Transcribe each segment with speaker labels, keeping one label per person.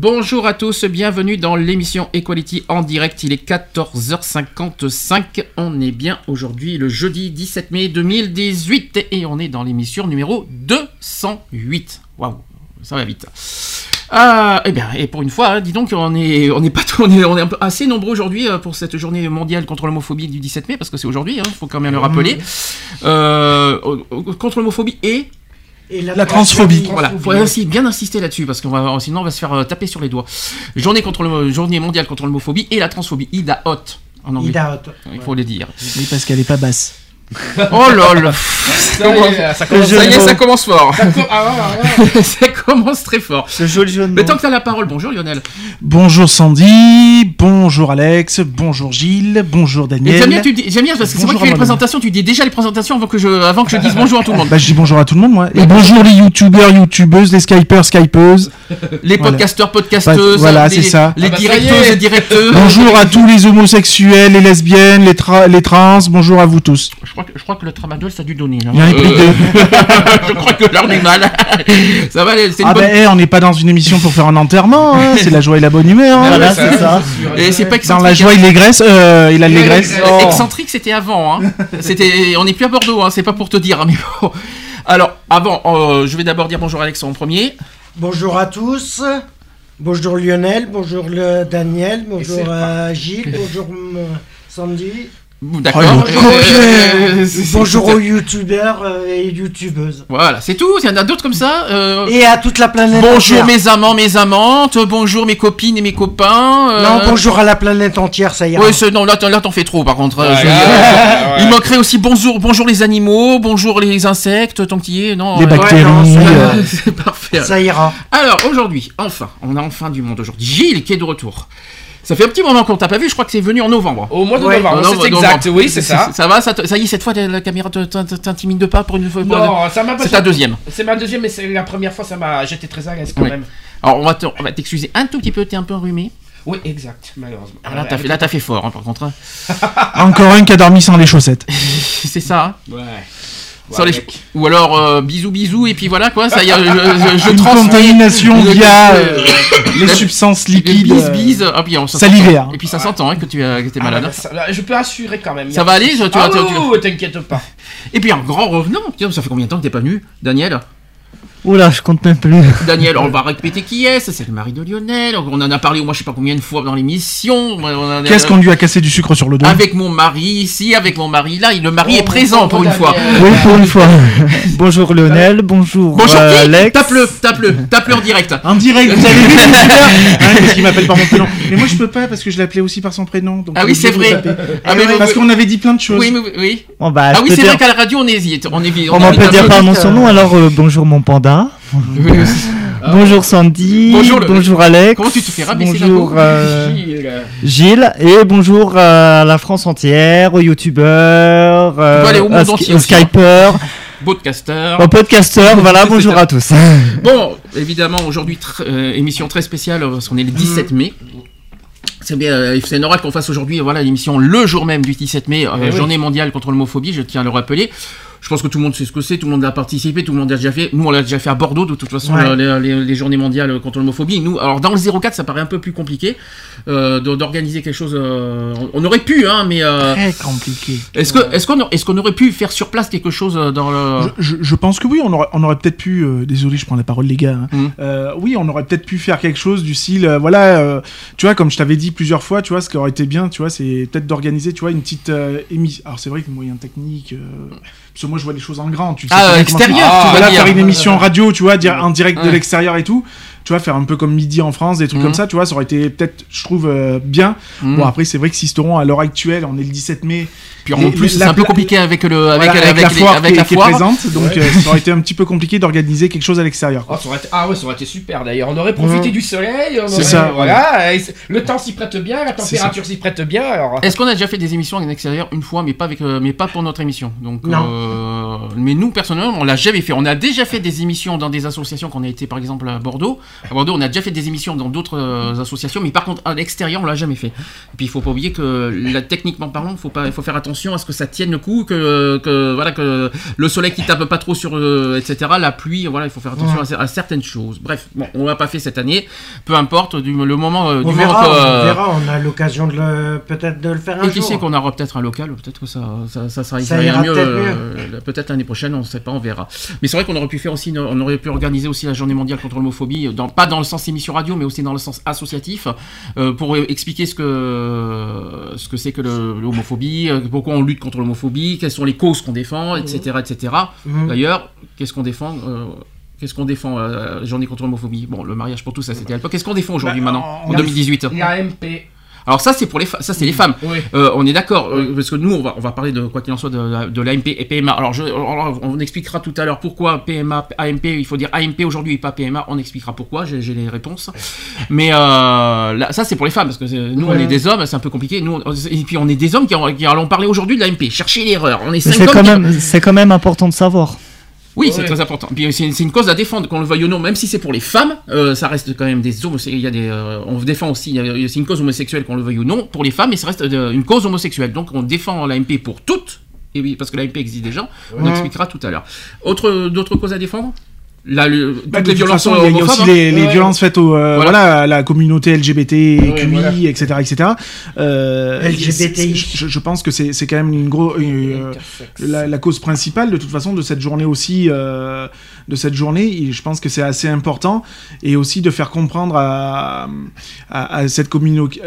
Speaker 1: Bonjour à tous, bienvenue dans l'émission Equality en direct. Il est 14h55. On est bien aujourd'hui le jeudi 17 mai 2018 et on est dans l'émission numéro 208. Waouh, ça va vite. Ah, et bien, et pour une fois, hein, dis donc, on est, on est pas, on est, on est un peu assez nombreux aujourd'hui euh, pour cette journée mondiale contre l'homophobie du 17 mai, parce que c'est aujourd'hui, il faut quand même le rappeler. Euh, contre l'homophobie et
Speaker 2: Et
Speaker 3: La transphobie.
Speaker 1: voilà, faut aussi bien insister là-dessus parce qu'on va sinon on va se faire euh, taper sur les doigts. Journée contre le journée mondiale contre l'homophobie et la transphobie. Ida Hot en anglais.
Speaker 2: Ida Hot.
Speaker 1: Il faut le dire.
Speaker 3: Oui, parce qu'elle est pas basse.
Speaker 1: Oh lol. ça, commence, ça, commence- ça y est, ça commence fort. ça commence très fort.
Speaker 3: Ce joli jeu de
Speaker 1: Mais tant que t'as la parole, bonjour Lionel.
Speaker 3: Bonjour Sandy, bonjour Alex, bonjour Gilles, bonjour Daniel.
Speaker 1: J'aime bien, tu dis- j'aime bien parce que c'est moi qui fais les présentations. Tu dis déjà les présentations avant que je, avant que je dise bonjour à tout le monde.
Speaker 3: Bah, je dis bonjour à tout le monde, moi. Et bonjour les youtubeurs, youtubeuses, les skypers, skypeuses.
Speaker 1: Les
Speaker 3: Voilà.
Speaker 1: podcasteurs, podcasteuses.
Speaker 3: Voilà,
Speaker 1: les-
Speaker 3: c'est ça.
Speaker 1: Les
Speaker 4: Ah bah,
Speaker 1: directeuses et directeurs.
Speaker 3: Bonjour à tous les homosexuels, les lesbiennes, les, tra- les trans, bonjour à vous tous.
Speaker 1: Je crois que, je crois que le tramadol ça a dû donner. là.
Speaker 3: Il y en a plus de deux.
Speaker 1: je crois que on est mal. ça va, c'est
Speaker 3: Ah
Speaker 1: bonne.
Speaker 3: ben, eh, on n'est pas dans une émission pour faire un enterrement, hein, c'est la joie et la bonne humeur. hein.
Speaker 4: Voilà, c'est ça.
Speaker 1: Et c'est pas
Speaker 3: Dans
Speaker 1: excentrique.
Speaker 3: la joie et l'allégresse, euh, et l'allégresse.
Speaker 1: Euh, Excentrique, c'était avant. Hein. C'était, on n'est plus à Bordeaux, hein, c'est pas pour te dire. hein, Mais bon. Alors, avant, euh, je vais d'abord dire bonjour à Alex en premier.
Speaker 2: Bonjour à tous. Bonjour Lionel, bonjour le Daniel, bonjour euh, Gilles, bonjour Sandy,
Speaker 1: D'accord.
Speaker 3: Oh,
Speaker 1: Euh,
Speaker 2: bonjour aux youtubeurs et youtubeuses.
Speaker 1: Voilà, c'est tout. Il y en a d'autres comme ça. euh,
Speaker 2: Et à toute la planète
Speaker 1: Bonjour
Speaker 2: entière.
Speaker 1: mes amants, mes amantes. Bonjour mes copines et mes copains. euh,
Speaker 2: Non, bonjour à la planète entière, ça ira.
Speaker 1: Ouais, c'est- non, là, t'en- là, t'en fais trop, par contre. je-
Speaker 4: ouais.
Speaker 1: Il manquerait aussi bonjour, bonjour les animaux, bonjour les insectes, tant qu'il y est. Non,
Speaker 3: Les
Speaker 1: euh,
Speaker 3: bactéries. euh,
Speaker 1: c'est parfait.
Speaker 2: Ça ira.
Speaker 1: Alors aujourd'hui, enfin, on a enfin du monde aujourd'hui. Gilles qui est de retour. Ça fait un petit moment qu'on t'a pas vu, je crois que c'est venu en novembre.
Speaker 4: Au mois de
Speaker 2: Ouais.
Speaker 4: novembre, c'est exact, oui, c'est ça.
Speaker 1: Ça va, ça, ça y est, cette fois la caméra t'intimide pas pour une fois.
Speaker 4: Non, ça m'a pas
Speaker 1: C'est ta deuxième.
Speaker 4: C'est ma deuxième, mais c'est la première fois, ça m'a. J'étais très à l'aise quand
Speaker 1: Oui.
Speaker 4: même.
Speaker 1: Alors on va t'excuser un tout petit peu, t'es un peu enrhumé.
Speaker 4: Oui, exact, malheureusement.
Speaker 1: Ah, là, t'as fait, fait fort, hein, par contre. hein.
Speaker 3: Encore un qui a dormi sans les chaussettes.
Speaker 1: c'est ça. hein.
Speaker 4: Ouais. Ouais,
Speaker 1: les-. Ou alors euh, bisous bisous et puis voilà quoi. Ça y est, je, je, je
Speaker 3: Une contamination via
Speaker 1: euh,
Speaker 3: les substances liquides.
Speaker 1: bise
Speaker 3: euh,
Speaker 1: bise. Ah, puis on s'entend-
Speaker 3: salivaires.
Speaker 1: Et puis ça s'entend hein, que tu as- que t'es
Speaker 4: Ah,
Speaker 1: malade.
Speaker 4: bah, ça- là, je peux assurer quand même.
Speaker 1: Ça va aller, je- tu-
Speaker 4: ah,
Speaker 1: tu-
Speaker 4: t'inquiète pas.
Speaker 1: Et puis un grand revenant. Tiens, ça fait combien de temps que t'es pas venu, Daniel?
Speaker 5: Oula, je compte même plus.
Speaker 1: Daniel, on va répéter qui est. C'est le mari de Lionel. On en a parlé, moi, je sais pas combien de fois dans l'émission. On a-
Speaker 3: Qu'est-ce qu'on lui a cassé du sucre sur le dos
Speaker 1: Avec mon mari ici, avec mon mari là. Le mari
Speaker 4: Oh,
Speaker 1: est présent pour une fois.
Speaker 5: Oui, pour une fois. bonjour Lionel, bonjour,
Speaker 1: Bonjour
Speaker 5: euh, Alex.
Speaker 1: Tape-le, tape-le, tape-le en direct.
Speaker 3: En direct, vous avez vu Parce qu'il m'appelle par mon prénom. Mais moi je peux pas parce que je l'appelais aussi par son prénom. donc
Speaker 1: Ah oui, c'est vrai. Ah, mais
Speaker 3: Parce qu'on avait dit plein de choses.
Speaker 1: Oui, mais- oui.
Speaker 5: Bon, bah,
Speaker 1: Ah oui, c'est
Speaker 5: dire-
Speaker 1: vrai qu'à la radio, on hésite. On, évite,
Speaker 5: On m'en peut dire pardon son nom, alors euh, bonjour mon panda. bonjour Sandy.
Speaker 1: Bonjour
Speaker 5: Bonjour,
Speaker 1: le-
Speaker 5: Alex.
Speaker 1: Comment tu te fais rabaisser
Speaker 5: Bonjour euh,
Speaker 4: Gilles.
Speaker 5: Et bonjour euh, à la France entière, aux youtubeurs, euh, aux
Speaker 1: hein.
Speaker 5: skypeurs,
Speaker 1: Podcaster.
Speaker 5: aux podcasteurs. voilà, bonjour à tous.
Speaker 1: Bon, évidemment, aujourd'hui, tr- euh, émission très spéciale, parce qu'on est le 17 mai. C'est bien, euh, c'est normal qu'on fasse aujourd'hui voilà l'émission le jour même du 17 mai, euh,
Speaker 4: Eh oui.
Speaker 1: journée mondiale contre l'homophobie. Je tiens à le rappeler. Je pense que tout le monde sait ce que c'est, tout le monde a participé, tout le monde a déjà fait. Nous, on l'a déjà fait à Bordeaux, de toute façon,
Speaker 2: Ouais.
Speaker 1: les, les- les journées mondiales contre l'homophobie. Nous, alors dans le 04, ça paraît un peu plus compliqué euh, d'organiser quelque chose. euh, on aurait pu, hein, mais
Speaker 3: Très compliqué.
Speaker 1: est-ce que est-ce qu'on est-ce qu'on aurait pu faire sur place quelque chose dans le
Speaker 3: Je, je- je pense que oui, on aurait, on aurait peut-être pu. désolé, je prends la parole, les gars. hein. Euh, oui, on aurait peut-être pu faire quelque chose du style, voilà, tu vois, comme je t'avais dit plusieurs fois, tu vois, ce qui aurait été bien, tu vois, c'est peut-être d'organiser, tu vois, une petite émission. Alors c'est vrai que les moyens techniques, euh, parce que moi je vois les choses en grand. Tu sais
Speaker 1: Ah, extérieur, tu dire.
Speaker 3: faire une émission radio, tu vois, dire en direct de l'extérieur et tout. Tu vois, faire un peu comme midi en France, des trucs
Speaker 1: Mhm.
Speaker 3: comme ça, tu vois, ça aurait été peut-être, je trouve, euh, bien.
Speaker 1: Mhm.
Speaker 3: Bon, après, c'est vrai que Sisteron, à l'heure actuelle, on est le 17 mai.
Speaker 1: Puis en
Speaker 3: les-
Speaker 1: plus, c'est un peu compliqué avec le avec,
Speaker 3: voilà,
Speaker 1: avec,
Speaker 3: la
Speaker 1: les-
Speaker 3: foire,
Speaker 1: avec
Speaker 3: qui,
Speaker 1: la
Speaker 3: est- présente, donc euh, ça aurait été un petit peu compliqué d'organiser quelque chose à l'extérieur.
Speaker 4: Oh, été- Ah ouais, ça aurait été super d'ailleurs. On aurait profité
Speaker 2: Mhm.
Speaker 4: du soleil. on
Speaker 3: C'est
Speaker 4: aurait-
Speaker 3: ça,
Speaker 4: Voilà. Le temps s'y prête bien, la température s'y prête bien. Alors...
Speaker 1: Est-ce qu'on a déjà fait des émissions en extérieur une fois, mais pas avec, euh, mais pas pour notre émission? Donc,
Speaker 2: Non.
Speaker 1: euh, mais nous personnellement, on l'a jamais fait. On a déjà fait des émissions dans des associations qu'on a été, par exemple à Bordeaux. À Bordeaux, on a déjà fait des émissions dans d'autres euh, associations, mais par contre à l'extérieur, on l'a jamais fait. Et puis il faut pas oublier que là, techniquement parlant, faut pas, il faut faire attention à ce que ça tienne le coup, que, que voilà, que le soleil qui tape pas trop sur, euh, etc. La pluie, voilà, il faut faire attention à, à certaines choses. Bref, bon, on l'a pas fait cette année. Peu importe, du, le moment, euh,
Speaker 2: On
Speaker 1: du
Speaker 2: verra,
Speaker 1: moment que,
Speaker 2: on verra, on a l'occasion de le peut-être de le faire un
Speaker 1: et qui
Speaker 2: jour.
Speaker 1: sait qu'on aura peut-être un local, peut-être que ça, ça, ça,
Speaker 2: Ça
Speaker 1: ça ira
Speaker 2: ira
Speaker 1: mieux,
Speaker 2: peut-être
Speaker 1: euh, peut-être l'année prochaine, on ne sait pas, on verra. Mais c'est vrai qu'on aurait pu faire aussi, une- on aurait pu organiser aussi la journée mondiale contre l'homophobie, dans, pas dans le sens émission radio, mais aussi dans le sens associatif, euh, pour expliquer ce que ce que c'est que l'homophobie, euh, pourquoi on lutte contre l'homophobie, quelles sont les causes qu'on défend, etc., etc.
Speaker 2: Mhm.
Speaker 1: D'ailleurs, qu'est-ce qu'on défend euh, Qu'est-ce qu'on défend euh, journée contre l'homophobie? Bon, le mariage pour tous, ça c'était à l'époque. Qu'est-ce qu'on défend aujourd'hui
Speaker 3: Bah,
Speaker 1: maintenant en
Speaker 3: a-
Speaker 1: 2018
Speaker 4: La MP.
Speaker 1: Alors ça c'est pour les ça c'est les femmes.
Speaker 4: Oui.
Speaker 1: Euh, on est d'accord, euh, parce que nous, on va, on va parler de quoi qu'il en soit de, de l'AMP et PMA. Alors, je, on expliquera tout à l'heure pourquoi PMA, AMP, il faut dire AMP aujourd'hui et pas PMA. On expliquera pourquoi, j'ai les réponses. Mais euh, là, ça, c'est pour les femmes, parce que nous, on est des hommes, c'est un peu compliqué. Nous, on- et puis, on est des hommes qui, en- qui allons parler aujourd'hui de l'AMP. Cherchez l'erreur. On est cinq
Speaker 5: C'est quand, même, c'est quand même important de savoir.
Speaker 1: Oui, c'est très important. Puis c'est une, cause à défendre, qu'on le veuille ou non, même si c'est pour les femmes, euh, ça reste quand même des homosexuels. Il y a des, euh, on défend aussi, il y a- c'est une cause homosexuelle, qu'on le veuille ou non, pour les femmes, mais ça reste euh, une cause homosexuelle. Donc on défend l'AMP pour toutes, et oui, parce que l'AMP existe déjà, on
Speaker 2: Ouais.
Speaker 1: expliquera tout à l'heure. Autre, d'autres causes à défendre? Là, le, toutes
Speaker 3: Bah, de
Speaker 1: les
Speaker 3: toute
Speaker 1: violences
Speaker 3: façon, il y a- il y a
Speaker 1: homophobes,
Speaker 3: aussi
Speaker 1: hein.
Speaker 3: les, les
Speaker 4: Ouais.
Speaker 3: violences faites au, euh,
Speaker 1: Voilà.
Speaker 3: voilà. à la communauté LGBTQI,
Speaker 4: Ouais, voilà.
Speaker 3: etc., etc. Euh,
Speaker 2: LGBTI.
Speaker 3: Je, je pense que c'est c'est quand même une grosse la, la cause principale de toute façon de cette journée aussi euh, de cette journée et je pense que c'est assez important et aussi de faire comprendre à, à, à cette,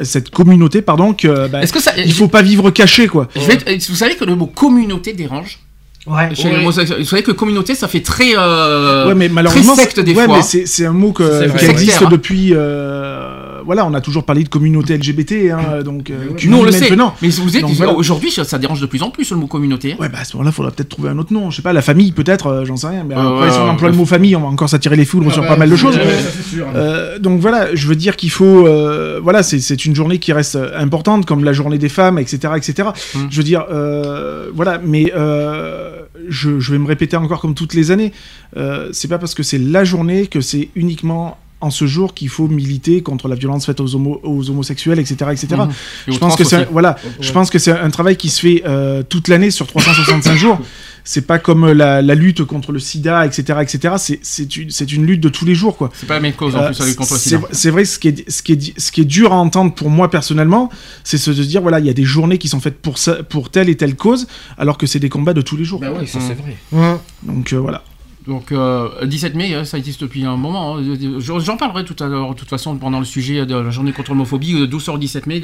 Speaker 3: cette communauté pardon que bah,
Speaker 1: Est-ce que ça.
Speaker 3: il faut pas vivre caché quoi
Speaker 1: je vais être- vous savez que le mot communauté dérange
Speaker 2: Ouais.
Speaker 1: chez les
Speaker 4: Ouais.
Speaker 1: homosexuels Vous savez que communauté, ça fait très. euh,
Speaker 3: ouais mais malheureusement
Speaker 1: secte des
Speaker 3: ouais,
Speaker 1: fois.
Speaker 3: mais c'est c'est un mot que- qui existe
Speaker 1: hein.
Speaker 3: depuis euh, voilà on a toujours parlé de communauté LGBT hein, donc euh,
Speaker 1: Nous, on le sait. Mais vous êtes,
Speaker 3: voilà.
Speaker 1: aujourd'hui, ça, ça dérange de plus en plus le mot communauté. hein.
Speaker 3: Ouais, bah à ce moment-là, il faudra peut-être trouver un autre nom. Je sais pas, la famille, peut-être, euh, j'en sais rien. Mais
Speaker 1: Euh,
Speaker 3: après, si on emploie le mot famille, on va encore s'attirer les foudres sur pas mal de choses.
Speaker 4: C'est sûr.
Speaker 3: Euh, donc voilà, je veux dire qu'il faut, euh, voilà, c'est une journée qui reste euh, importante, comme la journée des femmes, etc., etc.
Speaker 1: Mm.
Speaker 3: Je veux dire, euh, voilà, mais euh, je, je vais me répéter encore comme toutes les années. Euh, c'est pas parce que c'est la journée que c'est uniquement en ce jour qu'il faut militer contre la violence faite aux, homo- aux homosexuels, etc., etc.
Speaker 1: Mhm. Et
Speaker 3: Je pense que c'est un-
Speaker 1: aussi.
Speaker 3: voilà, je pense que c'est un travail qui se fait euh, toute l'année sur 365 jours. C'est pas comme euh, la, la lutte contre le SIDA, etc., etc. C'est c'est une c'est une lutte de tous les jours, quoi.
Speaker 1: C'est pas la même cause en
Speaker 3: Euh,
Speaker 1: plus avec contre le
Speaker 3: c'est
Speaker 1: sida.
Speaker 3: c'est vrai, ce qui, est, ce, qui est, ce qui est dur à entendre pour moi personnellement, c'est se de dire voilà, il y a des journées qui sont faites pour, ça, pour telle et telle cause, alors que c'est des combats de tous les jours.
Speaker 4: Bah oui, ça c'est vrai.
Speaker 2: Ouais.
Speaker 3: Donc euh, voilà.
Speaker 1: Donc euh, 17 mai, euh, ça existe depuis un moment. hein. J'en parlerai tout à l'heure, de toute façon, pendant le sujet de la journée contre l'homophobie, euh, d'où sort le 17 mai,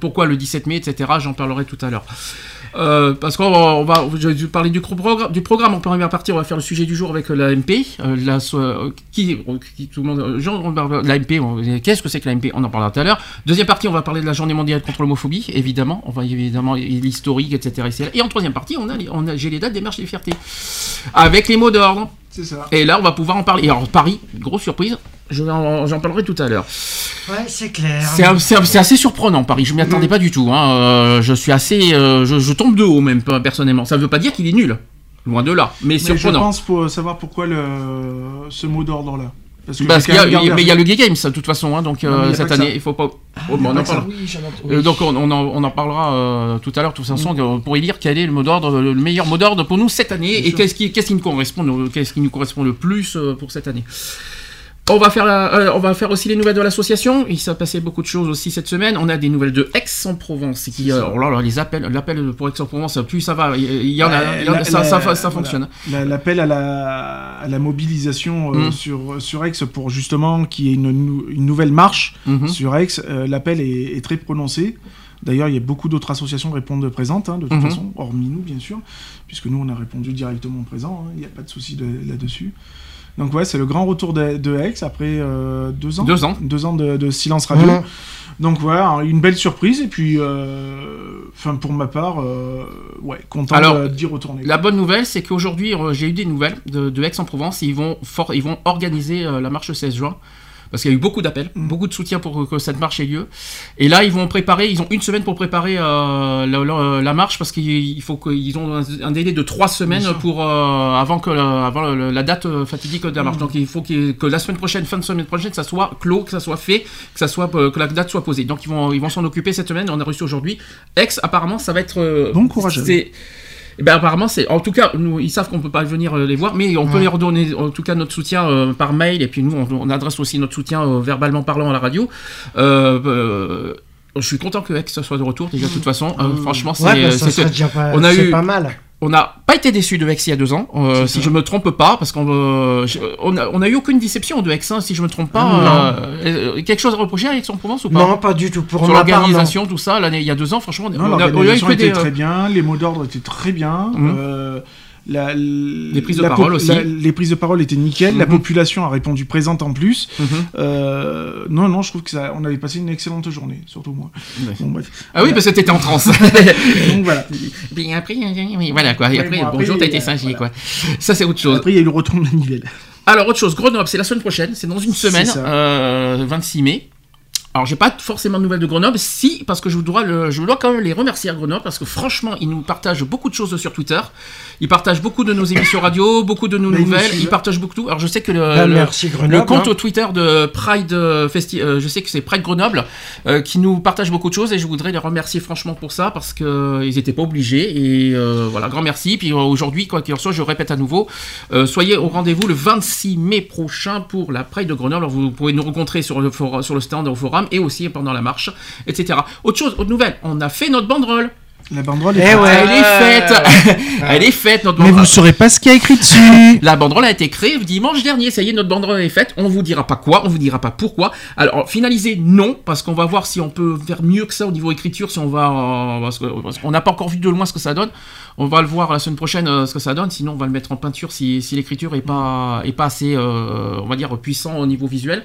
Speaker 1: pourquoi le 17 mai, etc. J'en parlerai tout à l'heure. Euh, parce qu'on va, je vais parler du, progr- du programme en première partie. On va faire le sujet du jour avec euh, la, so- euh, qui, qui- tout le monde, l'AMP. on- Qu'est-ce que c'est que l'AMP On en parlera tout à l'heure. Deuxième partie, on va parler de la journée mondiale contre l'homophobie, évidemment. On va évidemment l'historique, etc.. Et en troisième partie, on a j'ai les dates des marches des fiertés avec les mots d'ordre.
Speaker 3: C'est ça.
Speaker 1: Et là, on va pouvoir en parler. Et alors, Paris, grosse surprise, je j'en parlerai tout à l'heure.
Speaker 2: Ouais, c'est clair.
Speaker 1: C'est assez surprenant, Paris. Je m'y attendais pas du tout. hein. Euh, je suis assez. euh, je, je tombe de haut, même, pe- personnellement. Ça veut pas dire qu'il est nul. Loin de là. Mais,
Speaker 3: Mais je
Speaker 1: surprenant.
Speaker 3: pense pour savoir pourquoi le, ce mot d'ordre là. Parce que
Speaker 1: Parce qu'il y a, mais il y a le Gay Games, de toute façon. hein, donc,
Speaker 3: Non,
Speaker 1: euh,
Speaker 3: il
Speaker 1: cette année,
Speaker 3: ça.
Speaker 1: il faut pas. Oh, bon, on en.
Speaker 4: Oui,
Speaker 1: Euh,
Speaker 4: oui.
Speaker 1: donc on, on en, on en parlera euh, tout à l'heure, de toute façon, euh, pour élire quel est le mot d'ordre, le meilleur mot d'ordre pour nous cette année et qu'est-ce qui, qu'est-ce qui nous correspond, qu'est-ce qui nous correspond le plus euh, pour cette année. On va faire, la- euh, on va faire aussi les nouvelles de l'association. Il s'est passé beaucoup de choses aussi cette semaine. On a des nouvelles de Aix-en-Provence qui, euh, oh là là, les appels, l'appel pour Aix-en-Provence, plus ça va, il il y en a,
Speaker 3: Ouais,
Speaker 1: il y en a-
Speaker 3: la-
Speaker 1: ça,
Speaker 3: la-
Speaker 1: ça, fonctionne.
Speaker 3: La- L'appel à la, à la mobilisation euh,
Speaker 1: Mm.
Speaker 3: sur, sur Aix pour justement qu'il y ait une, nou- une nouvelle marche
Speaker 1: Mhm.
Speaker 3: sur Aix, euh, l'appel est, est très prononcé. D'ailleurs, il y a beaucoup d'autres associations qui répondent présentes, hein, de toute
Speaker 1: Mhm.
Speaker 3: façon, hormis nous, bien sûr, puisque nous, on a répondu directement présent, hein, il n'y a pas de souci de- là-dessus. Donc ouais, c'est le grand retour de, de Aix après euh, deux ans.
Speaker 1: Deux ans.
Speaker 3: Deux ans de, de silence radio. Donc voilà, une belle surprise et puis, euh, enfin pour ma part, euh, ouais, content
Speaker 1: Alors,
Speaker 3: d'y retourner.
Speaker 1: La bonne nouvelle, c'est qu'aujourd'hui, j'ai eu des nouvelles de, de Aix-en-Provence. Ils vont, for- ils vont organiser la marche le 16 juin. Parce qu'il y a eu beaucoup d'appels,
Speaker 3: Mm.
Speaker 1: beaucoup de soutien pour que cette marche ait lieu. Et là, ils vont préparer, ils ont une semaine pour préparer euh, la, la- la marche parce qu'il il faut qu'ils ont un, un délai de trois semaines pour euh, avant que la, avant la date euh, fatidique de la
Speaker 3: Mm.
Speaker 1: marche. Donc il faut que la semaine prochaine, fin de semaine prochaine, que ça soit clos, que ça soit fait, que ça soit que la date soit posée. Donc ils vont ils vont s'en occuper cette semaine. On a reçu aujourd'hui. Ex, apparemment, ça va être
Speaker 3: Bon courage
Speaker 1: eh ben apparemment c'est en tout cas nous ils savent qu'on peut pas venir euh, les voir mais on peut
Speaker 2: Ouais.
Speaker 1: les redonner en tout cas notre soutien euh, par mail et puis nous on, on adresse aussi notre soutien euh, verbalement parlant à la radio. Euh, je suis content que Ex soit de retour déjà de toute façon Euh, franchement c'est
Speaker 2: Ouais, bah,
Speaker 1: on a eu-
Speaker 2: pas mal.
Speaker 1: On n'a pas été déçu de Ex il y a deux ans euh, si
Speaker 3: ça.
Speaker 1: je me trompe pas parce qu'on euh, je- on on a eu aucune déception de Ex hein, si je me trompe pas euh, euh, quelque chose à reprocher à Aix-en-Provence ou pas
Speaker 2: Non, pas du tout. Pour
Speaker 1: l'organisation tout ça l'année il y a deux ans franchement
Speaker 3: Non,
Speaker 1: on a, on a eu que des, euh,
Speaker 3: très bien, les mots d'ordre étaient très bien.
Speaker 1: Mhm.
Speaker 3: Euh, la,
Speaker 1: Les prises de
Speaker 3: la
Speaker 1: parole aussi.
Speaker 3: la- les prises de parole étaient nickel. La
Speaker 1: Mhm.
Speaker 3: population a répondu présente en plus.
Speaker 1: mhm.
Speaker 3: Euh, non, non, je trouve que ça, on avait passé une excellente journée, surtout moi.
Speaker 1: Ouais.
Speaker 3: Bon, bref.
Speaker 1: ah oui parce que t'étais en transe
Speaker 3: Donc voilà.
Speaker 1: Puis après, oui, voilà quoi. Et après,
Speaker 3: bon, après,
Speaker 1: bonjour, t'as été
Speaker 3: euh, voilà.
Speaker 1: quoi. Ça, c'est autre chose.
Speaker 3: Après, il y a eu le retour de la nivelle.
Speaker 1: Alors, autre chose, Grenoble, c'est la semaine prochaine, c'est dans une semaine, euh, 26 mai. Alors, j'ai pas forcément de nouvelles de Grenoble, si, parce que je dois, le, je dois quand même les remercier à Grenoble, parce que franchement, ils nous partagent beaucoup de choses sur Twitter. Ils partagent beaucoup de nos émissions radio, beaucoup de nos nouvelles, ils partagent beaucoup de tout. Alors, je sais que le,
Speaker 2: Bah,
Speaker 1: le-
Speaker 2: merci Grenoble.
Speaker 1: le compte
Speaker 2: hein.
Speaker 1: Twitter de Pride euh, Festi euh, je sais que c'est Pride Grenoble, euh, qui nous partage beaucoup de choses et je voudrais les remercier franchement pour ça parce que euh, ils n'étaient pas obligés et euh, voilà grand merci. Puis aujourd'hui quoi qu'il en soit, je répète à nouveau, soyez au rendez-vous le 26 mai prochain pour la Pride de Grenoble. Alors, vous pouvez nous rencontrer sur le sur le stand au forum et aussi pendant la marche, etc. Autre chose, autre nouvelle, on a fait notre banderole.
Speaker 3: La banderole
Speaker 2: Eh
Speaker 3: est
Speaker 2: ouais.
Speaker 1: Elle est faite, elle est faite notre
Speaker 5: Mais
Speaker 1: banderole.
Speaker 5: vous saurez pas ce qu'il y a écrit dessus.
Speaker 1: La banderole a été créée dimanche dernier. Ça y est, notre banderole est faite. On vous dira pas quoi, on vous dira pas pourquoi. Alors, finaliser, non, parce qu'on va voir si on peut faire mieux que ça au niveau écriture, si on va, euh, parce qu'on n'a pas encore vu de loin ce que ça donne. On va le voir la semaine prochaine euh, ce que ça donne. Sinon, on va le mettre en peinture si, si l'écriture est pas, est pas assez, euh, on va dire, puissant au niveau visuel.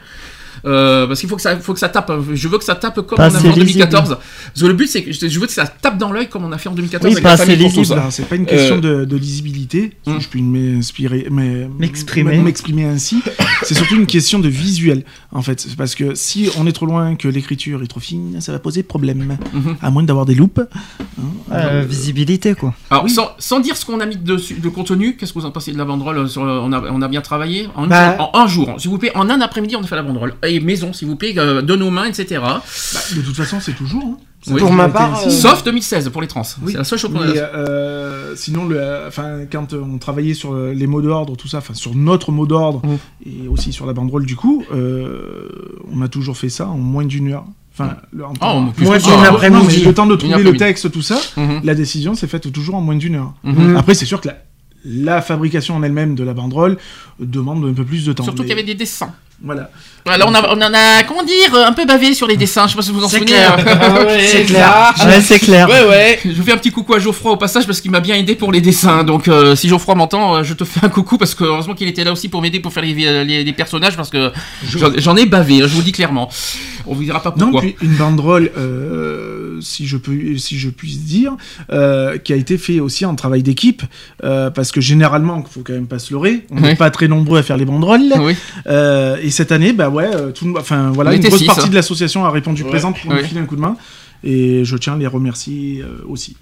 Speaker 1: Euh, parce qu'il faut que ça, faut que ça tape. Je veux que ça tape comme
Speaker 5: Pas
Speaker 1: on a fait en
Speaker 5: lisible.
Speaker 1: 2014. Parce que le but, c'est que je veux que ça tape dans l'œil comme on a fait en 2014
Speaker 5: Oui,
Speaker 1: avec
Speaker 5: pas
Speaker 1: la
Speaker 5: assez lisible.
Speaker 3: Alors, c'est pas une question
Speaker 1: Euh,
Speaker 3: de, de lisibilité, si
Speaker 1: hum.
Speaker 3: je puis m'inspirer, mais
Speaker 5: M'exprimer.
Speaker 3: m'exprimer ainsi. c'est surtout une question de visuel, en fait. Parce que si on est trop loin, que l'écriture est trop fine, ça va poser problème.
Speaker 1: Mhm.
Speaker 3: À moins d'avoir des loupes. hein.
Speaker 5: Euh, visibilité, quoi.
Speaker 1: Alors,
Speaker 3: Oui.
Speaker 1: sans, sans dire ce qu'on a mis dessus, de contenu, qu'est-ce que vous en pensez de la banderole sur, le- on, a, on a bien travaillé? En,
Speaker 2: Bah-
Speaker 1: en un jour, s'il vous plaît, en un après-midi, on a fait la banderole. Maison, s'il vous plaît, euh, de nos mains, etc.
Speaker 3: Bah, de toute façon, c'est toujours. hein.
Speaker 1: Oui.
Speaker 2: Pour ma part, euh,
Speaker 1: Sauf 2016 pour les trans.
Speaker 3: Oui.
Speaker 1: C'est la seule chose qu'on a.
Speaker 3: Euh, sinon, le, enfin, quand on travaillait sur les mots d'ordre, tout ça, enfin sur notre mot d'ordre
Speaker 1: Mm.
Speaker 3: et aussi sur la banderole, du coup, euh, on a toujours fait ça en moins d'une heure. Enfin, le, en
Speaker 1: Oh,
Speaker 3: temps-
Speaker 1: plus
Speaker 2: Moi,
Speaker 1: que
Speaker 2: j'ai
Speaker 1: ça.
Speaker 2: une
Speaker 3: Non,
Speaker 2: après-midi.
Speaker 3: le temps de trouver le texte, tout ça,
Speaker 1: Mhm.
Speaker 3: la décision s'est faite toujours en moins d'une heure.
Speaker 1: Mhm.
Speaker 3: Après, c'est sûr que la, la fabrication en elle-même de la banderole demande un peu plus de temps.
Speaker 1: Surtout
Speaker 3: mais
Speaker 1: qu'il y avait des dessins.
Speaker 3: Voilà.
Speaker 1: Voilà, on, a, on en a, comment dire, un peu bavé sur les dessins. Je sais pas si vous vous en
Speaker 2: C'est
Speaker 1: souvenez.
Speaker 2: clair.
Speaker 1: Ah ouais,
Speaker 2: C'est clair.
Speaker 5: Ouais, c'est clair.
Speaker 1: Ouais, ouais. Je fais un petit coucou à Geoffroy au passage parce qu'il m'a bien aidé pour les dessins. Donc, euh, si Geoffroy m'entend, euh, je te fais un coucou parce que heureusement qu'il était là aussi pour m'aider pour faire les, les, les personnages parce que j'en- j'en ai bavé, hein, je vous le dis clairement. On vous dira pas
Speaker 3: Non,
Speaker 1: pourquoi.
Speaker 3: puis une banderole, euh, si je peux, si je puisse dire, euh, qui a été fait aussi en travail d'équipe, euh, parce que généralement, il faut quand même pas se leurrer, on n'est
Speaker 1: Oui.
Speaker 3: pas très nombreux à faire les banderoles.
Speaker 1: Oui.
Speaker 3: Euh, et cette année, bah ouais, euh, tout, enfin voilà, une grosse
Speaker 1: six,
Speaker 3: partie
Speaker 1: hein.
Speaker 3: de l'association a répondu présente pour nous filer un coup de main. Et je tiens à les remercier euh, aussi.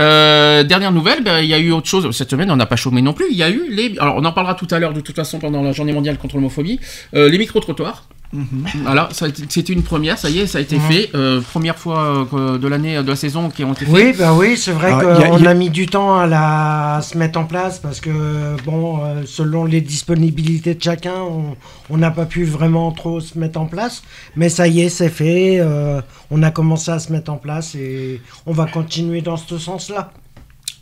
Speaker 1: Euh, dernière nouvelle, ben, il y a eu autre chose cette semaine, on n'a pas chômé non plus. Il y a eu les. Alors, on en parlera tout à l'heure de toute façon pendant la journée mondiale contre l'homophobie. Euh, les micro-trottoirs.
Speaker 3: Mhm.
Speaker 1: Voilà, ça a été- c'était une première, ça y est, ça a été
Speaker 2: Mhm.
Speaker 1: fait. Euh, première fois euh, de l'année, de la saison qui ont été faits.
Speaker 2: Oui, bah oui, c'est vrai
Speaker 3: Ah,
Speaker 2: qu'on
Speaker 3: a-
Speaker 2: a,
Speaker 3: y a-
Speaker 2: mis du temps à la à se mettre en place parce que, bon, euh, selon les disponibilités de chacun, on- on n'a pas pu vraiment trop se mettre en place. Mais ça y est, c'est fait. euh, on a commencé à se mettre en place et on va continuer dans ce sens-là.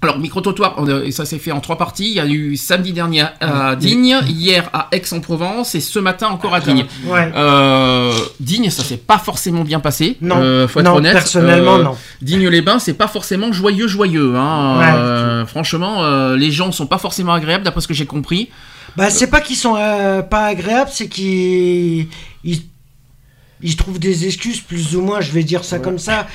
Speaker 1: Alors, micro-trottoir, et ça s'est fait en trois parties. Il y a eu samedi dernier à Digne, hier à Aix-en-Provence et ce matin encore à Digne.
Speaker 2: Ouais.
Speaker 1: Euh, Digne, ça s'est pas forcément bien passé.
Speaker 2: Non,
Speaker 1: euh, faut être
Speaker 2: non
Speaker 1: honnête.
Speaker 2: personnellement,
Speaker 1: Euh,
Speaker 2: non.
Speaker 1: Digne-les-Bains, c'est pas forcément joyeux, joyeux. Hein.
Speaker 2: Ouais.
Speaker 1: Franchement, les gens sont pas forcément agréables, d'après ce que j'ai compris.
Speaker 2: Bah, c'est pas qu'ils sont pas agréables, c'est qu'ils ils, ils trouvent des excuses plus ou moins, je vais dire ça comme ça.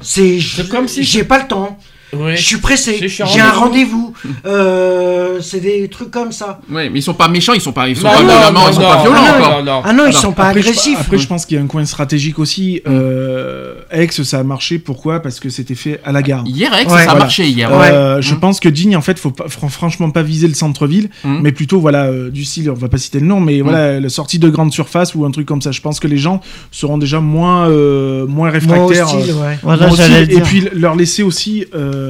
Speaker 2: C'est
Speaker 4: C'est comme si-
Speaker 2: j'ai pas le temps.
Speaker 4: Oui.
Speaker 2: Je suis pressé. J'ai un rendez-vous. Euh, c'est des trucs comme ça.
Speaker 1: Ouais, mais ils sont pas méchants, ils sont pas, ils sont
Speaker 4: Non,
Speaker 1: pas
Speaker 4: non,
Speaker 1: ils sont pas violents
Speaker 4: non,
Speaker 1: encore.
Speaker 4: non.
Speaker 2: Ah non, ils
Speaker 1: Alors,
Speaker 2: sont pas
Speaker 3: Après, je-
Speaker 2: agressifs.
Speaker 3: après, je pense qu'il y a un coin stratégique aussi. Euh, Aix, ça a marché. Pourquoi? Parce que c'était fait à la gare.
Speaker 1: Hier, Aix,
Speaker 2: Ouais.
Speaker 1: ça a
Speaker 3: Voilà.
Speaker 1: marché hier.
Speaker 3: Euh, Je
Speaker 1: Mm.
Speaker 3: pense que Digne, en fait, faut pas, franchement pas viser le centre-ville,
Speaker 1: Mm.
Speaker 3: mais plutôt voilà euh, du style, on va pas citer le nom, mais voilà la sortie de grande surface ou un truc comme ça. Je pense que les gens seront déjà moins euh, moins
Speaker 2: Moi
Speaker 3: réfractaires.
Speaker 2: hostile,
Speaker 3: euh,
Speaker 2: ouais.
Speaker 5: Voilà,
Speaker 3: moins
Speaker 5: j'allais
Speaker 3: hostiles,
Speaker 5: le
Speaker 3: et puis leur laisser aussi. euh,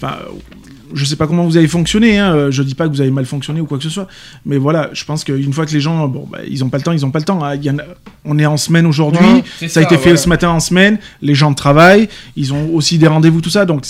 Speaker 3: Enfin. je sais pas comment vous avez fonctionné, hein, euh, je dis pas que vous avez mal fonctionné ou quoi que ce soit, mais voilà, je pense qu'une fois que les gens, bon, bah, ils ont pas le temps, ils ont pas le temps. hein. Il y en a- on est en semaine aujourd'hui,
Speaker 2: Ouais,
Speaker 3: ça a été fait ce matin en semaine, les gens travaillent, ils ont aussi des rendez-vous, tout ça, donc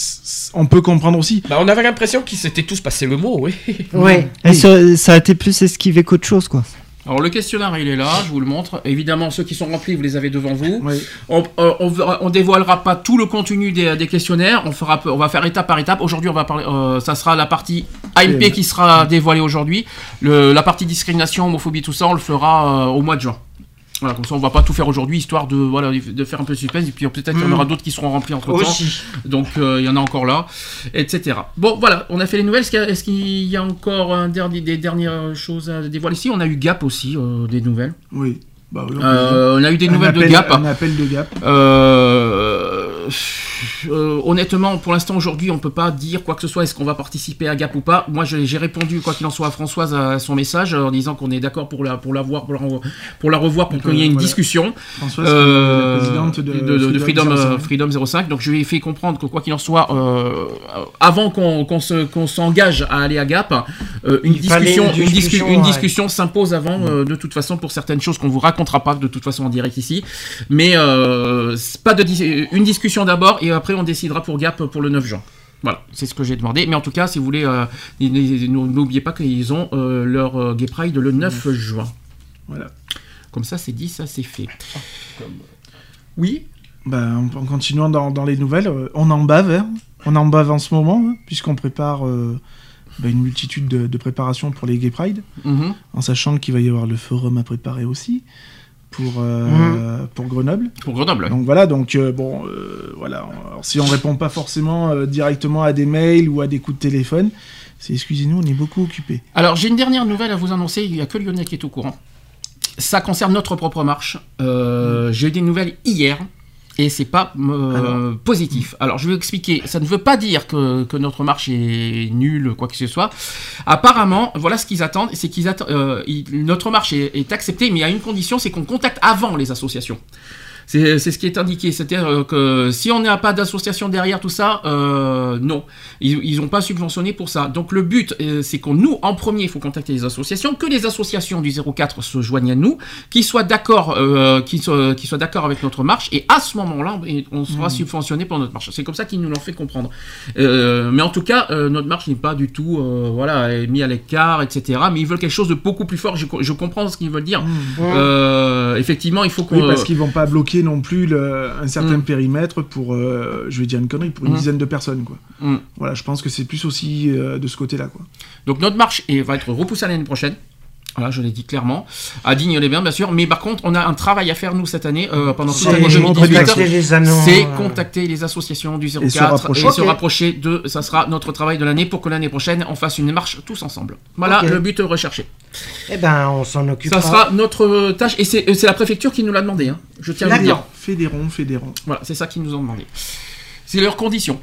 Speaker 3: on peut comprendre aussi.
Speaker 4: Bah, on avait l'impression qu'ils s'étaient tous passé le mot, oui.
Speaker 2: Ouais.
Speaker 5: Et ça, ça a été plus esquivé qu'autre chose, quoi.
Speaker 1: Alors le questionnaire il est là, je vous le montre. Évidemment ceux qui sont remplis vous les avez devant vous. On, euh, on dévoilera pas tout le contenu des, des questionnaires. On fera, on va faire étape par étape. Aujourd'hui on va parler, euh, ça sera la partie AMP qui sera dévoilée aujourd'hui. Le- La partie discrimination, homophobie, tout ça on le fera euh, au mois de juin. Voilà, comme ça on va pas tout faire aujourd'hui histoire de voilà de faire un peu de suspense et puis peut-être qu'il y en
Speaker 2: Mm.
Speaker 1: aura d'autres qui seront remplis entre temps.
Speaker 2: Aussi.
Speaker 1: Donc euh, il y en a encore là, etc. Bon voilà, on a fait les nouvelles. Est-ce qu'il y a, encore un dernier, des dernières choses à dévoiler? Ici On a eu Gap aussi, euh, des nouvelles.
Speaker 3: Oui. Bah, oui, on.
Speaker 1: Euh, on a eu des
Speaker 3: Un
Speaker 1: nouvelles
Speaker 3: appel-
Speaker 1: de Gap.
Speaker 3: Un appel de Gap.
Speaker 1: Euh, euh, honnêtement, pour l'instant, aujourd'hui, on peut pas dire quoi que ce soit. Est-ce qu'on va participer à Gap ou pas Moi, j'ai répondu, quoi qu'il en soit, à Françoise à son message en disant qu'on est d'accord pour la, pour la voir, pour la, re- pour la revoir, pour qu'il y ait une
Speaker 3: voilà.
Speaker 1: discussion.
Speaker 3: Françoise,
Speaker 1: Euh,
Speaker 3: la présidente de,
Speaker 1: de Freedom,
Speaker 3: Freedom
Speaker 1: euh,
Speaker 3: 05.
Speaker 1: Freedom 05. Donc je lui ai fait comprendre que quoi qu'il en soit, euh, avant qu'on qu'on se- qu'on s'engage à aller à Gap, euh, une, discussion,
Speaker 2: une
Speaker 1: une, discu-
Speaker 2: discussion,
Speaker 1: une
Speaker 2: ouais.
Speaker 1: discussion s'impose avant, euh, de toute façon, pour certaines choses qu'on vous racontera pas de toute façon en direct ici. Mais euh, pas de une discussion d'abord et après on décidera pour Gap pour le 9 juin. Voilà, c'est ce que j'ai demandé. Mais en tout cas, si vous voulez, euh, n'oubliez pas qu'ils ont euh, leur euh, Gay Pride le 9 juin.
Speaker 3: Voilà.
Speaker 1: Comme ça, c'est dit, ça c'est fait. Oui
Speaker 3: Ben, en, en continuant dans, dans les nouvelles, on en bave, hein. on en bave en ce moment, hein, puisqu'on prépare ben, une multitude de, de préparations pour les Gay Pride,
Speaker 1: Mhm.
Speaker 3: en sachant qu'il va y avoir le forum à préparer aussi pour, euh, pour Grenoble.
Speaker 1: Pour Grenoble.
Speaker 3: Donc voilà, donc euh, bon, euh, voilà. Alors, si on répond pas forcément euh, directement à des mails ou à des coups de téléphone, c'est excusez-nous, on est beaucoup occupés.
Speaker 1: Alors, j'ai une dernière nouvelle à vous annoncer. Il n'y a que Lionel qui est au courant. Ça concerne notre propre marche. Euh, J'ai eu des nouvelles hier. Et c'est pas euh, positif. Alors je vais expliquer. Ça ne veut pas dire que, que notre marche est nulle, quoi que ce soit. Apparemment, voilà ce qu'ils attendent, c'est qu'ils attendent. euh, notre marche est, est acceptée, mais il y a une condition, c'est qu'on contacte avant les associations. C'est c'est ce qui est indiqué. C'est-à-dire euh, que si on n'a pas d'association derrière tout ça, euh, non. Ils n'ont pas subventionné pour ça. Donc le but, euh, c'est qu'on nous, en premier, il faut contacter les associations, que les associations du 04 se joignent à nous, qu'ils soient d'accord, euh, soient, soient d'accord avec notre marche, et à ce moment-là, on sera subventionné pour notre marche. C'est comme ça qu'ils nous l'ont fait comprendre. Euh, mais en tout cas, euh, notre marche n'est pas du tout, euh, voilà, est mis à l'écart, etc. Mais ils veulent quelque chose de beaucoup plus fort. Je, co- je comprends ce qu'ils veulent dire. Euh, effectivement, il faut qu'on.
Speaker 3: Oui, parce qu'ils vont pas bloquer non plus le- un certain
Speaker 1: Mm.
Speaker 3: périmètre pour, euh, je vais dire une connerie, pour une
Speaker 1: Mm.
Speaker 3: dizaine de personnes, quoi.
Speaker 1: Mm.
Speaker 3: Voilà, je pense que c'est plus aussi euh, de ce côté-là, quoi.
Speaker 1: Donc notre marche va être repoussée l'année prochaine. Voilà, je l'ai dit clairement. À Digne-les-Bains, bien sûr. Mais par contre, on a un travail à faire, nous, cette année, euh, pendant toute l'année
Speaker 3: vraiment
Speaker 1: 2018.
Speaker 2: contacter les annonces.
Speaker 1: C'est
Speaker 2: euh,
Speaker 1: contacter les associations du 04
Speaker 3: Et se rapprocher.
Speaker 1: et se rapprocher de. Ça sera notre travail de l'année pour que l'année prochaine, on fasse une marche tous ensemble. Voilà le but recherché.
Speaker 2: Eh ben, on s'en occupera.
Speaker 1: Ça sera notre tâche. Et c'est c'est la préfecture qui nous l'a demandé. hein. Je tiens à vous le dire.
Speaker 3: Fédérons, fédérons.
Speaker 1: Voilà, c'est ça qu'ils nous ont demandé. C'est leurs conditions.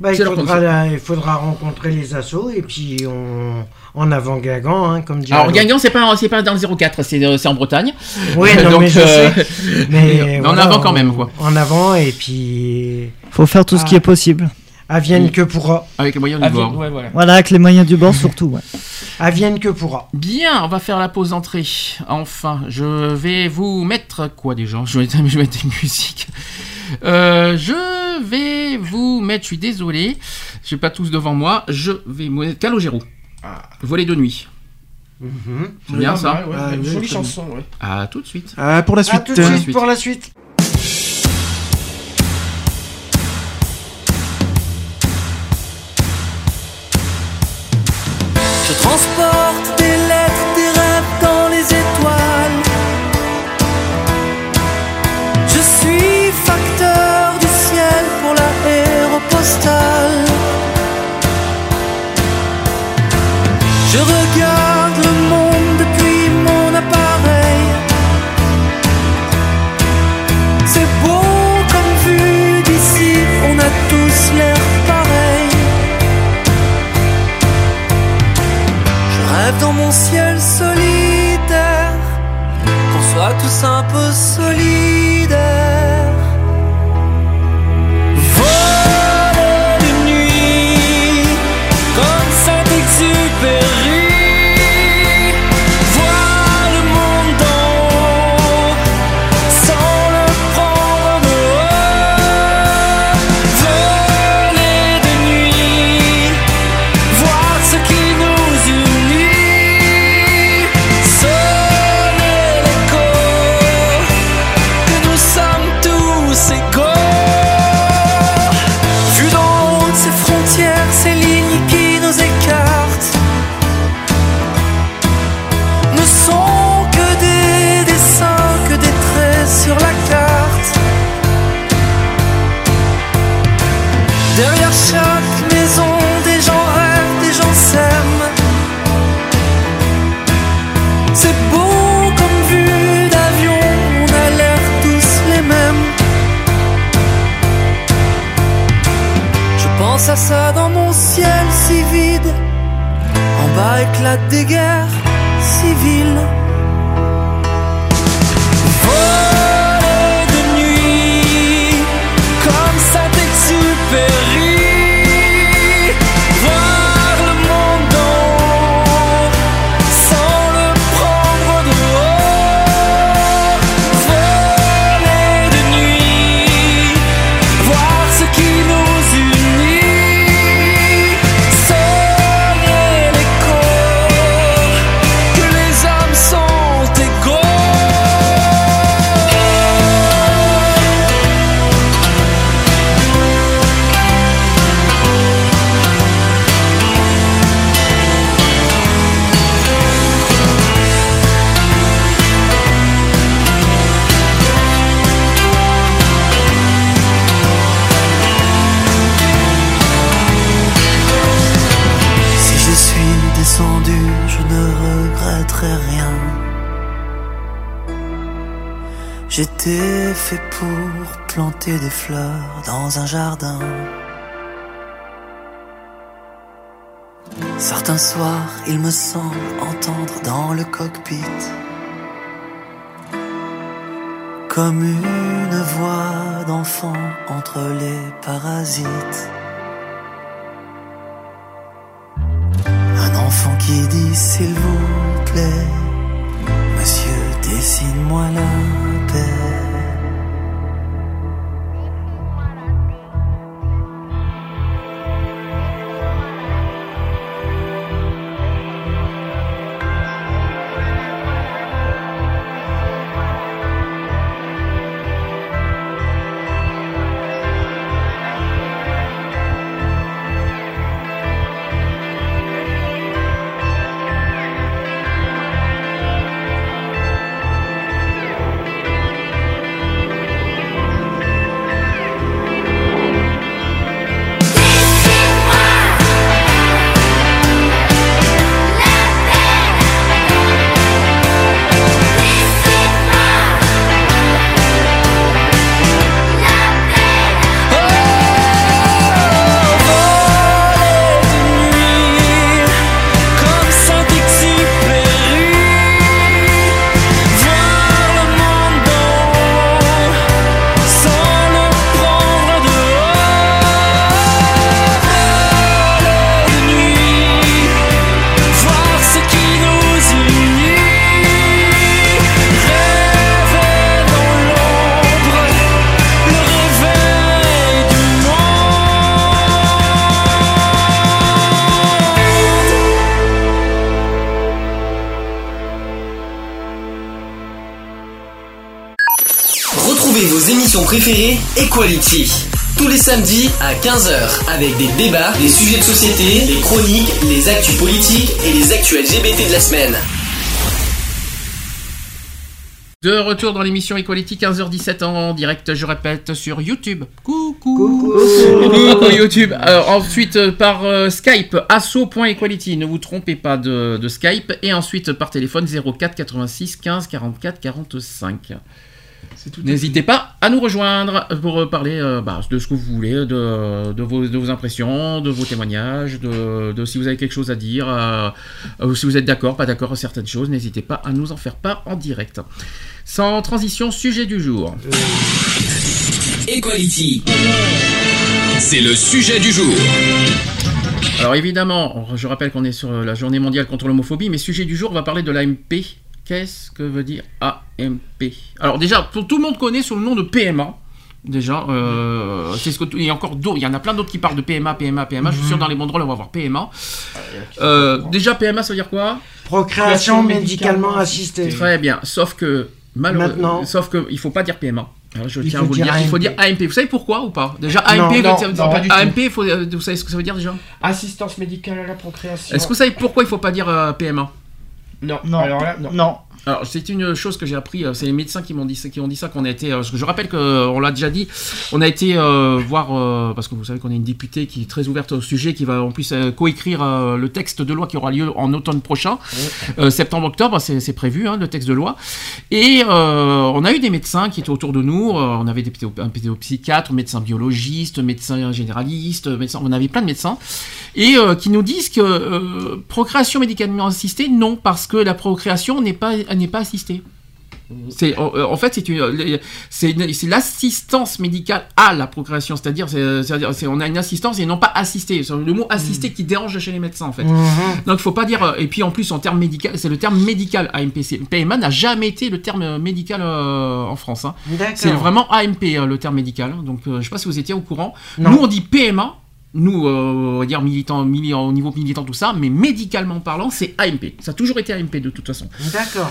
Speaker 2: Bah, il, faudra, la- il faudra rencontrer les assos et puis on, en avant Guingamp, hein, comme dirait
Speaker 1: Alors. Guingamp, c'est pas, c'est pas dans le 04, c'est c'est en Bretagne.
Speaker 2: Oui, non,
Speaker 1: Donc,
Speaker 2: mais je
Speaker 1: euh,
Speaker 2: sais. Mais,
Speaker 1: en
Speaker 2: voilà,
Speaker 1: avant quand même, quoi.
Speaker 2: En avant et puis
Speaker 5: Faut faire tout ce qui
Speaker 2: Ah.
Speaker 5: est possible.
Speaker 2: Avienne que pourra.
Speaker 1: Avec les moyens du bord.
Speaker 4: ouais, voilà.
Speaker 5: Voilà, avec les moyens du bord surtout. Ouais.
Speaker 2: Avienne que pourra.
Speaker 1: Bien, on va faire la pause d'entrée. Enfin, je vais vous mettre quoi déjà? Je vais, je vais mettre des musiques. Euh, je vais vous mettre, je suis désolé, j'ai pas tous devant moi. Je vais vous mettre Calogero. Voler de nuit.
Speaker 2: Mhm.
Speaker 1: C'est bien ça.
Speaker 4: Ouais, ouais,
Speaker 3: Ah,
Speaker 4: jolie chanson, ouais.
Speaker 1: À tout de suite.
Speaker 3: Euh, pour la
Speaker 2: À
Speaker 3: suite.
Speaker 2: tout de suite pour la suite.
Speaker 6: Je transporte des lettres, regarde le monde depuis mon appareil. C'est beau comme vu d'ici, on a tous l'air pareil. Je rêve dans mon ciel solitaire qu'on soit tous un peu solidaires. Bas éclatent J'étais fait pour planter des fleurs dans un jardin. Certains soirs, il me semble entendre dans le cockpit comme une voix d'enfant entre les parasites. Un enfant qui dit s'il vous plaît, monsieur, dessine-moi la
Speaker 7: Equality. Tous les samedis à 15h avec des débats, des sujets de société, des chroniques, les actus politiques et les actus LGBT de la semaine.
Speaker 1: De retour dans l'émission Equality 15h17 en direct, je répète, sur YouTube. Coucou Coucou YouTube. Alors, ensuite euh, par euh, Skype, asso.equality, ne vous trompez pas de, de Skype. Et ensuite par téléphone 04 86 15 44 45. N'hésitez pas à nous rejoindre pour euh, parler euh, bah, de ce que vous voulez, de, de vos, de vos impressions, de vos témoignages, de, de si vous avez quelque chose à dire, euh, ou si vous êtes d'accord, pas d'accord à certaines choses, n'hésitez pas à nous en faire part en direct. Sans transition, sujet du jour.
Speaker 7: Equality.
Speaker 8: C'est le sujet du jour.
Speaker 1: Alors évidemment, je rappelle qu'on est sur la journée mondiale contre l'homophobie, mais sujet du jour, on va parler de l'AMP. Qu'est-ce que veut dire AMP Alors déjà, tout, tout le monde connaît sous le nom de PMA. Déjà, euh, c'est ce que il y a encore d'autres, il y en a plein d'autres qui parlent de PMA, PMA, PMA. Je suis sûr dans les banderoles on va voir PMA. Euh, déjà PMA, ça veut dire quoi?
Speaker 2: Procréation médicalement assistée.
Speaker 1: Très bien, sauf que malheureusement, sauf que il faut pas dire PMA. Alors, je
Speaker 2: Il
Speaker 1: tiens à
Speaker 2: faut
Speaker 1: vous le
Speaker 2: dire
Speaker 1: il faut
Speaker 2: AMP.
Speaker 1: dire AMP. Vous savez pourquoi ou pas? Déjà AMP,
Speaker 4: non, pas.
Speaker 1: AMP, faut- euh, vous savez ce que ça veut dire déjà?
Speaker 4: Assistance médicale à la procréation.
Speaker 1: Est-ce que vous savez pourquoi il faut pas dire euh, PMA
Speaker 4: Non,
Speaker 5: Non.
Speaker 4: alors là, non.
Speaker 5: Non.
Speaker 1: Alors c'est une chose que j'ai appris, euh, c'est les médecins qui m'ont dit ça, qui ont dit ça qu'on a été. euh, parce que je rappelle que euh, on l'a déjà dit, on a été euh, voir euh, parce que vous savez qu'on a une députée qui est très ouverte au sujet, qui va en plus euh, coécrire le texte de loi qui aura lieu en automne prochain, septembre-octobre, c'est prévu hein, le texte de loi. Et on a eu des médecins qui étaient autour de nous, on avait des un pédopsychiatre, médecin biologiste, médecin généraliste, médecin, on avait plein de médecins et qui nous disent que procréation médicalement assistée, non, parce que la procréation n'est pas n'est pas assistée. C'est en, en fait c'est une c'est l'assistance médicale à la procréation, c'est-à-dire c'est c'est-à-dire c'est- on a une assistance et non pas assistée. C'est le mot assisté qui dérange chez les médecins en fait.
Speaker 2: Mhm.
Speaker 1: Donc faut pas dire euh, et puis en plus en termes médical, c'est le terme médical AMPC. PMA n'a jamais été le terme médical euh, en France. hein. C'est vraiment AMP euh, le terme médical. Donc euh, je sais pas si vous étiez au courant.
Speaker 2: Non.
Speaker 1: Nous on dit PMA. Nous, euh, on va dire militants, mili- au niveau militant, tout ça, mais médicalement parlant, c'est AMP. Ça a toujours été AMP de toute façon.
Speaker 2: D'accord.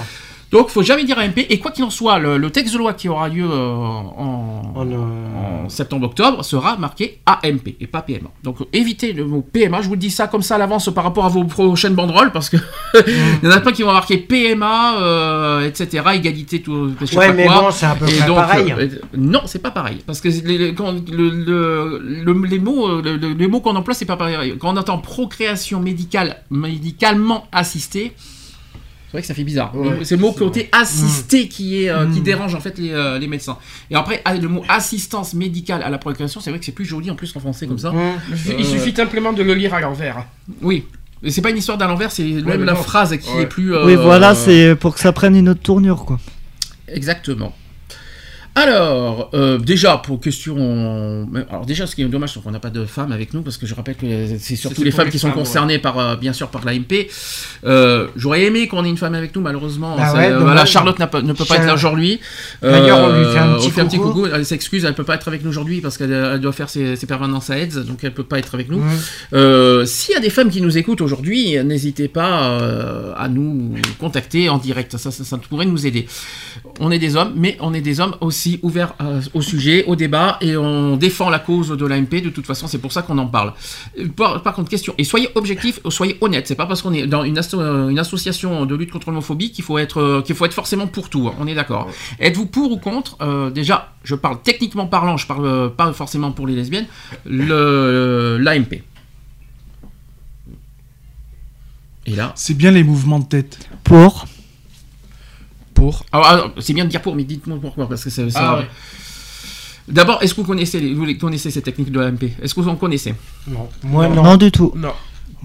Speaker 1: Donc, faut jamais dire AMP. Et quoi qu'il en soit, le, le texte de loi qui aura lieu euh, en,
Speaker 2: En, euh,
Speaker 1: en septembre-octobre sera marqué AMP et pas PMA. Donc, évitez le mot PMA. Je vous dis ça comme ça à l'avance par rapport à vos prochaines banderoles parce que il y en a plein qui vont marquer PMA, euh, etc. Égalité, tout. je sais
Speaker 2: Ouais,
Speaker 1: pas
Speaker 2: mais
Speaker 1: quoi.
Speaker 2: bon, c'est un peu
Speaker 1: donc,
Speaker 2: pareil.
Speaker 1: euh, non, c'est pas pareil. Parce que les, les- quand le, le- le- les mots, le- le- les mots qu'on emploie, c'est pas pareil. Quand on entend procréation médicale, médicalement assistée, c'est vrai que ça fait bizarre.
Speaker 4: Ouais,
Speaker 1: c'est le mot côté assisté qui est euh, qui
Speaker 2: Mm.
Speaker 1: dérange en fait les, euh, les médecins. Et après ah, le mot assistance médicale à la procréation, c'est vrai que c'est plus joli en plus en français comme ça.
Speaker 2: Mhm.
Speaker 4: Il suffit- Il suffit simplement de le lire à l'envers.
Speaker 1: Oui. C'est pas une histoire d'à l'envers, c'est même la
Speaker 4: non.
Speaker 1: phrase qui
Speaker 4: Ouais.
Speaker 1: est plus. euh,
Speaker 5: Oui, voilà, c'est pour que ça prenne une autre tournure, quoi.
Speaker 1: Exactement. Alors, euh, déjà, pour question... Alors déjà, ce qui est dommage, c'est qu'on n'a pas de femmes avec nous, parce que je rappelle que c'est surtout les femmes qui sont
Speaker 4: femmes,
Speaker 1: concernées, par, euh, bien sûr, par l'AMP. Euh, J'aurais aimé qu'on ait une femme avec nous, malheureusement.
Speaker 2: Bah ouais,
Speaker 1: euh, voilà, Charlotte pas- ne peut pas être là aujourd'hui.
Speaker 2: D'ailleurs, on lui fait un petit coucou.
Speaker 1: Elle s'excuse, elle peut pas être avec nous aujourd'hui, parce qu'elle elle doit faire ses, ses permanences à AIDS, donc elle peut pas être avec nous. S'il y a des femmes qui nous écoutent aujourd'hui, n'hésitez pas euh, à nous contacter en direct. Ça, ça, ça pourrait nous aider. On est des hommes, mais on est des hommes aussi ouverts euh, au sujet, au débat, et on défend la cause de l'AMP. De toute façon, c'est pour ça qu'on en parle. Euh, Par, par contre, question. Et soyez objectifs, soyez honnêtes. C'est pas parce qu'on est dans une, asso- euh, une association de lutte contre l'homophobie qu'il faut être euh, qu'il faut être forcément pour tout. hein. On est d'accord. Êtes-vous pour ou contre Euh, Déjà, je parle techniquement parlant. Je parle euh, pas forcément pour les lesbiennes. Le l'AMP. Et là,
Speaker 3: C'est bien les mouvements de tête.
Speaker 5: Pour.
Speaker 1: Pour. Alors, alors, c'est bien de dire pour, mais dites-moi pourquoi, parce que
Speaker 4: Ah ouais.
Speaker 1: D'abord, est-ce que vous connaissez, les- vous connaissez ces techniques de l'AMP Est-ce que vous en connaissez?
Speaker 2: Non. Moi, non.
Speaker 5: Non, du tout.
Speaker 4: Non.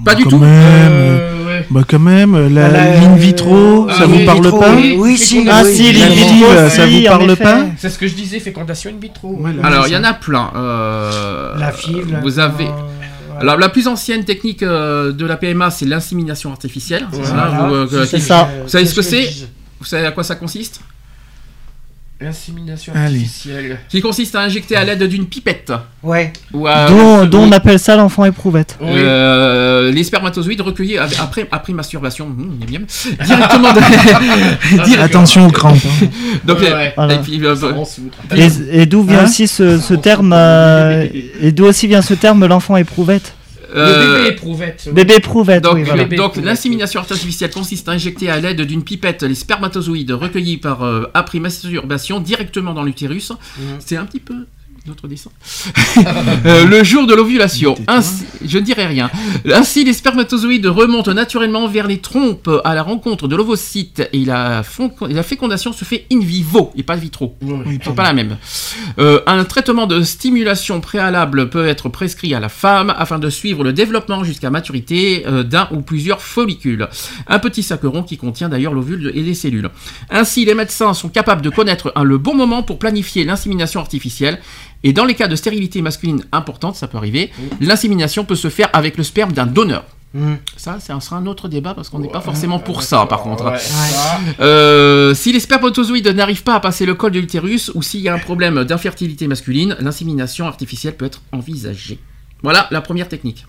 Speaker 1: Pas du
Speaker 3: quand
Speaker 1: tout?
Speaker 3: Même,
Speaker 4: Euh, ouais.
Speaker 3: Bah quand même, la
Speaker 2: Voilà,
Speaker 3: ligne
Speaker 2: euh,
Speaker 3: vitro,
Speaker 4: ah
Speaker 3: ça vous parle
Speaker 2: vitro,
Speaker 3: pas?
Speaker 2: oui. Si.
Speaker 5: Ah si, vidéos,
Speaker 3: vitro, ça vous parle pas?
Speaker 4: C'est ce que je disais, fécondation in vitro.
Speaker 3: Voilà.
Speaker 1: Alors, il y en a plein. euh,
Speaker 2: La fibre.
Speaker 1: Vous avez.
Speaker 2: voilà.
Speaker 1: Alors, la plus ancienne technique euh, de la PMA, c'est l'insémination artificielle. C'est ça, vous, euh,
Speaker 5: ça.
Speaker 1: Vous savez ce que c'est? Vous savez à quoi ça consiste?
Speaker 4: L'insémination
Speaker 3: Allez.
Speaker 4: artificielle.
Speaker 1: Qui consiste à injecter à l'aide d'une pipette.
Speaker 2: Ouais.
Speaker 1: Ou à-
Speaker 5: Dont, on appelle ça l'enfant éprouvette.
Speaker 4: Oui.
Speaker 1: Euh, les spermatozoïdes recueillis après, après masturbation, bien, directement de- Direct-
Speaker 3: Attention aux crampes. hein.
Speaker 1: Donc,
Speaker 4: Ouais,
Speaker 1: euh,
Speaker 4: ouais.
Speaker 5: Voilà.
Speaker 1: et puis, euh.
Speaker 5: Et, et d'où vient
Speaker 3: Hein?
Speaker 5: aussi ce, ce terme euh, Et d'où aussi vient ce terme l'enfant éprouvette?
Speaker 1: euh,
Speaker 4: Le bébé éprouvette. oui.
Speaker 5: Bébé éprouvette,
Speaker 1: Donc,
Speaker 5: oui, voilà.
Speaker 4: Bébé
Speaker 1: donc
Speaker 4: éprouvette,
Speaker 1: l'insémination artificielle consiste à injecter à l'aide d'une pipette les spermatozoïdes recueillis par euh, après masturbation directement dans l'utérus. C'est un petit peu notre. Euh, le jour de l'ovulation. Je ne dirai rien. Ainsi, les spermatozoïdes remontent naturellement vers les trompes à la rencontre de l'ovocyte et la, fécondation se fait in vivo et pas vitro.
Speaker 3: Oui,
Speaker 1: C'est pas la même. Euh, un traitement de stimulation préalable peut être prescrit à la femme afin de suivre le développement jusqu'à maturité euh, d'un ou plusieurs follicules. Un petit sac rond qui contient d'ailleurs l'ovule et les cellules. Ainsi, les médecins sont capables de connaître le bon moment pour planifier l'insémination artificielle. Et dans les cas de stérilité masculine importante, ça peut arriver, l'insémination peut se faire avec le sperme d'un donneur.
Speaker 2: Mm.
Speaker 1: Ça, ça sera un autre débat parce qu'on n'est pas forcément pour ça, par contre.
Speaker 4: Ouais, ça.
Speaker 1: Euh, si les spermatozoïdes n'arrivent pas à passer le col de l'utérus ou s'il y a un problème d'infertilité masculine, l'insémination artificielle peut être envisagée. Voilà la première technique.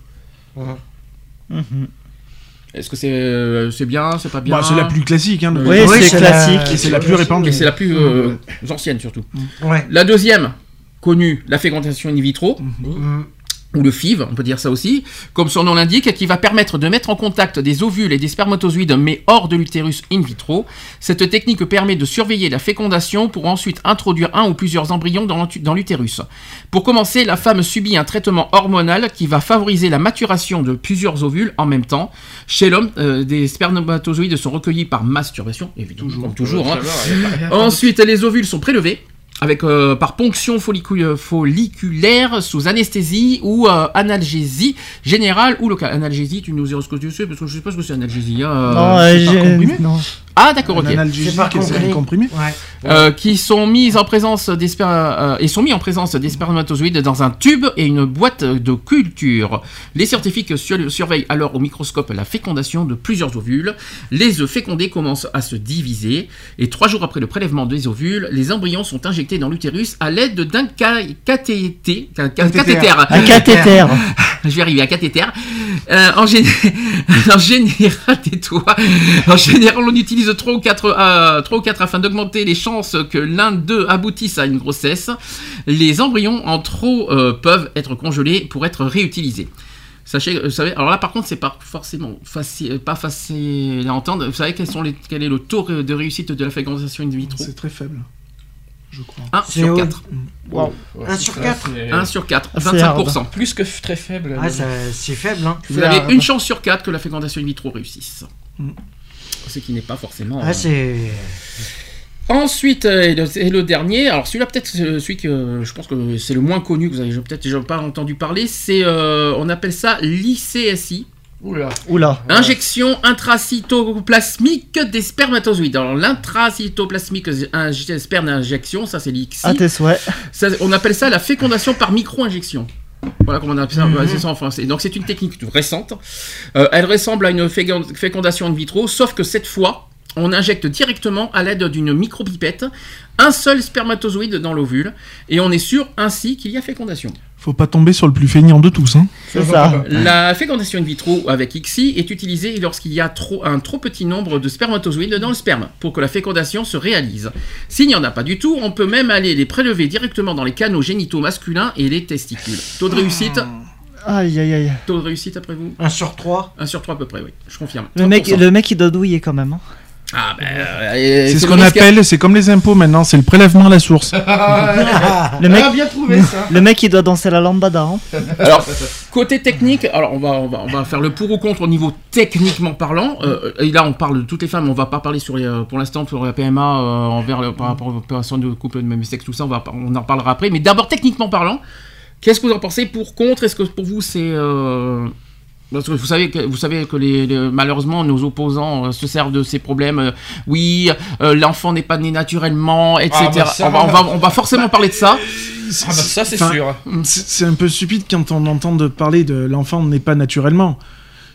Speaker 1: Est-ce que c'est euh, c'est bien, c'est pas bien
Speaker 3: Bah, c'est la plus classique. Hein, de-
Speaker 5: Oui,
Speaker 2: Oui,
Speaker 5: c'est
Speaker 2: la-
Speaker 5: classique.
Speaker 3: Et c'est la plus répandue.
Speaker 1: Et c'est la plus euh, ancienne surtout.
Speaker 2: Ouais.
Speaker 1: La deuxième, connue, la fécondation in vitro.
Speaker 2: Mm.
Speaker 1: ou le FIV, on peut dire ça aussi, comme son nom l'indique, qui va permettre de mettre en contact des ovules et des spermatozoïdes mais hors de l'utérus in vitro. Cette technique permet de surveiller la fécondation pour ensuite introduire un ou plusieurs embryons dans l'ut- dans l'utérus. Pour commencer, la femme subit un traitement hormonal qui va favoriser la maturation de plusieurs ovules en même temps. Chez l'homme, euh, des spermatozoïdes sont recueillis par masturbation, évidemment, toujours. hein. Ensuite, les ovules sont prélevés avec, euh, par ponction follicu- folliculaire sous anesthésie ou euh, analgésie générale ou locale. Analgésie, tu nous diras ce que tu sais, parce que je sais pas ce que c'est analgésie. hein,
Speaker 5: Non,
Speaker 1: euh,
Speaker 5: euh,
Speaker 3: comprimé
Speaker 5: non.
Speaker 1: Ah, d'accord, ok.
Speaker 3: Analgésique,
Speaker 2: comprimé.
Speaker 3: comprimé.
Speaker 2: Ouais.
Speaker 1: Euh, qui sont mises en présence des sper- euh, et sont mis en présence des spermatozoïdes dans un tube et une boîte de culture. Les scientifiques sur- surveillent alors au microscope la fécondation de plusieurs ovules. Les œufs fécondés commencent à se diviser et trois jours après le prélèvement des ovules, les embryons sont injectés dans l'utérus à l'aide d'un ca- cathéter, ca- ca-
Speaker 3: Cathéter.
Speaker 1: cathéter.
Speaker 5: Un cathéter.
Speaker 1: Je vais arriver à cathéter. Euh, en, en général, tais-toi. En général, on utilise 3 ou 4, euh, trois ou quatre afin d'augmenter les chances que l'un d'eux aboutisse à une grossesse. Les embryons en trop euh, peuvent être congelés pour être réutilisés. Sachez, vous savez, alors là par contre c'est pas forcément facile, pas facile à entendre. Vous savez quels sont les, quel est le taux de réussite de la fécondation in vitro?
Speaker 3: C'est très faible, je crois.
Speaker 1: 1
Speaker 2: C'est
Speaker 1: sur
Speaker 2: au-
Speaker 1: 4.
Speaker 4: Wow.
Speaker 2: Un sur
Speaker 4: ça,
Speaker 2: quatre.
Speaker 4: c'est-
Speaker 1: 1 sur 4,
Speaker 5: C'est
Speaker 1: 25%.
Speaker 4: Plus que très faible.
Speaker 2: Ah, c'est faible, hein.
Speaker 1: Vous avez
Speaker 5: hard.
Speaker 1: une chance sur 4 que la fécondation in vitro réussisse.
Speaker 3: Mm.
Speaker 1: Ce qui n'est pas forcément.
Speaker 2: Ah,
Speaker 1: euh,
Speaker 2: c'est.
Speaker 1: Ensuite, euh, et le, et le dernier, alors celui-là peut-être c'est celui que euh, je pense que c'est le moins connu, que vous avez peut-être déjà pas entendu parler, c'est, euh, on appelle ça l'ICSI,
Speaker 4: Oula.
Speaker 5: Oula.
Speaker 1: injection intracytoplasmique des spermatozoïdes. Alors l'intracytoplasmique sperme injection, ça c'est l'ICSI,
Speaker 5: À tes souhaits.
Speaker 1: Ça, on appelle ça la fécondation par micro-injection. Voilà comment on appelle ça,
Speaker 2: Mhm.
Speaker 1: c'est ça en français. Donc c'est une technique récente. Euh, elle ressemble à une fécond- fécondation in vitro, sauf que cette fois, on injecte directement à l'aide d'une micropipette un seul spermatozoïde dans l'ovule, et on est sûr ainsi qu'il y a fécondation.
Speaker 3: Faut pas tomber sur le plus feignant de tous. Hein.
Speaker 5: C'est ça.
Speaker 1: La fécondation in vitro avec ICSI est utilisée lorsqu'il y a trop, un trop petit nombre de spermatozoïdes dans le sperme pour que la fécondation se réalise. S'il n'y en a pas du tout, on peut même aller les prélever directement dans les canaux génitaux masculins et les testicules. Taux de réussite,
Speaker 5: Aïe, aïe, aïe.
Speaker 1: taux de réussite après vous
Speaker 2: Un sur trois.
Speaker 1: 1 sur 3 à peu près, oui, je confirme.
Speaker 5: Le mec,
Speaker 1: 30%.
Speaker 5: le mec, il doit douiller quand même. hein.
Speaker 1: Ah ben, euh,
Speaker 3: C'est ce qu'on appelle, c'est comme les impôts maintenant, c'est le prélèvement à la source.
Speaker 5: Le mec,
Speaker 4: Ah, bien trouvé ça.
Speaker 5: le mec, il doit danser la lambada. hein.
Speaker 1: Alors, côté technique, alors on va, on va, on va faire le pour ou contre au niveau techniquement parlant. Euh, et là, on parle de toutes les femmes, on va pas parler sur les, euh, pour l'instant sur la PMA euh, envers le- par rapport aux personnes de couple de même sexe, tout ça, on, va, on en parlera après. Mais d'abord, techniquement parlant, qu'est-ce que vous en pensez pour contre Est-ce que pour vous c'est. Parce que vous savez que, vous savez que les, les- malheureusement nos opposants euh, se servent de ces problèmes. euh, oui, euh, l'enfant n'est pas né naturellement, etc.
Speaker 4: Ah, bah, ça-
Speaker 1: on, va, on, va, on va forcément parler de ça.
Speaker 4: Ah bah ça c'est sûr.
Speaker 3: C'est c'est un peu stupide quand on entend de parler de l'enfant n'est pas naturellement.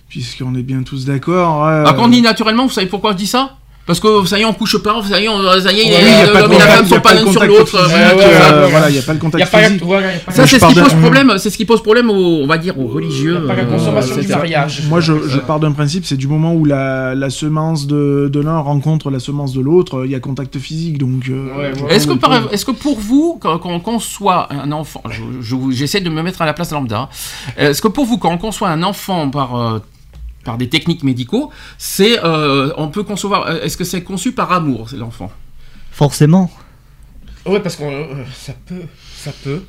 Speaker 3: Puisqu'on est bien tous d'accord. euh,
Speaker 1: Ah, quand on dit naturellement, vous savez pourquoi je dis ça? Parce que ça y est, on couche pas, ça y est, on- ça y est,
Speaker 3: de
Speaker 1: l'homme et la
Speaker 3: contact-
Speaker 1: femme sont pas l'un sur l'autre. voilà,
Speaker 3: euh, voilà, il y a pas le contact
Speaker 4: n'y
Speaker 3: physique.
Speaker 1: Ça, c'est ce qui pose problème, c'est ce qui pose problème aux, on va dire, aux religieux.
Speaker 4: y a pas la
Speaker 1: euh,
Speaker 4: consommation
Speaker 1: c'est
Speaker 4: du mariage.
Speaker 3: Moi, je, je pars d'un principe, c'est du moment où la, la semence de, de l'un rencontre la semence de l'autre, euh, il y a contact physique. Donc, euh,
Speaker 4: Ouais,
Speaker 3: je
Speaker 4: ouais.
Speaker 1: Est-ce que, est-ce que pour vous, quand, quand on conçoit un enfant, je- je- j'essaie de me mettre à la place lambda, est-ce que pour vous, quand on conçoit un enfant par, euh, par des techniques médicaux, c'est, euh, on peut concevoir, euh, est-ce que c'est conçu par amour, c'est l'enfant?
Speaker 5: Forcément.
Speaker 4: Ouais, parce que ça peut, ça peut.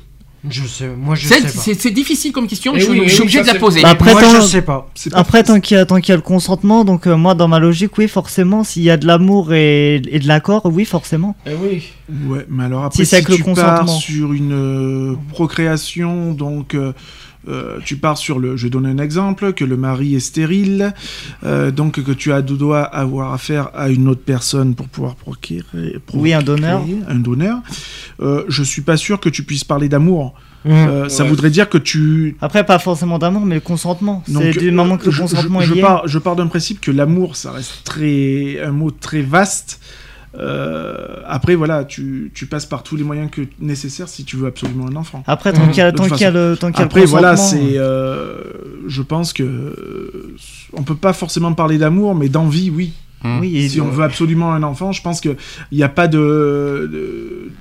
Speaker 2: Je sais, moi je
Speaker 1: C'est-
Speaker 2: sais pas.
Speaker 1: C'est difficile comme question,
Speaker 4: Eh
Speaker 1: je,
Speaker 4: oui,
Speaker 1: je
Speaker 4: eh
Speaker 1: suis
Speaker 4: oui,
Speaker 1: obligé
Speaker 4: ça,
Speaker 1: de la poser.
Speaker 5: Bah, après,
Speaker 2: moi
Speaker 5: tant-
Speaker 2: je sais pas.
Speaker 5: Après, tant qu'il y, a- tant qu'il y a le consentement, donc euh, moi, dans ma logique, oui, forcément, s'il y a de l'amour et, et de l'accord, oui, forcément.
Speaker 4: Eh oui.
Speaker 3: Ouais, mais alors après,
Speaker 5: Si
Speaker 3: si,
Speaker 5: c'est avec le
Speaker 3: tu pars
Speaker 5: consentement.
Speaker 3: sur une euh, procréation, donc euh, euh, tu pars sur le. Je donne un exemple que le mari est stérile, euh, donc que tu as de doigts avoir affaire à une autre personne pour pouvoir procréer.
Speaker 5: Oui, un donneur.
Speaker 3: Un donneur. Euh, je suis pas sûr que tu puisses parler d'amour.
Speaker 2: Mmh.
Speaker 3: Euh, Ça
Speaker 4: Ouais.
Speaker 3: voudrait dire que tu
Speaker 5: Après, pas forcément d'amour, mais le consentement. C'est du
Speaker 3: euh,
Speaker 5: moment que le
Speaker 3: je-
Speaker 5: consentement
Speaker 3: je,
Speaker 5: est
Speaker 3: je
Speaker 5: lié.
Speaker 3: pars, je pars d'un principe que l'amour, ça reste très, un mot très vaste. Euh, après, voilà, tu, tu passes par tous les moyens que, nécessaires si tu veux absolument un enfant.
Speaker 5: Après, tant qu'il y a, tant qu'il y a le, tant qu'il y a le
Speaker 3: Après, voilà,
Speaker 5: consentement,
Speaker 3: c'est. euh, je pense que. euh, on peut pas forcément parler d'amour, mais d'envie, oui.
Speaker 5: Oui, et-
Speaker 3: Si on veut absolument un enfant, je pense qu'il n'y a pas de. de,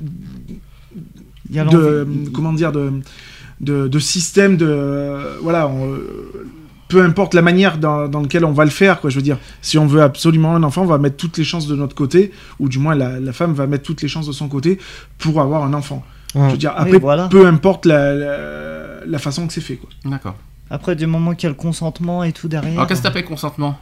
Speaker 5: il y a
Speaker 3: de-
Speaker 5: l'envie.
Speaker 3: comment dire de, de, de système de voilà on- peu importe la manière dans, dans laquelle on va le faire quoi je veux dire si on veut absolument un enfant on va mettre toutes les chances de notre côté ou du moins la, la femme va mettre toutes les chances de son côté pour avoir un enfant
Speaker 2: Ouais.
Speaker 3: je veux dire
Speaker 5: Oui,
Speaker 3: après
Speaker 5: voilà.
Speaker 3: peu importe la, la, la façon que c'est fait quoi
Speaker 1: D'accord.
Speaker 5: Après, du moment qu'il y a le consentement et tout derrière.
Speaker 1: Alors qu'est-ce que t'appelles consentement?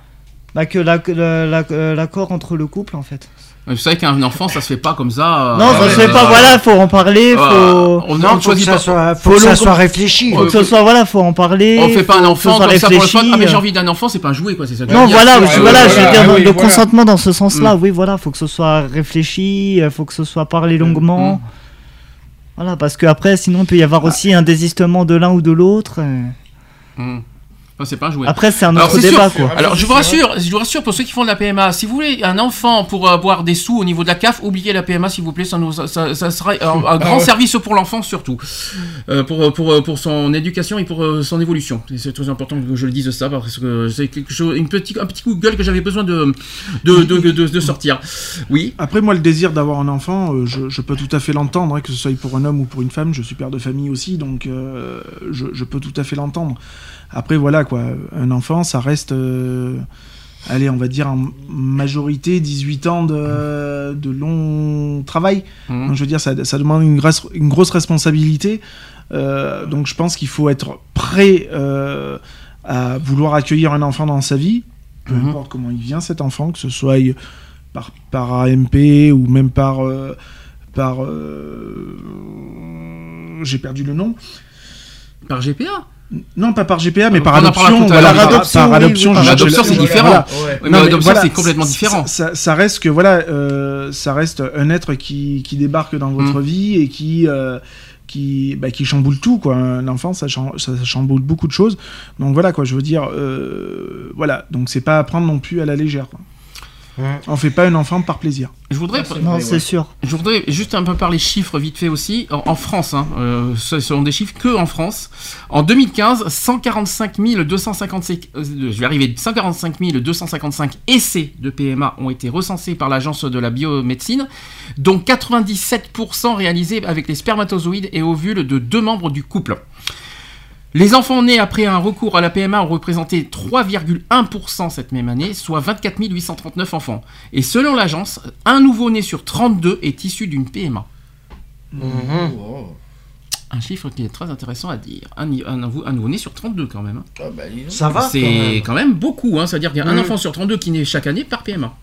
Speaker 5: Bah, que la- que la- la- euh, l'accord entre le couple, en fait.
Speaker 1: Vous savez qu'un enfant, ça se fait pas comme ça. euh,
Speaker 5: non, ça
Speaker 1: euh,
Speaker 5: se fait pas,
Speaker 1: euh,
Speaker 5: voilà, faut en parler,
Speaker 1: euh,
Speaker 5: faut.
Speaker 1: On, on
Speaker 2: Non, faut que
Speaker 1: choisit
Speaker 2: ça
Speaker 1: pas.
Speaker 2: soit, faut
Speaker 5: faut
Speaker 2: que ça soit réfléchi.
Speaker 5: Faut que ce soit, voilà, faut en parler.
Speaker 1: On fait pas un
Speaker 5: faut que ce
Speaker 1: enfant
Speaker 5: soit
Speaker 1: comme ça pour le fun. Ah mais j'ai envie d'un enfant, c'est pas un jouet quoi, c'est ça.
Speaker 5: Non,
Speaker 1: dire.
Speaker 5: voilà, voilà, je veux
Speaker 4: voilà,
Speaker 5: dire,
Speaker 4: oui,
Speaker 5: le
Speaker 4: voilà.
Speaker 5: consentement dans ce sens-là,
Speaker 1: Mm.
Speaker 5: oui, voilà, faut que ce soit réfléchi, euh, faut que ce soit parlé longuement.
Speaker 1: Mm.
Speaker 5: Voilà, parce que après, sinon, il peut y avoir aussi un désistement de l'un ou de l'autre. euh.
Speaker 1: C'est pas un jouet.
Speaker 5: Après, c'est un
Speaker 1: Alors,
Speaker 5: autre
Speaker 1: c'est
Speaker 5: débat,
Speaker 1: sûr.
Speaker 5: quoi.
Speaker 1: Alors je vous rassure, je vous rassure pour ceux qui font de la PMA, si vous voulez un enfant pour avoir des sous au niveau de la CAF, oubliez la PMA s'il vous plaît, ça, nous, ça, ça- ça sera un, un grand
Speaker 4: ouais.
Speaker 1: service pour l'enfant surtout, Euh, pour, pour, pour son éducation et pour euh, son évolution. C'est très important que je le dise ça parce que c'est quelque chose, une petite, un petit coup de gueule que j'avais besoin de, de, de, de, de sortir. Oui.
Speaker 3: après moi le désir d'avoir un enfant euh, je, je peux tout à fait l'entendre hein, que ce soit pour un homme ou pour une femme je suis père de famille aussi donc euh, je, je peux tout à fait l'entendre après voilà quoi un enfant ça reste euh, allez, on va dire en majorité 18 ans de, de long travail.
Speaker 1: Mhm.
Speaker 3: Donc je veux dire, ça, ça demande une, grosse- une grosse responsabilité. Euh, donc je pense qu'il faut être prêt euh, à vouloir accueillir un enfant dans sa vie, peu
Speaker 1: Mhm.
Speaker 3: importe comment il vient cet enfant, que ce soit par, par AMP ou même par... euh, par J'ai perdu le nom.
Speaker 1: Par GPA
Speaker 3: Non, pas par GPA, mais
Speaker 1: On
Speaker 3: par adoption. par,
Speaker 5: Adoption,
Speaker 3: par adoption,
Speaker 1: c'est
Speaker 3: voilà.
Speaker 1: différent.
Speaker 3: Voilà.
Speaker 4: Ouais.
Speaker 1: Oui,
Speaker 3: Non,
Speaker 1: mais
Speaker 3: mais
Speaker 1: adoption,
Speaker 3: voilà,
Speaker 1: c'est complètement différent.
Speaker 3: Ça, ça reste que voilà, euh, ça reste un être qui, qui débarque dans votre
Speaker 1: Mm.
Speaker 3: vie et qui euh, qui bah, qui chamboule tout quoi. Un enfant, ça, cham- ça chamboule beaucoup de choses. Donc voilà quoi, je veux dire, euh, voilà. Donc c'est pas à prendre non plus à la légère. Quoi. On fait pas un enfant par plaisir.
Speaker 1: Je voudrais,
Speaker 5: Non,
Speaker 4: Ouais,
Speaker 5: c'est
Speaker 4: ouais.
Speaker 5: sûr.
Speaker 1: je voudrais juste un peu parler chiffres vite fait aussi. En, en France, hein, euh, ce sont des chiffres que en France. En 2015, 145 255, euh, je vais arriver, 145 255 essais de PMA ont été recensés par l'agence de la biomédecine, dont 97% réalisés avec les spermatozoïdes et ovules de deux membres du couple. Les enfants nés après un recours à la PMA ont représenté 3,1% cette même année, soit 24 839 enfants. Et selon l'agence, un nouveau-né sur 32 est issu d'une PMA.
Speaker 2: Mhm.
Speaker 1: Un chiffre qui est très intéressant à dire. Un, nouveau-né sur 32 quand même. hein.
Speaker 4: Ah, bah.
Speaker 2: Ça va
Speaker 1: C'est quand même beaucoup, hein. c'est-à-dire qu'il y a un
Speaker 2: Mhm.
Speaker 1: enfant sur 32 qui naît chaque année par PMA.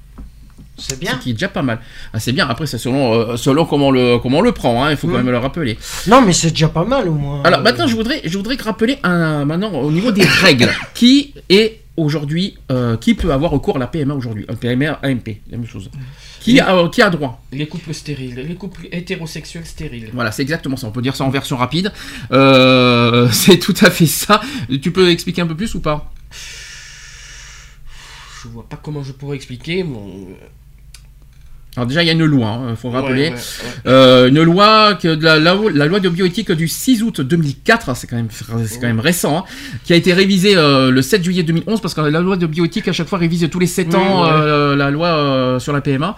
Speaker 2: C'est
Speaker 1: Ce
Speaker 2: bien.
Speaker 1: qui est déjà pas mal. Ah, c'est bien, après c'est selon, euh, selon comment, on le, comment on le prend, hein, il faut quand
Speaker 2: Mhm.
Speaker 1: même le rappeler.
Speaker 2: Non, mais c'est déjà pas mal au moins.
Speaker 1: Alors
Speaker 2: Euh,
Speaker 1: maintenant, je voudrais, je voudrais rappeler un, maintenant au niveau des règles. qui est aujourd'hui, euh, qui peut avoir recours à la PMA aujourd'hui? Un PMA, AMP, la même chose. Qui a, qui a droit?
Speaker 4: Les couples stériles, les couples hétérosexuels stériles.
Speaker 1: Voilà, c'est exactement ça. On peut dire ça en version rapide. Euh, c'est tout à fait ça. Tu peux expliquer un peu plus ou pas?
Speaker 4: Je vois pas comment je pourrais expliquer. Bon,
Speaker 1: Alors déjà, il y a une loi, il faut rappeler.
Speaker 4: Ouais, ouais, ouais.
Speaker 1: Euh, une loi, que de la, la, la loi de bioéthique du 6 août 2004, c'est quand même, c'est quand même récent, hein, qui a été révisée euh, le 7 juillet 2011, parce que la loi de bioéthique, à chaque fois, révise tous les 7 ans euh, la loi euh, sur la PMA.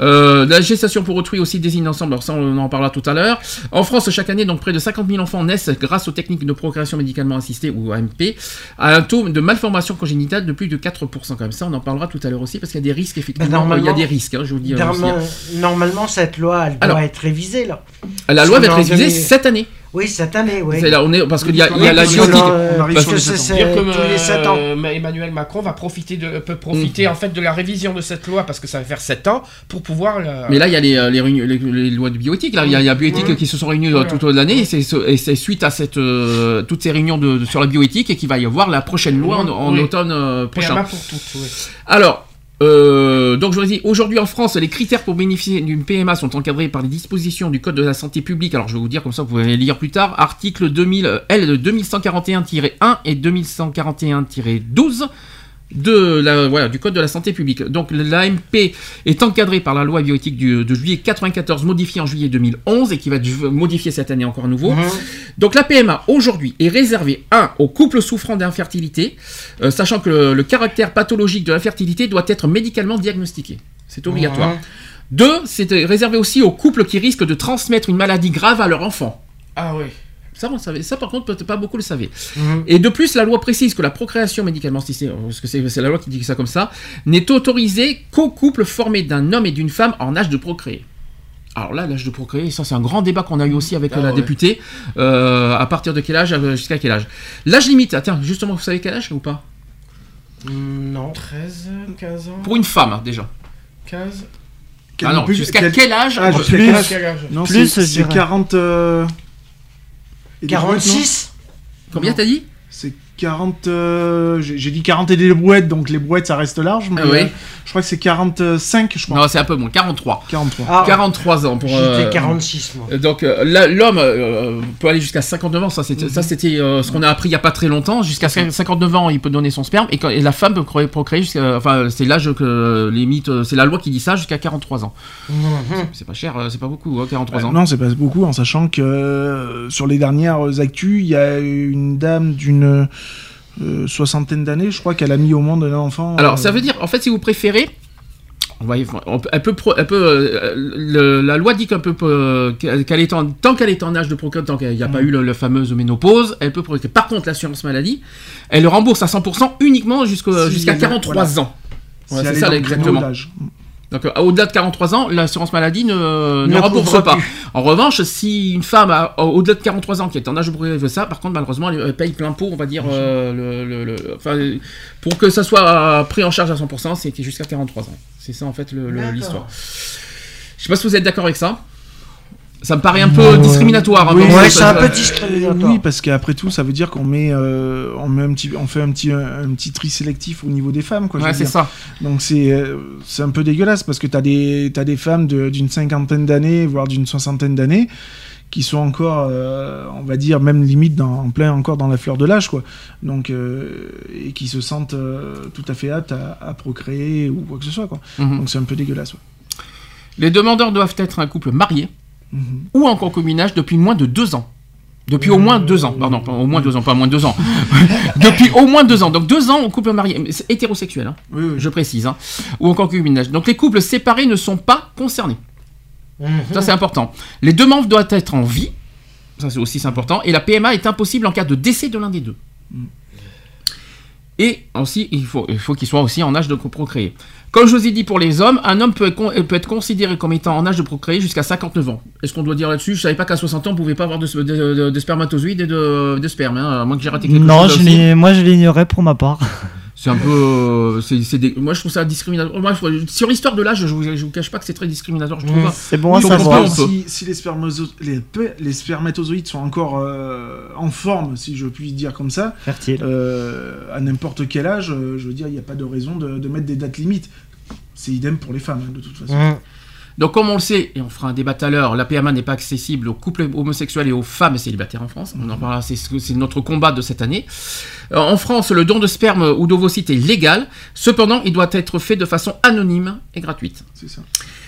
Speaker 1: Euh, la gestation pour autrui aussi désigne l'ensemble, alors ça on en parlera tout à l'heure. En France, chaque année, donc près de 50 000 enfants naissent grâce aux techniques de procréation médicalement assistée ou AMP, à un taux de malformation congénitale de plus de 4%. Comme ça, on en parlera tout à l'heure aussi, parce qu'il y a des risques, effectivement.
Speaker 2: normalement-
Speaker 1: il y a des risques, hein, je vous dis. aussi, hein.
Speaker 2: Normalement, normalement, cette loi, elle doit
Speaker 1: Alors,
Speaker 2: être révisée là.
Speaker 1: La loi va être révisée
Speaker 2: 2000.
Speaker 1: cette année.
Speaker 2: Oui, cette année, oui.
Speaker 1: C'est là, on est parce qu'il y a, il y a
Speaker 2: Oui,
Speaker 1: la
Speaker 2: parce que
Speaker 1: bioéthique.
Speaker 2: là, euh,
Speaker 3: on arrive
Speaker 2: parce que c'est tous les 7 ans.
Speaker 4: euh, Emmanuel Macron va profiter de, peut profiter en fait de la révision de cette loi parce que ça va faire 7 ans pour pouvoir la-
Speaker 1: Mais là, il y a les, euh, les, les- les lois de bioéthique. Là, il y y a bioéthique qui se sont réunies euh, tout au long de l'année. Et c'est ce- et c'est suite à cette, euh, toutes ces réunions de, de- sur la bioéthique et qu'il va y avoir la prochaine loi en, en
Speaker 4: Oui.
Speaker 1: automne euh, prochain.
Speaker 4: Pour toutes. ouais.
Speaker 1: Alors, euh, donc je vous dis, aujourd'hui en France, les critères pour bénéficier d'une PMA sont encadrés par les dispositions du Code de la santé publique. Alors je vais vous dire comme ça, vous pouvez les lire plus tard. Article 2000, euh, L 2141-1 et 2141-12 de la, voilà, du Code de la santé publique. Donc l'AMP est encadré par la loi bioéthique du, de juillet 94, modifiée en juillet 2011 et qui va être modifiée cette année encore à nouveau.
Speaker 2: Mhm.
Speaker 1: Donc la PMA aujourd'hui est réservée un aux couples souffrant d'infertilité, euh, sachant que le, le caractère pathologique de l'infertilité doit être médicalement diagnostiqué. C'est obligatoire.
Speaker 2: Mhm.
Speaker 1: Deux, c'est réservé aussi aux couples qui risquent de transmettre une maladie grave à leur enfant.
Speaker 4: Ah oui.
Speaker 1: Ça, on savait. Ça, par contre, peut-être pas beaucoup le savaient.
Speaker 2: Mhm.
Speaker 1: Et de plus, la loi précise que la procréation médicalement assistée, parce que c'est c'est la loi qui dit ça comme ça, n'est autorisée qu'aux couples formés d'un homme et d'une femme en âge de procréer. Alors là, l'âge de procréer, ça c'est un grand débat qu'on a eu aussi avec
Speaker 4: Ah
Speaker 1: la
Speaker 4: ouais.
Speaker 1: députée. Euh, à partir de quel âge, euh, jusqu'à quel âge? L'âge limite, ah, tiens, justement, vous savez quel âge ou pas?
Speaker 2: Mm, Non.
Speaker 4: 13, 15 ans.
Speaker 1: Pour une femme, hein, déjà.
Speaker 4: 15.
Speaker 1: Ah non,
Speaker 3: Plus-
Speaker 1: jusqu'à
Speaker 3: quel-
Speaker 1: quel âge
Speaker 3: Ah,
Speaker 5: Plus.
Speaker 3: Non,
Speaker 5: Plus,
Speaker 3: c'est
Speaker 5: je
Speaker 3: c'est
Speaker 5: dirais.
Speaker 3: 40. euh, et des brouettes, non
Speaker 2: 46
Speaker 1: Combien t'as dit
Speaker 3: 40. euh, J'ai dit 40 et des brouettes, donc les brouettes ça reste large. Mais
Speaker 1: Ah oui.
Speaker 3: euh, je crois que c'est 45, je crois.
Speaker 1: Non, c'est un peu moins, 43.
Speaker 3: 43.
Speaker 2: Ah,
Speaker 1: 43 ans pour...
Speaker 2: J'étais
Speaker 1: euh,
Speaker 2: 46 moi.
Speaker 1: Euh, Donc euh, là, l'homme euh, peut aller jusqu'à 59 ans, ça c'était ça, c'était, euh, ce qu'on a appris il y a pas très longtemps. Jusqu'à 59 ans, il peut donner son sperme et, quand, et la femme peut procréer, jusqu'à, enfin c'est l'âge que limite, c'est la loi qui dit ça jusqu'à 43 ans.
Speaker 2: Mhm.
Speaker 1: C'est pas cher, c'est pas beaucoup, hein, 43 ans.
Speaker 3: Non, c'est pas beaucoup, en sachant que euh, sur les dernières actus, il y a une dame d'une euh, soixantaine d'années, je crois qu'elle a mis au monde un enfant.
Speaker 1: Alors
Speaker 3: euh,
Speaker 1: ça veut dire, en fait, si vous préférez. on va y- euh, le- la loi dit qu'elle peut, euh, qu'elle est en, tant qu'elle est en âge de procréer, tant qu'il n'y a pas eu le, la fameuse ménopause, elle peut procréer. Par contre, l'assurance maladie, elle le rembourse à 100% uniquement
Speaker 3: Si
Speaker 1: jusqu'à
Speaker 3: elle est-
Speaker 1: 43
Speaker 3: voilà.
Speaker 1: ans.
Speaker 3: si
Speaker 1: c'est
Speaker 3: est
Speaker 1: ça exactement. Donc euh, au-delà de 43 ans, l'assurance maladie ne, ne
Speaker 2: Ne
Speaker 1: rembourse pas.
Speaker 2: plus.
Speaker 1: En revanche, si une femme a, au-delà de 43 ans qui est en âge de ça, par contre malheureusement elle, elle paye plein pot, on va dire, euh, le, le- le- enfin, euh, pour que ça soit euh, pris en charge à 100%, c'est jusqu'à 43 ans. C'est ça en fait l'histoire. Je sais pas si vous êtes d'accord avec ça. Ça me paraît un peu discriminatoire. hein,
Speaker 3: Oui,
Speaker 2: Ouais, c'est un peu discriminatoire.
Speaker 3: Oui, parce qu'après tout, ça veut dire qu'on met, euh, on met un petit, on fait un petit, un, un petit tri sélectif au niveau des femmes, quoi.
Speaker 1: Ouais, c'est ça.
Speaker 3: Donc c'est, euh, c'est un peu dégueulasse parce que t'as des, t'as des femmes de- d'une cinquantaine d'années, voire d'une soixantaine d'années, qui sont encore, euh, on va dire, même limite dans, en plein encore dans la fleur de l'âge, quoi. Donc euh, et qui se sentent euh, tout à fait aptes à, à procréer ou quoi que ce soit, quoi.
Speaker 1: Mhm.
Speaker 3: Donc c'est un peu dégueulasse. ouais.
Speaker 1: Les demandeurs doivent être un couple marié
Speaker 3: Mhm.
Speaker 1: ou en concubinage depuis moins de deux ans. Depuis au moins deux ans. Pardon, pas au moins deux ans, pas moins de deux ans. depuis au moins deux ans. Donc deux ans en couple marié. Hétérosexuel, hein,
Speaker 3: Oui, oui.
Speaker 1: je précise. hein. Ou en concubinage. Donc les couples séparés ne sont pas concernés.
Speaker 2: Mhm.
Speaker 1: Ça, c'est important. Les deux membres doivent être en vie. Ça, c'est aussi c'est important. Et la PMA est impossible en cas de décès de l'un des deux. Et aussi, il faut, il faut qu'il soit aussi en âge de procréer. Comme je vous ai dit pour les hommes, un homme peut être, con- peut être considéré comme étant en âge de procréer jusqu'à 59 ans. Est-ce qu'on doit dire là-dessus? Je savais pas qu'à 60 ans, on pouvait pas avoir de, de, de- de spermatozoïdes et de, sperme. Hein, à moins que j'ai raté quelque
Speaker 5: Non,
Speaker 1: chose.
Speaker 5: l'ig- moi je l'ignorais pour ma part.
Speaker 1: C'est un peu. euh, c'est, c'est des- Moi, je trouve ça discriminatoire. Moi, je- sur l'histoire de l'âge, je vous, je vous cache pas que c'est très discriminatoire, je trouve.
Speaker 2: Mmh.
Speaker 5: C'est bon à
Speaker 1: Oui, on
Speaker 5: savoir.
Speaker 1: peut-
Speaker 3: Si, si les, spermazo- les, pe- les spermatozoïdes sont encore euh, en forme, si je puis dire comme ça,
Speaker 5: Fertile.
Speaker 3: euh, à n'importe quel âge, je veux dire, il n'y a pas de raison de, de mettre des dates limites. C'est idem pour les femmes, hein, de toute façon.
Speaker 2: Mhm.
Speaker 1: Donc, comme on le sait, et on fera un débat tout à l'heure, la PMA n'est pas accessible aux couples homosexuels et aux femmes célibataires en France. On en parlera, c'est, c'est notre combat de cette année. Euh, En France, le don de sperme ou d'ovocytes est légal. Cependant, il doit être fait de façon anonyme et gratuite.
Speaker 3: C'est ça.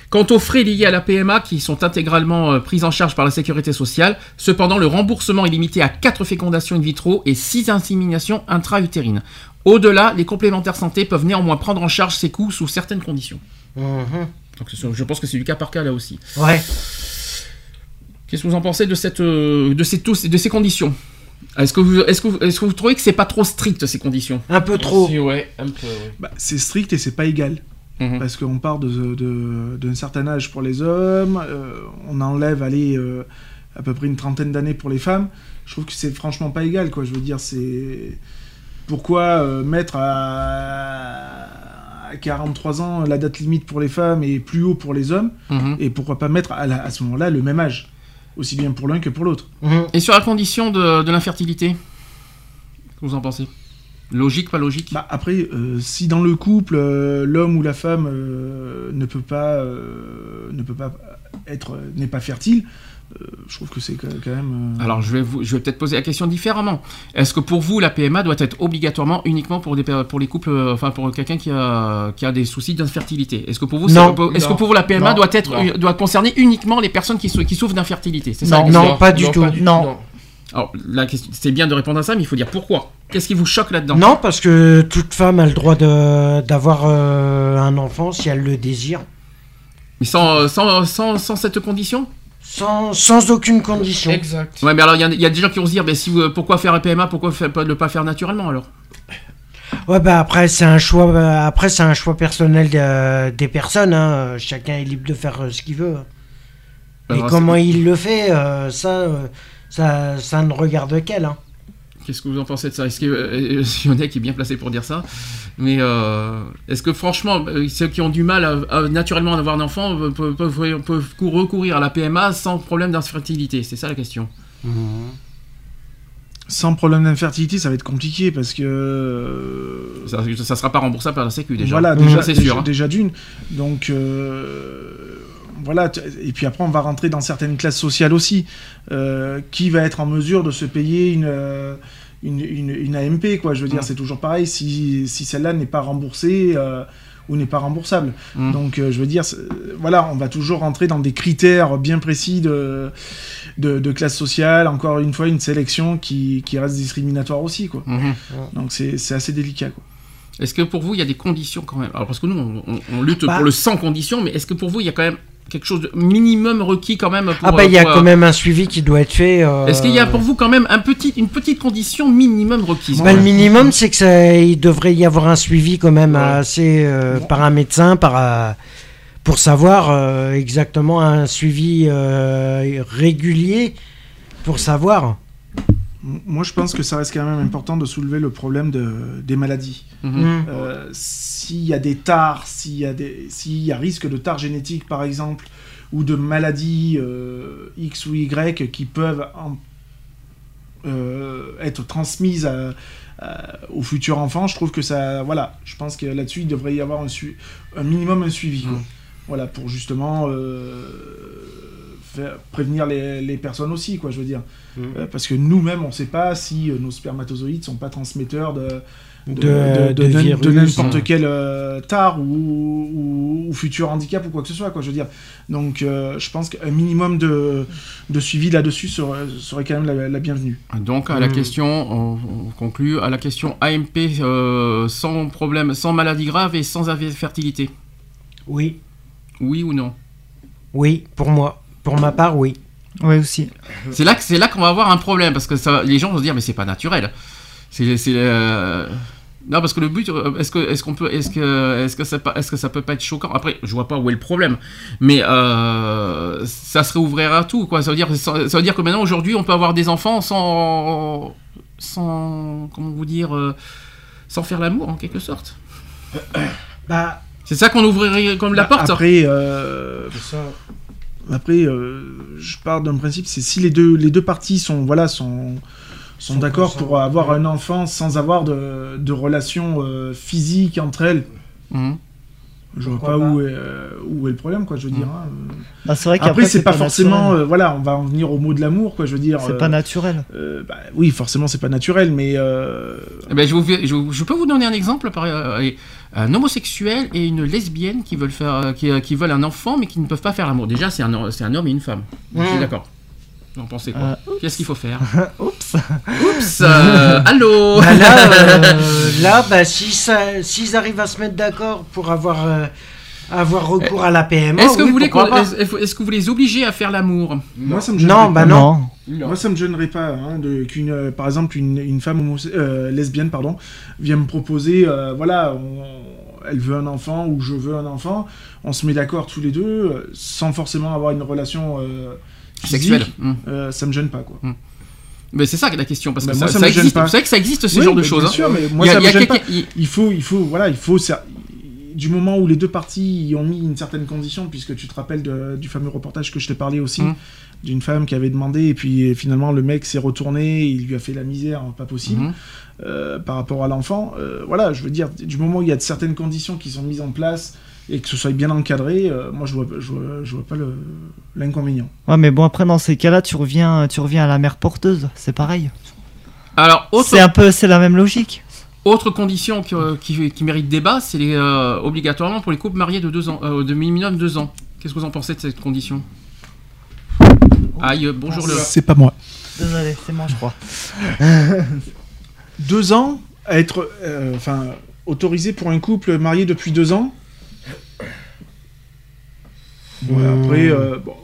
Speaker 1: Quant aux frais liés à la PMA, qui sont intégralement euh, pris en charge par la sécurité sociale, cependant, le remboursement est limité à 4 fécondations in vitro et 6 inséminations intra-utérines. Au-delà, les complémentaires santé peuvent néanmoins prendre en charge ces coûts sous certaines conditions.
Speaker 2: Mhm.
Speaker 1: Donc, je pense que c'est du cas par cas là aussi.
Speaker 2: Ouais.
Speaker 1: Qu'est-ce que vous en pensez de, cette, euh, de, ces, tous- de ces conditions? Est-ce que, vous, est-ce, que vous, est-ce que vous trouvez que c'est pas trop strict ces conditions?
Speaker 2: Un peu trop.
Speaker 4: Aussi, ouais, un peu, ouais.
Speaker 3: Bah, c'est strict et c'est pas égal.
Speaker 1: Mhm.
Speaker 3: Parce qu'on part de, de- d'un certain âge pour les hommes, euh, on enlève allez, euh, à peu près une trentaine d'années pour les femmes. Je trouve que c'est franchement pas égal, quoi. Je veux dire, c'est. Pourquoi euh, mettre à... à 43 ans la date limite pour les femmes et plus haut pour les hommes
Speaker 1: Mhm.
Speaker 3: Et pourquoi pas mettre à, la- à ce moment-là le même âge Aussi bien pour l'un que pour l'autre.
Speaker 2: Mhm.
Speaker 1: Et sur la condition de, de l'infertilité que vous en pensez? Logique, pas logique?
Speaker 3: Bah, après, euh, si dans le couple, euh, l'homme ou la femme euh, ne peut pas, ne peut pas être, n'est pas fertile, euh, je trouve que c'est quand même. euh,
Speaker 1: Alors, je vais, vous, je vais peut-être poser la question différemment. Est-ce que pour vous, la PMA doit être obligatoirement uniquement pour, des, per- pour les couples, euh, enfin pour quelqu'un qui a, qui a des soucis d'infertilité? Est-ce que pour vous,
Speaker 2: Non.
Speaker 1: est-ce que pour vous la PMA
Speaker 4: Non.
Speaker 1: doit être, doit concerner uniquement les personnes qui, sou- qui souffrent d'infertilité? C'est ça
Speaker 5: Non.
Speaker 2: pas du tout.
Speaker 5: Non.
Speaker 1: Alors, la question, c'est bien de répondre à ça, mais il faut dire pourquoi. Qu'est-ce qui vous choque là-dedans?
Speaker 2: Non, parce que toute femme a le droit d'avoir euh, un enfant si elle le désire.
Speaker 1: Mais sans, sans, sans, sans cette condition?
Speaker 2: Sans, sans aucune condition.
Speaker 4: Exact.
Speaker 1: Ouais, mais alors il y, a- y des gens qui vont se dire, mais si, vous- pourquoi faire un PMA Pourquoi fa- pas- ne pas faire naturellement alors?
Speaker 2: Ouais, bah après, c'est un choix, euh, après, c'est un choix personnel de- des personnes. hein. Chacun est libre de faire euh, ce qu'il veut. Et
Speaker 1: Alors,
Speaker 2: comment il le fait, euh, ça, euh, ça, ça ne regarde qu'elle. hein.
Speaker 1: Qu'est-ce que vous en pensez de ça? Est-ce que euh, Sionek est bien placé pour dire ça? Mais euh, est-ce que franchement, ceux qui ont du mal à, à naturellement avoir un enfant peuvent, peuvent- peuvent cou- recourir à la PMA sans problème d'infertilité? C'est ça la question.
Speaker 3: Sans problème d'infertilité, ça va être compliqué parce que. euh,
Speaker 1: Ça, ça sera pas remboursable par la Sécu déjà.
Speaker 3: Voilà,
Speaker 2: Mmh.
Speaker 3: déjà,
Speaker 1: c'est
Speaker 3: déjà,
Speaker 1: sûr. hein.
Speaker 3: déjà d'une. Donc, euh, voilà. Et puis après, on va rentrer dans certaines classes sociales aussi. Euh, qui va être en mesure de se payer une, une, une, une AMP, quoi Je veux dire,
Speaker 1: Mm.
Speaker 3: c'est toujours pareil si, si celle-là n'est pas remboursée euh, ou n'est pas remboursable.
Speaker 1: Mm.
Speaker 3: Donc, euh, je veux dire, c'est- voilà, on va toujours rentrer dans des critères bien précis de, de, de classe sociale. Encore une fois, une sélection qui, qui reste discriminatoire aussi, quoi.
Speaker 1: Mhm.
Speaker 3: Donc, c'est c'est assez délicat, quoi.
Speaker 1: Est-ce que pour vous, il y a des conditions quand même? Alors parce que nous, on, on- on lutte
Speaker 2: Bah.
Speaker 1: pour le sans conditions, mais est-ce que pour vous, il y a quand même quelque chose de minimum requis quand même pour,
Speaker 2: Ah bah il y a
Speaker 1: pour, euh,
Speaker 2: quand même un suivi qui doit être fait. euh,
Speaker 1: Est-ce qu'il y a pour vous quand même un petit, une petite condition minimum requise
Speaker 2: bah, le minimum, c'est que ça, il devrait y avoir un suivi quand même assez euh, par un médecin, par euh, pour savoir euh, exactement un suivi euh, régulier pour savoir.
Speaker 3: Moi, je pense que ça reste quand même important de soulever le problème de, des maladies.
Speaker 1: Mhm.
Speaker 2: Mm.
Speaker 3: Euh, s'il y a des tares, s'il y a des, s'il y a risque de tare génétique par exemple, ou de maladies euh, X ou Y qui peuvent en- euh, être transmises à- à- aux futurs enfants, je trouve que ça, voilà, je pense que là-dessus il devrait y avoir un, minimum un suivi, quoi.
Speaker 1: Mhm.
Speaker 3: voilà, pour justement euh, faire- prévenir les, les personnes aussi, quoi, je veux dire, Euh, parce que nous-mêmes on ne sait pas si euh, nos spermatozoïdes sont pas transmetteurs de de,
Speaker 2: De- de
Speaker 3: de- de-
Speaker 2: virus.
Speaker 3: de n'importe quel euh, tare ou, ou, ou futur handicap ou quoi que ce soit, quoi, je veux dire. Donc, euh, je pense qu'un minimum de, de suivi là-dessus serait, serait quand même la, la bienvenue.
Speaker 1: Donc à la
Speaker 2: Mm.
Speaker 1: question, on, on conclut à la question AMP euh, sans problème, sans maladie grave et sans infertilité.
Speaker 2: Oui,
Speaker 1: Oui ou non?
Speaker 2: Oui, pour moi, pour ma part, oui.
Speaker 5: Oui, aussi.
Speaker 1: C'est là que c'est là qu'on va avoir un problème parce que ça, les gens vont se dire mais c'est pas naturel. C'est euh, non parce que le but euh, est-ce que est-ce qu'on peut est-ce que est-ce que ça est-ce que ça peut pas être choquant? Après je vois pas où est le problème mais euh, ça se réouvrira tout quoi ça veut dire ça veut dire que maintenant aujourd'hui on peut avoir des enfants sans sans comment vous dire sans faire l'amour en quelque sorte
Speaker 2: Bah,
Speaker 1: c'est ça qu'on ouvrirait comme la
Speaker 3: Bah,
Speaker 1: porte
Speaker 3: Après, euh, après euh, je pars d'un principe, c'est si les deux, les deux parties sont, voilà, sont, sont
Speaker 2: Sont
Speaker 3: d'accord pour avoir
Speaker 2: ouais.
Speaker 3: un enfant sans avoir de, de relation euh, physique entre elles,
Speaker 1: Mhm.
Speaker 3: Je vois
Speaker 2: Pourquoi
Speaker 3: pas,
Speaker 2: pas
Speaker 3: où, est, euh, où est le problème, quoi, je veux dire. hein.
Speaker 5: Bah, vrai
Speaker 3: Après, c'est pas, forcément. euh, voilà, on va en venir au mot de l'amour, quoi, je veux dire.
Speaker 5: C'est
Speaker 3: euh,
Speaker 5: pas naturel.
Speaker 3: euh, bah, oui, forcément, c'est pas naturel, mais. euh,
Speaker 1: Eh ben, je, vous fais- je, vous- je peux vous donner un exemple par, euh, un homosexuel et une lesbienne qui veulent faire euh, qui, euh, qui veulent un enfant mais qui ne peuvent pas faire l'amour. Déjà c'est un c'est un homme et une femme. Je suis d'accord. Vous en pensez quoi
Speaker 5: Euh,
Speaker 1: Qu'est-ce qu'il faut faire
Speaker 5: Oups.
Speaker 1: Oups euh, Allô
Speaker 2: Bah là, euh, là bah, si ça- s'ils arrivent à se mettre d'accord pour avoir, euh, avoir recours à la PMA,
Speaker 1: Est-ce que,
Speaker 2: oui,
Speaker 1: vous voulez est-ce est-ce que vous les obligez à faire l'amour
Speaker 3: Moi, ça me gênerait
Speaker 2: Non,
Speaker 3: pas.
Speaker 2: bah non.
Speaker 3: Moi, ça me gênerait pas hein, de, qu'une, euh, par exemple, une, une femme homose- euh, lesbienne, pardon, vient me proposer, euh, voilà, on- elle veut un enfant ou je veux un enfant, on se met d'accord tous les deux, sans forcément avoir une relation euh, physique,
Speaker 1: Sexuelle. Mm.
Speaker 3: euh, ça me gêne pas, quoi.
Speaker 1: Mais c'est ça la question parce que
Speaker 3: Bah,
Speaker 1: ça,
Speaker 3: moi, ça
Speaker 1: ça
Speaker 3: me gêne
Speaker 1: existe.
Speaker 3: pas.
Speaker 1: Vous savez que ça existe ce
Speaker 3: Oui,
Speaker 1: genre de choses.
Speaker 3: Bien
Speaker 1: hein.
Speaker 3: sûr, mais moi,
Speaker 1: Il y a-
Speaker 3: ça
Speaker 1: il il-
Speaker 3: Il faut, il faut, voilà, il faut. ça- Du moment où les deux parties y ont mis une certaine condition, puisque tu te rappelles de- du fameux reportage que je t'ai parlé aussi,
Speaker 1: Mhm.
Speaker 3: d'une femme qui avait demandé, et puis finalement le mec s'est retourné, il lui a fait la misère, pas possible,
Speaker 1: Mhm.
Speaker 3: euh, par rapport à l'enfant. Euh, voilà, je veux dire, du moment où il y a de certaines conditions qui sont mises en place et que ce soit bien encadré, euh, moi je vois, je vois, je vois pas l'inconvénient.
Speaker 5: Ouais, mais bon, après, dans ces cas-là, tu reviens, tu reviens à la mère porteuse. C'est pareil.
Speaker 1: Alors autre
Speaker 5: C'est un peu, c'est la même logique.
Speaker 1: Autre condition qui, euh, qui- qui mérite débat, c'est les, euh, obligatoirement pour les couples mariés de deux ans, euh, de minimum deux ans. Qu'est-ce que vous en pensez de cette condition Aïe, euh, bonjour le.
Speaker 3: C'est pas moi.
Speaker 5: Désolé, c'est moi, je crois.
Speaker 3: deux ans à être euh, enfin autorisé pour un couple marié depuis deux ans? Ouais, après, euh, bon,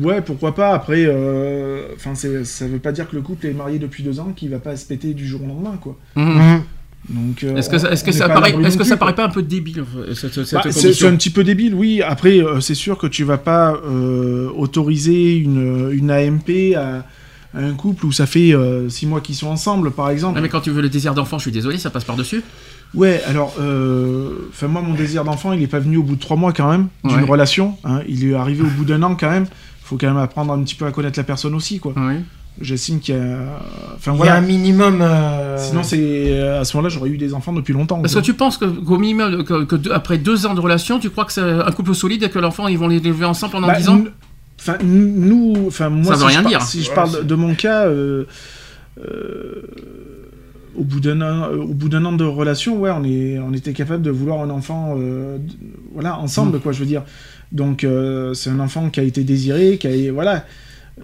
Speaker 3: ouais, pourquoi pas. Après, euh, enfin, c'est- ça veut pas dire que le couple est marié depuis deux ans qu'il va pas se péter du jour au lendemain, quoi.
Speaker 1: Mhm.
Speaker 2: Mmh.
Speaker 3: Donc, euh,
Speaker 1: Est-ce que, est-ce que
Speaker 3: est
Speaker 1: ça paraît, est-ce que ça paraît pas un peu débile euh, cette, cette
Speaker 3: Bah, c'est un petit peu débile, oui. Après, euh, c'est sûr que tu vas pas euh, autoriser une, une AMP à, à un couple où ça fait euh, six mois qu'ils sont ensemble, par exemple.
Speaker 1: Non, mais quand tu veux le désir d'enfant, je suis désolé, ça passe par dessus.
Speaker 3: Ouais, alors, euh, enfin moi, mon désir d'enfant, il est pas venu au bout de trois mois quand même d'une
Speaker 1: Ouais.
Speaker 3: relation. hein. Il est arrivé au bout d'un an quand même. Faut quand même apprendre un petit peu à connaître la personne aussi, quoi.
Speaker 1: Oui.
Speaker 3: J'estime qu'il y a, enfin
Speaker 2: Il y a
Speaker 3: voilà.
Speaker 2: un minimum. euh,
Speaker 3: Sinon, c'est à ce moment-là, j'aurais eu des enfants depuis longtemps.
Speaker 1: Est-ce
Speaker 3: quoi.
Speaker 1: que tu penses que, qu'au minimum, que, après deux ans de relation, tu crois que c'est un couple solide et que l'enfant, ils vont les élever ensemble pendant
Speaker 3: Bah,
Speaker 1: dix ans?
Speaker 3: Enfin, nous, enfin moi,
Speaker 1: Ça veut
Speaker 3: si
Speaker 1: rien
Speaker 3: je par-
Speaker 1: dire.
Speaker 3: Si je parle de mon cas, euh, euh, au bout d'un an, euh, au bout d'un an de relation, ouais, on est, on était capable de vouloir un enfant, euh, voilà, ensemble, quoi, je veux dire. Donc, euh, c'est un enfant qui a été désiré, qui a, voilà,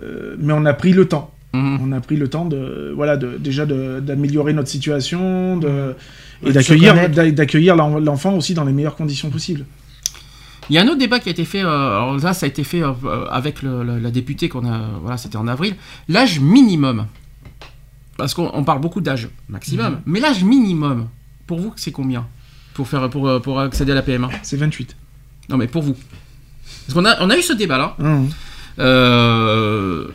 Speaker 3: euh, mais on a pris le temps.
Speaker 1: Mhm.
Speaker 3: On a pris le temps de, voilà, de, déjà d'améliorer notre situation, de,
Speaker 2: Ouais,
Speaker 3: et d'accueillir, l'enfant aussi dans les meilleures conditions possibles.
Speaker 1: Il y a un autre débat qui a été fait, euh, alors là ça a été fait euh, avec le- le- la députée qu'on a, voilà c'était en avril, l'âge minimum. Parce qu'on on parle beaucoup d'âge maximum,
Speaker 3: Mhm.
Speaker 1: mais l'âge minimum, pour vous c'est combien? Pour, faire, pour, pour accéder à la PMA
Speaker 3: C'est 28.
Speaker 1: Non mais pour vous. Parce qu'on a, on a eu ce débat là. Euh,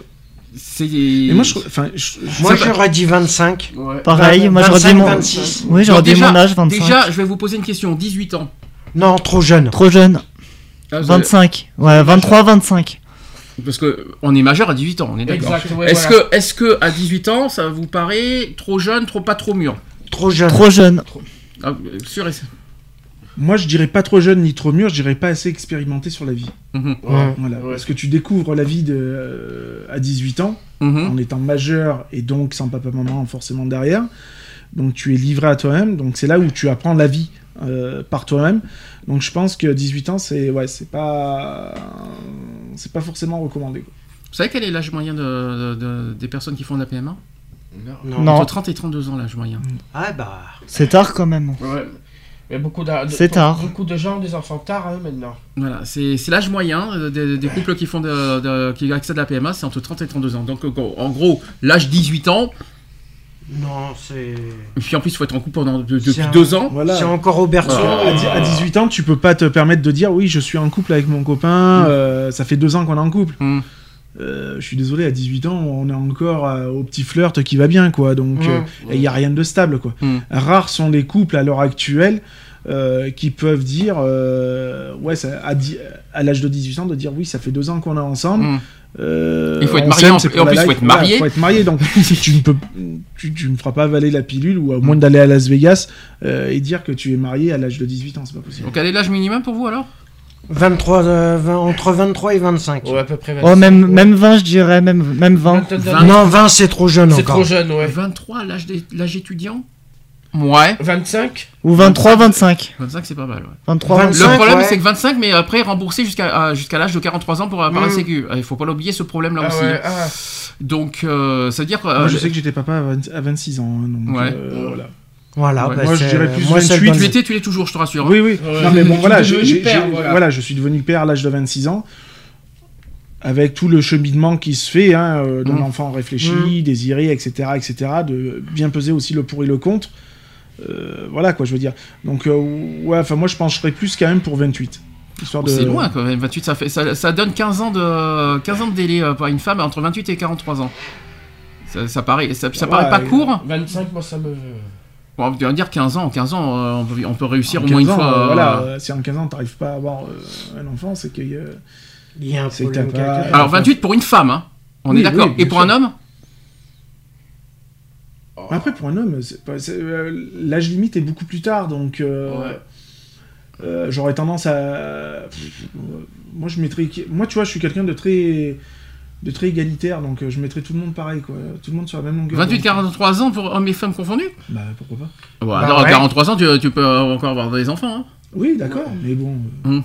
Speaker 1: c'est...
Speaker 3: Et moi, je, enfin, je- je-
Speaker 2: Moi,
Speaker 1: c'est pas-
Speaker 2: j'aurais dit 25.
Speaker 5: Pareil, moi, j'aurais dit
Speaker 2: 25,
Speaker 5: mon.
Speaker 2: 26.
Speaker 5: Oui, j'aurais dit mon âge, 25.
Speaker 1: Déjà, je vais vous poser une question, 18 ans.
Speaker 2: Non, trop jeune.
Speaker 5: Trop jeune.
Speaker 1: Ah, vous avez-
Speaker 5: 25. Ouais, 23, 25.
Speaker 1: Parce que on est majeur à 18 ans, on est d'accord.
Speaker 4: Exact, ouais,
Speaker 1: est-ce
Speaker 4: voilà.
Speaker 1: que, est-ce que à 18 ans, ça vous paraît trop jeune, trop pas trop mûr?
Speaker 2: Trop jeune.
Speaker 5: Trop jeune.
Speaker 1: Ah, euh, sûr et certain.
Speaker 3: Moi, je dirais pas trop jeune ni trop mûr, je dirais pas assez expérimenté sur la vie.
Speaker 1: Mhm.
Speaker 2: Ouais.
Speaker 3: Voilà.
Speaker 4: Ouais.
Speaker 3: Parce que tu découvres la vie de, euh, à 18 ans,
Speaker 1: Mhm.
Speaker 3: en étant majeur et donc sans papa-maman forcément derrière. Donc tu es livré à toi-même, donc c'est là où tu apprends la vie euh, par toi-même. Donc je pense que 18 ans, c'est ouais, c'est pas, c'est pas forcément recommandé. quoi.
Speaker 1: Vous savez quel est l'âge moyen de, de- de- des personnes qui font de la PMA
Speaker 2: Non.
Speaker 5: Non.
Speaker 1: Entre 30 et 32 ans, l'âge moyen.
Speaker 2: Ah bah.
Speaker 5: C'est tard quand même.
Speaker 4: Ouais. Mais beaucoup de, de-
Speaker 5: C'est tard.
Speaker 4: Beaucoup de gens ont des enfants tard hein, maintenant.
Speaker 1: Voilà, c'est c'est l'âge moyen euh, des, des couples qui font de, de- qui accèdent à la PMA, c'est entre 30 et 32 ans. Donc euh, en gros, l'âge 18 ans,
Speaker 2: Non, c'est.
Speaker 1: et puis en plus il faut être en couple pendant de- depuis
Speaker 2: un-
Speaker 1: deux ans.
Speaker 3: Voilà.
Speaker 2: C'est encore au berceau.
Speaker 1: Voilà.
Speaker 3: À, dix- à 18 ans, tu peux pas te permettre de dire oui, je suis en couple avec mon copain, euh, ça fait deux ans qu'on est en couple.
Speaker 1: Mm.
Speaker 3: Euh, je suis désolé, à 18 ans, on est encore euh, au petit flirt qui va bien, quoi. Donc, il y a rien de stable, quoi.
Speaker 1: Mm.
Speaker 3: Rares sont les couples à l'heure actuelle euh, qui peuvent dire, ouais, ça, à, l'âge de 18 ans, de dire oui, ça fait deux ans qu'on est ensemble.
Speaker 1: Mm.
Speaker 3: Euh,
Speaker 1: Il faut être marié, en- en plus, il faut être marié.
Speaker 3: Voilà, faut être marié, donc tu ne peux, tu, tu me feras pas avaler la pilule ou à moins d'aller à Las Vegas et dire que tu es marié à l'âge de 18 ans, c'est pas possible.
Speaker 1: Donc quel est l'âge minimum pour vous alors?
Speaker 2: 23, euh, 20 entre 23 et 25.
Speaker 4: Ouais, à peu près.
Speaker 5: Oh, même, même 20, je dirais, même, même 20.
Speaker 4: 20.
Speaker 2: Non, 20 c'est trop jeune
Speaker 4: C'est
Speaker 2: encore.
Speaker 4: trop jeune, ouais.
Speaker 1: 23, l'âge des- l'âge étudiant Ouais.
Speaker 4: 25
Speaker 5: Ou 23, 25.
Speaker 1: 25 c'est pas mal, ouais.
Speaker 5: 23,
Speaker 2: 25.
Speaker 5: 25.
Speaker 1: Le problème
Speaker 2: ouais.
Speaker 1: c'est que 25 mais après remboursé jusqu'à euh, jusqu'à l'âge de 43 ans pour par la
Speaker 4: Mm.
Speaker 1: sécu. Il faut pas l'oublier ce problème là
Speaker 4: Ah
Speaker 1: aussi.
Speaker 4: ouais, ah.
Speaker 1: Donc euh, ça veut dire que
Speaker 3: Moi,
Speaker 1: euh,
Speaker 3: je sais que j'étais papa à 20 à 26 ans, hein, donc
Speaker 1: Ouais.
Speaker 3: euh, voilà.
Speaker 2: Voilà,
Speaker 1: Ouais.
Speaker 2: bah,
Speaker 3: Moi, je dirais plus
Speaker 2: moi, c'est le
Speaker 3: 28,
Speaker 2: bon-
Speaker 1: tu l'étais, tu l'es toujours, je te rassure. hein.
Speaker 3: Oui, oui.
Speaker 4: Ouais.
Speaker 3: non, mais bon, voilà,
Speaker 4: père,
Speaker 3: j'ai-
Speaker 4: voilà.
Speaker 3: voilà, je suis devenu père à l'âge de 26 ans. Avec tout le cheminement qui se fait, hein, euh, d'un
Speaker 1: Mm.
Speaker 3: enfant réfléchi, désiré, etc., etc., de bien peser aussi le pour et le contre. Euh, voilà, quoi, je veux dire. Donc, euh, ouais, enfin, moi, je pencherais plus quand même pour 28. Histoire de...
Speaker 1: C'est loin quand même, 28, ça, fait, ça, ça donne 15 ans, de, 15 ans de délai euh, pour une femme entre 28 et 43 ans. Ça, ça paraît, ça, ça
Speaker 3: Ouais,
Speaker 1: paraît pas
Speaker 3: euh,
Speaker 1: court.
Speaker 4: 25, moi, ça me.
Speaker 1: Bon, on va dire 15 ans, 15 ans, euh, on, peut, on peut réussir
Speaker 3: En
Speaker 1: au moins une
Speaker 3: 15 ans,
Speaker 1: fois.
Speaker 3: euh, voilà, euh, si en 15 ans, t'arrives pas à avoir euh, un enfant, c'est qu'il y a...
Speaker 2: Il y a un problème
Speaker 3: pas-.
Speaker 1: Alors 28 pour une femme, hein. on
Speaker 3: Oui,
Speaker 1: est d'accord.
Speaker 3: oui,
Speaker 1: et pour un homme?
Speaker 3: Après, pour un homme, euh, l'âge limite est beaucoup plus tard, donc euh,
Speaker 4: Ouais.
Speaker 3: euh, j'aurais tendance à. Moi, je mettrais. Moi, tu vois, je suis quelqu'un de très de très égalitaire, donc euh, je mettrais tout le monde pareil, quoi. Tout le monde sur la même longueur. d'onde.
Speaker 1: 28-43 ans pour hommes et femmes confondus?
Speaker 3: Bah, pourquoi pas
Speaker 1: Bon,
Speaker 2: Bah
Speaker 1: alors, à
Speaker 2: ouais.
Speaker 1: 43 ans, tu, tu peux encore avoir des enfants. Hein.
Speaker 3: Oui, d'accord, mais bon. euh,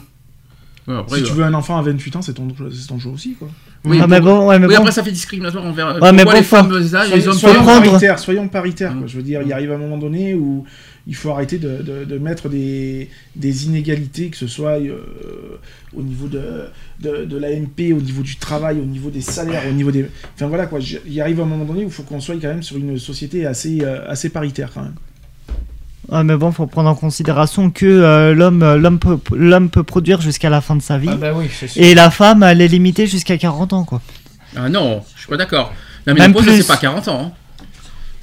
Speaker 1: Ouais, après,
Speaker 3: si
Speaker 1: euh,
Speaker 3: tu veux un enfant à 28 ans, c'est ton, c'est ton choix aussi, quoi.
Speaker 1: oui,
Speaker 5: Ah, mais bon, ouais, mais
Speaker 1: oui,
Speaker 5: bon.
Speaker 1: après ça fait discriminatoire envers
Speaker 5: Ouais, mais
Speaker 1: pourquoi
Speaker 5: bon,
Speaker 1: les femmes
Speaker 3: Soyons,
Speaker 1: hommes
Speaker 3: soyons paritaires, soyons paritaires, quoi.
Speaker 1: Mm.
Speaker 3: Je veux dire, il arrive un moment donné où il faut arrêter de, de- de mettre des, des inégalités, que ce soit euh, au niveau de, de, de l'AMP, au niveau du travail, au niveau des salaires, au niveau des... Enfin voilà, quoi. Il arrive un moment donné où il faut qu'on soit quand même sur une société assez, euh, assez paritaire, quand même.
Speaker 5: Ouais, mais bon, faut prendre en considération que euh, l'homme, l'homme peut, l'homme peut produire jusqu'à la fin de sa vie.
Speaker 4: Ah, bah oui, sûr.
Speaker 5: Et la femme, elle est limitée jusqu'à 40 ans, quoi.
Speaker 1: Ah non, je suis pas d'accord. La
Speaker 5: Même
Speaker 1: ménopause,
Speaker 5: plus.
Speaker 1: c'est pas 40 ans. hein.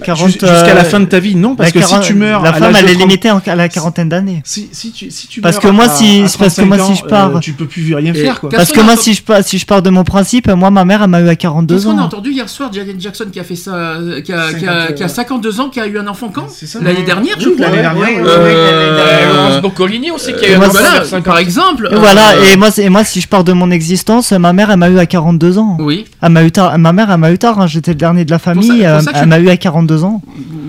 Speaker 5: 40,
Speaker 3: Jus- Jusqu'à la
Speaker 5: euh,
Speaker 3: fin de ta vie, non, parce que si
Speaker 5: 40
Speaker 3: tu meurs
Speaker 5: La femme, elle est
Speaker 3: 30
Speaker 5: limitée en- à la quarantaine d'années.
Speaker 3: Si, si tu, si tu
Speaker 5: Parce que moi,
Speaker 3: à-
Speaker 5: si-
Speaker 3: à
Speaker 5: parce que moi,
Speaker 3: 35
Speaker 5: si je
Speaker 3: ans,
Speaker 5: pars-
Speaker 3: euh, tu peux plus rien faire, quoi.
Speaker 5: Parce que
Speaker 1: a
Speaker 5: moi, si je, pars, si je pars de mon principe, moi, ma mère, elle m'a eu à 42
Speaker 1: Qu'est-ce qu'on a
Speaker 5: ans.
Speaker 1: entendu hier soir Janet Jackson qui a fait ça, euh, qui a, qui a-
Speaker 3: 50,
Speaker 1: qui a 52 ans, qui a eu un enfant quand? L'année dernière, je crois.
Speaker 3: l'année dernière,
Speaker 1: Euh.
Speaker 4: Euh, Laurence Boccolini aussi qui a eu un
Speaker 5: moi,
Speaker 4: enfant
Speaker 1: Voilà,
Speaker 4: vers 50
Speaker 1: par exemple.
Speaker 5: Et Voilà,
Speaker 1: euh,
Speaker 5: et moi, et moi, si je pars de mon existence, ma mère, elle m'a eu à 42 ans.
Speaker 1: Oui,
Speaker 5: Elle m'a eu tard, ma mère, elle m'a eu tard, hein, j'étais le dernier de la famille, euh, elle m'a eu à 42 ans.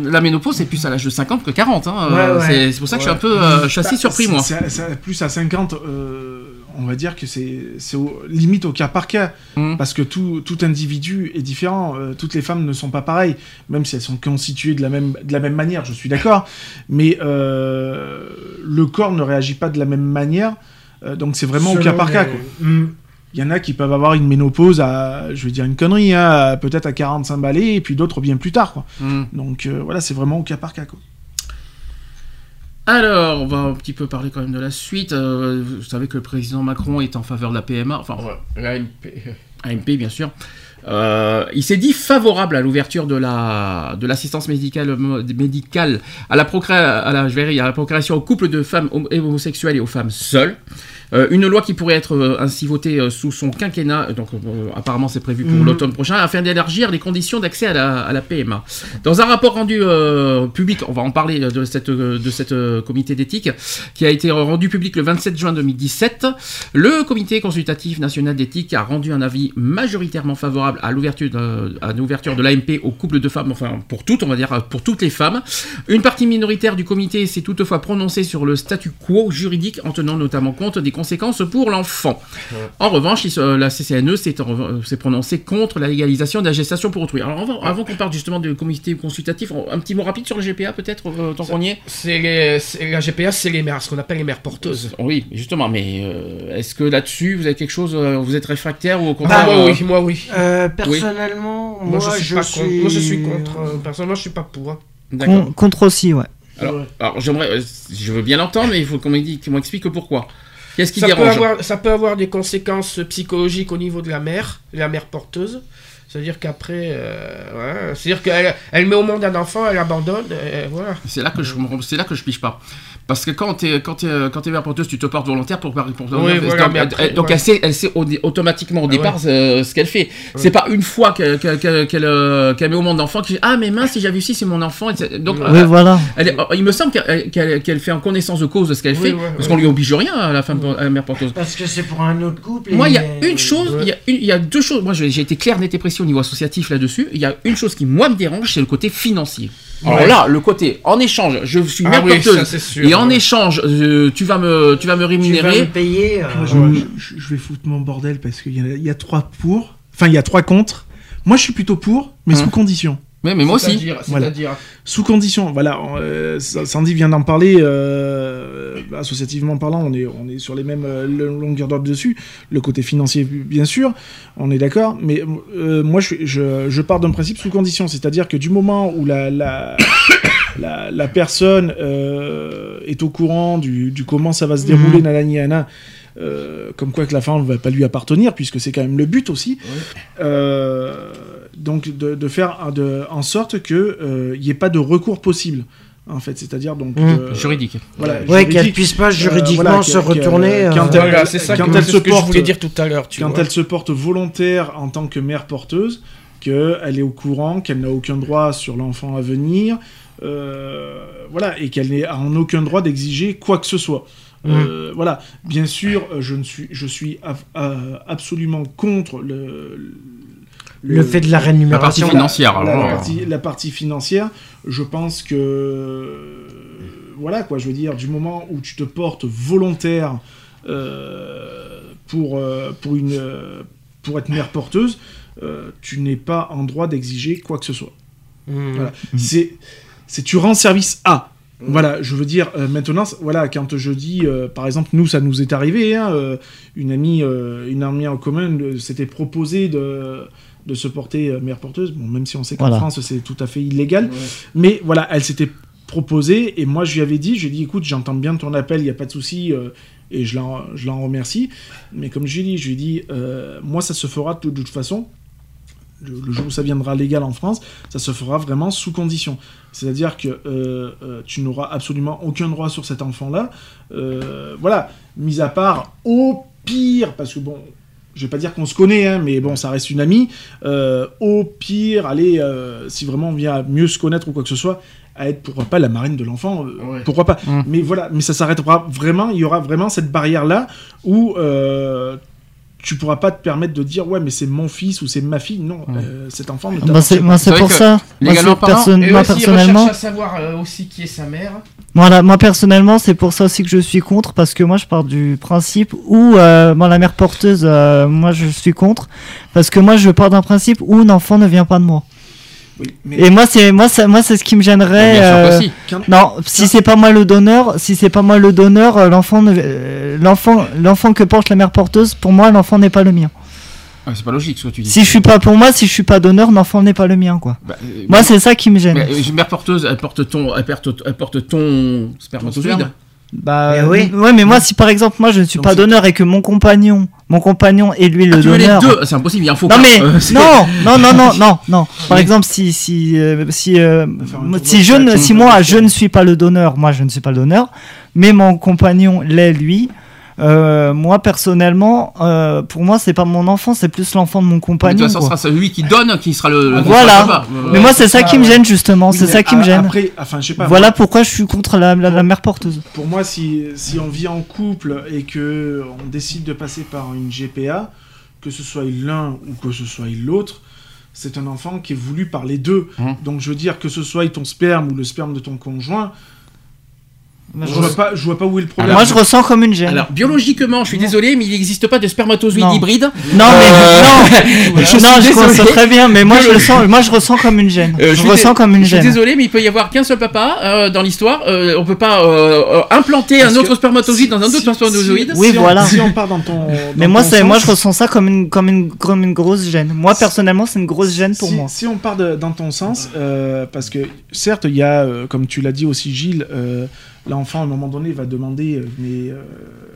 Speaker 1: la ménopause c'est plus à l'âge de 50 que 40. Hein.
Speaker 2: Ouais, ouais.
Speaker 1: c'est- pour ça que je suis un peu euh, je suis assez
Speaker 3: Bah,
Speaker 1: surpris, moi.
Speaker 3: plus à 50, euh, on va dire que c'est limite au cas par cas.
Speaker 1: Mhm.
Speaker 3: Parce que tout, tout individu est différent. euh, toutes les femmes ne sont pas pareilles, même si elles sont constituées de la même, de la même manière, je suis d'accord. Mais euh, le corps ne réagit pas de la même manière. euh, donc c'est vraiment au cas par
Speaker 2: les-
Speaker 3: cas. quoi.
Speaker 2: Mm.
Speaker 3: Il y en a qui peuvent avoir une ménopause à, je vais dire une connerie, hein, à- peut-être à 45 balais, et puis d'autres bien plus tard. Quoi.
Speaker 1: Hmm.
Speaker 3: Donc euh, voilà, c'est vraiment au cas par cas. Quoi.
Speaker 1: Alors, on va un petit peu parler quand même de la suite. Euh, vous savez que le président Macron est en faveur de la PMA, enfin
Speaker 4: Ouais, la MP.
Speaker 1: AMP bien sûr. Euh, il s'est dit favorable à l'ouverture de la de l'assistance médicale médicale à la, procré- à la je vais dire, à la procréation aux couples de femmes homosexuelles et aux femmes seules. Euh, une loi qui pourrait être euh, ainsi votée sous son quinquennat, donc euh, apparemment c'est prévu pour
Speaker 2: Mhm.
Speaker 1: l'automne prochain, afin d'élargir les conditions d'accès à la, à la PMA. Dans un rapport rendu public, on va en parler de cette de cette comité d'éthique qui a été rendu public le 27 juin 2017, le comité consultatif national d'éthique a rendu un avis majoritairement favorable à l'ouverture de, à l'ouverture de l'AMP aux couples de femmes, enfin pour toutes, on va dire pour toutes les femmes. Une partie minoritaire du comité s'est toutefois prononcée sur le statu quo juridique en tenant notamment compte des conséquences pour l'enfant. En revanche, la CCNE s'est en- euh, s'est prononcée contre la légalisation de la gestation pour autrui. Alors avant, avant qu'on parle justement du comité consultatif, un petit mot rapide sur le GPA peut-être, euh, tant qu'on y est?
Speaker 4: C'est les- c'est- la GPA, c'est les mères, ce qu'on appelle les mères porteuses.
Speaker 1: Oui, justement, mais euh, est-ce que là-dessus, vous avez quelque chose, euh, vous êtes réfractaire ou au
Speaker 4: Ah,
Speaker 1: contraire
Speaker 4: moi,
Speaker 1: euh,
Speaker 4: oui, moi, oui.
Speaker 2: Euh, personnellement,
Speaker 4: Moi,
Speaker 2: moi,
Speaker 4: je suis pas contre. Moi, je suis contre. euh, personnellement, je suis pas pour. hein.
Speaker 5: Con- contre aussi, ouais.
Speaker 1: Alors, alors, j'aimerais, euh, je veux bien l'entendre, mais il faut qu'on m'explique pourquoi. Qu'est-ce qui
Speaker 4: Ça peut,
Speaker 1: dérange
Speaker 4: avoir, ça peut avoir des conséquences psychologiques au niveau de la mère, la mère porteuse. C'est-à-dire qu'après, euh, ouais, c'est-à-dire qu'elle elle met au monde un enfant, elle abandonne, voilà.
Speaker 1: C'est là que je c'est là que je pige pas. Parce que quand t'es quand t'es quand t'es mère porteuse, tu te portes volontaire pour pour, pour
Speaker 4: Oui, voilà,
Speaker 1: donc,
Speaker 4: mais
Speaker 1: elle-
Speaker 4: après,
Speaker 1: donc
Speaker 4: ouais.
Speaker 1: elle sait elle sait au- automatiquement au
Speaker 4: Ah
Speaker 1: départ euh, ce qu'elle fait. C'est pas une fois qu'elle qu'elle qu'elle- qu'elle, euh, qu'elle met au monde l'enfant qui dit ah mais mince si j'avais su c'est mon enfant. Donc
Speaker 5: Oui,
Speaker 1: euh,
Speaker 5: voilà.
Speaker 1: elle il me semble qu'elle fait en connaissance de cause de ce qu'elle
Speaker 4: Oui,
Speaker 1: fait
Speaker 4: ouais,
Speaker 1: parce
Speaker 4: ouais.
Speaker 1: qu'on lui oblige rien à la femme à la mère porteuse.
Speaker 2: Parce que c'est pour un autre couple.
Speaker 1: Moi, il y a une chose, il y a une- y, a deux choses. Moi, j'ai été clair, net et au niveau associatif là-dessus. Il y a une chose qui, moi, me dérange, c'est le côté financier. Alors
Speaker 4: Ouais.
Speaker 1: là, le côté en échange, je suis
Speaker 4: Ah oui,
Speaker 1: porteuse,
Speaker 4: ça, c'est sûr,
Speaker 1: et en
Speaker 4: ouais.
Speaker 1: échange, euh, tu vas me, tu vas me
Speaker 2: Tu vas
Speaker 1: rémunérer.
Speaker 2: me payer. euh,
Speaker 3: Moi, je, je- je vais foutre mon bordel parce qu'il y, a- il y a trois pour. Enfin, il y a trois contre. Moi, je suis plutôt pour, mais
Speaker 1: Hum.
Speaker 3: sous condition.
Speaker 1: Mais, mais moi aussi.
Speaker 4: C'est-à-dire,
Speaker 3: Voilà. Sous condition, voilà. euh, Sandy vient d'en parler. euh, associativement parlant, on est, on est sur les mêmes euh, longueurs d'ordre dessus. Le côté financier, bien sûr, on est d'accord. Mais euh, moi, je, je, je pars d'un principe sous condition, c'est-à-dire que du moment où la, la, la, la personne euh, est au courant du, du comment ça va se dérouler, nanani, nanana, euh, comme quoi que la femme ne va pas lui appartenir, puisque c'est quand même le but aussi. Euh, donc de, de faire de, en sorte qu'il n'y ait pas de recours possible, en fait. C'est-à-dire donc...
Speaker 2: Mmh.
Speaker 3: de-
Speaker 1: Juridique.
Speaker 3: voilà,
Speaker 2: Ouais, qu'elle puisse pas
Speaker 3: Euh,
Speaker 2: juridiquement
Speaker 3: voilà,
Speaker 2: se retourner. euh,
Speaker 3: quand elle-
Speaker 4: Voilà, c'est ça
Speaker 3: quand
Speaker 4: que,
Speaker 3: elle se
Speaker 4: ce que je
Speaker 3: porte-
Speaker 4: voulais dire tout à l'heure. tu
Speaker 3: quand
Speaker 4: vois.
Speaker 3: elle se porte volontaire en tant que mère porteuse, qu'elle est au courant, qu'elle n'a aucun droit sur l'enfant à venir, euh, voilà, et qu'elle n'est en aucun droit d'exiger quoi que ce soit. Euh, voilà, bien sûr, euh, je ne suis, je suis ab- euh, absolument contre le,
Speaker 2: Le fait de la rémunération.
Speaker 1: La partie financière,
Speaker 3: la,
Speaker 1: alors.
Speaker 3: la partie, la partie financière, je pense que euh, voilà quoi, je veux dire, du moment où tu te portes volontaire euh, pour euh, pour une euh, pour être mère porteuse, euh, tu n'es pas en droit d'exiger quoi que ce soit.
Speaker 2: Mmh.
Speaker 3: Voilà. C'est c'est tu rends service à. Voilà, je veux dire, euh, maintenant, voilà, quand je dis, euh, par exemple, nous, ça nous est arrivé, hein, euh, une amie, euh, une amie en commun euh, s'était proposé de, de se porter euh, mère porteuse, bon, même si on sait qu'en
Speaker 5: Voilà.
Speaker 3: France, c'est tout à fait illégal, mais voilà, elle s'était proposée, et moi, je lui avais dit, je lui ai dit, écoute, j'entends bien ton appel, il n'y a pas de souci, euh, et je l'en je l'en remercie, mais comme je lui ai dit, je lui ai dit, euh, moi, ça se fera de, de toute façon, le, le jour où ça viendra légal en France, ça se fera vraiment sous condition. C'est-à-dire que euh, euh, tu n'auras absolument aucun droit sur cet enfant-là. Euh, voilà, mis à part au pire, parce que bon, je vais pas dire qu'on se connaît, hein, mais bon, ça reste une amie. euh, au pire, allez, euh, si vraiment on vient à mieux se connaître ou quoi que ce soit, à être pourquoi pas la marraine de l'enfant, euh,
Speaker 4: Ouais.
Speaker 3: pourquoi pas.
Speaker 1: Mm.
Speaker 3: Mais voilà, mais ça s'arrêtera vraiment, il y aura vraiment cette barrière-là où euh, tu pourras pas te permettre de dire ouais mais c'est mon fils ou c'est ma fille non
Speaker 1: Ouais.
Speaker 3: euh, cet enfant ne
Speaker 5: Moi, c'est pour ça. Moi,
Speaker 1: parlant,
Speaker 5: personne-
Speaker 4: Et
Speaker 5: moi,
Speaker 4: aussi, il
Speaker 5: personnellement,
Speaker 4: recherche à savoir euh, aussi qui est sa mère.
Speaker 5: Voilà, moi personnellement, c'est pour ça aussi que je suis contre, parce que moi, je pars du principe où, euh, moi, la mère porteuse, euh, moi, je suis contre, parce que moi, je pars d'un principe où l'enfant ne vient pas de moi.
Speaker 3: Oui, mais
Speaker 5: Et moi, c'est moi, ça- moi, c'est ce qui me gênerait.
Speaker 1: Bien sûr
Speaker 5: euh. Non, si c'est pas moi le donneur, si c'est pas moi le donneur, l'enfant, ne- l'enfant, l'enfant que porte la mère porteuse, pour moi, l'enfant n'est pas le mien.
Speaker 1: Ah, c'est pas logique ce que tu dis.
Speaker 5: Si je suis pas, pour moi, si je suis pas donneur, l'enfant n'est pas le mien, quoi.
Speaker 1: Bah, euh,
Speaker 5: Moi, c'est ça qui me gêne.
Speaker 1: mais, euh, une mère porteuse, elle porte ton, elle porte, elle porte ton spermatozoïde.
Speaker 3: sperme.
Speaker 5: Bah
Speaker 2: Mais oui.
Speaker 5: ouais, mais moi, si par exemple, moi, je ne suis
Speaker 3: Donc
Speaker 5: pas donneur et que mon compagnon, mon compagnon est lui
Speaker 1: Ah,
Speaker 5: le
Speaker 1: tu veux les
Speaker 5: donneur.
Speaker 1: deux C'est impossible, il y a un faux
Speaker 5: Non
Speaker 1: cas.
Speaker 5: mais
Speaker 1: Euh,
Speaker 5: non non non non non non par
Speaker 1: Oui.
Speaker 5: exemple si si euh, si euh, si je ne si moi je ne suis pas le donneur moi je ne suis pas le donneur mais mon compagnon l'est lui euh, moi personnellement euh, pour moi c'est pas mon enfant c'est plus l'enfant de mon
Speaker 1: Mais de
Speaker 5: compagnon
Speaker 1: toute façon,
Speaker 5: quoi.
Speaker 1: ce sera celui qui donne qui sera le. le
Speaker 5: Voilà.
Speaker 1: papa. Euh,
Speaker 5: mais moi c'est ça
Speaker 4: ça,
Speaker 5: qui me gêne justement
Speaker 3: Oui,
Speaker 5: c'est
Speaker 3: mais
Speaker 5: ça qui me
Speaker 3: a-
Speaker 5: gêne
Speaker 3: Après, enfin, je sais pas.
Speaker 5: voilà pourquoi je suis contre la, la, la mère porteuse
Speaker 3: Pour moi, si, si on vit en couple et que on décide de passer par une GPA, que ce soit l'un ou que ce soit l'autre, c'est un enfant qui est voulu par les deux.
Speaker 1: Mhm.
Speaker 3: Donc je veux dire que ce soit ton sperme ou le sperme de ton conjoint,
Speaker 5: Moi,
Speaker 3: je
Speaker 5: je,
Speaker 3: vois pas, je vois pas où est le problème.
Speaker 5: moi, je ressens comme une gêne
Speaker 1: Alors, biologiquement, je suis désolé, mais il n'existe pas de spermatozoïdes
Speaker 5: Non.
Speaker 1: hybrides.
Speaker 5: non mais
Speaker 1: Euh,
Speaker 5: non
Speaker 1: je suis
Speaker 5: non je très bien mais moi je le sens moi je ressens comme une gêne
Speaker 1: Euh,
Speaker 5: je
Speaker 1: suis
Speaker 5: ressens comme une
Speaker 1: Je suis
Speaker 5: gêne
Speaker 1: désolé, mais il peut y avoir qu'un seul papa euh, dans l'histoire. Euh, on peut pas implanter
Speaker 3: Parce
Speaker 1: un autre spermatozoïde dans un autre
Speaker 3: si-
Speaker 1: spermatozoïde.
Speaker 3: si-
Speaker 5: Oui,
Speaker 3: si on-
Speaker 5: voilà.
Speaker 3: Si on part dans ton.
Speaker 5: Mais
Speaker 3: dans
Speaker 5: moi,
Speaker 3: ton
Speaker 5: c'est, moi,
Speaker 3: sens,
Speaker 5: je ressens ça comme une, comme une, comme une grosse gêne. Moi, personnellement, c'est une grosse gêne pour moi.
Speaker 3: Si on part dans ton sens, parce que certes, il y a, comme tu l'as dit aussi, Gilles, l'enfant à un moment donné va demander euh, mais euh,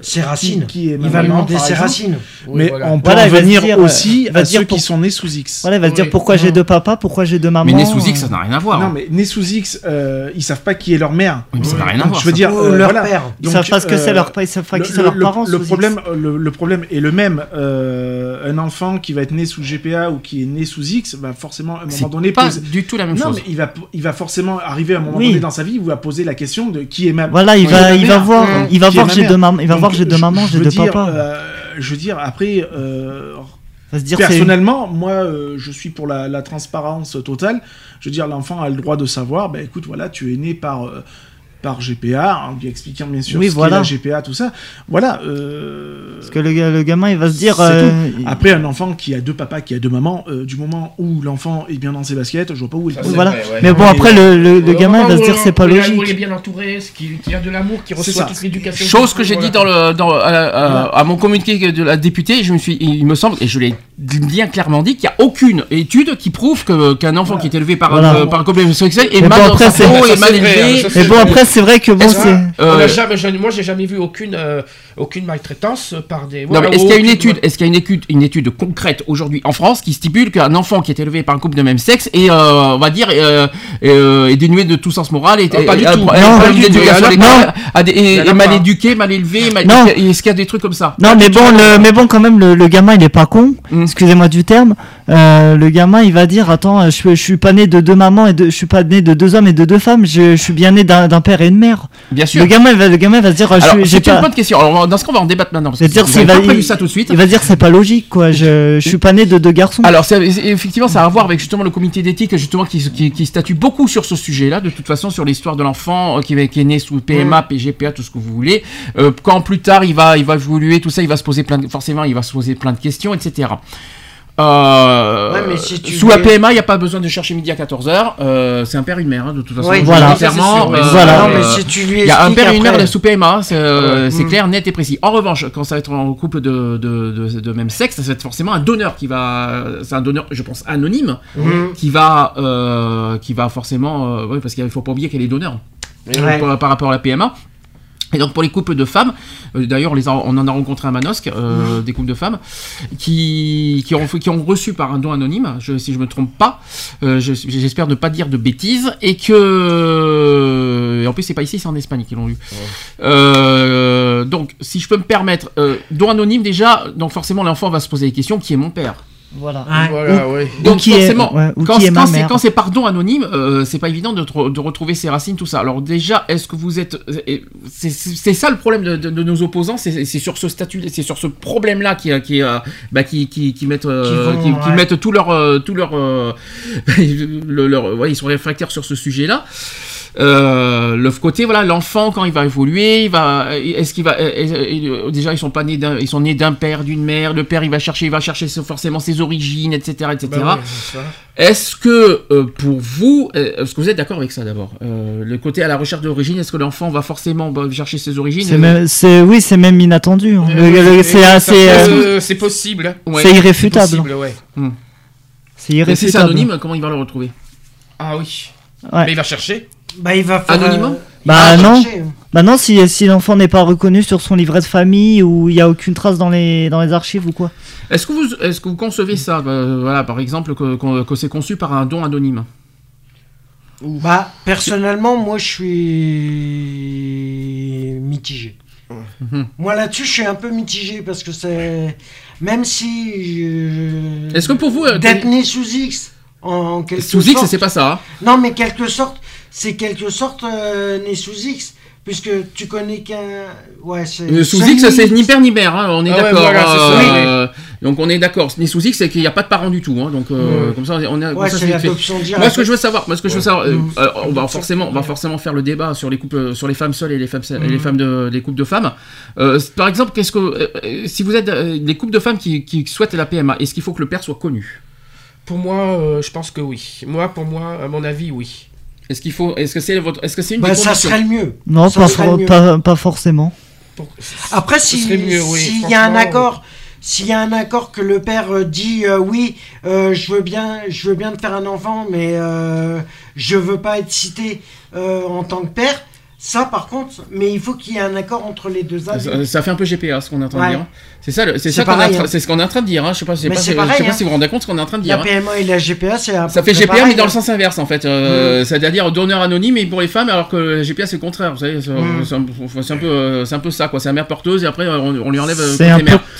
Speaker 2: Ses racines.
Speaker 3: qui, qui est
Speaker 2: Il va demander ses
Speaker 3: exemple.
Speaker 2: racines.
Speaker 4: Oui,
Speaker 3: mais
Speaker 4: voilà.
Speaker 3: on peut
Speaker 5: Voilà,
Speaker 3: en venir
Speaker 5: dire, euh,
Speaker 3: aussi à
Speaker 5: dire
Speaker 3: ceux
Speaker 5: pour-
Speaker 3: qui sont nés sous X.
Speaker 5: Voilà, il va se dire
Speaker 4: Oui.
Speaker 5: pourquoi j'ai deux papas, pourquoi j'ai deux mamans.
Speaker 1: Mais né sous X,
Speaker 5: euh,
Speaker 1: ça n'a rien à voir.
Speaker 3: Non,
Speaker 1: hein.
Speaker 3: mais nés sous X, euh, ils savent pas qui est leur mère.
Speaker 1: Oui, mais ça n'a rien à voir.
Speaker 3: je veux dire, euh,
Speaker 2: leur
Speaker 3: voilà.
Speaker 2: père.
Speaker 5: Ils savent pas ce que c'est leur ils savent pas
Speaker 3: le,
Speaker 5: qui sont leurs
Speaker 3: le-
Speaker 5: parents.
Speaker 3: le
Speaker 5: sous
Speaker 3: problème,
Speaker 5: X.
Speaker 3: le, le problème est le même. Euh, un enfant qui va être né sous GPA ou qui est né sous X va forcément à un moment donné
Speaker 1: pas
Speaker 3: poser-
Speaker 1: du tout la même
Speaker 3: Non,
Speaker 1: chose.
Speaker 3: mais il va, il va forcément arriver à un moment
Speaker 5: Oui.
Speaker 3: donné dans sa vie où il va poser la question de qui est ma
Speaker 5: Voilà, il va, il voir, il va voir j'ai deux mamans, il va
Speaker 3: Donc,
Speaker 5: j'ai mamans,
Speaker 3: je
Speaker 5: j'ai deux
Speaker 3: dire,
Speaker 5: papas.
Speaker 3: euh, je veux dire, après, euh,
Speaker 5: se dire
Speaker 3: personnellement, moi, euh, je suis pour la, la transparence totale. Je veux dire, l'enfant a le droit de savoir, ben écoute, voilà, tu es né par, euh, par GPA, en lui expliquant bien sûr
Speaker 5: Oui,
Speaker 3: ce
Speaker 5: voilà.
Speaker 3: qu'est la GPA, tout ça. Voilà. euh,
Speaker 5: parce que le, le gamin il va se dire. euh.
Speaker 3: Après, un enfant qui a deux papas, qui a deux mamans, euh, du moment où l'enfant est bien dans ses baskets, je vois pas où il
Speaker 4: Ça, c'est
Speaker 5: voilà.
Speaker 4: vrai, ouais.
Speaker 5: Mais bon après le, le, le
Speaker 4: Au
Speaker 5: gamin il va se dire
Speaker 4: on-
Speaker 5: c'est pas logique.
Speaker 4: Il est bien entouré, ce qui, qui a de l'amour, qui reçoit toute l'éducation.
Speaker 1: Chose que j'ai
Speaker 4: Voilà.
Speaker 1: dit dans le, dans, à, à- à mon communiqué de la députée, je me suis, il me semble, et je l'ai bien clairement dit, qu'il n'y a aucune étude qui prouve que, qu'un enfant qui est élevé par,
Speaker 5: Voilà.
Speaker 1: un, par un couple homosexuel est mal
Speaker 5: bon,
Speaker 1: dans sa peau, est mal élevé.
Speaker 4: hein, c'est
Speaker 5: bon après c'est vrai que bon c'est.
Speaker 4: On
Speaker 1: Euh,
Speaker 4: a jamais, je- moi, j'ai jamais vu aucune, euh, aucune maltraitance par des.
Speaker 1: Non,
Speaker 4: voilà,
Speaker 1: mais est-ce qu'il y a une étude, est-ce qu'il y a une étude, une étude concrète aujourd'hui en France qui stipule qu'un enfant qui est élevé par un couple de même sexe est, euh, on va dire, euh, euh, est dénué de tout sens moral, et,
Speaker 4: Ah, pas du tout.
Speaker 1: et mal éduqué, mal élevé, mal-
Speaker 5: Non.
Speaker 1: est-ce qu'il y a des trucs comme ça?
Speaker 5: Non mais bon le mais bon quand même le, le gamin il est pas con.
Speaker 1: Mm.
Speaker 5: Excusez-moi du terme. Euh, le gamin il va dire attends je, je suis pas né de deux mamans et de, je suis pas né de deux hommes et de deux femmes. Je, je suis bien né d'un père et une mère.
Speaker 1: Bien sûr.
Speaker 5: Le gamin va le gamin il va se dire suis- j'ai
Speaker 1: une
Speaker 5: pas.
Speaker 1: bonne question. Alors, dans ce cas, on va en débattre maintenant. Parce que
Speaker 5: va
Speaker 1: pas prévu
Speaker 5: il-
Speaker 1: ça tout de suite.
Speaker 5: Il va dire c'est pas logique quoi. Je, je suis pas né de deux garçons.
Speaker 1: Alors, effectivement, ça a à voir avec justement le comité d'éthique, justement, qui, qui, qui statue beaucoup sur ce sujet-là, de toute façon, sur l'histoire de l'enfant euh, qui, qui est né sous PMA, PGPA, tout ce que vous voulez. Euh, quand plus tard il va, il va évoluer, tout ça, il va se poser plein de, forcément, il va se poser plein de questions, etc. Euh,
Speaker 2: Ouais, mais si tu
Speaker 1: sous la PMA, il n'y a pas besoin de chercher midi à 14h. Euh, c'est un père et une mère, hein, de toute façon.
Speaker 2: Oui,
Speaker 1: Je
Speaker 5: voilà.
Speaker 1: Clairement, euh,
Speaker 5: Voilà.
Speaker 2: Non, mais
Speaker 1: euh,
Speaker 2: si tu lui
Speaker 1: il y a un père et une mère sous PMA, c'est euh,
Speaker 2: Mm.
Speaker 1: clair, net et précis. En revanche, quand ça va être en couple de, de, de, de même sexe, ça va être forcément un donneur qui va. C'est un donneur, je pense, anonyme,
Speaker 2: Mhm.
Speaker 1: qui va, euh, qui va forcément. euh, oui, parce qu'il faut pas oublier qu'elle est donneur
Speaker 2: Ouais.
Speaker 1: par, par rapport à la PMA. Et donc pour les couples de femmes, euh, d'ailleurs on, en a rencontré à Manosque, euh, des couples de femmes, qui, qui, ont, qui ont reçu par un don anonyme, je, si je me trompe pas, euh, je- j'espère ne pas dire de bêtises, et que... et en plus c'est pas ici, c'est en Espagne qu'ils l'ont eu. Donc si je peux me permettre, don anonyme déjà, donc forcément l'enfant va se poser des questions, qui est mon père?
Speaker 5: Voilà.
Speaker 2: Ouais.
Speaker 4: Voilà, ouais.
Speaker 1: donc
Speaker 5: qui est-
Speaker 1: forcément,
Speaker 5: ouais, ou
Speaker 1: quand,
Speaker 5: est
Speaker 1: quand c'est
Speaker 5: mère.
Speaker 1: quand c'est par don anonyme, euh, c'est pas évident de, de retrouver ses racines, tout ça. Alors déjà, est-ce que vous êtes, euh, c'est c'est ça le problème de, de- de nos opposants, c'est c'est sur ce statut, c'est sur ce problème-là qui, qui, euh, bah, qui, qui, qui mettent, euh,
Speaker 2: Qui vont,
Speaker 1: qui, mettent tout leur, euh, tout leur, euh, le- leur- ouais, ils sont réfractaires sur ce sujet-là. Euh, le côté voilà l'enfant quand il va évoluer il va est-ce qu'il va est- est- déjà ils sont pas nés d'un ils sont nés d'un père d'une mère le père il va chercher il va chercher forcément ses origines etc etc
Speaker 4: Bah ouais,
Speaker 1: est-ce que euh, pour vous, euh, est-ce que vous êtes d'accord avec ça d'abord Euh, Le côté à la recherche d'origine, est-ce que l'enfant va forcément bah, chercher ses origines
Speaker 5: C'est
Speaker 1: Euh,
Speaker 5: même, c'est oui, c'est même inattendu. hein. C'est assez, euh,
Speaker 4: euh, possible.
Speaker 1: ouais.
Speaker 5: c'est
Speaker 4: C'est
Speaker 5: irréfutable.
Speaker 4: possible, ouais.
Speaker 5: C'est
Speaker 1: Et si c'est
Speaker 5: irréfutable.
Speaker 1: anonyme, comment il va le retrouver?
Speaker 4: Ah oui.
Speaker 5: Ouais.
Speaker 4: Mais il va chercher.
Speaker 2: Bah, il va faire.
Speaker 1: Anonymement
Speaker 2: euh,
Speaker 5: Bah,
Speaker 2: va
Speaker 5: non. Bah non, si, si l'enfant n'est pas reconnu sur son livret de famille ou il y a aucune trace dans les dans les archives ou quoi.
Speaker 1: Est-ce que vous, est-ce que vous concevez ça bah, Voilà, par exemple, que, que- que c'est conçu par un don anonyme?
Speaker 2: Bah, personnellement, moi, je suis mitigé.
Speaker 1: Mhm.
Speaker 2: Moi, là-dessus, je suis un peu mitigé parce que c'est. Même si. je-
Speaker 1: Est-ce que pour vous, euh,
Speaker 2: D'être né sous X, en, en quelque
Speaker 1: Sous
Speaker 2: sorte.
Speaker 1: X, c'est pas ça. hein?
Speaker 2: Non, mais quelque sorte, c'est quelque sorte euh, né sous X. Puisque tu connais qu'un. Ouais, c'est.
Speaker 1: Euh, sous X, c'est ni père ni mère, hein, on est
Speaker 4: Ah ouais,
Speaker 1: d'accord.
Speaker 4: voilà, c'est ça,
Speaker 1: euh, Donc on est d'accord. Ni sous X, c'est qu'il n'y a pas de parents du tout. hein, donc euh,
Speaker 2: Ouais.
Speaker 1: comme ça, on
Speaker 2: Ouais, c'est l'adoption directe.
Speaker 1: Moi, ce que je veux savoir, moi, ce que je veux savoir, euh,
Speaker 2: Mm.
Speaker 1: euh, on va forcément, on va forcément faire le débat sur les couples, sur les femmes seules et les femmes, et les femmes de, les couples de femmes. Euh, par exemple, qu'est-ce que, euh, euh, si vous êtes euh, des couples de femmes qui, qui souhaitent la PMA, est-ce qu'il faut que le père soit connu?
Speaker 4: Pour moi, euh, je pense que oui. Moi, pour moi, à mon avis, oui.
Speaker 1: Est-ce qu'il faut, est-ce que c'est votre, est-ce que c'est une
Speaker 2: Bah, ça serait le mieux.
Speaker 5: Non,
Speaker 2: Ça
Speaker 5: pas,
Speaker 2: serait
Speaker 5: for-
Speaker 2: mieux.
Speaker 5: pas, pas forcément.
Speaker 4: Pour-
Speaker 2: Après,
Speaker 4: oui,
Speaker 2: s'il y a un accord, s'il y a un accord que le père euh, dit euh, oui, euh, je veux bien, je veux bien te faire un enfant, mais euh, je veux pas être cité euh, en tant que père. Ça, par contre, mais il faut qu'il y ait un accord entre les deux
Speaker 1: Ça,
Speaker 2: adultes.
Speaker 1: ça fait un peu GPA ce qu'on est en train
Speaker 2: Ouais.
Speaker 1: de dire. C'est ça, c'est ça qu'on est
Speaker 2: hein.
Speaker 1: c'est ce qu'on est en train de dire. hein. Je sais pas, si-
Speaker 2: hein.
Speaker 1: si vous vous rendez compte ce qu'on est en train de dire.
Speaker 2: La
Speaker 1: hein.
Speaker 2: PMA et la GPA, c'est un
Speaker 1: Ça fait GPA,
Speaker 2: pareil,
Speaker 1: mais dans
Speaker 2: hein.
Speaker 1: le sens inverse en fait. Euh, C'est-à-dire donneur anonyme et pour les femmes, alors que la GPA c'est le contraire. Vous savez, c'est
Speaker 2: Mm.
Speaker 1: c'est un, peu, euh, c'est un peu ça quoi. C'est la mère porteuse et après on, on lui enlève. euh,
Speaker 5: C'est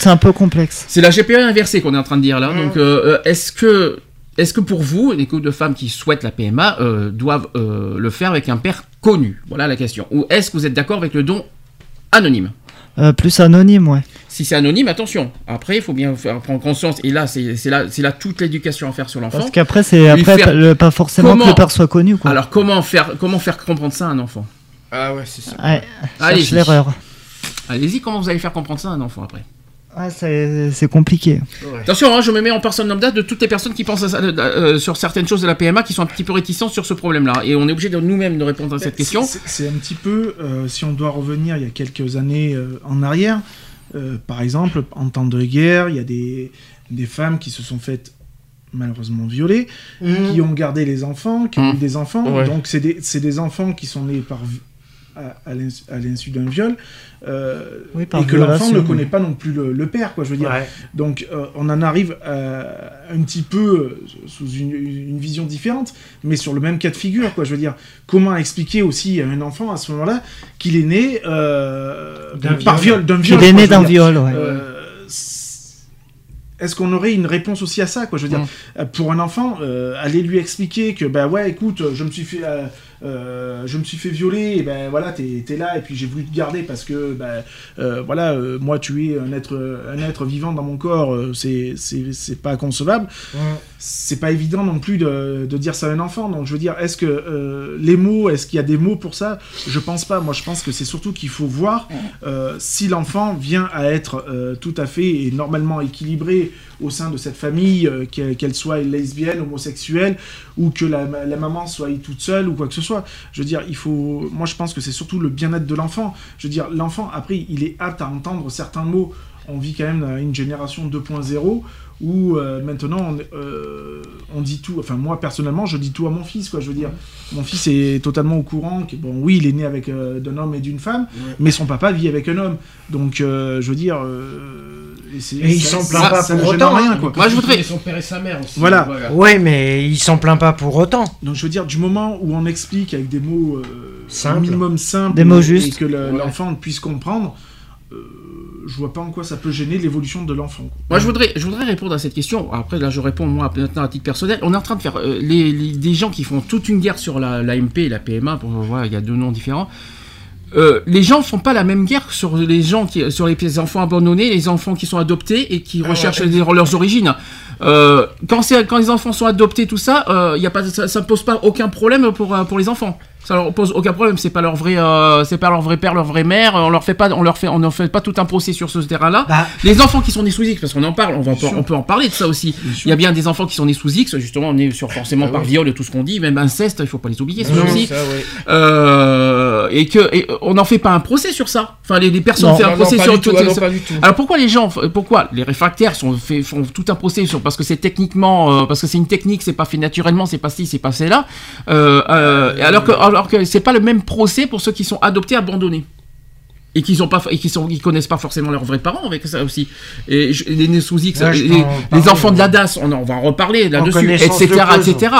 Speaker 5: un, peu, complexe.
Speaker 1: C'est la GPA inversée qu'on est en train de dire là.
Speaker 2: Mm.
Speaker 1: Donc, est-ce que, est-ce que pour vous, les couples de femmes qui souhaitent la PMA euh, doivent euh, le faire avec un père connu? Voilà la question. Ou est-ce que vous êtes d'accord avec le don anonyme?
Speaker 5: Euh, plus anonyme, ouais.
Speaker 1: Si c'est anonyme, attention. Après, il faut bien faire prendre conscience. Et là, c'est là, c'est là toute l'éducation à faire sur l'enfant.
Speaker 5: Parce qu'après, c'est après le- pas forcément que le père soit connu, quoi.
Speaker 1: Alors, comment faire, comment faire comprendre ça à un enfant?
Speaker 4: Ah ouais, c'est ça.
Speaker 5: Ouais,
Speaker 1: Allez-y.
Speaker 5: cherche l'erreur.
Speaker 1: Allez-y, comment vous allez faire comprendre ça à un enfant après?
Speaker 5: Ah, c'est compliqué.
Speaker 1: Attention, hein, je me mets en personne lambda de toutes les personnes qui pensent à ça, euh, euh, sur certaines choses de la PMA qui sont un petit peu réticentes sur ce problème-là. Et on est obligé de nous-mêmes de répondre à cette question.
Speaker 3: c'est- un petit peu, euh, si on doit revenir il y a quelques années euh, en arrière, euh, par exemple, en temps de guerre, il y a des, des femmes qui se sont faites malheureusement violer,
Speaker 2: Mhm.
Speaker 3: qui ont gardé les enfants, qui ont eu des enfants.
Speaker 4: Ouais.
Speaker 3: Donc c'est des, c'est des enfants qui sont nés par à, à l'insu- d'un viol, euh,
Speaker 5: Oui,
Speaker 3: et que l'enfant ne connaît pas non plus le, le père, quoi. Je veux dire.
Speaker 2: Ouais.
Speaker 3: Donc euh, on en arrive à, un petit peu euh, sous une, une vision différente, mais sur le même cas de figure, quoi. Je veux dire, comment expliquer aussi à un enfant à ce moment-là qu'il est né euh,
Speaker 2: D'un
Speaker 3: par
Speaker 2: viol.
Speaker 3: viol, d'un
Speaker 5: Qu'il
Speaker 3: viol.
Speaker 5: est né d'un viol, ouais.
Speaker 3: Euh, est-ce qu'on aurait une réponse aussi à ça, quoi Je veux dire,
Speaker 1: Mm.
Speaker 3: euh, pour un enfant, euh, aller lui expliquer que, bah ouais, écoute, je me suis fait, euh, je me suis fait violer, et ben voilà, t'es es là, et puis j'ai voulu te garder parce que, bah, euh, voilà, euh, moi tu es un être, un être vivant dans mon corps, c'est pas concevable.
Speaker 2: Ouais.
Speaker 3: C'est pas évident non plus de, de dire ça à un enfant. Donc je veux dire, est-ce que euh, les mots, est-ce qu'il y a des mots pour ça? Je pense pas. Moi, je pense que c'est surtout qu'il faut voir euh, si l'enfant vient à être euh, tout à fait et normalement équilibré au sein de cette famille, qu'elle soit lesbienne, homosexuelle, ou que la, la maman soit toute seule ou quoi que ce soit. Je veux dire, il faut. Moi, je pense que c'est surtout le bien-être de l'enfant. Je veux dire, l'enfant, après, il est apte à entendre certains mots. On vit quand même une génération 2.0 où euh, maintenant on, euh, on dit tout. Enfin, moi personnellement, je dis tout à mon fils, quoi. Je veux dire, mon fils est totalement au courant que bon, oui, il est né avec euh, d'un homme et d'une femme, mais son papa vit avec un homme. Donc, euh, je veux dire, euh, et, c'est-
Speaker 2: Et il s'en plaint pas
Speaker 3: ça
Speaker 2: pour autant,
Speaker 3: rien,
Speaker 2: hein.
Speaker 3: quoi.
Speaker 1: Moi, je voudrais-
Speaker 4: son père et sa mère aussi.
Speaker 3: Voilà.
Speaker 2: Ouais, mais il s'en plaint pas pour autant.
Speaker 3: Donc je veux dire, du moment où on explique avec des mots euh,
Speaker 2: Simples.
Speaker 3: un minimum simples
Speaker 5: Des mots justes.
Speaker 3: et que le-
Speaker 4: Ouais.
Speaker 3: l'enfant puisse comprendre, euh, je vois pas en quoi ça peut gêner l'évolution de l'enfant. quoi.
Speaker 1: Moi, je voudrais, je voudrais répondre à cette question. Après, là, je réponds moi maintenant à titre personnel. On est en train de faire euh, les, les- des gens qui font toute une guerre sur la, l'AMP et la PMA. Pour voilà, il y a deux noms différents. Euh, les gens font pas la même guerre sur les gens qui, sur les enfants abandonnés, les enfants qui sont adoptés et qui
Speaker 4: Ah
Speaker 1: recherchent
Speaker 4: ouais.
Speaker 1: les- leurs origines. Euh, quand, c'est- quand les enfants sont adoptés, tout ça, euh, y a pas, ça, ça pose pas aucun problème pour, pour les enfants. Ça leur pose aucun problème. C'est pas leur vrai, euh, c'est pas leur vrai père, leur vraie mère. On leur fait pas, on leur fait, on fait pas tout un procès sur ce terrain-là.
Speaker 2: Bah,
Speaker 1: Les enfants qui sont nés sous X, parce qu'on en parle, on, va, on peut en parler de ça aussi. Il y a bien des enfants qui sont nés sous X, justement, on est sur forcément
Speaker 4: Ah
Speaker 1: par
Speaker 4: oui.
Speaker 1: viol et tout ce qu'on dit, même inceste, il faut pas les oublier, ça
Speaker 4: Ouais,
Speaker 1: aussi.
Speaker 4: ça, ouais.
Speaker 1: Euh, et que et on n'en fait pas un procès sur ça. Enfin, les, les personnes
Speaker 5: Non.
Speaker 1: font un
Speaker 4: Non, non,
Speaker 1: procès
Speaker 4: pas
Speaker 1: sur
Speaker 4: tout,
Speaker 1: tout-
Speaker 4: ah non,
Speaker 1: alors pourquoi les gens, pourquoi les réfractaires sont fait, font tout un procès sur parce que c'est techniquement, euh, parce que c'est une technique, c'est pas fait naturellement, c'est pas ci, c'est pas là. Euh, euh, alors que alors que c'est pas le même procès pour ceux qui sont adoptés, abandonnés. Et qui sont pas et qui sont connaissent pas forcément leurs vrais parents avec ça aussi. Et je- les nés sous X
Speaker 2: Ouais,
Speaker 1: les, enfants de la. DAS on, va en reparler là-dessus etc
Speaker 2: de
Speaker 1: etc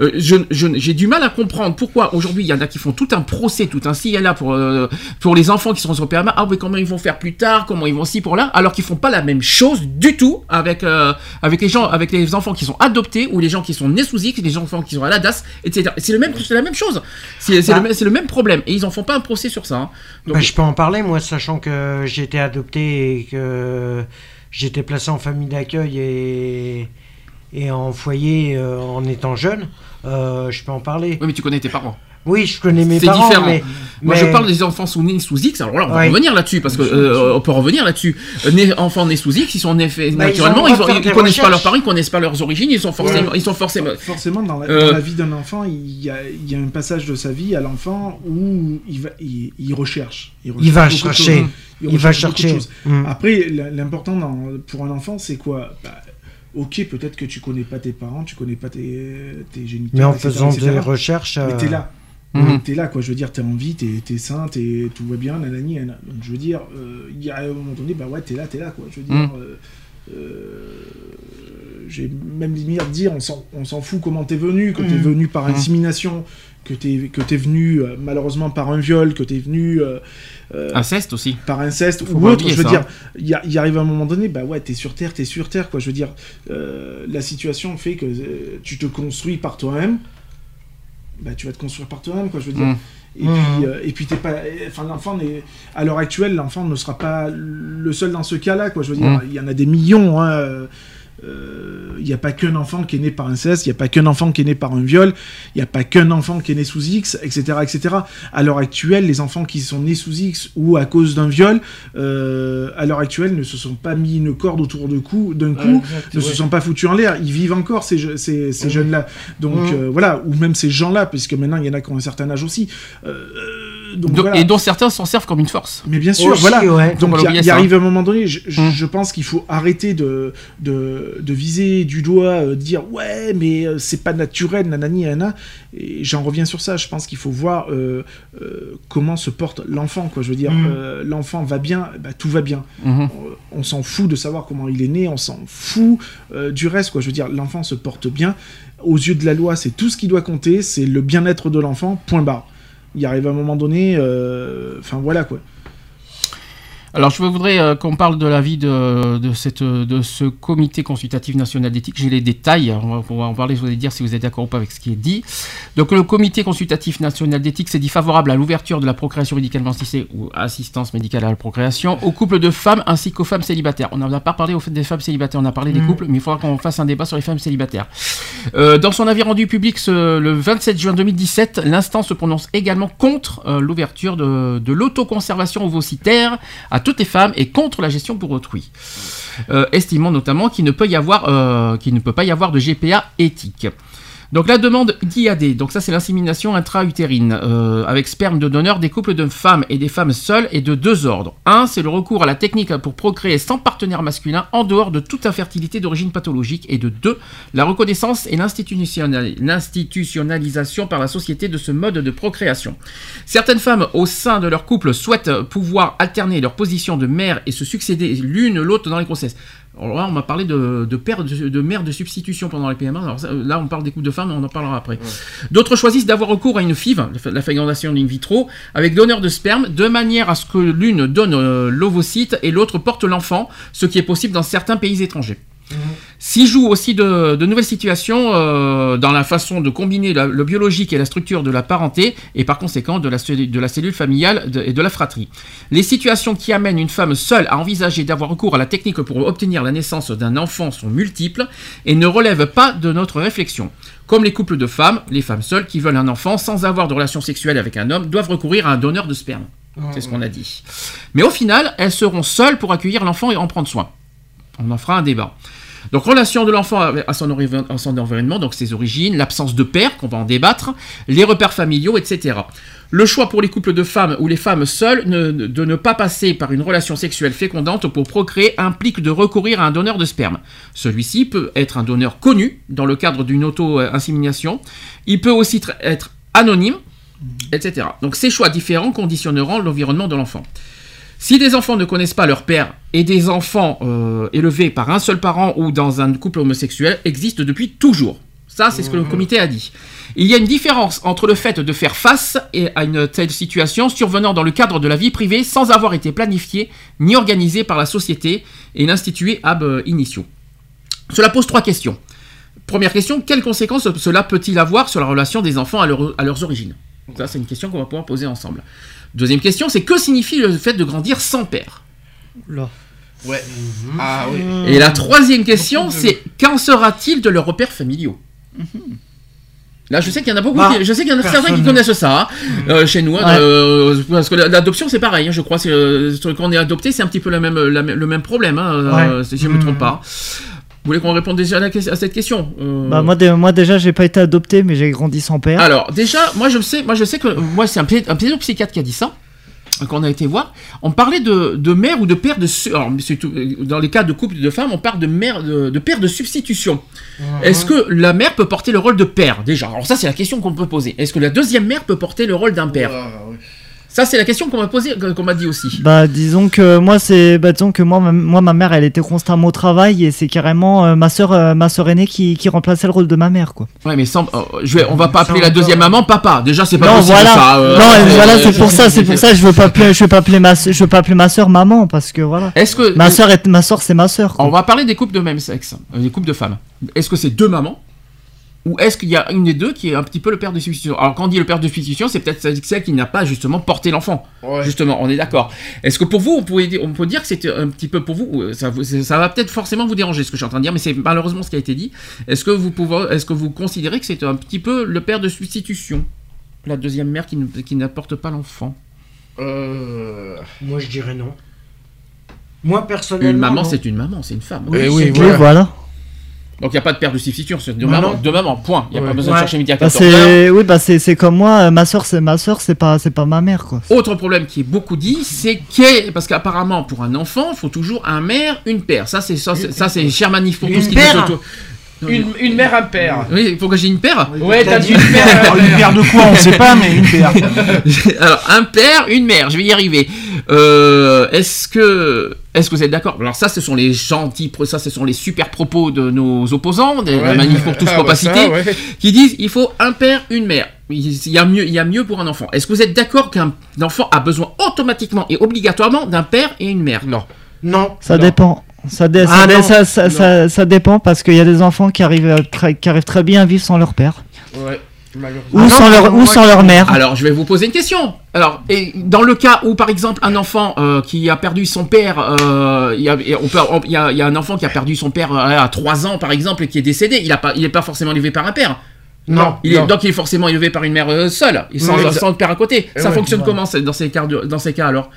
Speaker 1: Euh, je je- j'ai du mal à comprendre pourquoi aujourd'hui il y en a qui font tout un procès tout un et là pour euh, pour les enfants qui sont sur PMA ah oui comment ils vont faire plus tard? Comment ils vont ci pour là? Alors qu'ils font pas la même chose du tout avec euh, avec les gens avec les enfants qui sont adoptés ou les gens qui sont nés sous X les enfants qui sont à la DAS etc c'est le même c'est la même chose. C'est
Speaker 2: Bah.
Speaker 1: le, même- c'est le même problème. Et ils en font pas un procès sur ça hein. Donc,
Speaker 2: Bah, je peux en parler, moi, sachant que j'ai été adopté et que j'étais placé en famille d'accueil et, en foyer euh, en étant jeune. euh, je peux en parler.
Speaker 1: oui mais tu connais tes parents
Speaker 2: Oui, je connais mes
Speaker 1: C'est
Speaker 2: parents,
Speaker 1: différent.
Speaker 2: mais,
Speaker 1: Moi,
Speaker 2: mais-
Speaker 1: je parle des enfants sous nés sous X. Alors là, on va
Speaker 2: Ouais.
Speaker 1: revenir là-dessus parce que euh, on peut revenir là-dessus. Euh, enfants nés sous X, ils sont nés
Speaker 2: Bah, ils
Speaker 1: naturellement. Ils, ont- ils
Speaker 2: des
Speaker 1: connaissent pas leurs parents, ils connaissent pas leurs origines. Ils sont forcément, ils sont forcément.
Speaker 3: Forcément, dans la,
Speaker 1: Euh,
Speaker 3: dans la vie d'un enfant, il y, a, il y a un passage de sa vie à l'enfant où il, va, il, il recherche.
Speaker 2: Il va chercher. Il va chercher. Mm.
Speaker 3: Après, l'important pour un enfant, c'est quoi? Bah, Ok, peut-être que tu connais pas tes parents, tu connais pas tes, tes géniteurs.
Speaker 2: mais en
Speaker 3: etc.,
Speaker 2: faisant
Speaker 3: etc.,
Speaker 2: des recherches.
Speaker 3: Mais
Speaker 2: euh,
Speaker 3: t'es là.
Speaker 1: Mhm.
Speaker 3: T'es là, quoi. Je veux dire, t'es en vie, t'es es sain, t'es- tout va bien, nanani, nanana. Donc, je veux dire, euh, il y a un moment donné, bah ouais, t'es là, t'es là, quoi. Je veux dire,
Speaker 1: Mhm.
Speaker 3: euh, euh, j'ai même limite à dire, on s'en on s'en fout comment t'es venu, que t'es
Speaker 2: Mhm.
Speaker 3: venu par
Speaker 1: Mhm.
Speaker 3: insémination, que t'es que t'es venu euh, malheureusement par un viol, que t'es venu euh,
Speaker 1: Inceste aussi.
Speaker 3: par inceste
Speaker 1: Faut
Speaker 3: ou autre. Je veux
Speaker 1: ça,
Speaker 3: dire,
Speaker 1: hein.
Speaker 3: il y, il arrive un moment donné, bah ouais, t'es sur terre, t'es sur terre, quoi. Je veux dire, la situation fait que tu te construis par toi-même. Bah, tu vas te construire par toi-même, quoi. Je veux dire.
Speaker 1: Mm.
Speaker 3: Et
Speaker 2: Mhm.
Speaker 3: puis, euh, et puis t'es pas. Enfin, l'enfant n'est. À l'heure actuelle, l'enfant ne sera pas le seul dans ce cas-là, quoi. Je veux dire,
Speaker 1: Mm.
Speaker 3: il y en a des millions. Hein, euh, euh, Il n'y a pas qu'un enfant qui est né par inceste, il n'y a pas qu'un enfant qui est né par un viol, il n'y a pas qu'un enfant qui est né sous X, etc., etc. À l'heure actuelle, les enfants qui sont nés sous X ou à cause d'un viol, euh, à l'heure actuelle, ne se sont pas mis une corde autour de cou, d'un coup, ne se sont pas foutus en l'air. Ils vivent encore ces, je- ces, ces jeunes-là. Donc euh, voilà, ou même ces gens-là, puisque maintenant il y en a qui ont un certain âge aussi. Euh, donc
Speaker 1: Do-
Speaker 3: voilà.
Speaker 1: Et dont certains s'en servent comme une force.
Speaker 3: Mais bien sûr,
Speaker 2: Aussi,
Speaker 3: voilà.
Speaker 2: ouais.
Speaker 3: Donc il y arrive un moment donné, je, je-
Speaker 1: Mm.
Speaker 3: je pense qu'il faut arrêter de, de, de viser du doigt, euh, dire ouais, mais euh, c'est pas naturel, nanani, nanana. Et j'en reviens sur ça. Je pense qu'il faut voir euh, euh, comment se porte l'enfant, quoi. Je veux dire,
Speaker 2: Mm.
Speaker 3: euh, l'enfant va bien, bah, tout va bien. Euh, On s'en fout de savoir comment il est né, on s'en fout euh, du reste, quoi. Je veux dire, l'enfant se porte bien. Aux yeux de la loi, c'est tout ce qui doit compter, c'est le bien-être de l'enfant, point barre. Il arrive un moment donné, euh, enfin voilà quoi.
Speaker 1: Alors, je voudrais euh, qu'on parle de l'avis de, de, cette, de ce comité consultatif national d'éthique. J'ai les détails, on va, on va en parler, je voudrais dire si vous êtes d'accord ou pas avec ce qui est dit. Donc, le comité consultatif national d'éthique s'est dit favorable à l'ouverture de la procréation médicalement assistée ou assistance médicale à la procréation aux couples de femmes ainsi qu'aux femmes célibataires. On n'en a pas parlé au fait des femmes célibataires, on a parlé des
Speaker 2: Mhm.
Speaker 1: couples, mais il faudra qu'on fasse un débat sur les femmes célibataires. Euh, dans son avis rendu public ce- le 27 juin 2017, l'instance se prononce également contre euh, l'ouverture de, de l'autoconservation ovocitaire à toutes les femmes et contre la gestion pour autrui, Euh, estimant notamment qu'il ne euh, qu'il ne peut pas y avoir de GPA éthique. Donc la demande d'IAD, donc ça c'est l'insémination intra-utérine, euh, avec sperme de donneur des couples de femmes et des femmes seules et de deux ordres. Un, c'est le recours à la technique pour procréer sans partenaire masculin en dehors de toute infertilité d'origine pathologique. Et de deux, la reconnaissance et l'institutionnal- l'institutionnalisation par la société de ce mode de procréation. Certaines femmes au sein de leur couple souhaitent pouvoir alterner leur position de mère et se succéder l'une l'autre dans les grossesses. Alors là, on m'a parlé de, de, père de, de mère de substitution pendant les PMA. Alors là, on parle des couples de femmes, on en parlera après. D'autres choisissent d'avoir recours à une FIV, la fécondation in vitro, avec donneur de sperme, de manière à ce que l'une donne euh, l'ovocyte et l'autre porte l'enfant, ce qui est possible dans certains pays étrangers. S'y joue aussi de, de nouvelles situations euh, dans la façon de combiner la- le biologique et la structure de la parenté et par conséquent de la, cellu- de la cellule familiale de- et de la fratrie. Les situations qui amènent une femme seule à envisager d'avoir recours à la technique pour obtenir la naissance d'un enfant sont multiples et ne relèvent pas de notre réflexion. Comme les couples de femmes, les femmes seules qui veulent un enfant sans avoir de relation sexuelle avec un homme doivent recourir à un donneur de sperme. C'est ce qu'on a dit. Mais au final, elles seront seules pour accueillir l'enfant et en prendre soin. On en fera un débat. Donc relation de l'enfant à son, environnement, donc ses origines, l'absence de père, qu'on va en débattre, les repères familiaux, etc. Le choix pour les couples de femmes ou les femmes seules de ne pas passer par une relation sexuelle fécondante pour procréer implique de recourir à un donneur de sperme. Celui-ci peut être un donneur connu dans le cadre d'une auto-insémination. Il peut aussi tr- être anonyme, etc. Donc ces choix différents conditionneront l'environnement de l'enfant. Si des enfants ne connaissent pas leur père et des enfants euh, élevés par un seul parent ou dans un couple homosexuel existent depuis toujours. Ça, c'est ce que le comité a dit. Il y a une différence entre le fait de faire face à une telle situation survenant dans le cadre de la vie privée sans avoir été planifiée ni organisée par la société et l'institué ab initio. Cela pose trois questions. Première question, quelles conséquences cela peut-il avoir sur la relation des enfants à, leur- à leurs origines? Ça, c'est une question qu'on va pouvoir poser ensemble. Deuxième question, c'est que signifie le fait de grandir sans père
Speaker 2: Là.
Speaker 4: Ouais. Ah oui.
Speaker 1: Et la troisième question, c'est qu'en sera-t-il de leurs repères familiaux Là, je sais qu'il y en a beaucoup,
Speaker 2: Bah,
Speaker 1: qui- je sais qu'il y en a certains qui connaissent ça hein, euh, chez nous, hein,
Speaker 5: Ouais.
Speaker 1: euh, parce que l'adoption c'est pareil. hein, je crois, euh, quand on est adopté, c'est un petit peu le même, la même- le même problème, hein, euh,
Speaker 2: Ouais.
Speaker 1: si je ne me trompe
Speaker 2: Mhm.
Speaker 1: pas. Vous voulez qu'on réponde déjà à, la que- à cette question? Euh,
Speaker 5: Bah, moi, dé- moi déjà, j'ai pas été adopté, mais j'ai grandi sans père.
Speaker 1: Alors, déjà, moi je sais, moi je sais que moi c'est un, un pédopsychiatre qui a dit ça. qu'on a été voir, on parlait de, de mère ou de père de alors, tout- dans les cas de couple de femmes, on parle de mère de, de père de substitution. Est-ce que la mère peut porter le rôle de père déjà? Alors ça c'est la question qu'on peut poser. Est-ce que la deuxième mère peut porter le rôle d'un père? Ça c'est la question qu'on m'a posée, qu'on m'a dit aussi.
Speaker 5: Bah disons que moi c'est bah disons que moi ma, moi ma mère elle était constamment au travail et c'est carrément euh, ma sœur euh, ma sœur aînée qui, qui remplaçait le rôle de ma mère quoi.
Speaker 1: Ouais mais sans, euh, je vais, on va pas appeler la deuxième maman papa. Déjà c'est pas
Speaker 5: non
Speaker 1: possible
Speaker 5: voilà
Speaker 1: ça. euh,
Speaker 5: non
Speaker 1: euh,
Speaker 5: voilà c'est pour ça c'est pour ça je veux pas appeler je veux pas appeler ma je veux pas appeler ma sœur maman parce que voilà
Speaker 1: Est-ce que
Speaker 5: ma sœur est ma sœur c'est ma sœur quoi.
Speaker 1: On va parler des couples de même sexe, des couples de femmes. Est-ce que c'est deux mamans ou est-ce qu'il y a une des deux qui est un petit peu le père de substitution Alors quand on dit le père de substitution, c'est peut-être celle- qui n'a pas justement porté l'enfant.
Speaker 4: Ouais.
Speaker 1: Justement, on est d'accord. Est-ce que pour vous, on, pourrait dire- on peut dire que c'était un petit peu pour vous, euh, ça, vous- ça va peut-être forcément vous déranger ce que je suis en train de dire, mais c'est malheureusement ce qui a été dit. Est-ce que vous pouvez, est-ce que vous considérez que c'est un petit peu le père de substitution la deuxième mère qui, n'apporte pas l'enfant?
Speaker 4: Euh...
Speaker 2: Moi, je dirais non. Moi, personnellement.
Speaker 1: Une maman, c'est une maman, c'est une femme.
Speaker 2: Oui,
Speaker 4: Eh oui.
Speaker 5: Oui, voilà.
Speaker 1: Donc il n'y a pas de père de substitution, c'est deux
Speaker 2: Bah
Speaker 1: mamans, point. Il n'y a
Speaker 4: Ouais.
Speaker 1: pas besoin de chercher midi à
Speaker 5: Bah,
Speaker 1: 14 heures.
Speaker 5: c'est oui bah c'est c'est comme moi euh, ma sœur c'est ma sœur c'est pas c'est pas ma mère quoi.
Speaker 1: Autre problème qui est beaucoup dit, c'est que parce qu'apparemment pour un enfant, il faut toujours un mère, une père. Ça c'est ça c'est ça, c'est cher manif pour
Speaker 2: Une
Speaker 1: tout ce qui
Speaker 2: paire
Speaker 1: est autour.
Speaker 4: Une, une mère, un père.
Speaker 1: Oui, il faut que j'ai une paire.
Speaker 4: Ouais, t'as dit une un
Speaker 3: une
Speaker 4: père.
Speaker 3: paire de quoi On sait pas, mais une paire.
Speaker 1: Alors un père, une mère, je vais y arriver. Euh, est-ce que est-ce que vous êtes d'accord? Alors ça, ce sont les gentils, ça, ce sont les super propos de nos opposants, des
Speaker 4: Ouais.
Speaker 1: manifs pour tous,
Speaker 4: Ah,
Speaker 1: pour
Speaker 4: bah,
Speaker 1: pas
Speaker 4: ça,
Speaker 1: citer,
Speaker 4: ouais.
Speaker 1: qui disent il faut un père, une mère. Il y a mieux, il y a mieux pour un enfant. Est-ce que vous êtes d'accord qu'un enfant a besoin automatiquement et obligatoirement d'un père et une mère?
Speaker 4: Non.
Speaker 2: Non.
Speaker 5: Ça
Speaker 4: Non.
Speaker 5: dépend. Ça, dé-
Speaker 2: Ah
Speaker 5: ça, dé-
Speaker 2: non.
Speaker 5: ça, ça, ça- ça dépend parce qu'il y a des enfants qui arrivent, euh, très, qui arrivent très bien à vivre sans leur père
Speaker 4: Ouais.
Speaker 5: Ou
Speaker 2: Ah non,
Speaker 5: sans leur ou sans leur mère.
Speaker 1: Alors, je vais vous poser une question. Alors, et dans le cas où, par exemple, un enfant euh, qui a perdu son père, euh, il y, a, et on peut- on- il y a- y a un enfant qui a perdu son père euh, à 3 ans, par exemple, et qui est décédé, il n'est pas, il est pas forcément élevé par un père.
Speaker 2: Non.
Speaker 1: Il est,
Speaker 4: Non.
Speaker 1: donc, il est forcément élevé par une mère euh, seule, et sans,
Speaker 4: Oui,
Speaker 1: sans père à côté.
Speaker 4: Eh
Speaker 1: ça
Speaker 4: ouais,
Speaker 1: fonctionne comment c'est- dans ces cas, dans ces cas alors?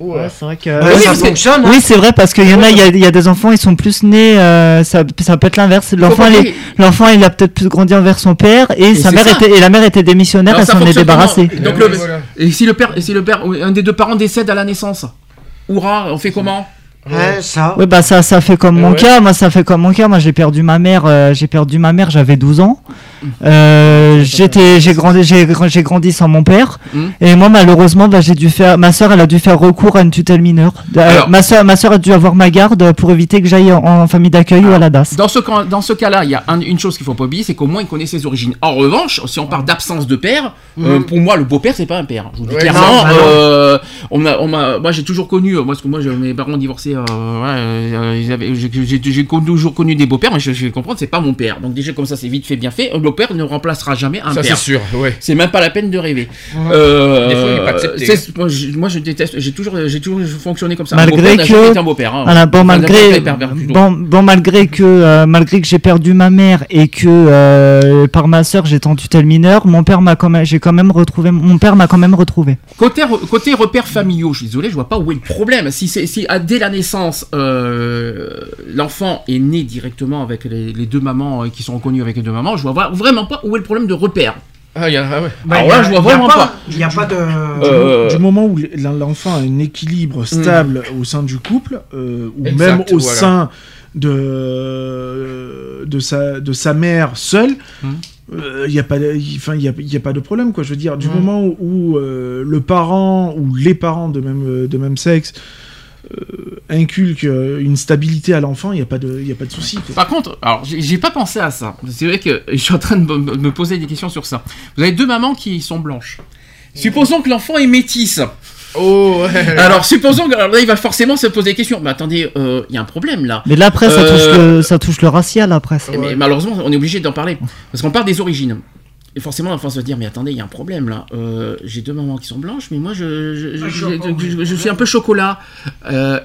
Speaker 4: Ouais.
Speaker 5: c'est vrai que.
Speaker 2: Ouais,
Speaker 1: Oui,
Speaker 2: ça fonctionne. hein.
Speaker 5: Oui, c'est vrai parce qu'il y en a, il y a, il y a des enfants, ils sont plus nés, euh, ça, ça peut être l'inverse. L'enfant, il, l'enfant, il a peut-être plus grandi envers son père et, sa mère
Speaker 1: ça.
Speaker 5: était, et la mère était démissionnaire,
Speaker 1: Alors,
Speaker 5: elle
Speaker 1: ça
Speaker 5: s'en est débarrassée.
Speaker 1: comment Donc, le-
Speaker 4: oui, voilà.
Speaker 1: Et si le père, et si le père, un des deux parents décède à la naissance? Hurrah, on fait comment?
Speaker 2: Ouais, ça.
Speaker 5: Oui, bah ça, ça fait comme mon
Speaker 4: Ouais.
Speaker 5: cas. Moi, ça fait comme mon cas. Moi, j'ai perdu ma mère. euh, j'ai perdu ma mère. J'avais 12 ans. Euh, j'étais, j'ai grandi, j'ai, gr- j'ai grandi sans mon père.
Speaker 1: Mhm.
Speaker 5: Et moi, malheureusement, bah, j'ai dû faire. Ma sœur, elle a dû faire recours à une tutelle mineure. Euh,
Speaker 1: Alors-
Speaker 5: ma sœur, ma sœur a dû avoir ma garde pour éviter que j'aille en, en famille d'accueil ou à la DAS.
Speaker 1: Dans ce, cas- dans ce cas-là, il y a un- une chose qu'il faut pas oublier, c'est qu'au moins il connaît ses origines. En revanche, si on parle d'absence de père, euh, pour moi, le beau-père, c'est pas un père. Je vous dis
Speaker 4: Ouais,
Speaker 1: clairement.
Speaker 2: non, bah
Speaker 1: euh, on on moi, j'ai toujours connu, moi, parce que moi, mes parents ont divorcé, euh, ouais, euh, ils avaient- j'ai, toujours connu des beaux-pères, mais je, je vais comprendre, c'est pas mon père. Donc déjà, comme ça, c'est vite fait, bien fait. Beau-père ne remplacera jamais un
Speaker 4: Ça, c'est
Speaker 1: père.
Speaker 4: sûr, ouais.
Speaker 1: C'est même pas la peine de rêver. Euh,
Speaker 4: Des fois, il est pas accepté.
Speaker 1: c'est- moi, je, moi, je déteste. J'ai toujours, j'ai toujours fonctionné comme ça.
Speaker 5: Malgré
Speaker 1: un
Speaker 5: que-
Speaker 1: un beau-père. hein.
Speaker 5: Voilà, bon,
Speaker 1: Enfin,
Speaker 5: malgré, bon, bon, malgré que, euh, malgré que j'ai perdu ma mère et que euh, par ma sœur j'étais en tutelle mineure, mon père m'a quand même, j'ai quand même retrouvé, mon père m'a quand même retrouvé.
Speaker 1: Côté, re- côté repères familiaux, je suis désolé, je vois pas où est le problème. Si, c'est, si à- dès la naissance, euh, l'enfant est né directement avec les, les deux mamans euh, qui sont reconnues avec les deux mamans, je vois vra- vraiment pas où est le problème de repère.
Speaker 4: Ah, il y a, ah ouais.
Speaker 2: Bah,
Speaker 1: Alors
Speaker 2: y a-
Speaker 1: là, je vois vraiment pas.
Speaker 2: Il n'y a pas de.
Speaker 1: Euh,
Speaker 3: Du moment où l'enfant a un équilibre stable au sein du couple, euh, ou
Speaker 4: Exact,
Speaker 3: même au
Speaker 4: voilà.
Speaker 3: sein de, de, sa, de sa mère seule,
Speaker 1: Hmm.
Speaker 3: il n'y a, pas de- y- a, y a pas de problème. Quoi. Je veux dire, du
Speaker 2: Hmm.
Speaker 3: moment où, où, euh, le parent ou les parents de même, de même sexe euh, inculquent euh, une stabilité à l'enfant, il n'y a pas de, y a pas de souci. quoi.
Speaker 1: Par contre, alors j'ai, pas pensé à ça. C'est vrai que je suis en train de me, poser des questions sur ça. Vous avez deux mamans qui sont blanches. Supposons que l'enfant est métisse.
Speaker 4: Oh, ouais.
Speaker 1: Alors supposons que alors là il va forcément se poser des questions. Mais attendez, euh, il y a un problème là.
Speaker 5: Mais là après, ça
Speaker 1: Euh,
Speaker 5: touche le, ça touche le racial après. ça.
Speaker 1: Mais malheureusement, on est obligé d'en parler. Parce qu'on parle des origines. Et forcément, l'enfant se dire, mais attendez, il y a un problème là. Euh, j'ai deux mamans qui sont blanches, mais moi, je, je, je- je-
Speaker 2: chocolat.
Speaker 1: je- je suis un peu chocolat. Euh,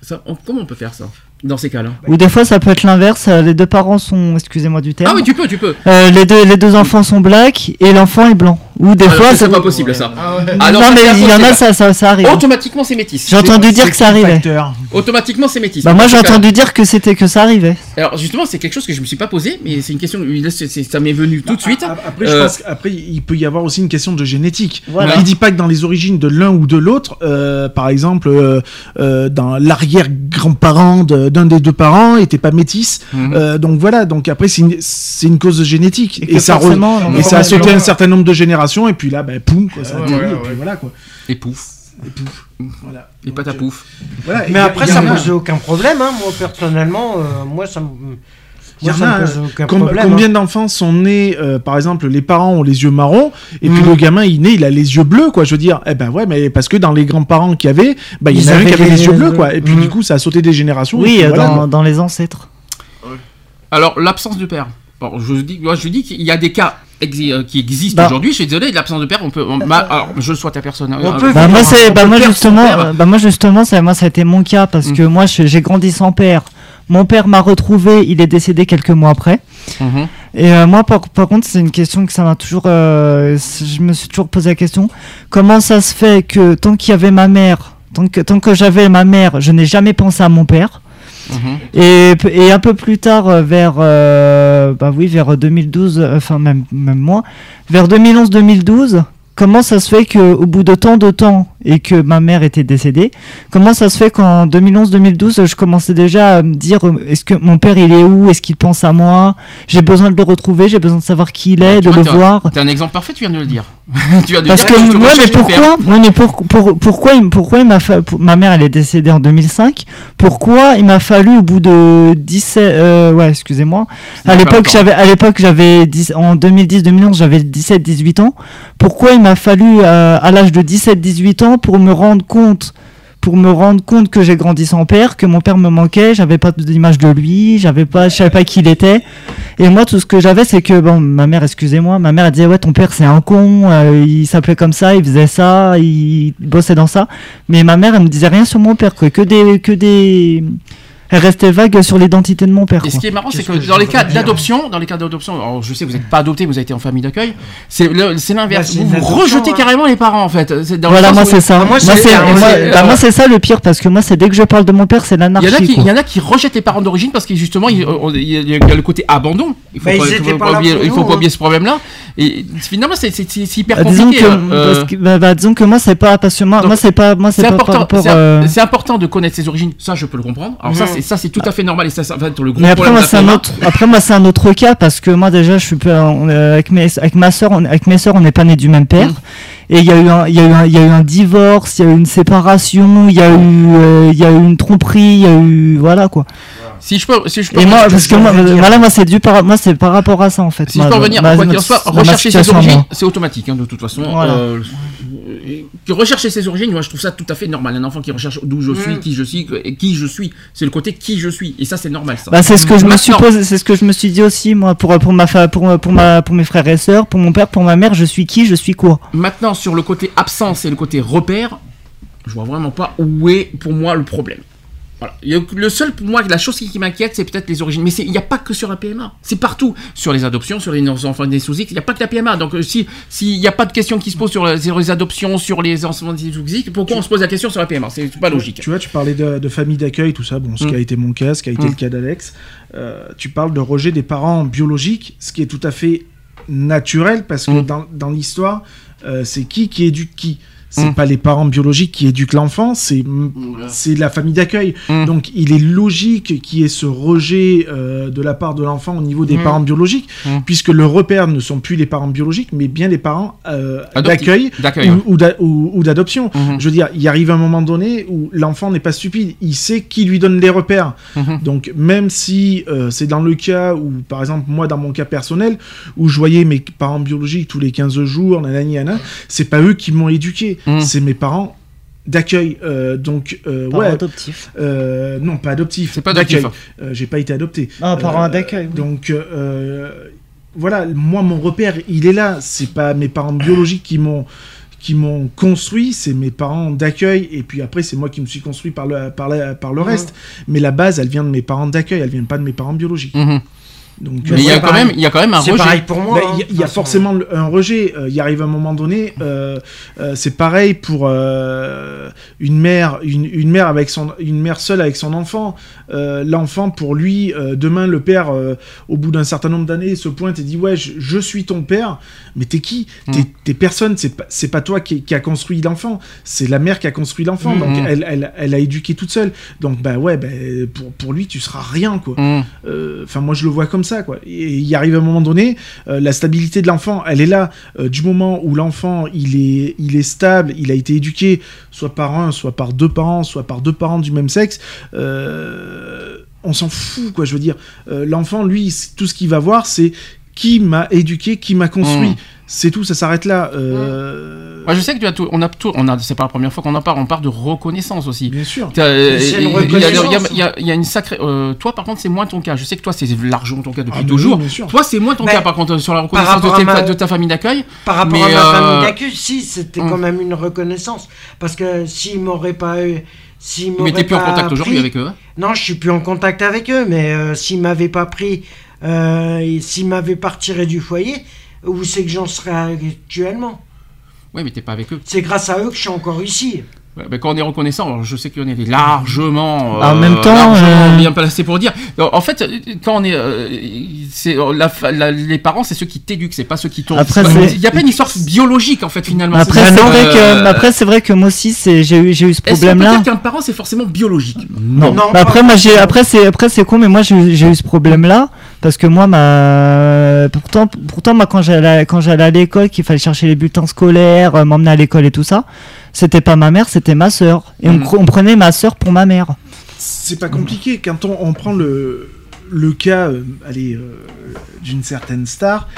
Speaker 1: ça, on- comment on peut faire ça dans ces cas-là?
Speaker 5: Ou des fois, ça peut être l'inverse. euh, Les deux parents sont, excusez-moi du terme.
Speaker 1: Ah oui, tu peux, tu peux.
Speaker 5: Euh, les deux, les deux enfants sont blacks et l'enfant est blanc. Ou des
Speaker 1: Alors
Speaker 5: fois,
Speaker 1: c'est pas possible ça.
Speaker 4: Ah.
Speaker 1: Alors,
Speaker 5: non, mais
Speaker 1: c'est
Speaker 5: il y en a, ça, arrive.
Speaker 1: Automatiquement, c'est métis.
Speaker 5: J'ai entendu dire que ça arrivait.
Speaker 3: Facteur.
Speaker 1: Automatiquement, c'est métis.
Speaker 5: Bah, moi, j'ai entendu dire que c'était que ça arrivait.
Speaker 1: Alors, justement, c'est quelque chose que je me suis pas posé, mais c'est une question. Ça m'est venu tout de suite.
Speaker 3: A- Après, je
Speaker 1: Euh,
Speaker 3: pense qu'après, il peut y avoir aussi une question de génétique. Il dit pas que dans les origines de l'un ou de l'autre, euh, par exemple, euh, dans l'arrière-grand-parent de- d'un des deux parents était pas métis.
Speaker 1: Mhm.
Speaker 3: Donc voilà, donc après, c'est une, cause génétique.
Speaker 5: Et
Speaker 3: ça, a sauté un certain nombre de générations, et puis là, ben, poum, quoi, ça a
Speaker 4: Ouais,
Speaker 3: atterri,
Speaker 4: ouais,
Speaker 3: et puis voilà, quoi.
Speaker 1: Et pouf.
Speaker 3: Et pouf. Voilà.
Speaker 1: Et pas ta pouf.
Speaker 3: euh, voilà.
Speaker 2: Mais après, ça
Speaker 3: a-
Speaker 2: pose aucun problème. Hein. Moi, personnellement, euh, moi, ça me.
Speaker 3: Y
Speaker 2: Moi,
Speaker 3: en
Speaker 2: ça
Speaker 3: a,
Speaker 2: me pose aucun
Speaker 3: Com-
Speaker 2: problème.
Speaker 3: combien
Speaker 2: hein.
Speaker 3: d'enfants sont nés, euh, par exemple, les parents ont les yeux marrons, et puis
Speaker 2: Mhm.
Speaker 3: le gamin, il naît, il a les yeux bleus, quoi. Je veux dire, eh ben ouais, mais parce que dans les grands-parents qu'il y avait, bah, il y
Speaker 2: Ils
Speaker 3: en a un qui
Speaker 2: avaient
Speaker 3: avait les yeux bleus, quoi. Et puis
Speaker 2: Mhm.
Speaker 3: du coup, ça a sauté des générations.
Speaker 5: Oui,
Speaker 3: puis
Speaker 5: euh,
Speaker 3: voilà,
Speaker 5: dans,
Speaker 3: quoi.
Speaker 5: dans les ancêtres.
Speaker 1: Alors, l'absence de père. Bon, je dis, moi, je dis qu'il y a des cas exi- euh, qui existent
Speaker 5: Bah.
Speaker 1: aujourd'hui. Je suis désolé, l'absence de père, on peut. on- bah, alors, je le souhaite à personne.
Speaker 2: On
Speaker 1: Euh,
Speaker 2: peut
Speaker 5: Bah, moi, c'est, bah, moi, justement, euh, bah, moi, justement, ça, moi, ça a été mon cas parce que moi, je- j'ai grandi sans père. Mon père m'a retrouvé, il est décédé quelques mois après.
Speaker 1: mhm.
Speaker 5: Et euh, moi, par, par contre, c'est une question que ça m'a toujours. euh, je me suis toujours posé la question comment ça se fait que tant qu'il y avait ma mère, tant que, tant que j'avais ma mère, je n'ai jamais pensé à mon père?
Speaker 1: Mhm.
Speaker 5: et, un peu plus tard, euh, vers, euh, bah oui, vers 2012, euh, enfin même, même moins, vers 2011-2012, comment ça se fait qu'au bout de tant de temps et que ma mère était décédée, comment ça se fait qu'en 2011-2012, je commençais déjà à me dire, euh, est-ce que mon père il est où, est-ce qu'il pense à moi, j'ai besoin de le retrouver, j'ai besoin de savoir qui il est,
Speaker 1: Tu
Speaker 5: de
Speaker 1: vois,
Speaker 5: le voir.
Speaker 1: T'es un exemple parfait, tu viens de le dire. tu viens de
Speaker 5: Parce
Speaker 1: dire
Speaker 5: que
Speaker 1: tu
Speaker 5: moi, mais pourquoi, ouais, mais pour, pour- pourquoi, pourquoi il m'a fa- ma mère elle est décédée en 2005. Pourquoi il m'a fallu au bout de 17, euh, ouais, excusez-moi. À l'époque j'avais, à l'époque j'avais 10 en 2010-2011 j'avais 17-18 ans. Pourquoi il m'a fallu euh, à l'âge de 17-18 pour me rendre compte pour me rendre compte que j'ai grandi sans père, que mon père me manquait, j'avais pas d'image de lui, j'avais pas, je savais pas qui il était. Et moi, tout ce que j'avais, c'est que, bon, ma mère, excusez-moi, ma mère, elle disait, ouais, ton père, c'est un con, euh, il s'appelait comme ça, il faisait ça, il bossait dans ça. Mais ma mère, elle me disait rien sur mon père, que que des, elle restait vague sur l'identité de mon père,
Speaker 1: Et ce qui est marrant, c'est que, dans les cas d'adoption, dans les cas d'adoption, alors je sais que vous n'êtes pas adopté, vous avez été en famille d'accueil, c'est l'inverse.
Speaker 2: Bah,
Speaker 1: vous, rejetez
Speaker 2: hein.
Speaker 1: carrément les parents en fait. Dans
Speaker 5: Voilà,
Speaker 1: sens
Speaker 5: moi,
Speaker 1: où-
Speaker 5: c'est ça.
Speaker 2: Ah, moi,
Speaker 5: Moi,
Speaker 2: c'est-
Speaker 5: moi, bah, moi, ça le pire, parce que moi, c'est dès que je parle de mon père, c'est l'anarchie,
Speaker 1: il y en a qui rejettent les parents d'origine parce que justement il, y a il y a le côté abandon. Il faut
Speaker 2: Bah,
Speaker 1: pas, il faut pas oublier,
Speaker 2: pour
Speaker 1: il faut
Speaker 2: nous,
Speaker 1: pas
Speaker 2: hein.
Speaker 1: oublier ce problème-là. Et finalement c'est hyper
Speaker 5: Bah, disons
Speaker 1: compliqué. euh,
Speaker 5: bah, bah, disons que moi, c'est pas, parce que moi, moi, c'est pas, moi, c'est
Speaker 1: important,
Speaker 5: euh,
Speaker 1: c'est important de connaître ses origines. Ça, je peux le comprendre. Alors ça, C'est ça, c'est tout à fait normal et ça, ça va être le gros
Speaker 5: Mais après moi c'est un autre. Après moi c'est un autre cas parce que moi déjà je suis pas on- euh, avec mes avec ma sœur on- avec mes sœurs on n'est pas nés du même père
Speaker 1: Mm.
Speaker 5: et il y a eu un il y a eu un il y a eu un divorce il y a eu une séparation il y a eu euh, il y a eu une tromperie il y a eu voilà quoi.
Speaker 1: Si je peux, si je peux.
Speaker 5: Et moi
Speaker 2: je-
Speaker 5: parce que moi voilà moi c'est dû par moi c'est par rapport à ça en fait.
Speaker 1: Si
Speaker 5: Moi,
Speaker 1: je peux revenir,
Speaker 5: ma-
Speaker 1: quoi qu'il en soit, rechercher ses origines, c'est automatique, hein, de toute façon.
Speaker 5: Voilà.
Speaker 1: Euh, que rechercher ses origines, moi je trouve ça tout à fait normal. Un enfant qui recherche d'où je suis,
Speaker 2: Mm.
Speaker 1: qui je suis, qui je suis, c'est le côté qui je suis. Et ça, c'est normal, ça.
Speaker 5: Bah, c'est ce que je me suis posé, c'est ce que je me suis dit aussi moi pour pour ma fa- pour pour ma pour mes frères et sœurs, pour mon père, pour ma mère, je suis qui, je suis quoi.
Speaker 1: Maintenant, sur le côté absence et le côté repère, je vois vraiment pas où est pour moi le problème. Voilà. Le seul, pour moi, la chose qui, qui m'inquiète, c'est peut-être les origines. Mais il n'y a pas que sur la PMA. C'est partout. Sur les adoptions, sur les enfants nés sous X, il n'y a pas que la PMA. Donc, euh, si s'il n'y a pas de question qui se pose sur, les- sur les adoptions, sur les enfants nés sous X, pourquoi on se pose la question sur la PMA C'est pas logique.
Speaker 3: Tu vois, tu parlais de, de famille d'accueil, tout ça, bon, ce
Speaker 1: Mm.
Speaker 3: qui a été mon cas, ce qui a été
Speaker 1: Mm.
Speaker 3: le cas d'Alex. Euh, tu parles de rejet des parents biologiques, ce qui est tout à fait naturel parce que
Speaker 1: Mm.
Speaker 3: dans, dans l'histoire, euh, c'est qui qui éduque qui? C'est
Speaker 1: Mm.
Speaker 3: pas les parents biologiques qui éduquent l'enfant, c'est c'est la famille d'accueil.
Speaker 1: Mm.
Speaker 3: Donc il est logique qu'il y ait ce rejet euh, de la part de l'enfant au niveau des
Speaker 2: Mm.
Speaker 3: parents biologiques,
Speaker 1: Mm.
Speaker 3: puisque le repère ne sont plus les parents biologiques, mais bien les parents euh, d'accueil
Speaker 1: ouais.
Speaker 3: ou, ou d'a- ou- ou d'adoption. Je veux dire, il arrive un moment donné où l'enfant n'est pas stupide, il sait qui lui donne les repères. Donc même si euh, c'est dans le cas où, par exemple, moi dans mon cas personnel, où je voyais mes parents biologiques tous les 15 jours, nanani, c'est pas eux qui m'ont éduqué,
Speaker 1: Mhm.
Speaker 3: c'est mes parents d'accueil. Euh, donc, euh,
Speaker 5: Parents
Speaker 3: ouais,
Speaker 5: adoptifs.
Speaker 3: euh, non, pas adoptif.
Speaker 1: C'est pas d'accueil.
Speaker 3: d'accueil. Euh, J'ai pas été adopté.
Speaker 5: Ah, parents
Speaker 3: Euh,
Speaker 5: d'accueil. oui.
Speaker 3: Donc, euh, voilà, moi, mon repère, il est là. C'est pas mes parents biologiques qui m'ont qui m'ont construit, c'est mes parents d'accueil, et puis après, c'est moi qui me suis construit par le, par la- par le reste. Mais la base, elle vient de mes parents d'accueil, elle vient pas de mes parents biologiques.
Speaker 1: Mhm.
Speaker 3: Donc,
Speaker 1: Mais il y a
Speaker 2: c'est
Speaker 1: quand
Speaker 2: pareil.
Speaker 1: même, il y a quand même un
Speaker 2: C'est
Speaker 1: rejet.
Speaker 2: pareil pour moi.
Speaker 3: Ben,
Speaker 2: hein,
Speaker 3: Il y a-
Speaker 2: de
Speaker 3: il y, a forcément un rejet. Euh, Il y arrive un moment donné, euh, euh, c'est pareil pour euh, une mère, une, une mère avec son, une mère seule avec son enfant. Euh, L'enfant, pour lui, euh, demain le père, euh, au bout d'un certain nombre d'années, se pointe et dit ouais, je, je suis ton père. Mais t'es qui? T'es
Speaker 1: Mm.
Speaker 3: t'es personne. C'est pas, c'est pas toi qui, qui a construit l'enfant. C'est la mère qui a construit l'enfant.
Speaker 2: Mm.
Speaker 3: Donc
Speaker 1: Mm.
Speaker 3: elle, elle, elle a éduqué toute seule. Donc bah ouais, bah, pour, pour lui, tu seras rien quoi. Euh, Enfin, moi, je le vois comme ça, quoi. Et il arrive un moment donné, euh, la stabilité de l'enfant, elle est là. Euh, du moment où l'enfant, il est, il est stable, il a été éduqué, soit par un, soit par deux parents, soit par deux parents du même sexe, euh, on s'en fout, quoi. Je veux dire, l'enfant, lui, tout ce qu'il va voir, c'est qui m'a éduqué, qui m'a construit.
Speaker 1: Mm.
Speaker 3: C'est tout, ça s'arrête là. Euh,
Speaker 1: je sais que tu as tout, on a tout, on a, c'est pas la première fois qu'on en parle, on parle de reconnaissance aussi.
Speaker 3: Bien sûr.
Speaker 1: Euh,
Speaker 2: C'est une
Speaker 1: il y a- y y y une sacrée. euh, toi, par contre, c'est moins ton cas. Je sais que toi, c'est largement ton cas depuis
Speaker 3: Ah, oui, bien sûr.
Speaker 1: Toi, c'est moins ton
Speaker 2: Mais
Speaker 1: cas, par contre, sur la reconnaissance de,
Speaker 2: rapport à
Speaker 1: tes-
Speaker 2: ma-
Speaker 1: de ta famille d'accueil.
Speaker 2: Par rapport
Speaker 1: Mais,
Speaker 2: à ma
Speaker 1: euh,
Speaker 2: famille d'accueil, si, c'était
Speaker 1: hum.
Speaker 2: quand même une reconnaissance. Parce que s'ils m'auraient pas eu. S'ils
Speaker 1: Mais t'es plus en contact aujourd'hui avec eux. hein
Speaker 2: Non, je suis plus en contact avec eux, mais euh, s'ils m'avaient pas pris, euh, et s'ils m'avaient pas retiré du foyer, où c'est que j'en serais actuellement?
Speaker 1: Oui, mais t'es pas avec eux.
Speaker 2: C'est grâce à eux que je suis encore ici.
Speaker 1: Ouais, mais quand on est reconnaissant, alors je sais qu'on est largement,
Speaker 5: En même temps,
Speaker 1: largement
Speaker 5: euh,
Speaker 1: bien placé pour dire. En fait, quand on est, euh, c'est la, fa- la- les parents, c'est ceux qui t'éduquent, c'est pas ceux qui t'ont. Il y a pas une histoire biologique en fait finalement.
Speaker 5: Après, c'est vrai
Speaker 1: Euh,
Speaker 5: que, mais après, c'est vrai que moi aussi, c'est, j'ai eu, j'ai eu ce
Speaker 1: Est-ce que
Speaker 5: problème-là.
Speaker 1: peut-être qu'un parent c'est forcément biologique
Speaker 5: Non.
Speaker 2: Non,
Speaker 5: Bah après moi j'ai après c'est après c'est con mais moi j'ai eu- j'ai eu ce problème là parce que moi ma pourtant pourtant moi quand j'allais quand j'allais à l'école qu'il fallait chercher les bulletins scolaires euh, m'emmener à l'école et tout ça c'était pas ma mère c'était ma sœur et on, cro- on prenait ma sœur pour ma mère
Speaker 3: C'est pas compliqué. Quand on, on prend le, le cas euh, allez, euh, d'une certaine star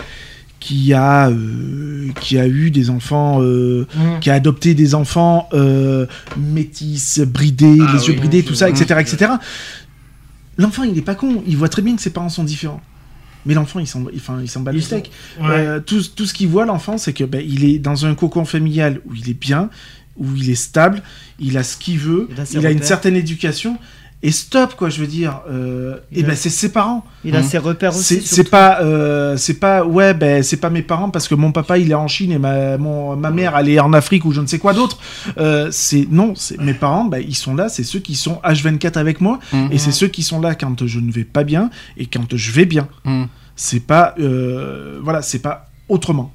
Speaker 3: qui a, euh, qui a eu des enfants, euh,
Speaker 2: Mmh.
Speaker 3: qui a adopté des enfants euh, métis, bridés,
Speaker 1: Ah
Speaker 3: les yeux bridés, tout ça, etc. etc. L'enfant, il est pas con. Il voit très bien que ses parents sont différents. Mais l'enfant, il s'en enfin, il s'en bat le steak.
Speaker 2: Ouais.
Speaker 3: Euh, tout, tout ce qu'il voit, l'enfant, c'est que ben, il est dans un cocon familial où il est bien, où il est stable, il a ce qu'il veut,
Speaker 5: Il a ses
Speaker 3: il a une certaine éducation. Et stop, quoi, je veux dire. Euh, et
Speaker 5: a-
Speaker 3: ben, c'est ses parents.
Speaker 5: il a
Speaker 1: Mhm.
Speaker 5: ses repères aussi
Speaker 3: C'est pas, euh, c'est pas, ouais, ben, c'est pas mes parents parce que mon papa il est en Chine et ma, mon, ma mère elle est en Afrique ou je ne sais quoi d'autre. Euh, c'est non, c'est mes parents, ben, ils sont là, c'est ceux qui sont H24 avec moi
Speaker 1: Mhm.
Speaker 3: et c'est ceux qui sont là quand je ne vais pas bien et quand je vais bien.
Speaker 1: Mhm.
Speaker 3: C'est pas, euh, voilà, c'est pas autrement.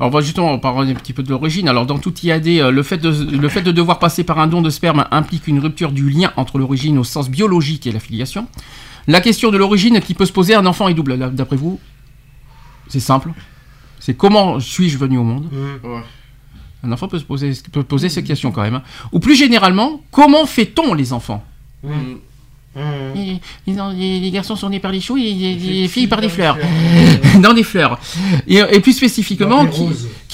Speaker 1: Alors, on va justement on parler un petit peu de l'origine. Alors, dans tout IAD, euh, le fait, de, le fait de devoir passer par un don de sperme implique une rupture du lien entre l'origine au sens biologique et la filiation. La question de l'origine qui peut se poser à un enfant est double. D'après vous, c'est simple. C'est comment suis-je venu au monde
Speaker 2: Mmh.
Speaker 1: Un enfant peut se poser, peut poser cette question quand même. hein. Ou plus généralement, comment fait-on les enfants?
Speaker 2: Mmh. Mmh.
Speaker 1: ils- ils ont- les, les garçons sont nés par les choux et les, les filles par des fleurs. Dans des fleurs. Et, et plus spécifiquement, qui.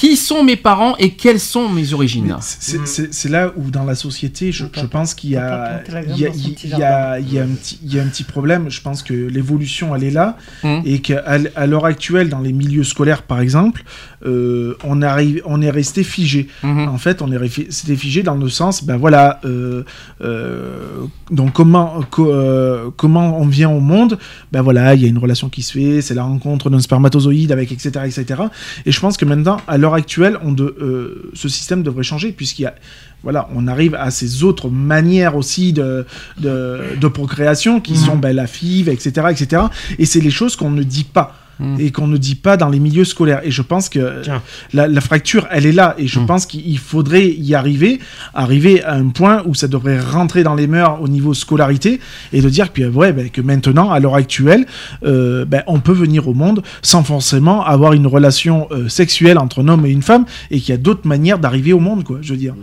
Speaker 1: Qui sont mes parents et quelles sont mes origines
Speaker 3: C'est- là où dans la société, je, pense qu'il y a,
Speaker 5: planter la graine
Speaker 3: il y a,
Speaker 5: dans son
Speaker 3: il
Speaker 5: petit
Speaker 3: y a, il y a un petit, il y a un petit problème. Je pense que l'évolution, elle est là
Speaker 1: Mm.
Speaker 3: et qu'à à l'heure actuelle, dans les milieux scolaires, par exemple, euh, on arrive, on est resté figé. En fait, on est resté figé dans le sens, ben voilà, euh, euh, donc comment, co- euh, comment on vient au monde, ben voilà, il y a une relation qui se fait, c'est la rencontre d'un spermatozoïde avec etc etc. Et je pense que maintenant, à l'heure actuelle, on de, euh, ce système devrait changer puisqu'il y a voilà, on arrive à ces autres manières aussi de, de, de procréation qui
Speaker 1: Mhm.
Speaker 3: sont ben, la FIV, etc., etc. Et c'est les choses qu'on ne dit pas
Speaker 1: Mhm.
Speaker 3: et qu'on ne dit pas dans les milieux scolaires. Et je pense que
Speaker 2: Tiens.
Speaker 3: la, la fracture, elle est là. Et je
Speaker 1: Mhm.
Speaker 3: pense qu'il faudrait y arriver, arriver à un point où ça devrait rentrer dans les mœurs au niveau scolarité et de dire que, ouais, ben, que maintenant, à l'heure actuelle, euh, ben, on peut venir au monde sans forcément avoir une relation euh, sexuelle entre un homme et une femme et qu'il y a d'autres manières d'arriver au monde, quoi, je veux dire.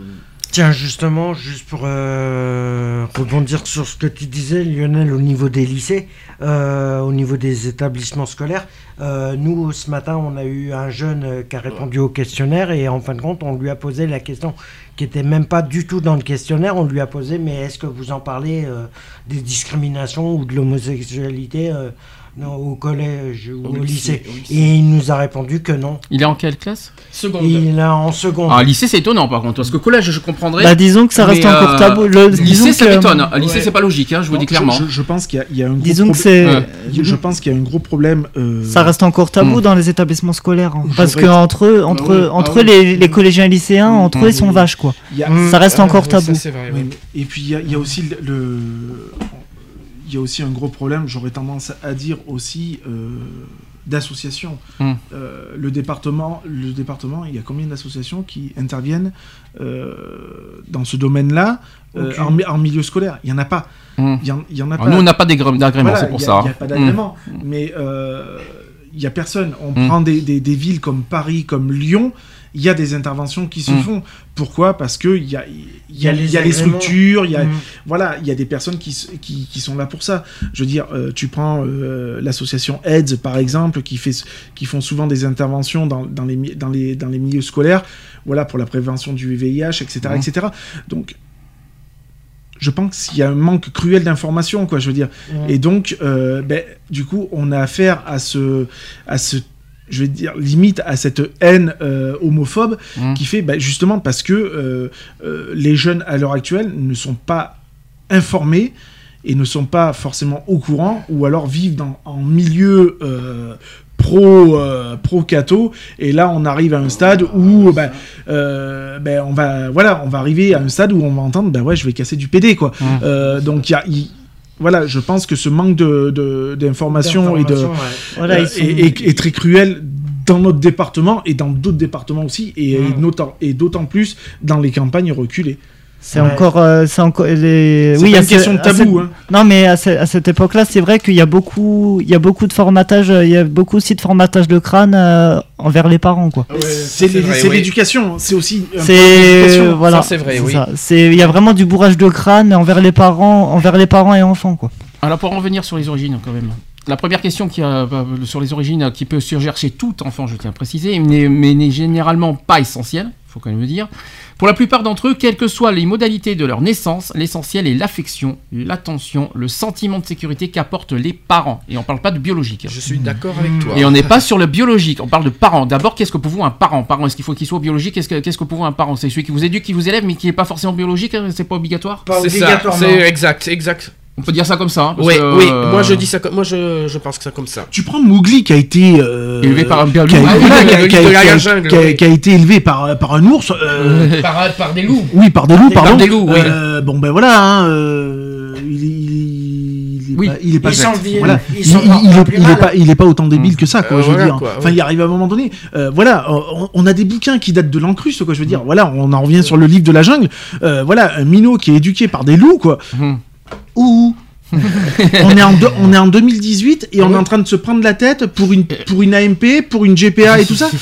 Speaker 2: Tiens, justement, juste pour euh, rebondir sur ce que tu disais, Lionel, au niveau des lycées, euh, au niveau des établissements scolaires, euh, nous, ce matin, on a eu un jeune qui a répondu au questionnaire et en fin de compte, on lui a posé la question qui était même pas du tout dans le questionnaire. On lui a posé, mais est-ce que vous en parlez des discriminations ou de l'homosexualité Non, au collège ou
Speaker 4: Au
Speaker 2: au,
Speaker 4: lycée,
Speaker 2: lycée.
Speaker 4: au lycée.
Speaker 2: Et il nous a répondu que non.
Speaker 1: Il est en quelle classe?
Speaker 4: Seconde.
Speaker 2: Il est en seconde.
Speaker 1: Ah, lycée, c'est étonnant par contre, parce que collège, je comprendrais.
Speaker 5: Bah, disons que ça reste encore
Speaker 1: euh,
Speaker 5: tabou. Le-
Speaker 1: lycée,
Speaker 5: disons
Speaker 1: ça
Speaker 5: que-
Speaker 1: m'étonne. Lycée,
Speaker 4: Ouais.
Speaker 1: c'est pas logique, hein, je vous
Speaker 3: Non,
Speaker 1: dis clairement.
Speaker 3: Je, je- je pense qu'il y a, il y a un gros
Speaker 5: Disons que
Speaker 3: problème-
Speaker 5: c'est.
Speaker 3: Je pense qu'il y a un gros problème. euh,
Speaker 5: Ça reste encore tabou
Speaker 1: Mm.
Speaker 5: dans les établissements scolaires. hein. Parce que entre eux, entre,
Speaker 4: Ah oui,
Speaker 5: entre
Speaker 4: ah oui.
Speaker 5: les, les collégiens et lycéens, entre eux, ils sont vaches, quoi.
Speaker 3: a-.
Speaker 5: Ça reste
Speaker 4: Ah,
Speaker 5: encore
Speaker 4: oui,
Speaker 5: tabou.
Speaker 3: Et puis il y, a- aussi le- il y a aussi un gros problème. J'aurais tendance à dire aussi euh, d'associations.
Speaker 1: Hmm.
Speaker 3: Euh, le département, le département, il y a combien d'associations qui interviennent euh, dans ce domaine-là en, mi- en milieu scolaire? Il y en a pas.
Speaker 1: Hmm.
Speaker 3: Il y en, il y en a
Speaker 1: Ah,
Speaker 3: pas.
Speaker 1: nous, on n'a pas d'agré- d'agrément,
Speaker 3: Voilà,
Speaker 1: c'est pour
Speaker 3: il y a-
Speaker 1: ça.
Speaker 3: Il n'y a pas
Speaker 1: hein.
Speaker 3: d'agrément. Mais euh, il y a personne. On prend des, des- des villes comme Paris, comme Lyon. Il y a des interventions qui se
Speaker 1: Mm.
Speaker 3: font. Pourquoi? Parce que il y a, il y a,
Speaker 2: les
Speaker 3: il y a les structures, il y a,
Speaker 2: Mm.
Speaker 3: voilà, il y a des personnes qui, qui, qui sont là pour ça. Je veux dire, euh, tu prends euh, l'association AIDS par exemple, qui fait, qui font souvent des interventions dans, dans les, dans les, dans les milieux scolaires, voilà, pour la prévention du VIH, etc.,
Speaker 1: Mhm.
Speaker 3: etc. Donc, je pense qu'il y a un manque cruel d'informations, quoi. Je veux dire.
Speaker 2: Mm.
Speaker 3: Et donc, euh, ben, du coup, on a affaire à ce, à ce, je vais dire, limite à cette haine euh, homophobe
Speaker 1: Mm.
Speaker 3: qui fait, ben, justement, parce que euh, euh, les jeunes à l'heure actuelle ne sont pas informés et ne sont pas forcément au courant, ou alors vivent dans, en milieu pro euh, pro cato et là on arrive à un stade où ben, euh, ben, on va voilà on va arriver à un stade où on va entendre ben ouais je vais casser du PD quoi
Speaker 1: Mm.
Speaker 3: Euh, donc il y a il- voilà je pense que ce manque de de- d'information et de
Speaker 2: D'information, ouais.
Speaker 5: Voilà,
Speaker 3: euh,
Speaker 5: sont-
Speaker 3: est, très cruel dans notre département et dans d'autres départements aussi et
Speaker 2: Mm.
Speaker 3: et d'autant plus dans les campagnes reculées
Speaker 5: C'est
Speaker 2: Ouais.
Speaker 5: encore, euh, c'est encore les. oui,
Speaker 3: pas une
Speaker 5: ce-
Speaker 3: question de tabou hein.
Speaker 5: Non, mais à, ce- à cette époque-là, c'est vrai qu'il y a beaucoup, il y a beaucoup de formatage, euh, il y a beaucoup aussi de formatage de crâne euh, envers les parents, quoi.
Speaker 4: Ouais,
Speaker 3: c'est les-
Speaker 4: vrai,
Speaker 3: c'est
Speaker 4: oui.
Speaker 3: l'éducation c'est aussi
Speaker 5: C'est voilà,
Speaker 4: c'est vrai, oui.
Speaker 5: C'est il y a vraiment du bourrage de crâne envers les parents, envers les parents et enfants, quoi.
Speaker 1: Alors pour en revenir sur les origines quand même. La première question qui a, sur les origines qui peut surgir chez tout enfant, je tiens à préciser, mais n'est généralement pas essentielle, il faut quand même le dire. Pour la plupart d'entre eux, quelles que soient les modalités de leur naissance, l'essentiel est l'affection, l'attention, le sentiment de sécurité qu'apportent les parents. Et on parle pas de biologique. hein.
Speaker 4: Je suis d'accord avec toi.
Speaker 1: Et on n'est pas sur le biologique, on parle de parents. D'abord, qu'est-ce que pour vous un parent? Parent, est-ce qu'il faut qu'il soit biologique? Qu'est-ce que, qu'est-ce que pour vous un parent? C'est celui qui vous éduque, qui vous élève, mais qui n'est pas forcément biologique, hein, c'est pas obligatoire?
Speaker 2: Pas
Speaker 4: C'est ça,
Speaker 2: obligatoirement.
Speaker 4: c'est exact, exact.
Speaker 1: On peut dire ça comme ça. hein, parce
Speaker 4: Oui,
Speaker 1: que,
Speaker 4: oui,
Speaker 1: euh,
Speaker 4: moi je dis ça comme, moi je, je pense que ça comme ça.
Speaker 3: tu prends Mowgli qui a été euh,
Speaker 1: Élevé par un
Speaker 3: qui a, qui été élevé par, par un ours euh,
Speaker 4: Par, par des loups.
Speaker 3: Oui, par des loups,
Speaker 4: Par
Speaker 3: pardon.
Speaker 4: des loups, oui.
Speaker 3: Euh, bon, ben voilà, hein, euh, il, est- il, est- il est
Speaker 1: Oui.
Speaker 3: pas, il est pas voilà. Il,
Speaker 2: sont
Speaker 3: il- il est, pas, il est pas autant débile que ça, quoi.
Speaker 4: Euh,
Speaker 3: je veux
Speaker 4: voilà,
Speaker 3: dire.
Speaker 4: quoi,
Speaker 3: enfin, il arrive à un moment donné. Voilà, on, on a des bouquins qui datent de l'encruste, quoi. Je veux dire, voilà, on en revient sur le livre de la jungle. Voilà, un minot qui est éduqué par des loups, quoi. Ouh. on, est en deux- on est en 2018 et on est en train de se prendre la tête pour une, pour une AMP, pour une GPA et tout ça.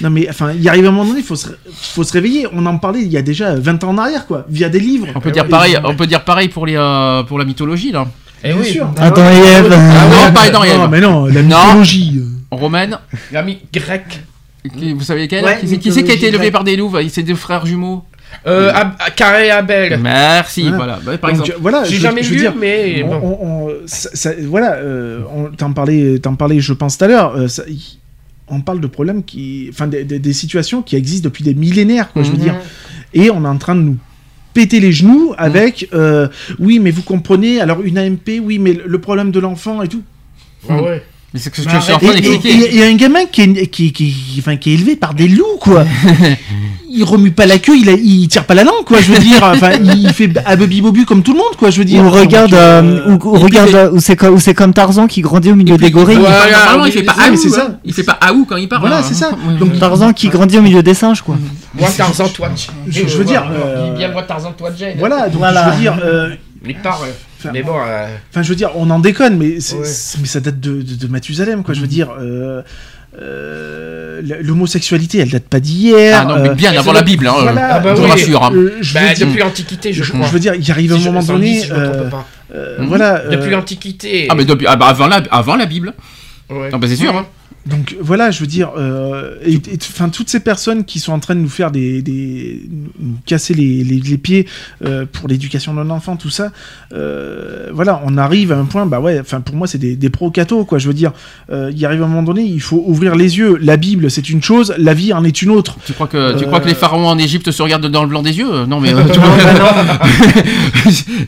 Speaker 3: Non mais enfin, il arrive à un moment donné, il faut se, faut se réveiller. On en parlait il y a déjà 20 ans en arrière, quoi, via des livres.
Speaker 1: On peut dire pareil, on peut dire pareil pour les euh, pour la mythologie là.
Speaker 3: Bien
Speaker 4: oui.
Speaker 3: sûr.
Speaker 5: Attends.
Speaker 1: Ah non, pas dans
Speaker 3: Non,
Speaker 1: Ève.
Speaker 3: mais non, la mythologie.
Speaker 1: Romaine,
Speaker 4: L'ami grec.
Speaker 1: qui- vous savez quelle
Speaker 2: Ouais,
Speaker 1: Qui c'est qui, c'est qui a été élevé par des loups C'est deux frères jumeaux.
Speaker 4: Euh, Ab- Carré Abel.
Speaker 1: Merci,
Speaker 3: Voilà.
Speaker 1: voilà. Bah, par
Speaker 3: Donc,
Speaker 1: exemple.
Speaker 3: voilà,
Speaker 4: J'ai jamais
Speaker 3: je
Speaker 4: vu,
Speaker 3: dire,
Speaker 4: mais
Speaker 3: on-
Speaker 4: bon.
Speaker 3: on- on- ça- ça- voilà, euh, on t'en parlait, t'en parlais, je pense tout à l'heure. euh, on parle de problèmes qui, enfin, des, des- des situations qui existent depuis des millénaires, quoi. Je veux
Speaker 1: Mhm.
Speaker 3: dire, et on est en train de nous péter les genoux avec, euh, oui, mais vous comprenez. Alors une AMP, oui, mais le- le problème de l'enfant et tout.
Speaker 4: Ah ouais.
Speaker 1: Mais c'est ce que
Speaker 2: Bah,
Speaker 1: je suis en train d'expliquer.
Speaker 3: et- et un gamin qui est, qui, qui, enfin, qui est élevé par des loups, quoi. il remue pas la queue, il, a- il tire pas la langue, quoi. Je veux dire, enfin, il fait abubi bobu comme tout le monde, quoi. Je veux dire.
Speaker 5: Ou regarde, euh,
Speaker 3: euh,
Speaker 5: ou, regarde,
Speaker 1: c'est-
Speaker 5: euh, où c'est comme, où c'est comme Tarzan qui grandit au milieu des gorilles.
Speaker 4: Voilà,
Speaker 1: Normalement, il
Speaker 4: oui,
Speaker 1: fait pas aou,
Speaker 3: c'est
Speaker 1: hein.
Speaker 3: ça.
Speaker 1: Il fait pas aou quand il parle.
Speaker 3: Voilà,
Speaker 1: hein.
Speaker 3: c'est ça. Donc.
Speaker 5: Tarzan qui grandit au milieu des singes, quoi.
Speaker 4: Moi Tarzan, toi.
Speaker 3: Je- veux dire,
Speaker 4: Voilà.
Speaker 3: euh,
Speaker 4: Il bien moi Tarzan, toi Jane.
Speaker 3: Voilà, donc
Speaker 5: Voilà.
Speaker 3: je veux dire, euh,
Speaker 4: Il part.
Speaker 3: Enfin,
Speaker 4: Mais bon. euh,
Speaker 3: enfin, je veux dire, on en déconne, mais,
Speaker 4: Ouais.
Speaker 3: ça date de, de, de Mathusalem, quoi. Je veux dire, euh, euh, l'homosexualité, elle date pas d'hier.
Speaker 1: Ah non, mais
Speaker 3: euh,
Speaker 1: bien avant la Bible, hein.
Speaker 3: voilà,
Speaker 4: Ah bah
Speaker 1: je
Speaker 4: oui.
Speaker 1: vous rassure. hein.
Speaker 3: euh, je,
Speaker 4: bah,
Speaker 3: veux dire,
Speaker 4: depuis l'Antiquité, je
Speaker 3: je,
Speaker 4: crois.
Speaker 3: je veux dire, il arrive un
Speaker 4: Si
Speaker 3: moment donné,
Speaker 4: si
Speaker 3: euh, euh,
Speaker 1: Mhm.
Speaker 3: voilà,
Speaker 4: Depuis
Speaker 3: euh,
Speaker 4: l'Antiquité.
Speaker 1: Ah mais depuis, ah bah avant la, avant la Bible.
Speaker 4: Ouais.
Speaker 1: Ah bah c'est sûr. hein.
Speaker 3: Donc voilà, je veux dire, euh, et, et- enfin toutes ces personnes qui sont en train de nous faire des, des nous casser les, les, les pieds euh, pour l'éducation d'un enfant, tout ça, euh, voilà, on arrive à un point, bah ouais, enfin pour moi c'est des, des pro-cathos, quoi. Je veux dire, euh, il arrive à un moment donné, il faut ouvrir les yeux. La Bible c'est une chose, la vie en est une autre.
Speaker 1: Tu crois que tu
Speaker 3: Euh,
Speaker 1: crois que les pharaons en Égypte se regardent dans le blanc des yeux? Euh, Non mais euh, tu, vois,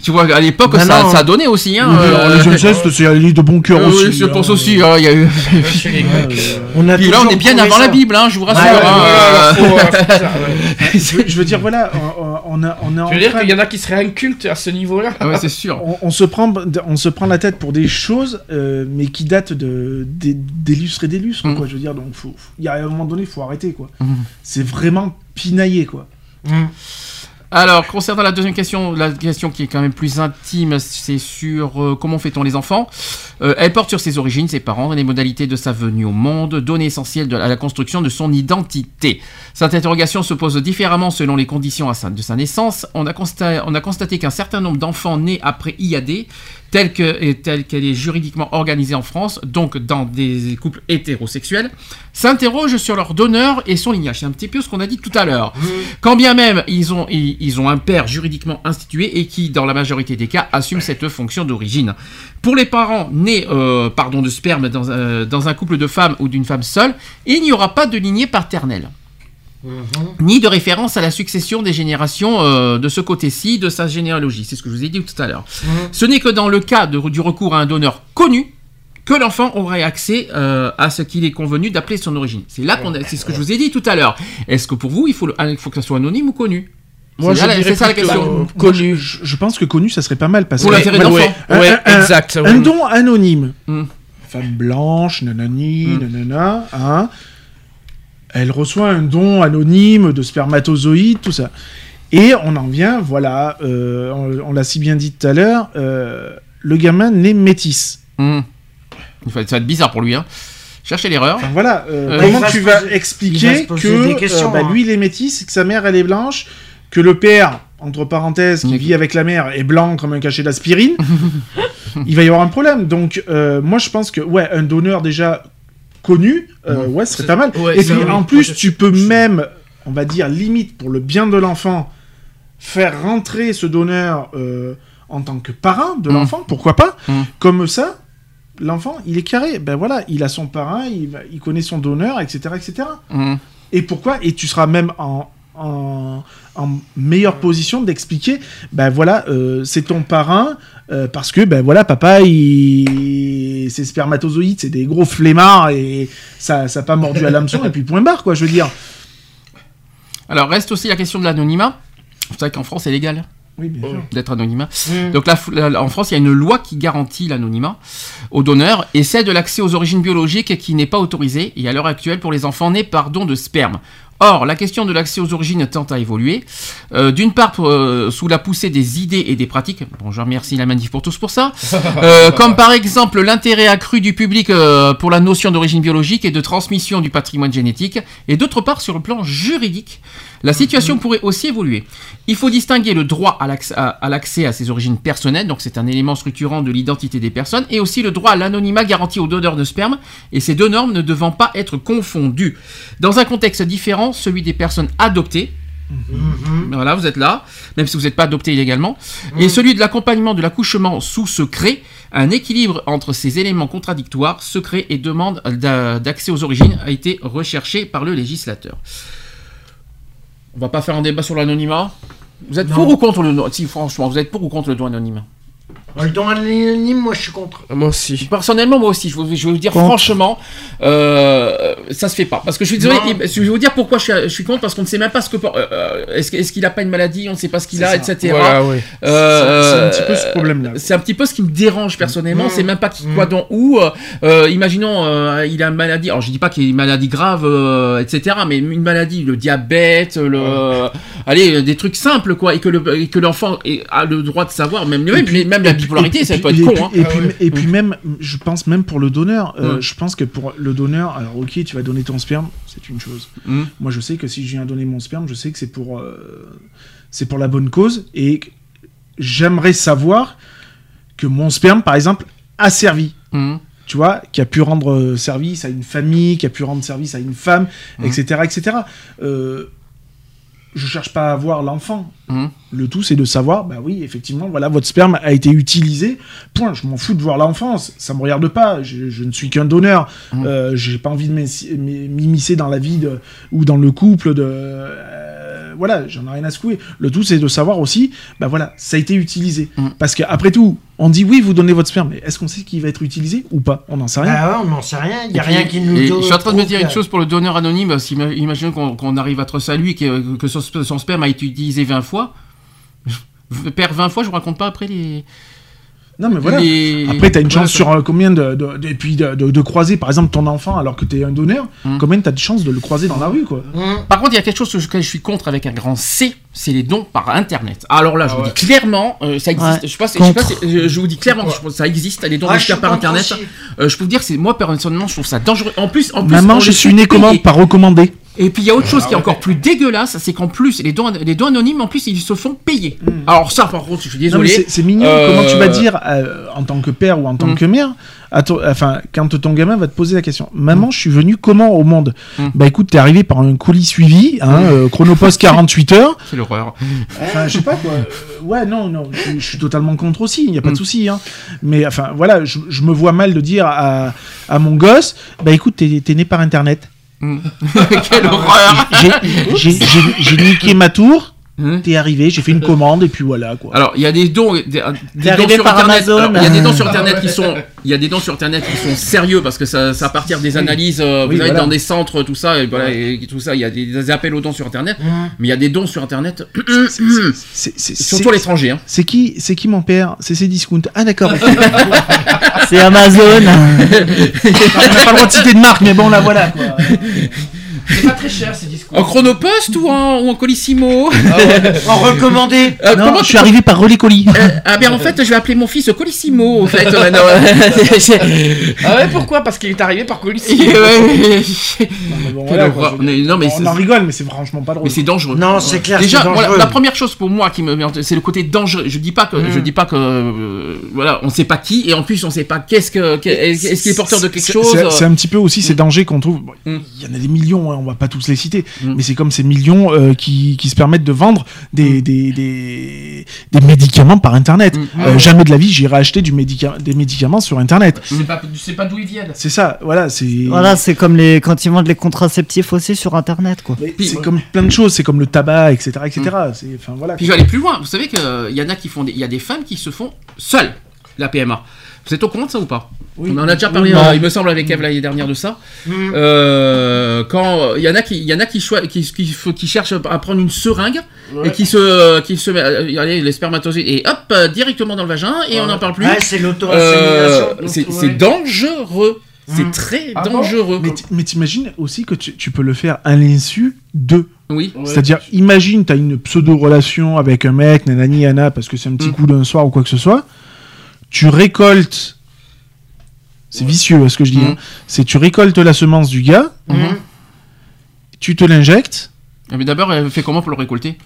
Speaker 1: tu vois à l'époque
Speaker 2: Bah
Speaker 1: ça, ça a donné aussi hein. Euh,
Speaker 3: alors, les incestes, c'est aller de bon cœur
Speaker 1: euh,
Speaker 3: aussi.
Speaker 1: oui, je
Speaker 3: hein.
Speaker 1: pense aussi. hein, il y a eu-
Speaker 4: Les Grecs.
Speaker 2: On a
Speaker 1: Puis là on est bien avant
Speaker 2: ça.
Speaker 1: la Bible, hein, je vous rassure.
Speaker 2: Ouais, ouais,
Speaker 1: hein, euh,
Speaker 4: euh, ouais.
Speaker 3: je, veux- dire, voilà, on, on a, on est en
Speaker 4: Je veux dire
Speaker 3: train
Speaker 4: qu'il y en a qui seraient incultes à ce niveau-là?
Speaker 1: ouais, c'est sûr.
Speaker 3: on, on se prend, on se prend la tête pour des choses, euh, mais qui datent de des- des lustres et des lustres,
Speaker 1: Mm.
Speaker 3: quoi. Je veux dire, donc, il y a un moment donné, il faut arrêter, quoi.
Speaker 1: Mm.
Speaker 3: C'est vraiment pinaillé, quoi.
Speaker 2: Mm.
Speaker 1: Alors, concernant la deuxième question, la question qui est quand même plus intime, c'est sur euh, comment fait-on les enfants? Euh, elle porte sur ses origines, ses parents, les modalités de sa venue au monde, données essentielles à la construction de son identité. Cette interrogation se pose différemment selon les conditions à sa- de sa naissance. On a, consta- on a constaté qu'un certain nombre d'enfants nés après IAD, telle qu'elle est juridiquement organisée en France, donc dans des couples hétérosexuels, s'interrogent sur leur donneur et son lignage. C'est un petit peu ce qu'on a dit tout à l'heure. Quand bien même ils ont, ils, ils ont un père juridiquement institué et qui, dans la majorité des cas, assume cette fonction d'origine. Pour les parents nés euh, pardon, de sperme dans, un- dans un couple de femmes ou d'une femme seule, il n'y aura pas de lignée paternelle ni de référence à la succession des générations euh, de ce côté-ci de sa généalogie. C'est ce que je vous ai dit tout à l'heure. Ce n'est que dans le cas de- du recours à un donneur connu que l'enfant aurait accès euh, à ce qu'il est convenu d'appeler son origine. C'est là qu'on a- c'est ce que je vous ai dit tout à l'heure. Est-ce que pour vous, il faut, le- il faut que ça soit anonyme ou connu?
Speaker 4: Moi,
Speaker 1: C'est
Speaker 4: je
Speaker 1: là la-
Speaker 4: dirais
Speaker 1: c'est ça la question.
Speaker 4: euh, connu.
Speaker 3: Je, je pense que connu, ça serait pas mal, parce
Speaker 1: Pour
Speaker 3: que
Speaker 1: l'intérêt
Speaker 4: Ouais,
Speaker 1: d'enfant.
Speaker 4: ouais, ouais,
Speaker 3: Un-
Speaker 4: exact.
Speaker 3: un don anonyme.
Speaker 1: Hmm.
Speaker 3: Femme blanche, nanani,
Speaker 1: Hmm.
Speaker 3: nanana, hein. Elle reçoit un don anonyme de spermatozoïdes, tout ça. Et on en vient, voilà, euh, on, on l'a si bien dit tout à l'heure, euh, le gamin naît métis.
Speaker 1: Hmm. Ça va être bizarre pour lui. Hein. Cherchez l'erreur.
Speaker 3: Enfin, voilà, euh, comment
Speaker 2: va
Speaker 3: tu vas
Speaker 2: poser- il va
Speaker 3: expliquer que euh, bah,
Speaker 2: hein.
Speaker 3: lui il est métis, que sa mère elle est blanche, que le père, entre parenthèses, qui vit avec la mère est blanc comme un cachet d'aspirine, il va y avoir un problème. Donc euh, moi je pense que ouais, un donneur déjà connu, euh, ouais, ce serait pas mal.
Speaker 4: Ouais,
Speaker 3: Et puis
Speaker 4: oui.
Speaker 3: en plus tu peux même, on va dire limite pour le bien de l'enfant, faire rentrer ce donneur euh, en tant que parrain de
Speaker 1: Mm.
Speaker 3: l'enfant, pourquoi pas
Speaker 1: Mm.
Speaker 3: Comme ça, l'enfant, il est carré. Ben voilà, il a son parrain, il, connaît son donneur, etc., etc.
Speaker 1: Hmm.
Speaker 3: Et pourquoi Et tu seras même en, en, en meilleure position d'expliquer, ben voilà, euh, c'est ton parrain, euh, parce que, ben voilà, papa, il... c'est spermatozoïdes, c'est des gros flemmards, et ça n'a pas mordu à l'hameçon, et puis point barre, quoi, je veux dire.
Speaker 1: Alors, reste aussi la question de l'anonymat. Vous savez qu'en France, c'est légal
Speaker 3: Oui, bien sûr.
Speaker 1: d'être anonymat.
Speaker 2: Mm.
Speaker 1: Donc là, en France, il y a une loi qui garantit l'anonymat aux donneurs et celle de l'accès aux origines biologiques qui n'est pas autorisée et à l'heure actuelle pour les enfants nés par don de sperme. Or, la question de l'accès aux origines tend à évoluer. Euh, D'une part, euh, sous la poussée des idées et des pratiques. Bon, je remercie la Manif pour tous pour ça. Euh, comme par exemple l'intérêt accru du public pour la notion d'origine biologique et de transmission du patrimoine génétique. Et d'autre part, sur le plan juridique, la situation pourrait aussi évoluer. Il faut distinguer le droit à l'accès à, ses origines personnelles, donc c'est un élément structurant de l'identité des personnes, et aussi le droit à l'anonymat garanti aux donneurs de sperme, et ces deux normes ne devant pas être confondues. Dans un contexte différent, celui des personnes adoptées,
Speaker 2: Mhm.
Speaker 1: voilà, vous êtes là, même si vous n'êtes pas adopté illégalement, et celui de l'accompagnement de l'accouchement sous secret, un équilibre entre ces éléments contradictoires, secret et demande d'a- d'accès aux origines, a été recherché par le législateur. On va pas faire un débat sur l'anonymat. Vous êtes
Speaker 2: Non.
Speaker 1: pour ou contre le Si franchement, vous êtes pour ou contre le don anonyme
Speaker 2: Le don anonyme, moi je suis contre.
Speaker 4: Moi aussi.
Speaker 1: Personnellement, moi aussi, je vais, je vais vous dire
Speaker 5: Contre.
Speaker 1: franchement, euh, ça se fait pas. Parce que je suis désolé,
Speaker 2: Non.
Speaker 1: je vais vous dire pourquoi je suis, je suis contre, parce qu'on ne sait même pas ce que. euh, euh, est-ce que- est-ce qu'il a pas une maladie On ne sait pas ce qu'il a, etc.
Speaker 4: Voilà, ouais.
Speaker 1: Euh,
Speaker 3: C'est- c'est un petit peu ce problème-là.
Speaker 1: C'est un petit peu ce qui me dérange personnellement.
Speaker 2: Mmh.
Speaker 1: C'est même pas qui,
Speaker 2: Mmh.
Speaker 1: quoi, dans où. imaginons, euh, il a une maladie. Alors, je dis pas qu'il a une maladie grave, euh, etc. Mais une maladie, le diabète, le, allez, des trucs simples, quoi, et que le, et que l'enfant a le droit de savoir, même, même,
Speaker 3: puis-
Speaker 1: même la
Speaker 3: et puis-
Speaker 1: bipolarité,
Speaker 3: et
Speaker 1: ça
Speaker 3: puis-
Speaker 1: peut être
Speaker 3: et
Speaker 1: con.
Speaker 3: puis-
Speaker 1: hein.
Speaker 3: Et,
Speaker 4: Ah
Speaker 3: puis,
Speaker 4: ouais.
Speaker 3: et puis même, je pense même pour le donneur, euh,
Speaker 1: Ouais.
Speaker 3: je pense que pour le donneur, alors ok, tu vas donner ton sperme, c'est une chose.
Speaker 1: Mm.
Speaker 3: Moi, je sais que si je viens donner mon sperme, je sais que c'est pour, euh, c'est pour la bonne cause, et j'aimerais savoir que mon sperme, par exemple, a servi.
Speaker 1: Mm.
Speaker 3: tu vois, qui a pu rendre euh, service à une famille, qui a pu rendre service à une femme, etc., etc. Euh, je cherche pas à voir l'enfant.
Speaker 1: Mhm.
Speaker 3: Le tout, c'est de savoir, bah oui, effectivement, voilà, votre sperme a été utilisé. Point. Je m'en fous de voir l'enfance. Ça me regarde pas. Je, je ne suis qu'un donneur.
Speaker 1: Mhm.
Speaker 3: Euh, J'ai pas envie de m'immiscer dans la vie de, ou dans le couple de. Voilà, j'en ai rien à secouer. Le tout, c'est de savoir aussi, bah voilà, ça a été utilisé.
Speaker 1: Mhm.
Speaker 3: Parce qu'après tout, on dit oui, vous donnez votre sperme, mais est-ce qu'on sait qu'il va être utilisé ou pas? On n'en sait rien.
Speaker 2: Ah ouais, on n'en sait rien. Il n'y a
Speaker 1: puis-
Speaker 2: rien qui nous.
Speaker 1: Je suis en train de me dire une chose pour le donneur anonyme. Si, imaginons qu'on qu'on arrive à être salut et que, que son, son sperme a été utilisé 20 fois. Je perds 20 fois, je vous raconte pas après les.
Speaker 3: Non, mais voilà.
Speaker 1: les-
Speaker 3: Après, t'as une chance sur euh, combien de, de, de- et puis de, de- de croiser, par exemple, ton enfant alors que t'es un donneur.
Speaker 1: Mhm.
Speaker 3: Combien t'as de chances de le croiser dans la rue, quoi
Speaker 2: Hum.
Speaker 1: Par contre, il y a quelque chose que je, que je suis contre avec un grand C, c'est les dons par Internet. Alors là, je
Speaker 4: Ah
Speaker 1: vous
Speaker 4: ouais.
Speaker 1: dis clairement, euh, ça existe.
Speaker 5: Ouais,
Speaker 1: je, sais pas, si- je, sais pas si- je, je vous dis clairement, que je pense que ça existe, les dons
Speaker 2: Ah, je
Speaker 1: par Internet. Euh, je peux vous dire, c'est moi personnellement, je trouve ça dangereux. En plus, en plus,
Speaker 3: Maman, je suis né comment. Par recommandé.
Speaker 1: Et puis il y a autre chose qui est encore plus dégueulasse, c'est qu'en plus les dons, les dons anonymes, en plus ils se font payer. Alors ça, par contre, je suis
Speaker 3: Hmm.
Speaker 1: Désolé.
Speaker 3: c'est mignon.
Speaker 1: Euh,
Speaker 3: Comment tu vas dire, euh, en tant que père ou en tant
Speaker 1: Mhm.
Speaker 3: que mère, ton- enfin, quand ton gamin va te poser la question Maman, je suis venu comment au monde? Bah écoute, t'es arrivé par un colis suivi, hein, euh, chronopost 48 heures.
Speaker 1: C'est l'horreur.
Speaker 3: Enfin, je sais pas quoi. Euh, ouais, non, non, je, je suis totalement contre aussi, il n'y a pas de souci. Hein. Mais enfin, voilà, je, je me vois mal de dire à, à mon gosse, bah écoute, t'es né par Internet.
Speaker 1: Quelle horreur.
Speaker 3: J'ai- niqué ma tour,
Speaker 1: Hein
Speaker 3: t'es arrivé, j'ai fait une commande et puis voilà quoi.
Speaker 1: Alors, il y a des dons, des, des dons
Speaker 5: arrivé
Speaker 1: sur
Speaker 5: par
Speaker 1: internet. Il y a des dons sur internet qui sont, il y a des dons sur internet qui sont sérieux parce que ça, ça à partir des analyses, euh,
Speaker 3: Oui,
Speaker 1: vous
Speaker 3: voilà.
Speaker 1: dans des centres, tout ça, et voilà, et tout ça, il y a des, des appels aux dons sur internet.
Speaker 2: Hum.
Speaker 1: Mais il y a des dons sur internet,
Speaker 3: C'est- c'est-
Speaker 1: surtout à l'étranger. Hein.
Speaker 3: C'est qui, c'est qui mon père? C'est Cdiscount. Ah d'accord.
Speaker 5: C'est Amazon.
Speaker 3: On n'a pas le droit de citer de marque, mais bon là voilà. Quoi.
Speaker 4: C'est pas très cher ces discours.
Speaker 1: En chronopost ou en, ou en colissimo
Speaker 2: En recommandé.
Speaker 1: Euh,
Speaker 3: non,
Speaker 1: comment
Speaker 3: je
Speaker 1: tu-
Speaker 3: suis arrivé par relais colis.
Speaker 1: Euh, Ah bien en fait, je vais appeler mon fils Colissimo. En fait, non,
Speaker 4: Ah ouais, pourquoi? Parce qu'il est arrivé par colis.
Speaker 1: Ouais,
Speaker 3: Mais bon,
Speaker 1: Quelle
Speaker 3: voilà,
Speaker 1: horreur.
Speaker 3: quoi, je-
Speaker 1: Mais non, mais
Speaker 3: on
Speaker 1: c'est-
Speaker 3: en rigole, mais c'est franchement pas drôle.
Speaker 1: Mais c'est dangereux.
Speaker 2: Non, c'est clair,
Speaker 1: Déjà, voilà, la première chose pour moi qui me c'est le côté dangereux. Je dis pas que, je dis pas que, euh, voilà, on sait pas qui, et en plus on sait pas qu'est-ce que, est-ce qu'il est porteur de quelque chose.
Speaker 3: C'est
Speaker 1: euh,
Speaker 3: un petit peu aussi ces dangers qu'on trouve. Bon, Il
Speaker 1: Mm.
Speaker 3: y en a des millions, hein, on va pas tous les citer,
Speaker 1: Mm.
Speaker 3: mais c'est comme ces millions euh, qui, qui se permettent de vendre des, des, des, des médicaments par Internet.
Speaker 1: Mm.
Speaker 3: Euh, jamais de la vie, j'irai acheter du médica des médicaments sur Internet.
Speaker 4: Je sais pas, pas d'où ils viennent.
Speaker 3: C'est ça, voilà, c'est.
Speaker 5: Voilà, c'est comme les quand ils vendent les contraceptifs aussi sur Internet, quoi.
Speaker 3: C'est comme plein de choses, c'est comme le tabac, etc., etc. C'est, enfin voilà.
Speaker 1: Puis je vais aller plus loin. Vous savez qu'il y en a qui font, des- il y a des femmes qui se font seules la PMA. Vous êtes au courant de ça ou pas
Speaker 3: Oui.
Speaker 1: On en a déjà parlé, euh, il me semble, avec Eve l'année dernière de ça.
Speaker 2: Hum.
Speaker 1: Euh, quand il y en a qui, il y en a qui, qui, qui, qui cherchent à prendre une seringue et qui se, qui se met, euh, allez, les spermatozoïdes et hop euh, directement dans le vagin et on n'en parle plus.
Speaker 2: Ouais, c'est l'auto-assimilation.
Speaker 1: c'est dangereux. C'est
Speaker 2: Mm.
Speaker 1: très
Speaker 4: Ah
Speaker 1: dangereux.
Speaker 3: Mais t'imagines aussi que tu, tu peux le faire à l'insu de.
Speaker 1: oui.
Speaker 3: C'est-à-dire, imagine, t'as une pseudo-relation avec un mec, nanani, Anna, parce que c'est un petit
Speaker 1: Mm.
Speaker 3: coup d'un soir ou quoi que ce soit. Tu récoltes. C'est vicieux, hein, ce que je dis.
Speaker 1: Mm.
Speaker 3: hein. C'est tu récoltes la semence du gars,
Speaker 2: Hum.
Speaker 3: tu te l'injectes.
Speaker 1: Mais d'abord, elle fait comment pour le récolter?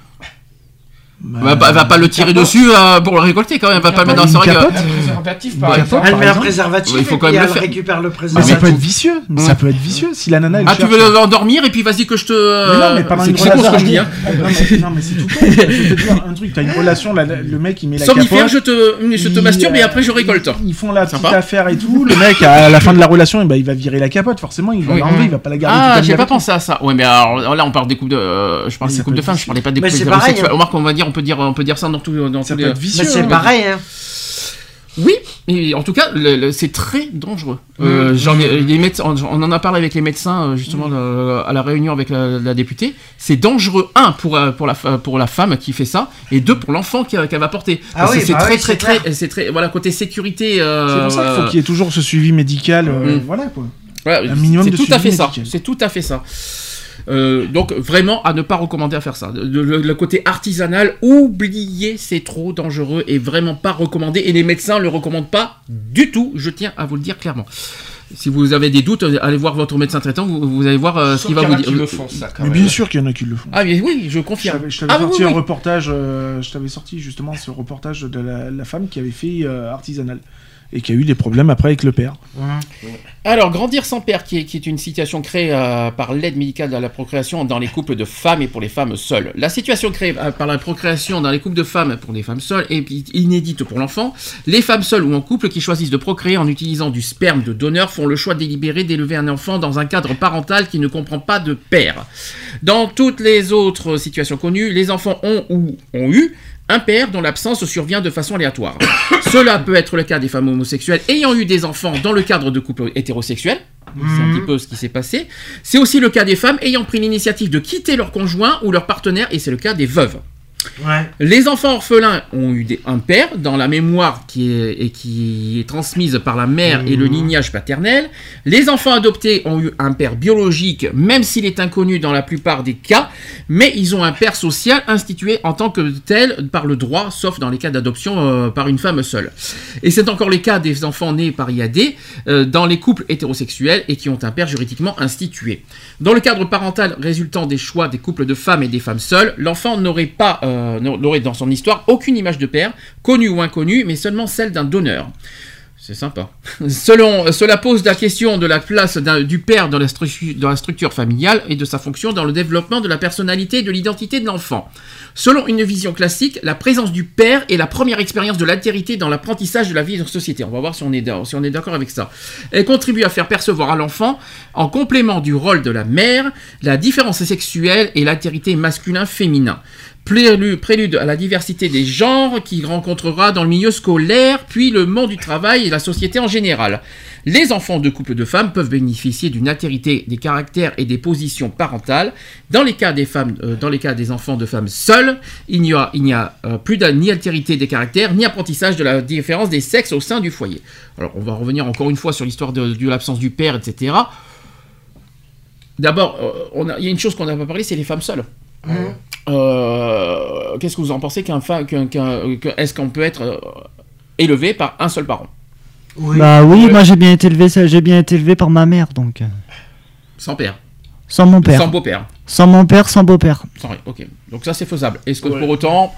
Speaker 3: Bah,
Speaker 1: Elle va, pas- elle va pas le tirer dessus euh, pour le récolter quand même. Elle va pas le mettre dans
Speaker 3: capote
Speaker 4: Un préservatif,
Speaker 3: Une
Speaker 4: par
Speaker 3: capote,
Speaker 4: exemple.
Speaker 2: Elle met un préservatif
Speaker 1: Ouais, il faut quand même le
Speaker 2: elle
Speaker 1: faire.
Speaker 2: récupère le
Speaker 3: Mais ça
Speaker 2: préservatif.
Speaker 3: peut être vicieux.
Speaker 1: Ouais.
Speaker 3: Ça peut être vicieux. Si la nana.
Speaker 1: Ah, tu veux l'endormir et puis vas-y que je te.
Speaker 3: Mais non, mais
Speaker 1: c'est
Speaker 3: une
Speaker 1: c'est con ce que je
Speaker 3: relation-
Speaker 1: dis. Hein.
Speaker 3: Non, mais, non, mais c'est tout con. Je vais te dire un truc. T'as une relation, la- le mec il met la
Speaker 1: Somnifère,
Speaker 3: capote.
Speaker 1: je te, je te
Speaker 3: il,
Speaker 1: masturbe et
Speaker 3: euh,
Speaker 1: après je récolte.
Speaker 3: Ils, ils font la petite affaire et tout. Le mec, à la fin de la relation, eh ben, il va virer la capote. Forcément, il va l'enlever, il va pas la garder.
Speaker 1: Ah, j'ai pas pensé à ça. Ouais, mais alors là, on parle des coupes de. euh, je parle des coupes de femmes, je parlais pas des coupes de sexuelles. Remarque, on va dire, on peut dire, on peut dire ça dans tout, dans
Speaker 3: Ça
Speaker 1: tous
Speaker 3: peut
Speaker 1: les.
Speaker 3: être vicieux.
Speaker 2: Mais c'est
Speaker 3: hein.
Speaker 2: pareil, hein.
Speaker 1: Oui, mais en tout cas, le- le- c'est très dangereux. Euh, les médecins, on en a parlé avec les médecins euh, justement le- à la réunion avec la, la députée. C'est dangereux un pour euh, pour la pour la femme qui fait ça et deux pour l'enfant qu'elle qu'elle va porter.
Speaker 2: Ah
Speaker 1: Parce que
Speaker 2: oui,
Speaker 1: c'est
Speaker 2: bah
Speaker 1: très
Speaker 2: oui,
Speaker 1: très
Speaker 2: c'est
Speaker 1: très
Speaker 2: clair.
Speaker 1: c'est très voilà côté sécurité. euh,
Speaker 3: C'est pour ça qu'il faut qu'il y ait toujours ce suivi médical. euh,
Speaker 1: Mm.
Speaker 3: Voilà quoi.
Speaker 1: Voilà,
Speaker 3: Un minimum
Speaker 1: c'est
Speaker 3: de
Speaker 1: tout à ça. C'est tout à fait ça. Euh, donc vraiment à ne pas recommander à faire ça. Le, le- le côté artisanal, oubliez, c'est trop dangereux et vraiment pas recommandé. Et les médecins le recommandent pas du tout. Je tiens à vous le dire clairement. Si vous avez des doutes, allez voir votre médecin traitant. Vous, vous allez voir euh, ce qu'il va vous
Speaker 4: qui
Speaker 1: dire.
Speaker 4: le font, ça, quand
Speaker 3: Mais
Speaker 4: même.
Speaker 3: bien sûr qu'il y en a qui le font.
Speaker 1: Ah mais oui, je confirme.
Speaker 3: je t'avais
Speaker 1: Ah
Speaker 3: sorti
Speaker 1: oui,
Speaker 3: un reportage, euh, je t'avais sorti justement ce reportage de la, la femme qui avait fait euh, artisanal. Et qui a eu des problèmes après avec le père.
Speaker 1: Alors, grandir sans père, qui est, une situation créée euh, par l'aide médicale à la procréation dans les couples de femmes et pour les femmes seules. La situation créée euh, par la procréation dans les couples de femmes pour les femmes seules est inédite pour l'enfant. Les femmes seules ou en couple qui choisissent de procréer en utilisant du sperme de donneur font le choix délibéré d'élever un enfant dans un cadre parental qui ne comprend pas de père. Dans toutes les autres situations connues, les enfants ont ou ont eu un père dont l'absence survient de façon aléatoire. Cela peut être le cas des femmes homosexuelles ayant eu des enfants dans le cadre de couples hétérosexuels. C'est un petit peu ce qui s'est passé. C'est aussi le cas des femmes ayant pris l'initiative de quitter leur conjoint ou leur partenaire, et c'est le cas des veuves.
Speaker 2: Ouais.
Speaker 1: Les enfants orphelins ont eu des- un père dans la mémoire qui est, et qui est transmise par la mère et le lignage paternel. Les enfants adoptés ont eu un père biologique, même s'il est inconnu dans la plupart des cas, mais ils ont un père social institué en tant que tel par le droit, sauf dans les cas d'adoption euh, par une femme seule. Et c'est encore les cas des enfants nés par IAD euh, dans les couples hétérosexuels et qui ont un père juridiquement institué. Dans le cadre parental résultant des choix des couples de femmes et des femmes seules, l'enfant n'aurait pas, euh, n'aurait dans son histoire aucune image de père, connue ou inconnue, mais seulement celle d'un donneur. C'est sympa. Selon, cela pose la question de la place du père dans la, structure familiale et de sa fonction dans le développement de la personnalité et de l'identité de l'enfant. Selon une vision classique, la présence du père est la première expérience de l'altérité dans l'apprentissage de la vie de société. On va voir si on est d'a- si on est d'accord avec ça. Elle contribue à faire percevoir à l'enfant, en complément du rôle de la mère, la différence sexuelle et l'altérité masculin-féminin. Prélude, à la diversité des genres qu'il rencontrera dans le milieu scolaire, puis le monde du travail et la société en général. Les enfants de couples de femmes peuvent bénéficier d'une altérité des caractères et des positions parentales. Dans les cas des femmes, euh, dans les cas des enfants de femmes seules, il n'y a, euh, plus ni altérité des caractères, ni apprentissage de la différence des sexes au sein du foyer. Alors, on va revenir encore une fois sur l'histoire de, l'absence du père, etc. D'abord, euh, il y a une chose qu'on n'a pas parlé, c'est les femmes seules. Euh, Qu'est-ce que vous en pensez qu'un fa- qu'un- qu'un- que- Est-ce qu'on peut être euh, élevé par un seul parent?
Speaker 2: Oui.
Speaker 5: Bah oui, moi j'ai bien été élevé, j'ai bien été élevé par ma mère, donc
Speaker 1: Sans père
Speaker 5: sans mon père,
Speaker 1: Sans beau-père
Speaker 5: sans mon père, sans beau-père.
Speaker 1: Sans rien, ok. Donc ça c'est faisable. Est-ce que pour autant...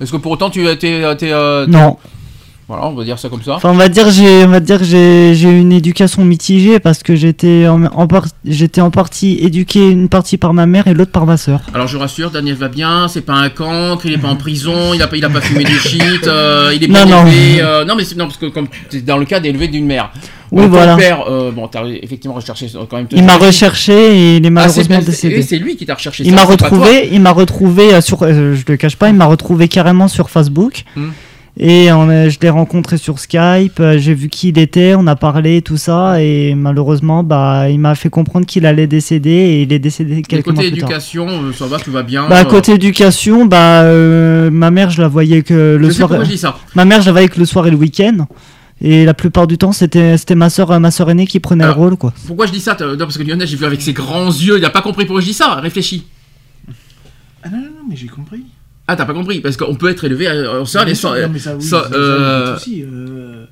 Speaker 1: Est-ce que pour autant tu as été... euh, t'es, euh,
Speaker 5: Non.
Speaker 1: Voilà, on va dire ça comme ça.
Speaker 5: Enfin, on va dire j'ai, on va dire que j'ai, une éducation mitigée parce que j'étais en, en par- j'étais en partie éduqué une partie par ma mère et l'autre par ma sœur.
Speaker 1: Alors je rassure, Daniel va bien, c'est pas un cancre, il est pas en prison, il a pas, il a pas fumé du shit, euh, il est bien
Speaker 5: Non, non.
Speaker 1: élevé. euh, non mais c'est, non parce que comme c'est dans le cas d'élevé d'une mère.
Speaker 5: Oui,
Speaker 1: Donc, ton
Speaker 5: voilà.
Speaker 1: père, euh, bon, t'as effectivement recherché euh, quand même.
Speaker 5: Il m'a recherché et il est
Speaker 1: Ah,
Speaker 5: malheureusement
Speaker 1: bien-
Speaker 5: décédé.
Speaker 1: et c'est lui qui t'a recherché.
Speaker 5: Il m'a retrouvé, il m'a retrouvé sur, je le cache pas, il m'a retrouvé carrément sur Facebook.
Speaker 1: Hmm.
Speaker 5: Et on a- je l'ai rencontré sur Skype, euh, j'ai vu qui il était, on a parlé, tout ça, et malheureusement, bah, il m'a fait comprendre qu'il allait décéder, et il est décédé
Speaker 1: Et
Speaker 5: quelques mois
Speaker 1: côté
Speaker 5: plus tard.
Speaker 1: éducation, euh, ça va, tout va bien.
Speaker 5: Bah,
Speaker 1: euh,
Speaker 5: côté éducation, bah, euh, ma mère, je la voyais que le
Speaker 1: je
Speaker 5: soir.
Speaker 1: pourquoi je dis ça.
Speaker 5: Ma mère, je la voyais que le soir et le week-end. Et la plupart du temps, c'était c'était ma soeur, ma soeur aînée qui prenait
Speaker 1: Alors,
Speaker 5: le rôle, quoi.
Speaker 1: Pourquoi je dis ça? Non, parce que Lionel, j'ai vu avec ses grands yeux, il a pas compris pourquoi je dis ça. Réfléchis.
Speaker 3: Ah non, non, non, mais j'ai compris.
Speaker 1: Ah, t'as pas compris Parce qu'on peut être élevé à, so-
Speaker 3: non, mais ça, oui,
Speaker 1: ça, euh,
Speaker 3: euh,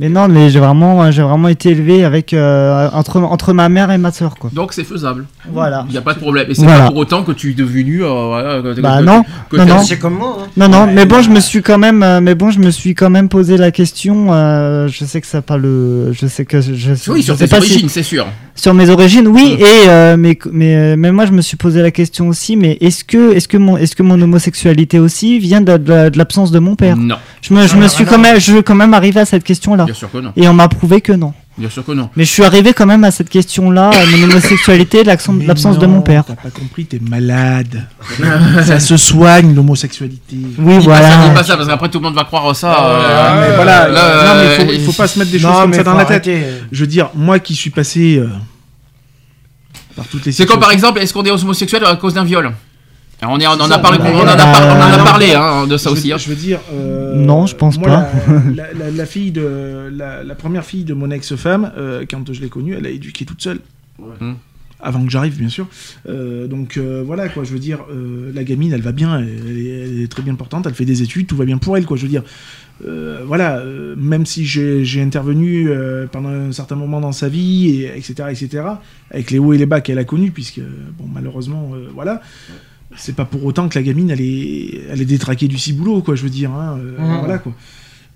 Speaker 5: Mais non, mais j'ai vraiment, j'ai vraiment été élevé avec euh, entre entre ma mère et ma soeur, quoi.
Speaker 1: Donc c'est faisable.
Speaker 5: Voilà.
Speaker 1: Il n'y a pas de problème. Et c'est
Speaker 5: Voilà.
Speaker 1: pas pour autant que tu es devenu. euh, voilà,
Speaker 5: Bah
Speaker 1: que-
Speaker 5: non,
Speaker 1: que
Speaker 5: non, non.
Speaker 2: C'est comme moi. hein.
Speaker 5: Non, non, mais bon, je me suis quand même, euh, mais bon, je me suis quand même posé la question. euh, je sais que ça pas le, je sais que je, je
Speaker 1: Oui,
Speaker 5: je
Speaker 1: sur
Speaker 5: sais
Speaker 1: tes
Speaker 5: si-
Speaker 1: origines, c'est sûr.
Speaker 5: sur mes origines, oui, et euh, mais mais mais moi, je me suis posé la question aussi. Mais est-ce que est-ce que mon est-ce que mon homosexualité aussi vient de, de- de l'absence de mon père?
Speaker 1: Non,
Speaker 5: Je me je
Speaker 2: Non,
Speaker 5: me
Speaker 2: non,
Speaker 5: suis
Speaker 2: non.
Speaker 5: quand même je veux quand même arriver à cette question là.
Speaker 1: Bien sûr que non.
Speaker 5: Et on m'a prouvé que non.
Speaker 1: Bien sûr que non.
Speaker 5: Mais je suis arrivé quand même à cette question-là, mon homosexualité, l'absence de mon père.
Speaker 3: T'as pas compris, t'es malade. ça se soigne l'homosexualité.
Speaker 5: Oui,
Speaker 1: Dis pas ça,
Speaker 5: voilà.
Speaker 1: pas ça, parce qu'après tout le monde va croire ça.
Speaker 3: Ah,
Speaker 1: euh,
Speaker 3: mais voilà,
Speaker 1: là,
Speaker 3: non, mais il faut,
Speaker 1: euh,
Speaker 3: il faut pas se mettre des
Speaker 2: Non,
Speaker 3: choses comme ça dans la tête.
Speaker 2: arrêter.
Speaker 3: Je veux dire, moi qui suis passé euh, par toutes les
Speaker 1: C'est comme par exemple, est-ce qu'on est homosexuel à cause d'un viol? On, est, on en a parlé, on en a, par- on en a
Speaker 5: non,
Speaker 1: parlé hein, de ça
Speaker 3: je,
Speaker 1: aussi.
Speaker 3: veux-
Speaker 1: hein.
Speaker 3: je veux dire. euh,
Speaker 5: Non, je pense
Speaker 3: moi,
Speaker 5: pas.
Speaker 3: La, la- la- la fille de la, la première fille de mon ex-femme, euh, quand je l'ai connue, elle a éduqué toute seule. Avant que j'arrive, bien sûr. Euh, donc euh, voilà, quoi. Je veux dire, euh, la gamine, elle va bien, elle, elle est, très bien portante, elle fait des études, tout va bien pour elle, quoi. Je veux dire, euh, voilà, euh, même si j'ai intervenu euh, pendant un certain moment dans sa vie, et, etc., etc., avec les hauts et les bas qu'elle a connus, puisque, bon, malheureusement, euh, voilà c'est pas pour autant que la gamine elle est, elle est détraquée du ciboulot quoi je veux dire hein, euh,
Speaker 2: Mhm.
Speaker 3: voilà quoi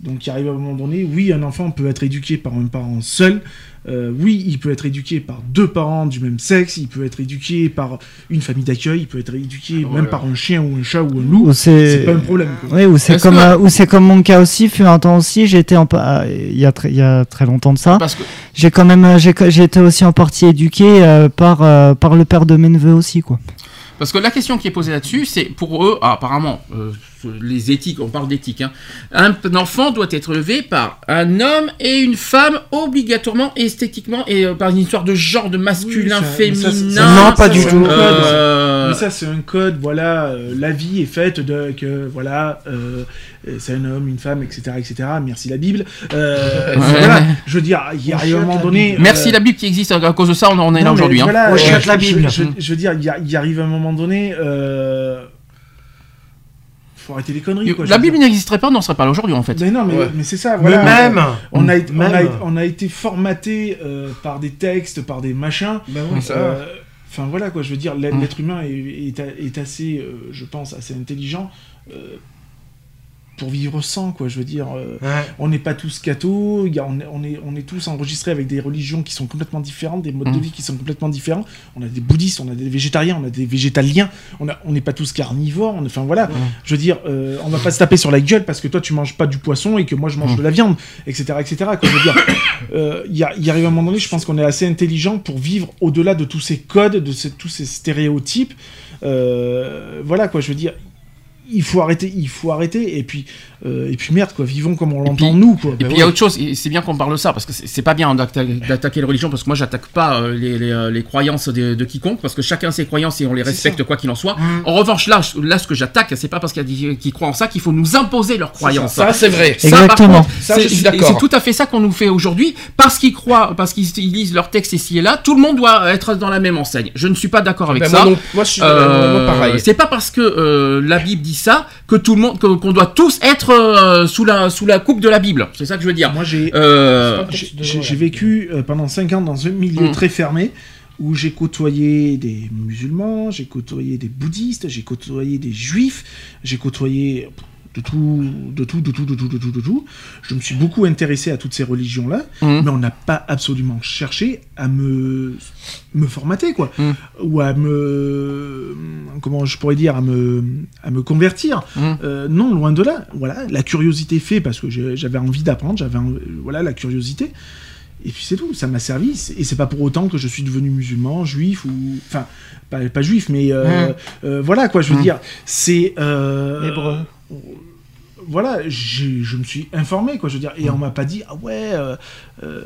Speaker 3: Donc il arrive à un moment donné, oui, un enfant peut être éduqué par un parent seul, euh, oui, il peut être éduqué par deux parents du même sexe, il peut être éduqué par une famille d'accueil, il peut être éduqué même par un chien ou un chat ou un loup.
Speaker 5: Ou
Speaker 3: C'est pas un problème. quoi.
Speaker 5: oui, ou c'est comme
Speaker 1: que-
Speaker 5: euh, ou c'est comme mon cas aussi. Fut un temps aussi, j'étais en il y a très il y a très longtemps de ça.
Speaker 1: Que
Speaker 5: J'ai quand même j'ai j'ai été aussi en partie éduqué euh, par euh, par le père de mes neveux aussi quoi.
Speaker 1: Parce que la question qui est posée là-dessus, c'est pour eux, ah, apparemment, euh, les éthiques, on parle d'éthique, hein, un enfant doit être élevé par un homme et une femme obligatoirement, esthétiquement, et euh, par une histoire de genre, de masculin,
Speaker 3: Oui, ça- mais ça, c'est-
Speaker 1: féminin.
Speaker 2: Non, pas
Speaker 3: ça,
Speaker 2: du tout.
Speaker 1: Euh,
Speaker 3: Mais ça, c'est un code, voilà, euh, la vie est faite de que, voilà, c'est un homme, une femme, etc., etc., merci la Bible. Euh,
Speaker 1: Ouais.
Speaker 3: voilà, je veux dire, il y a un moment donné...
Speaker 2: Bible.
Speaker 1: Merci
Speaker 3: euh,
Speaker 1: la Bible qui existe, à cause de ça, on en est
Speaker 3: non,
Speaker 1: là aujourd'hui. hein.
Speaker 3: voilà,
Speaker 2: On
Speaker 3: euh,
Speaker 2: chiote la
Speaker 3: je-
Speaker 2: Bible.
Speaker 3: Je, je veux dire, il y, y arrive un moment donné... Faut arrêter les conneries, quoi.
Speaker 1: La Bible n'existerait pas, on n'en serait pas là aujourd'hui en fait.
Speaker 3: Mais non, mais,
Speaker 4: Ouais.
Speaker 3: mais c'est ça,
Speaker 2: Mais
Speaker 3: voilà.
Speaker 2: même,
Speaker 3: On a, été- on, a,
Speaker 2: Même.
Speaker 3: on a été formaté euh, par des textes, par des machins.
Speaker 4: ça.
Speaker 3: Euh, Enfin voilà quoi, je veux dire, l'être humain est, est, est assez, euh, je pense, assez intelligent euh, pour vivre sans quoi. Je veux dire, euh,
Speaker 2: Ouais.
Speaker 3: on n'est pas tous cathos, il y a- on, est, on, est, on est tous enregistrés avec des religions qui sont complètement différentes, des modes de
Speaker 1: Mm.
Speaker 3: vie qui sont complètement différents. On a des bouddhistes, on a des végétariens, on a des végétaliens, on a- on n'est pas tous carnivores. on- Enfin voilà, je veux dire, euh, on va pas se taper sur la gueule parce que toi tu manges pas du poisson et que moi je mange
Speaker 1: Mm.
Speaker 3: de la viande, etc. etc. quoi. Je veux dire, euh, il y, arrive un moment donné, je pense qu'on est assez intelligent pour vivre au-delà de tous ces codes, de ces- tous ces stéréotypes. Euh, voilà quoi, je veux dire. Il faut arrêter, il faut arrêter, et puis, euh, et puis merde quoi, vivons comme on l'entend nous quoi.
Speaker 1: Et
Speaker 3: Ben
Speaker 1: puis il y a autre chose, et c'est bien qu'on parle de ça, parce que c'est pas bien d'atta- d'attaquer les religions, parce que moi j'attaque pas euh, les, les, euh, les croyances de, de quiconque, parce que chacun a ses croyances et on les respecte quoi qu'il en soit.
Speaker 2: Mm.
Speaker 1: En revanche, là, là ce que j'attaque, c'est pas parce qu'il y a des qui croient en ça qu'il faut nous imposer leurs croyances.
Speaker 4: Ça, c'est vrai.
Speaker 1: Ça, par
Speaker 5: Exactement.
Speaker 1: contre,
Speaker 4: Ça, je suis d'accord.
Speaker 1: C'est tout à fait ça qu'on nous fait aujourd'hui, parce qu'ils croient, parce qu'ils ils lisent leur texte ici et là, tout le monde doit être dans la même enseigne. Je ne suis pas d'accord avec
Speaker 4: Ben,
Speaker 1: ça.
Speaker 4: moi, non- moi, je suis
Speaker 1: Euh,
Speaker 4: pareil.
Speaker 1: C'est pas parce que euh, la Bible dit ça que tout le monde, que- qu'on doit tous être euh, sous la sous la coupe de la Bible. C'est ça que je veux dire.
Speaker 3: Moi j'ai
Speaker 1: Euh,
Speaker 3: j'ai- vécu euh, pendant 5 ans dans un milieu
Speaker 1: Mm.
Speaker 3: très fermé où j'ai côtoyé des musulmans, j'ai côtoyé des bouddhistes, j'ai côtoyé des juifs, j'ai côtoyé de tout, de tout, de tout, de tout, de tout, de tout. Je me suis beaucoup intéressé à toutes ces religions-là,
Speaker 1: Mhm.
Speaker 3: mais on n'a pas absolument cherché à me, me formater, quoi.
Speaker 1: Mhm.
Speaker 3: Ou à me... Comment je pourrais dire À me, à me convertir.
Speaker 1: Mhm.
Speaker 3: Euh, non, loin de là. Voilà, la curiosité fait parce que j'avais envie d'apprendre, j'avais voilà la curiosité. Et puis c'est tout, ça m'a servi. Et c'est pas pour autant que je suis devenu musulman, juif ou enfin pas, pas juif, mais euh, euh, voilà quoi. Je veux dire, c'est euh,
Speaker 5: Hébreu.
Speaker 3: Voilà, je me suis informé quoi. Je veux dire, et on m'a pas dit ah ouais, euh, euh,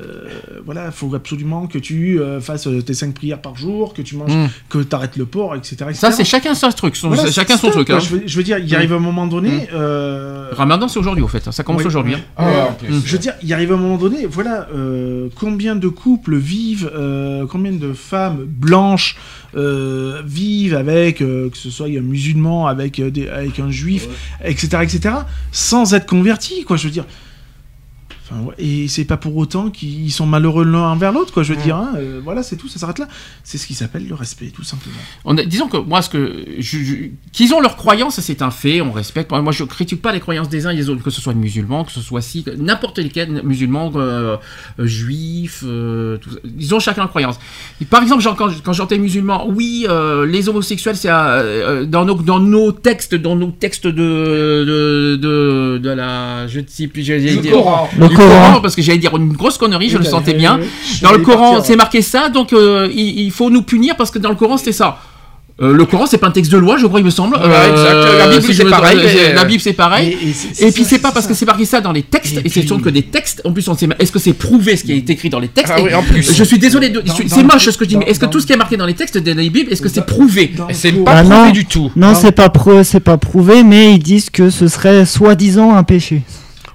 Speaker 3: voilà, faut absolument que tu euh, fasses tes cinq prières par jour, que tu manges,
Speaker 1: Mm.
Speaker 3: que t'arrêtes le porc, etc. etc.
Speaker 1: Ça, c'est chacun son truc, son-
Speaker 3: Voilà,
Speaker 1: chacun son
Speaker 3: ça,
Speaker 1: truc. hein.
Speaker 3: Je, veux, je veux dire, il
Speaker 1: Mm.
Speaker 3: arrive un moment donné. euh,
Speaker 1: Ramadan, c'est aujourd'hui, au fait. Ça commence
Speaker 3: Oui,
Speaker 1: aujourd'hui.
Speaker 3: oui.
Speaker 1: hein.
Speaker 4: Ah.
Speaker 1: Mm.
Speaker 3: Je veux dire, il arrive un moment donné, voilà, euh, combien de couples vivent, euh, combien de femmes blanches euh, vivent avec, euh, que ce soit un musulman, avec, euh, des, avec un juif, etc., etc., sans être convertis, quoi, je veux dire. Enfin, ouais, et c'est pas pour autant qu'ils sont malheureux l'un envers l'autre, quoi, je veux dire. hein, euh, voilà, c'est tout, ça s'arrête là. C'est ce qui s'appelle le respect, tout simplement.
Speaker 1: On a- disons que moi, ce que je- je- qu'ils ont leurs croyances, c'est un fait, on respecte. Moi, je critique pas les croyances des uns et des autres, que ce soit les musulmans, que ce soit si n'importe lesquels musulmans, euh, euh, juifs, euh, tout ça. ils ont chacun leurs croyances. Et par exemple, genre, quand, quand j'entends musulmans, oui, euh, les homosexuels, c'est dans nos dans nos textes, dans nos textes de de de, de la, je ne sais plus, dire-
Speaker 4: Coran.
Speaker 1: Parce que j'allais dire une grosse connerie, je le sentais bien. Dans le Coran, c'est marqué ça, donc euh, il, il faut nous punir parce que dans le Coran, c'était ça. Euh, le Coran, c'est pas un texte de loi, je crois, il me semble.
Speaker 4: Ouais, exact. La Bible,
Speaker 1: si je
Speaker 4: c'est pareil,
Speaker 1: euh,
Speaker 4: et-
Speaker 1: La Bible, c'est pareil.
Speaker 3: Et, et
Speaker 1: puis c'est pas
Speaker 3: ça,
Speaker 1: parce que c'est marqué ça dans les textes,
Speaker 3: Et
Speaker 1: et, c'est sûr que des textes, en plus on sait, est-ce que c'est prouvé ce qui est écrit dans les textes?
Speaker 4: Ah oui, en plus.
Speaker 1: Je suis désolé, de, c'est moche ce que je dis, mais est-ce que tout ce qui est marqué dans les textes de la Bible, est-ce que c'est prouvé?
Speaker 4: c'est pas
Speaker 5: Ah
Speaker 4: prouvé du tout.
Speaker 5: Non,
Speaker 3: Non.
Speaker 5: c'est pas c'est pas prouvé, mais ils disent que ce serait soi-disant un péché.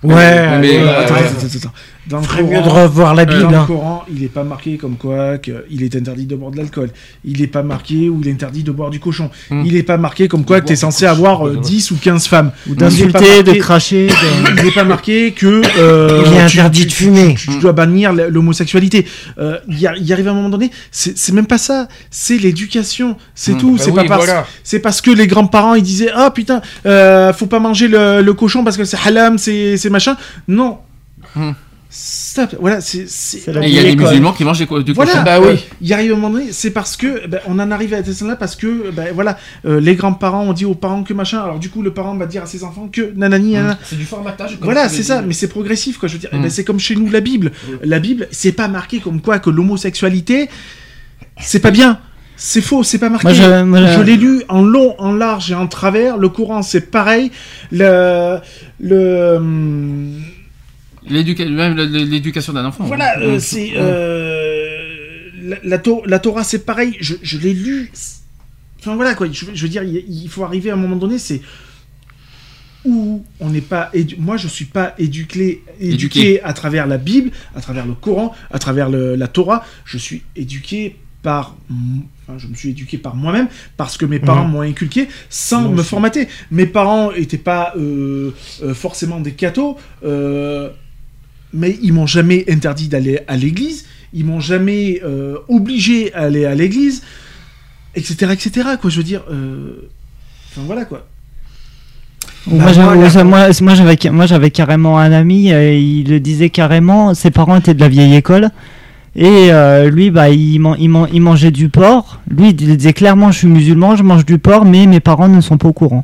Speaker 2: Ouais,
Speaker 4: Mais,
Speaker 2: ouais,
Speaker 4: euh,
Speaker 3: Attends, attends, attends, attends. Dans le
Speaker 2: Ferait
Speaker 3: Coran-
Speaker 2: mieux de revoir la
Speaker 3: dans
Speaker 2: Bible.
Speaker 3: le
Speaker 2: hein.
Speaker 3: Coran, il n'est pas marqué comme quoi que il est interdit de boire de l'alcool. Il n'est pas marqué où il est interdit de boire du cochon.
Speaker 1: Hmm.
Speaker 3: Il n'est pas marqué comme quoi que tu es censé avoir euh, 10 ou 15 femmes.
Speaker 5: Ou d'insulter, de cracher. de-
Speaker 3: il n'est pas marqué que euh,
Speaker 2: Il est
Speaker 3: tu-
Speaker 2: interdit
Speaker 3: tu-
Speaker 2: de fumer.
Speaker 3: Tu, tu dois bannir l'homosexualité. Euh, Il y, y arrive à un moment donné, c'est même pas ça, c'est l'éducation, c'est
Speaker 1: Hmm.
Speaker 3: tout.
Speaker 4: Bah
Speaker 3: c'est
Speaker 4: oui,
Speaker 3: pas parce,
Speaker 4: voilà.
Speaker 3: c'est parce que les grands-parents ils disaient ah putain, euh, faut pas manger le, le cochon parce que c'est halam, c'est c'est machin. Non.
Speaker 1: Hmm.
Speaker 3: Stop. Voilà, c'est
Speaker 1: Et il y a des musulmans qui mangent des du
Speaker 3: voilà,
Speaker 1: cochon.
Speaker 4: Bah oui.
Speaker 3: euh, il arrive à un moment donné, c'est parce que ben, on en arrive à cette là parce que ben, voilà, euh, les grands-parents ont dit aux parents que machin, alors du coup le parent va dire à ses enfants que nanani nanana.
Speaker 4: C'est du formatage. comme
Speaker 3: Voilà, c'est ça,
Speaker 4: dit.
Speaker 3: mais c'est progressif, quoi. Je veux dire, eh
Speaker 1: Mm.
Speaker 3: ben, c'est comme chez nous la Bible. La Bible, c'est pas marqué comme quoi que l'homosexualité, c'est pas bien. C'est faux, c'est pas marqué.
Speaker 5: Moi, je- moi, je-
Speaker 3: je l'ai lu en long, en large et en travers. Le Coran, c'est pareil. Le, le, hum,
Speaker 1: l'éducation d'un enfant.
Speaker 3: voilà, euh,
Speaker 1: Mm.
Speaker 3: c'est euh, la, la, To- la Torah, c'est pareil. Je, je l'ai lu. Enfin voilà quoi. Je, veux- je veux dire, il, il faut arriver à un moment donné. C'est où on n'est pas moi je suis pas éduqué éduqué
Speaker 1: Éduqué.
Speaker 3: à travers la Bible à travers le Coran à travers le- la Torah je suis éduqué par enfin, je me suis éduqué par moi-même parce que mes parents
Speaker 2: Mhm.
Speaker 3: m'ont inculqué sans me formater mes parents étaient pas euh, euh, forcément des cathos euh, mais ils m'ont jamais interdit d'aller à l'église ils m'ont jamais euh, obligé à aller à l'église etc etc quoi je veux dire euh, enfin voilà quoi
Speaker 5: Moi,
Speaker 2: Bah,
Speaker 5: j'avais-
Speaker 2: moi, la-
Speaker 5: moi, moi, j'avais, moi, j'avais carrément un ami, euh, il le disait carrément, ses parents étaient de la vieille école. Et euh, lui, bah, il, man- il, man- il mangeait du porc. Lui, il disait clairement, je suis musulman, je mange du porc, mais mes parents ne sont pas au courant.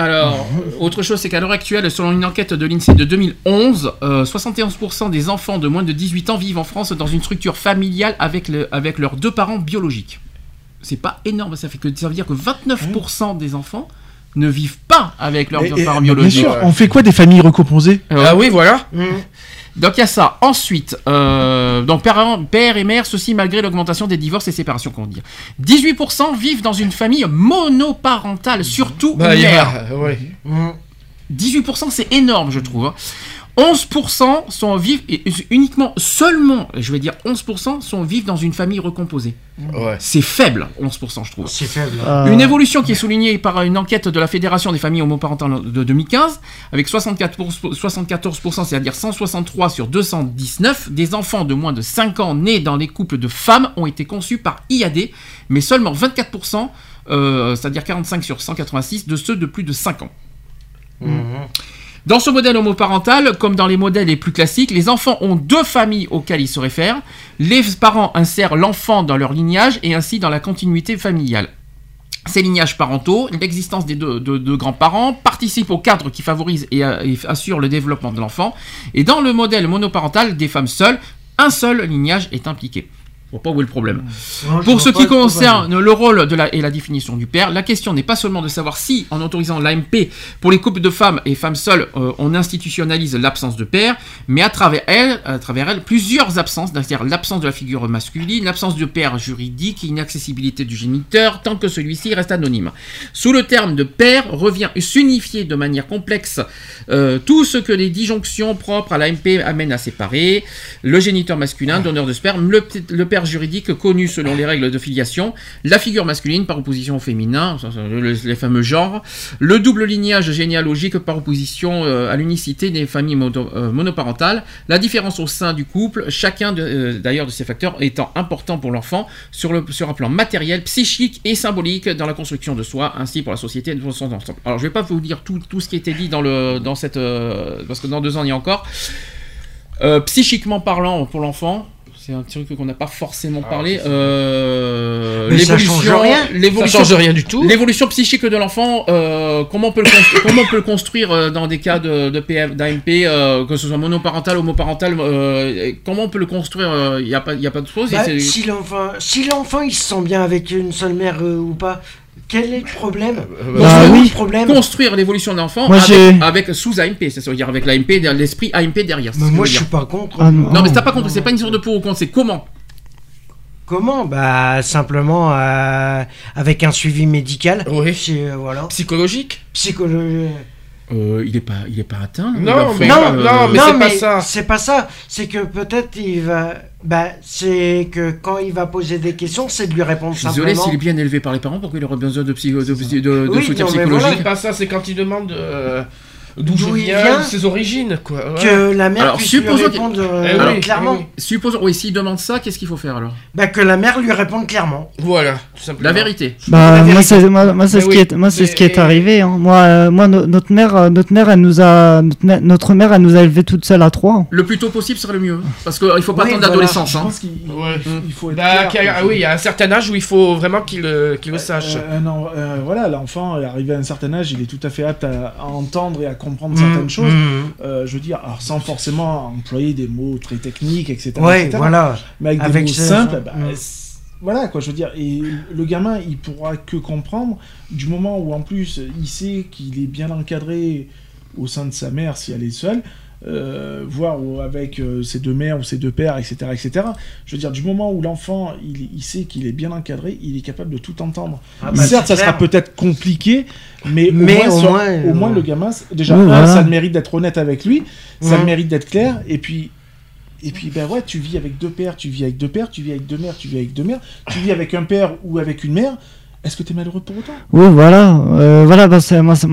Speaker 1: Alors, autre chose, c'est qu'à l'heure actuelle, selon une enquête de l'INSEE de 2011, euh, 71% des enfants de moins de 18 ans vivent en France dans une structure familiale avec, le, avec leurs deux parents biologiques. C'est pas énorme, ça, fait que, ça veut dire que 29% des enfants ne vivent pas avec leurs
Speaker 3: Et-
Speaker 1: parents
Speaker 3: bien
Speaker 1: biologiques.
Speaker 3: sûr, on fait quoi des familles recomposées?
Speaker 4: Ah oui, voilà.
Speaker 2: Mmh.
Speaker 1: Donc il y a ça. Ensuite, euh, donc père, père et mère, ceci malgré l'augmentation des divorces et séparations, qu'on dit. 18% vivent dans une famille monoparentale, surtout
Speaker 4: Bah,
Speaker 1: mère.
Speaker 4: a- ouais.
Speaker 2: Mmh.
Speaker 1: 18% c'est énorme, je trouve. Hein. 11% sont vivent et uniquement seulement, je vais dire 11% sont vivent dans une famille recomposée.
Speaker 4: Ouais.
Speaker 1: C'est faible, 11% je trouve.
Speaker 2: C'est faible.
Speaker 5: Euh,
Speaker 1: Une évolution qui est soulignée par une enquête de la Fédération des familles homoparentales de 2015, avec 64%, 74%, c'est-à-dire 163 sur 219, des enfants de moins de 5 ans nés dans les couples de femmes ont été conçus par IAD, mais seulement 24%, euh, c'est-à-dire 45 sur 186, de ceux de plus de 5 ans.
Speaker 2: Mmh.
Speaker 1: Dans ce modèle homoparental, comme dans les modèles les plus classiques, les enfants ont deux familles auxquelles ils se réfèrent. Les parents insèrent l'enfant dans leur lignage et ainsi dans la continuité familiale. Ces lignages parentaux, l'existence des deux, grands-parents, participent au cadre qui favorise euh, et assure le développement de l'enfant. Et dans le modèle monoparental des femmes seules, un seul lignage est impliqué. Je vois pas où est le problème.
Speaker 2: Non,
Speaker 1: Pour ce qui concerne le rôle de la, et la définition du père, la question n'est pas seulement de savoir si, en autorisant l'AMP pour les couples de femmes et femmes seules, euh, on institutionnalise l'absence de père, mais à travers elle, à travers elle, plusieurs absences, c'est-à-dire l'absence de la figure masculine, l'absence de père juridique, inaccessibilité du géniteur, tant que celui-ci reste anonyme. Sous le terme de père revient s'unifier de manière complexe euh, tout ce que les disjonctions propres à l'AMP amènent à séparer, le géniteur masculin, donneur de sperme, le, le père juridique connu selon les règles de filiation, la figure masculine par opposition au féminin, les fameux genres, le double lignage généalogique par opposition euh, à l'unicité des familles euh, monoparentales, la différence au sein du couple, chacun de- euh, d'ailleurs de ces facteurs étant important pour l'enfant sur, le, sur un plan matériel, psychique et symbolique dans la construction de soi, ainsi pour la société dans son ensemble. Alors je vais pas vous dire tout, tout ce qui a été dit dans, le, dans cette... parce que dans deux ans il y a encore. Psychiquement parlant pour l'enfant, c'est un truc qu'on n'a pas forcément parlé. Euh,
Speaker 2: Mais ça
Speaker 1: l'évolution-
Speaker 2: change rien.
Speaker 4: Ça
Speaker 1: l'évolution-
Speaker 4: change rien du tout.
Speaker 1: L'évolution psychique de l'enfant, euh, comment, on peut le construire, comment on peut le construire euh, dans des cas de, de PM, d'AMP, euh, que ce soit monoparental, homoparental, euh, et comment on peut le construire Il n'y a, pas- y a pas de chose.
Speaker 2: Bah, si l'enfant, si l'enfant il se sent bien avec une seule mère euh, ou pas, quel est le problème
Speaker 1: Donc,
Speaker 5: Bah oui.
Speaker 2: le problème.
Speaker 1: construire l'évolution de l'enfant avec, sous AMP, c'est-à-dire avec l'AMP, l'esprit AMP derrière.
Speaker 2: Mais moi
Speaker 1: je
Speaker 2: suis pas contre.
Speaker 5: Ah, non.
Speaker 1: Non, mais t'as pas compris, c'est pas une sorte de pour ou contre, c'est comment
Speaker 2: Comment Bah simplement euh, avec un suivi médical.
Speaker 4: Oui.
Speaker 2: C'est, euh, voilà.
Speaker 4: Psychologique.
Speaker 2: Psychologie.
Speaker 1: Euh, il est pas, il est pas atteint.
Speaker 4: Non,
Speaker 1: l'enfant,
Speaker 4: mais-
Speaker 2: non,
Speaker 4: non, mais c'est pas ça.
Speaker 2: C'est pas ça. C'est que peut-être il va. Bah, c'est que quand il va poser des questions, c'est de lui répondre
Speaker 1: Je suis désolé
Speaker 2: simplement.
Speaker 1: s'il est bien élevé par les parents, pourquoi il aurait besoin de, psy- de, de- de- de
Speaker 2: Oui,
Speaker 1: soutien
Speaker 2: non, mais
Speaker 1: psychologique
Speaker 2: voilà.
Speaker 4: C'est pas ça, c'est quand il demande euh, d'où
Speaker 2: il
Speaker 4: viens,
Speaker 2: vient.
Speaker 4: ses origines, quoi. ouais.
Speaker 2: Que la mère
Speaker 1: Alors,
Speaker 2: puisse lui
Speaker 1: que-
Speaker 2: répondre euh,
Speaker 4: oui,
Speaker 2: clairement.
Speaker 4: oui.
Speaker 1: Supposons, oui, s'il demande ça, qu'est-ce qu'il faut faire alors?
Speaker 2: Bah, que la mère lui réponde clairement.
Speaker 4: Voilà, tout simplement.
Speaker 1: La vérité.
Speaker 5: Bah,
Speaker 2: La
Speaker 5: moi, c'est moi, moi, c'est
Speaker 4: Mais
Speaker 5: ce
Speaker 4: oui,
Speaker 5: qui est moi c'est
Speaker 4: mais-
Speaker 5: ce qui est arrivé. hein. Moi, euh, moi no- notre mère euh, notre mère elle nous a notre, mère- elle nous a élevés toute seule à trois.
Speaker 1: Le plus tôt possible serait le mieux, parce qu'il faut pas
Speaker 2: Oui,
Speaker 1: attendre
Speaker 2: voilà.
Speaker 1: l'adolescence.
Speaker 3: Je
Speaker 1: hein.
Speaker 3: pense qu'il
Speaker 4: Ouais.
Speaker 3: il faut être
Speaker 4: Bah,
Speaker 3: clair.
Speaker 4: a- ah oui, il y a un certain âge où il faut vraiment qu'il euh, qu'il le sache.
Speaker 3: Euh, euh, voilà, l'enfant est arrivé à un certain âge, il est tout à fait apte à, à entendre et à comprendre
Speaker 2: Mmh,
Speaker 3: certaines choses.
Speaker 2: mmh.
Speaker 3: Euh, je veux dire, alors sans forcément employer des mots très techniques, etc.
Speaker 2: Ouais,
Speaker 3: etc.
Speaker 2: voilà.
Speaker 3: Mais avec,
Speaker 2: Avec
Speaker 3: des mots
Speaker 2: ses-
Speaker 3: simples, bah,
Speaker 2: Mm.
Speaker 3: voilà quoi, je veux dire. Et le gamin, il pourra que comprendre du moment où en plus il sait qu'il est bien encadré au sein de sa mère si elle est seule. Euh, voire avec euh, ses deux mères ou ses deux pères, etc., etc. Je veux dire, du moment où l'enfant il, il sait qu'il est bien encadré, il est capable de tout entendre.
Speaker 2: Ah bah,
Speaker 3: Certes, ça sera peut-être compliqué, mais,
Speaker 2: Mais
Speaker 3: au, moins,
Speaker 2: au
Speaker 3: sur-
Speaker 2: moins,
Speaker 3: au moins
Speaker 2: euh,
Speaker 3: le gamin, déjà,
Speaker 5: Oui,
Speaker 3: un,
Speaker 5: voilà.
Speaker 3: ça le mérite d'être honnête avec lui, ça
Speaker 2: Mhm.
Speaker 3: le mérite d'être clair, et puis, et puis, ben ouais, tu vis avec deux pères, tu vis avec deux pères, tu vis avec deux mères, tu vis avec deux mères, tu vis avec un père ou avec une mère. Est-ce que tu es malheureux pour autant?
Speaker 5: Oui, voilà, euh, voilà, bah, c'est- moi, c'est-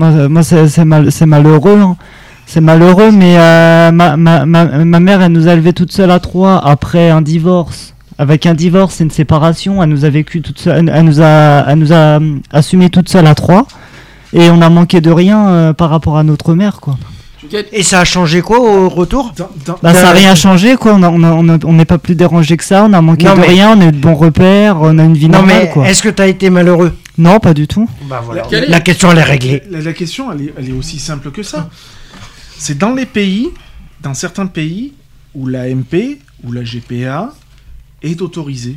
Speaker 5: mal, c'est malheureux, hein. C'est malheureux, mais euh, ma, ma, ma, ma mère, elle nous a élevés toute seule à trois après un divorce. Avec un divorce et une séparation, elle nous a vécu toute seule, elle nous a, elle nous a hum, assumé toute seule à trois, et on a manqué de rien euh, par rapport à notre mère, quoi.
Speaker 2: Et ça a changé quoi au retour?
Speaker 3: Dans- dans-
Speaker 5: Bah, ça n'a
Speaker 2: Euh,
Speaker 5: rien changé, quoi. On a- on a- on a- on n'est pas plus dérangé que ça. On a manqué
Speaker 2: Non,
Speaker 5: de
Speaker 2: mais-
Speaker 5: rien. On a eu de bons repères. On a une vie
Speaker 2: Non
Speaker 5: normale,
Speaker 2: mais
Speaker 5: quoi.
Speaker 2: est-ce que t'as été malheureux?
Speaker 5: Non, pas du tout.
Speaker 2: Bah voilà. La question elle est réglée.
Speaker 3: La, la question, elle est, elle est aussi simple que ça. C'est dans les pays, dans certains pays, où la MP ou la GPA est autorisée.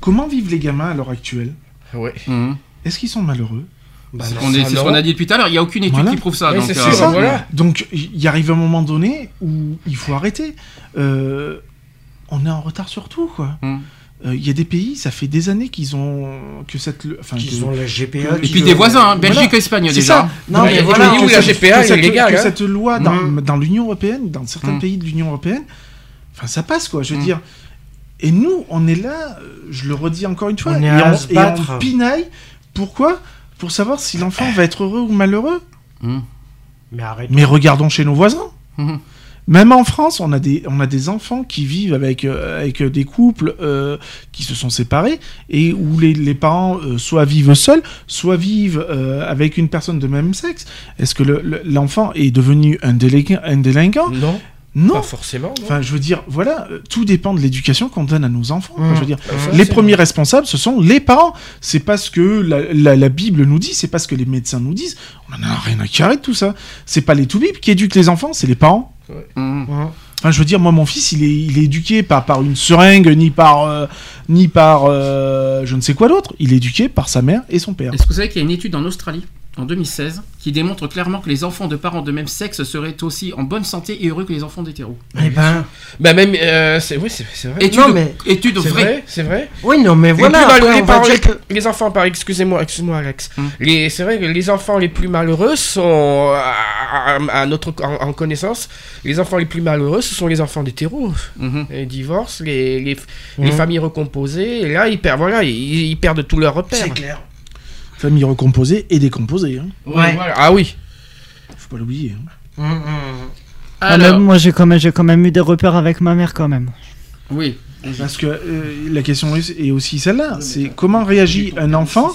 Speaker 3: Comment vivent les gamins à l'heure actuelle?
Speaker 4: Ouais.
Speaker 1: Mhm.
Speaker 3: Est-ce qu'ils sont malheureux?
Speaker 2: Bah
Speaker 1: C'est ce qu'on a dit depuis tout à l'heure. Il n'y a aucune étude
Speaker 3: Voilà.
Speaker 1: qui prouve ça. Donc, euh,
Speaker 3: ça.
Speaker 4: voilà.
Speaker 3: Donc il y arrive un moment donné où il faut arrêter. Euh, on est en retard sur tout, quoi. Euh, Il y a des pays, ça fait des années qu'ils ont que cette, enfin,
Speaker 2: Qu'ils
Speaker 3: que-
Speaker 2: ont la GPA.
Speaker 1: Et puis des voisins, hein,
Speaker 3: Voilà.
Speaker 1: Belgique et Espagne
Speaker 3: C'est
Speaker 1: déjà.
Speaker 3: ça.
Speaker 2: Non, mais
Speaker 3: que-
Speaker 2: voilà,
Speaker 3: que
Speaker 4: où la GPA, est
Speaker 3: cette-
Speaker 4: légale,
Speaker 3: que
Speaker 4: hein.
Speaker 3: cette loi dans,
Speaker 2: Mm.
Speaker 3: dans l'Union européenne, dans certains
Speaker 1: Mm.
Speaker 3: pays de l'Union européenne, enfin ça passe quoi. Je veux
Speaker 1: Mm.
Speaker 3: dire. Et nous, on est là. euh, Je le redis encore une fois.
Speaker 2: On est
Speaker 3: et,
Speaker 2: à
Speaker 3: on,
Speaker 2: se
Speaker 3: et
Speaker 2: battre.
Speaker 3: on pinaille. Pourquoi? Pour savoir si l'enfant va être heureux ou malheureux.
Speaker 1: Mhm.
Speaker 2: Mais arrête.
Speaker 3: Mais regardons chez nos voisins. Même en France, on a des, on a des enfants qui vivent avec, euh, avec des couples euh, qui se sont séparés et où les, les parents euh, soit vivent seuls, soit vivent euh, avec une personne de même sexe. Est-ce que le- le- l'enfant est devenu un délinquant, un délinquant?
Speaker 4: Non,
Speaker 3: Non.
Speaker 4: pas forcément. non.
Speaker 3: Enfin, je veux dire, voilà, tout dépend de l'éducation qu'on donne à nos enfants.
Speaker 2: Mmh.
Speaker 3: Je veux dire,
Speaker 4: Bah, ça,
Speaker 3: les premiers responsables, ce sont les parents. C'est pas ce que la, la- la Bible nous dit, c'est pas ce que les médecins nous disent. On en a rien à carrer de tout ça. C'est pas les tout qui éduquent les enfants, c'est les parents. Enfin, je veux dire, moi, mon fils, il est, il est éduqué pas par une seringue, ni par, euh, ni par euh, je ne sais quoi d'autre. Il est éduqué par sa mère et son père.
Speaker 1: Est-ce que vous savez qu'il y a une étude en Australie? En 2016 qui démontre clairement que les enfants de parents de même sexe seraient aussi en bonne santé et heureux que les enfants d'hétéros
Speaker 2: Eh ben,
Speaker 4: Bah même, euh, c'est oui, c'est vrai.
Speaker 1: Étude,
Speaker 2: non, mais-
Speaker 1: étude
Speaker 4: C'est
Speaker 1: vraie.
Speaker 4: vrai, c'est vrai.
Speaker 2: oui, non, mais
Speaker 4: Les
Speaker 2: voilà.
Speaker 4: plus
Speaker 2: après,
Speaker 4: malheureux-
Speaker 2: on
Speaker 4: les,
Speaker 2: va
Speaker 4: parents-
Speaker 2: dire que-
Speaker 4: les enfants, par excusez-moi, excuse-moi Alex. Les, c'est vrai que les enfants les plus malheureux sont, à, notre en, en connaissance, les enfants les plus malheureux, ce sont les enfants d'hétéros.
Speaker 1: Mhm.
Speaker 4: Les divorces, les, les, les familles recomposées, et là ils perdent, voilà, ils, ils perdent tous leurs repères.
Speaker 2: C'est clair.
Speaker 3: Famille recomposée et décomposée. Hein.
Speaker 4: Ouais, voilà. Ah oui.
Speaker 3: Faut pas l'oublier. hein.
Speaker 2: Hum, hum.
Speaker 5: Ah,
Speaker 1: Alors,
Speaker 5: moi, j'ai quand même, j'ai quand même eu des repères avec ma mère, quand même.
Speaker 1: oui.
Speaker 3: Parce que euh, la question est aussi celle-là. C'est comment réagit un enfant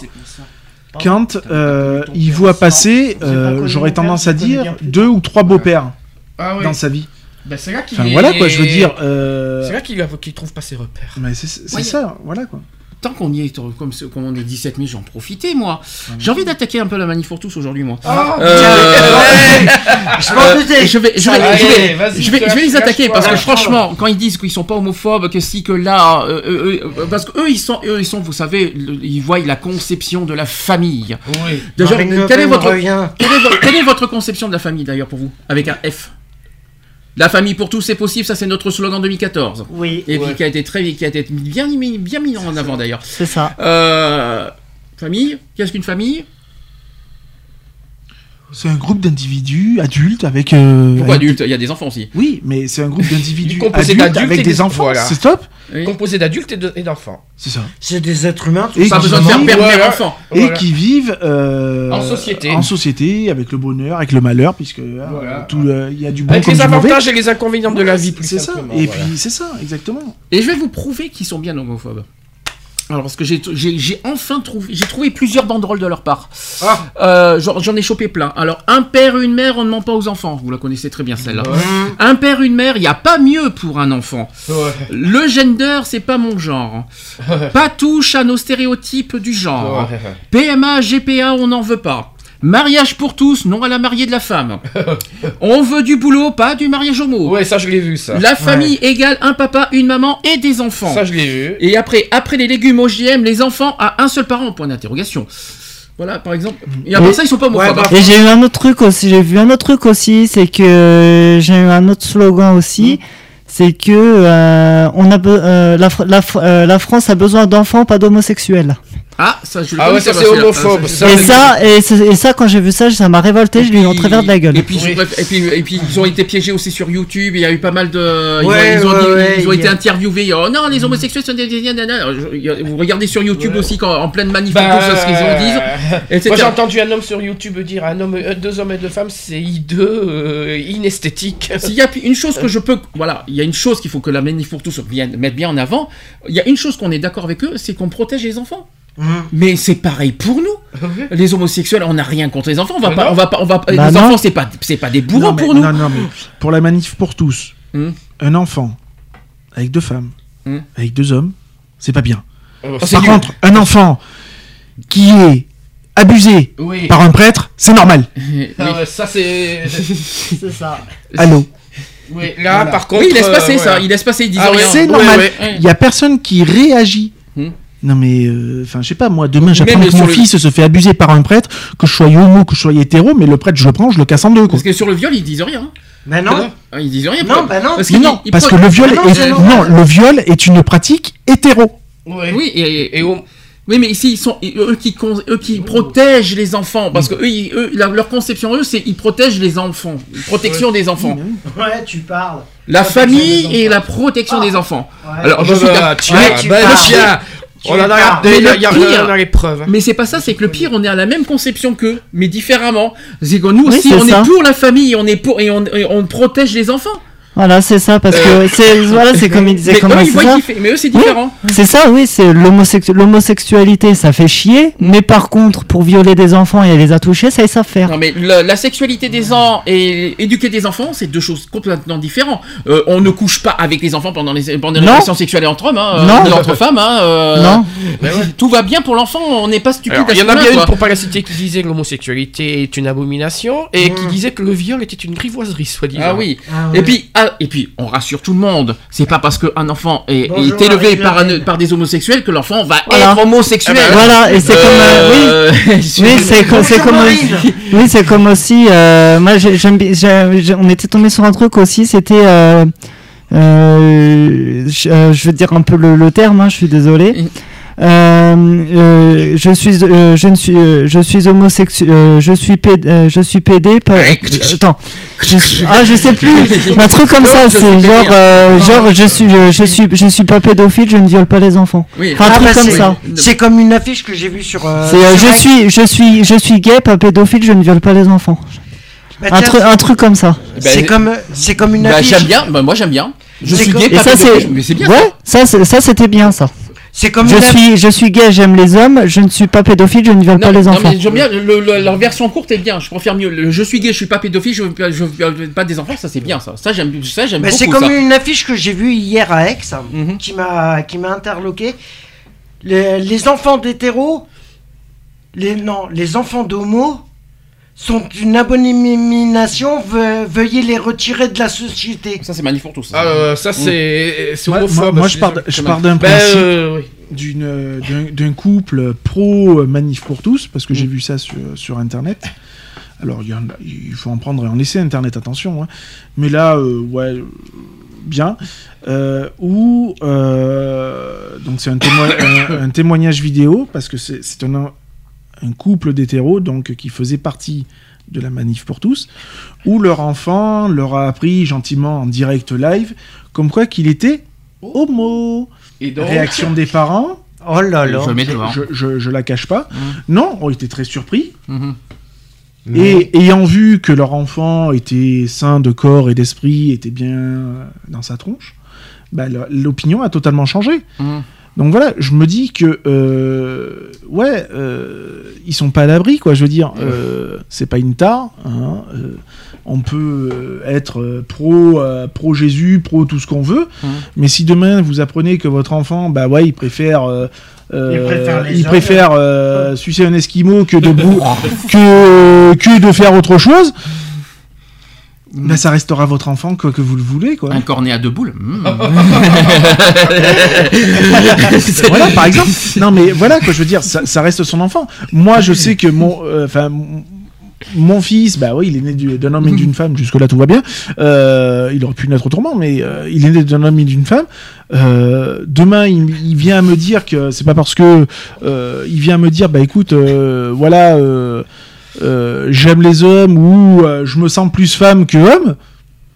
Speaker 3: quand euh, il voit passer, euh, j'aurais tendance à dire, deux ou trois beaux-pères
Speaker 4: Ah oui.
Speaker 3: dans sa vie.
Speaker 4: Ben, c'est là qu'il
Speaker 3: Enfin
Speaker 4: est-
Speaker 3: voilà quoi, je veux dire. euh,
Speaker 4: C'est là qu'il a- qu'il trouve pas ses repères.
Speaker 3: Mais c'est ça, voilà quoi.
Speaker 1: Tant qu'on y est, comme, ce- comme on est 17 000, j'en profite moi. J'ai envie d'attaquer un peu la manif pour tous aujourd'hui, moi.
Speaker 4: Ah,
Speaker 1: Euh,
Speaker 2: Je doutais.
Speaker 1: je vais, je vais,
Speaker 4: Allez,
Speaker 1: je vais-
Speaker 4: vas-y,
Speaker 1: je vais,
Speaker 4: te
Speaker 1: je vais les attaquer parce que franchement, quand ils disent qu'ils sont pas homophobes, que si que là, euh, euh, euh, parce que eux ils sont, eux ils sont, vous savez, le- ils voient la conception de la famille.
Speaker 4: Oui.
Speaker 1: Quelle est votre, quelle est, vo- quelle est votre conception de la famille d'ailleurs pour vous, avec un F? La famille pour tous, c'est possible, ça c'est notre slogan 2014.
Speaker 2: Oui.
Speaker 1: Et puis qui a été très, qui a été bien mis, bien mis en avant d'ailleurs.
Speaker 5: C'est ça.
Speaker 1: Euh, famille, qu'est-ce qu'une famille?
Speaker 3: C'est un groupe d'individus adultes avec. euh,
Speaker 1: Pourquoi
Speaker 3: avec-
Speaker 1: adulte Il y a des enfants aussi.
Speaker 3: Oui, mais c'est un groupe d'individus
Speaker 4: Composé
Speaker 3: adultes
Speaker 4: d'adultes
Speaker 3: avec
Speaker 4: et
Speaker 3: des
Speaker 4: des-
Speaker 3: enfants.
Speaker 4: voilà.
Speaker 3: C'est top.
Speaker 1: Oui.
Speaker 4: Composé d'adultes et de- d'enfants.
Speaker 3: C'est ça.
Speaker 2: C'est des êtres humains. tout
Speaker 3: Et
Speaker 1: Pas
Speaker 3: qui
Speaker 1: besoin de faire perdre
Speaker 4: Voilà.
Speaker 1: enfants.
Speaker 3: et
Speaker 4: Voilà.
Speaker 3: qui vivent euh,
Speaker 4: En société.
Speaker 3: en société, avec le bonheur, avec le malheur, puisque euh,
Speaker 4: Voilà.
Speaker 3: tout, euh, il y a du bon
Speaker 4: Avec
Speaker 3: comme
Speaker 4: les
Speaker 3: du mauvais.
Speaker 4: avantages et les inconvénients de la vie, plus
Speaker 3: C'est ça. Et
Speaker 4: voilà.
Speaker 3: puis c'est ça, exactement.
Speaker 1: Et je vais vous prouver qu'ils sont bien homophobes. Alors parce que j'ai enfin trouvé j'ai trouvé plusieurs banderoles de leur part.
Speaker 4: Ah.
Speaker 1: Euh, J'en ai chopé plein. Alors un père une mère on ne ment pas aux enfants. Vous la connaissez très bien celle-là. Un père une mère il y a pas mieux pour un enfant.
Speaker 4: Ouais.
Speaker 1: Le gender c'est pas mon genre. Pas touche à nos stéréotypes du genre.
Speaker 4: Ouais.
Speaker 1: PMA GPA on n'en veut pas. Mariage pour tous, non à la mariée de la femme. On veut du boulot, pas du mariage homo.
Speaker 4: Ouais, ça je l'ai vu ça.
Speaker 1: La famille égale un papa, une maman et des enfants.
Speaker 4: Ça je l'ai vu.
Speaker 1: Et après, après les légumes OGM, les enfants à un seul parent, point d'interrogation. Voilà, par exemple. Et après
Speaker 5: Oui.
Speaker 1: ça, ils sont pas homophobes.
Speaker 2: Ouais.
Speaker 5: Et j'ai eu un autre truc aussi, j'ai vu un autre truc aussi, c'est que j'ai eu un autre slogan aussi, c'est que euh, on a euh, la, euh, la France a besoin d'enfants, pas d'homosexuels.
Speaker 1: Ah, ça, je le
Speaker 4: Ah ouais, ça, c'est homophobe, ça.
Speaker 5: et ça, et, ça quand j'ai vu ça, ça m'a révolté, je lui ai en travers de la gueule.
Speaker 1: Et puis, je-
Speaker 4: Oui.
Speaker 1: bref, et, puis, et puis, ils ont été piégés aussi sur YouTube. Il y a eu pas mal de. Ils,
Speaker 2: Ouais,
Speaker 1: ont, ils ont
Speaker 2: ouais,
Speaker 1: dit-
Speaker 2: ouais,
Speaker 1: ils ont
Speaker 2: il y
Speaker 1: été interviewés. Oh non, les homosexuels sont des. Vous regardez sur YouTube aussi, quand, en pleine manif,
Speaker 4: Bah,
Speaker 1: tout ce qu'ils ont dit. etc.
Speaker 4: Moi j'ai entendu un homme sur YouTube dire un homme, euh, deux hommes et deux femmes, c'est hideux, euh, inesthétique.
Speaker 1: S'il y a une chose que je peux, voilà, il y a une chose qu'il faut que la manif pour tous vienne mettre bien en avant. Il y a une chose qu'on est d'accord avec eux, c'est qu'on protège les enfants.
Speaker 2: Mhm.
Speaker 1: Mais c'est pareil pour nous. Les homosexuels, on n'a rien contre les enfants. On va
Speaker 4: Mais
Speaker 1: pas,
Speaker 4: non.
Speaker 1: on va pas, on va.
Speaker 5: Bah
Speaker 1: les
Speaker 5: non.
Speaker 1: enfants, c'est pas, c'est pas des bourreaux
Speaker 3: non, mais,
Speaker 1: pour nous.
Speaker 3: non, non, mais pour la manif pour tous,
Speaker 1: Hmm.
Speaker 3: un enfant avec deux femmes,
Speaker 1: Hmm.
Speaker 3: avec deux hommes, c'est pas bien.
Speaker 4: Oh,
Speaker 1: c'est
Speaker 3: Par
Speaker 1: nul.
Speaker 3: contre, un enfant qui est abusé
Speaker 4: Oui.
Speaker 3: par un prêtre, c'est normal.
Speaker 1: Oui.
Speaker 4: Ah ouais, ça c'est.
Speaker 5: C'est ça.
Speaker 3: Allô
Speaker 4: oui, là
Speaker 3: Voilà.
Speaker 4: par contre.
Speaker 1: Oui, il laisse passer
Speaker 4: euh,
Speaker 1: ça. Il laisse passer. Ils disent
Speaker 4: Ah.
Speaker 3: C'est
Speaker 4: Ouais,
Speaker 3: normal.
Speaker 4: ouais.
Speaker 1: Ouais.
Speaker 3: Il y a personne qui réagit. Non mais, euh, enfin, je sais pas, moi, demain j'apprends que mon
Speaker 1: le-
Speaker 3: fils se fait abuser par un prêtre, que je sois homo, que je sois hétéro, mais le prêtre, je le prends, je le casse en deux, quoi.
Speaker 1: Parce que sur le viol, ils disent rien.
Speaker 2: Mais non.
Speaker 1: Ah, Ils disent rien.
Speaker 2: Non, bah non.
Speaker 1: Parce qu'ils-
Speaker 3: non,
Speaker 1: ils
Speaker 3: parce que le viol
Speaker 2: Ah non,
Speaker 3: est, non, le viol est une pratique hétéro.
Speaker 4: Ouais.
Speaker 1: Oui, et, et-
Speaker 4: Et au-
Speaker 1: oui, mais ici ils sont eux qui con- eux qui protègent les enfants parce que eux, ils- eux, la- leur conception eux c'est ils protègent les enfants, protection des enfants,
Speaker 2: Ouais, tu parles.
Speaker 1: la
Speaker 2: Protection
Speaker 1: famille et la protection des enfants.
Speaker 2: Ouais.
Speaker 1: Alors je
Speaker 4: bah,
Speaker 1: suis
Speaker 4: bah,
Speaker 1: d'accord.
Speaker 4: tiens,
Speaker 2: Ouais, tu
Speaker 4: bah.
Speaker 2: Tu
Speaker 4: On en a regardé,
Speaker 1: Mais le
Speaker 4: y a
Speaker 1: pire-. Mais c'est pas ça, c'est que le pire, on est à la même conception qu'eux, mais différemment. C'est que nous aussi, on
Speaker 5: ça.
Speaker 1: est pour la famille, on est pour et on, et on protège les enfants.
Speaker 5: Voilà, c'est ça, parce que c'est voilà, c'est comme il disait,
Speaker 1: Mais
Speaker 5: comment
Speaker 1: eux, ils
Speaker 5: c'est
Speaker 1: voient
Speaker 5: ça.
Speaker 1: qu'il fait- mais eux, c'est
Speaker 5: Oui.
Speaker 1: différent.
Speaker 5: C'est ça, oui, c'est l'homosexu- l'homosexualité, ça fait chier, mais par contre, pour violer des enfants et les a touchés, ça ils savent faire.
Speaker 1: Non mais la sexualité des enfants et éduquer des enfants, c'est deux choses complètement différentes. Euh, on ne couche pas avec les enfants pendant les pendant les relations sexuelles entre hommes, hein,
Speaker 5: Non.
Speaker 1: euh, entre femmes. Hein, euh,
Speaker 5: Non.
Speaker 1: Tout va bien pour l'enfant, on n'est pas stupide.
Speaker 4: Il y en a bien une pour pas la citer qui disait que l'homosexualité est une abomination et qui disait que le viol était une grivoiserie, soi-disant.
Speaker 1: Ah oui.
Speaker 2: Ah ouais.
Speaker 1: Et puis et puis on rassure tout le monde. C'est pas parce qu'un enfant est,
Speaker 2: Bonjour,
Speaker 1: est élevé par, un-
Speaker 2: Marie-Claire.
Speaker 1: par des homosexuels que l'enfant va
Speaker 5: Voilà.
Speaker 1: être homosexuel.
Speaker 4: Ah bah,
Speaker 5: Voilà, et c'est comme, euh, oui.
Speaker 1: Euh,
Speaker 5: Oui, c'est comme aussi, oui, c'est comme aussi. euh, moi, j'ai- j'aime, on était tombé sur un truc aussi. C'était, euh, euh, je, euh, je veux dire un peu le, le terme. hein, je suis désolé. Euh, euh, je suis, euh, je ne suis, euh, je suis homosexuel. je suis pédé, euh, je suis pédé. Pas, attends, je suis- ah, je sais plus. un truc comme ça. C'est genre, euh, genre, je suis, je, je suis, je suis pas pédophile. Je ne viole pas les enfants. Enfin, un
Speaker 2: Ah,
Speaker 5: truc
Speaker 2: bah,
Speaker 5: comme
Speaker 2: c'est-
Speaker 5: ça.
Speaker 2: C'est comme une affiche que j'ai vue sur. euh,
Speaker 5: C'est, euh, je suis, je suis, je suis gay, pas pédophile, je ne viole pas les enfants.
Speaker 2: Bah,
Speaker 5: Un, truc, un truc comme ça.
Speaker 2: C'est
Speaker 1: Bah,
Speaker 2: comme, c'est comme une
Speaker 1: bah,
Speaker 2: affiche.
Speaker 1: j'aime bien. Bah, moi j'aime bien. Je
Speaker 2: C'est
Speaker 1: suis gay, pas
Speaker 5: ça
Speaker 1: pédophile,
Speaker 5: c'est,
Speaker 1: mais c'est bien.
Speaker 5: ouais, ça, c'est- ça c'était bien ça.
Speaker 2: C'est comme
Speaker 5: Je suis, je suis gay, j'aime les hommes, je ne suis pas pédophile, je ne viole
Speaker 1: Non,
Speaker 5: pas les
Speaker 1: non,
Speaker 5: enfants.
Speaker 1: mais j'aime bien le- le- leur version courte est bien. Je préfère mieux. Le je suis gay, je suis pas pédophile, je je veux pas des enfants. Ça c'est bien ça. Ça j'aime. Ça j'aime
Speaker 2: c'est comme
Speaker 1: ça.
Speaker 2: une affiche que j'ai vue hier à Aix,
Speaker 1: Mhm.
Speaker 2: qui m'a qui m'a interloqué. Les, les enfants d'hétéros, les non, les enfants d'homo sont une abomination. ve- veuillez les retirer de la société.
Speaker 1: Ça c'est magnifique pour tous.
Speaker 4: Ah, euh, ça c'est c'est
Speaker 3: Moi,
Speaker 4: homophobe.
Speaker 3: moi, moi, je pars,
Speaker 4: désolé.
Speaker 3: je pars d'un
Speaker 4: Ben,
Speaker 3: principe
Speaker 4: euh, oui.
Speaker 3: d'une, euh, d'un, couple pro manif pour tous, parce que j'ai vu ça sur, sur Internet. Alors, il, y en a- il faut en prendre et en laisser Internet, attention. hein. Mais là, euh, ouais, bien. Euh, où, euh, donc c'est un, témo- un- un témoignage vidéo, parce que c'est un, un couple d'hétéros, donc, qui faisait partie de la manif pour tous, où leur enfant leur a appris gentiment en direct live, comme quoi qu'il était homo.
Speaker 1: Et donc,
Speaker 3: Réaction des parents,
Speaker 2: Oh là là.
Speaker 1: je le mets devant.
Speaker 3: je, je, je la cache pas.
Speaker 1: Mhm.
Speaker 3: Non, ont été très surpris.
Speaker 1: Mhm.
Speaker 3: Et ayant vu que leur enfant était sain de corps et d'esprit, était bien euh, dans sa tronche, bah, l'opinion a totalement changé. Donc voilà, je me dis que euh, ouais, euh, ils sont pas à l'abri, quoi. Je veux dire, euh, c'est pas une tare. hein, euh, on peut euh, être pro euh, pro Jésus, pro tout ce qu'on veut, mais si demain vous apprenez que votre enfant, bah ouais, il préfère euh, euh,
Speaker 2: Il préfère
Speaker 3: il préfère, euh, sucer un esquimau que de que que de faire autre chose. Bah, ça restera votre enfant quoi que vous le voulez quoi.
Speaker 1: Un cornet à deux boules. Mm.
Speaker 3: voilà, par exemple. Non, mais voilà, quoi, je veux dire, ça, ça reste son enfant. Moi, je sais que mon, euh, enfin, mon- mon fils, bah oui, il est né du- d'un homme et d'une femme. Jusque là, tout va bien. Euh, il aurait pu naître autrement, mais euh, il est né d'un homme et d'une femme. Euh, demain, il, il vient me dire que c'est pas parce que euh, il vient me dire, bah écoute, euh, voilà, euh, j'aime les hommes ou euh, je me sens plus femme que homme.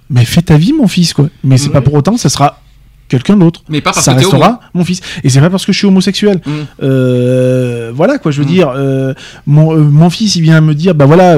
Speaker 3: Mais fais ta vie, mon fils, quoi. Mais c'est pas pour autant, ça sera quelqu'un d'autre
Speaker 1: Mais pas parce
Speaker 3: ça
Speaker 1: que t'es homo.
Speaker 3: restera mon fils. Et c'est pas parce que je suis homosexuel.
Speaker 1: Mm.
Speaker 3: Euh, voilà quoi, je veux
Speaker 1: Mm.
Speaker 3: dire, euh, mon, euh, mon fils il vient me dire, bah voilà,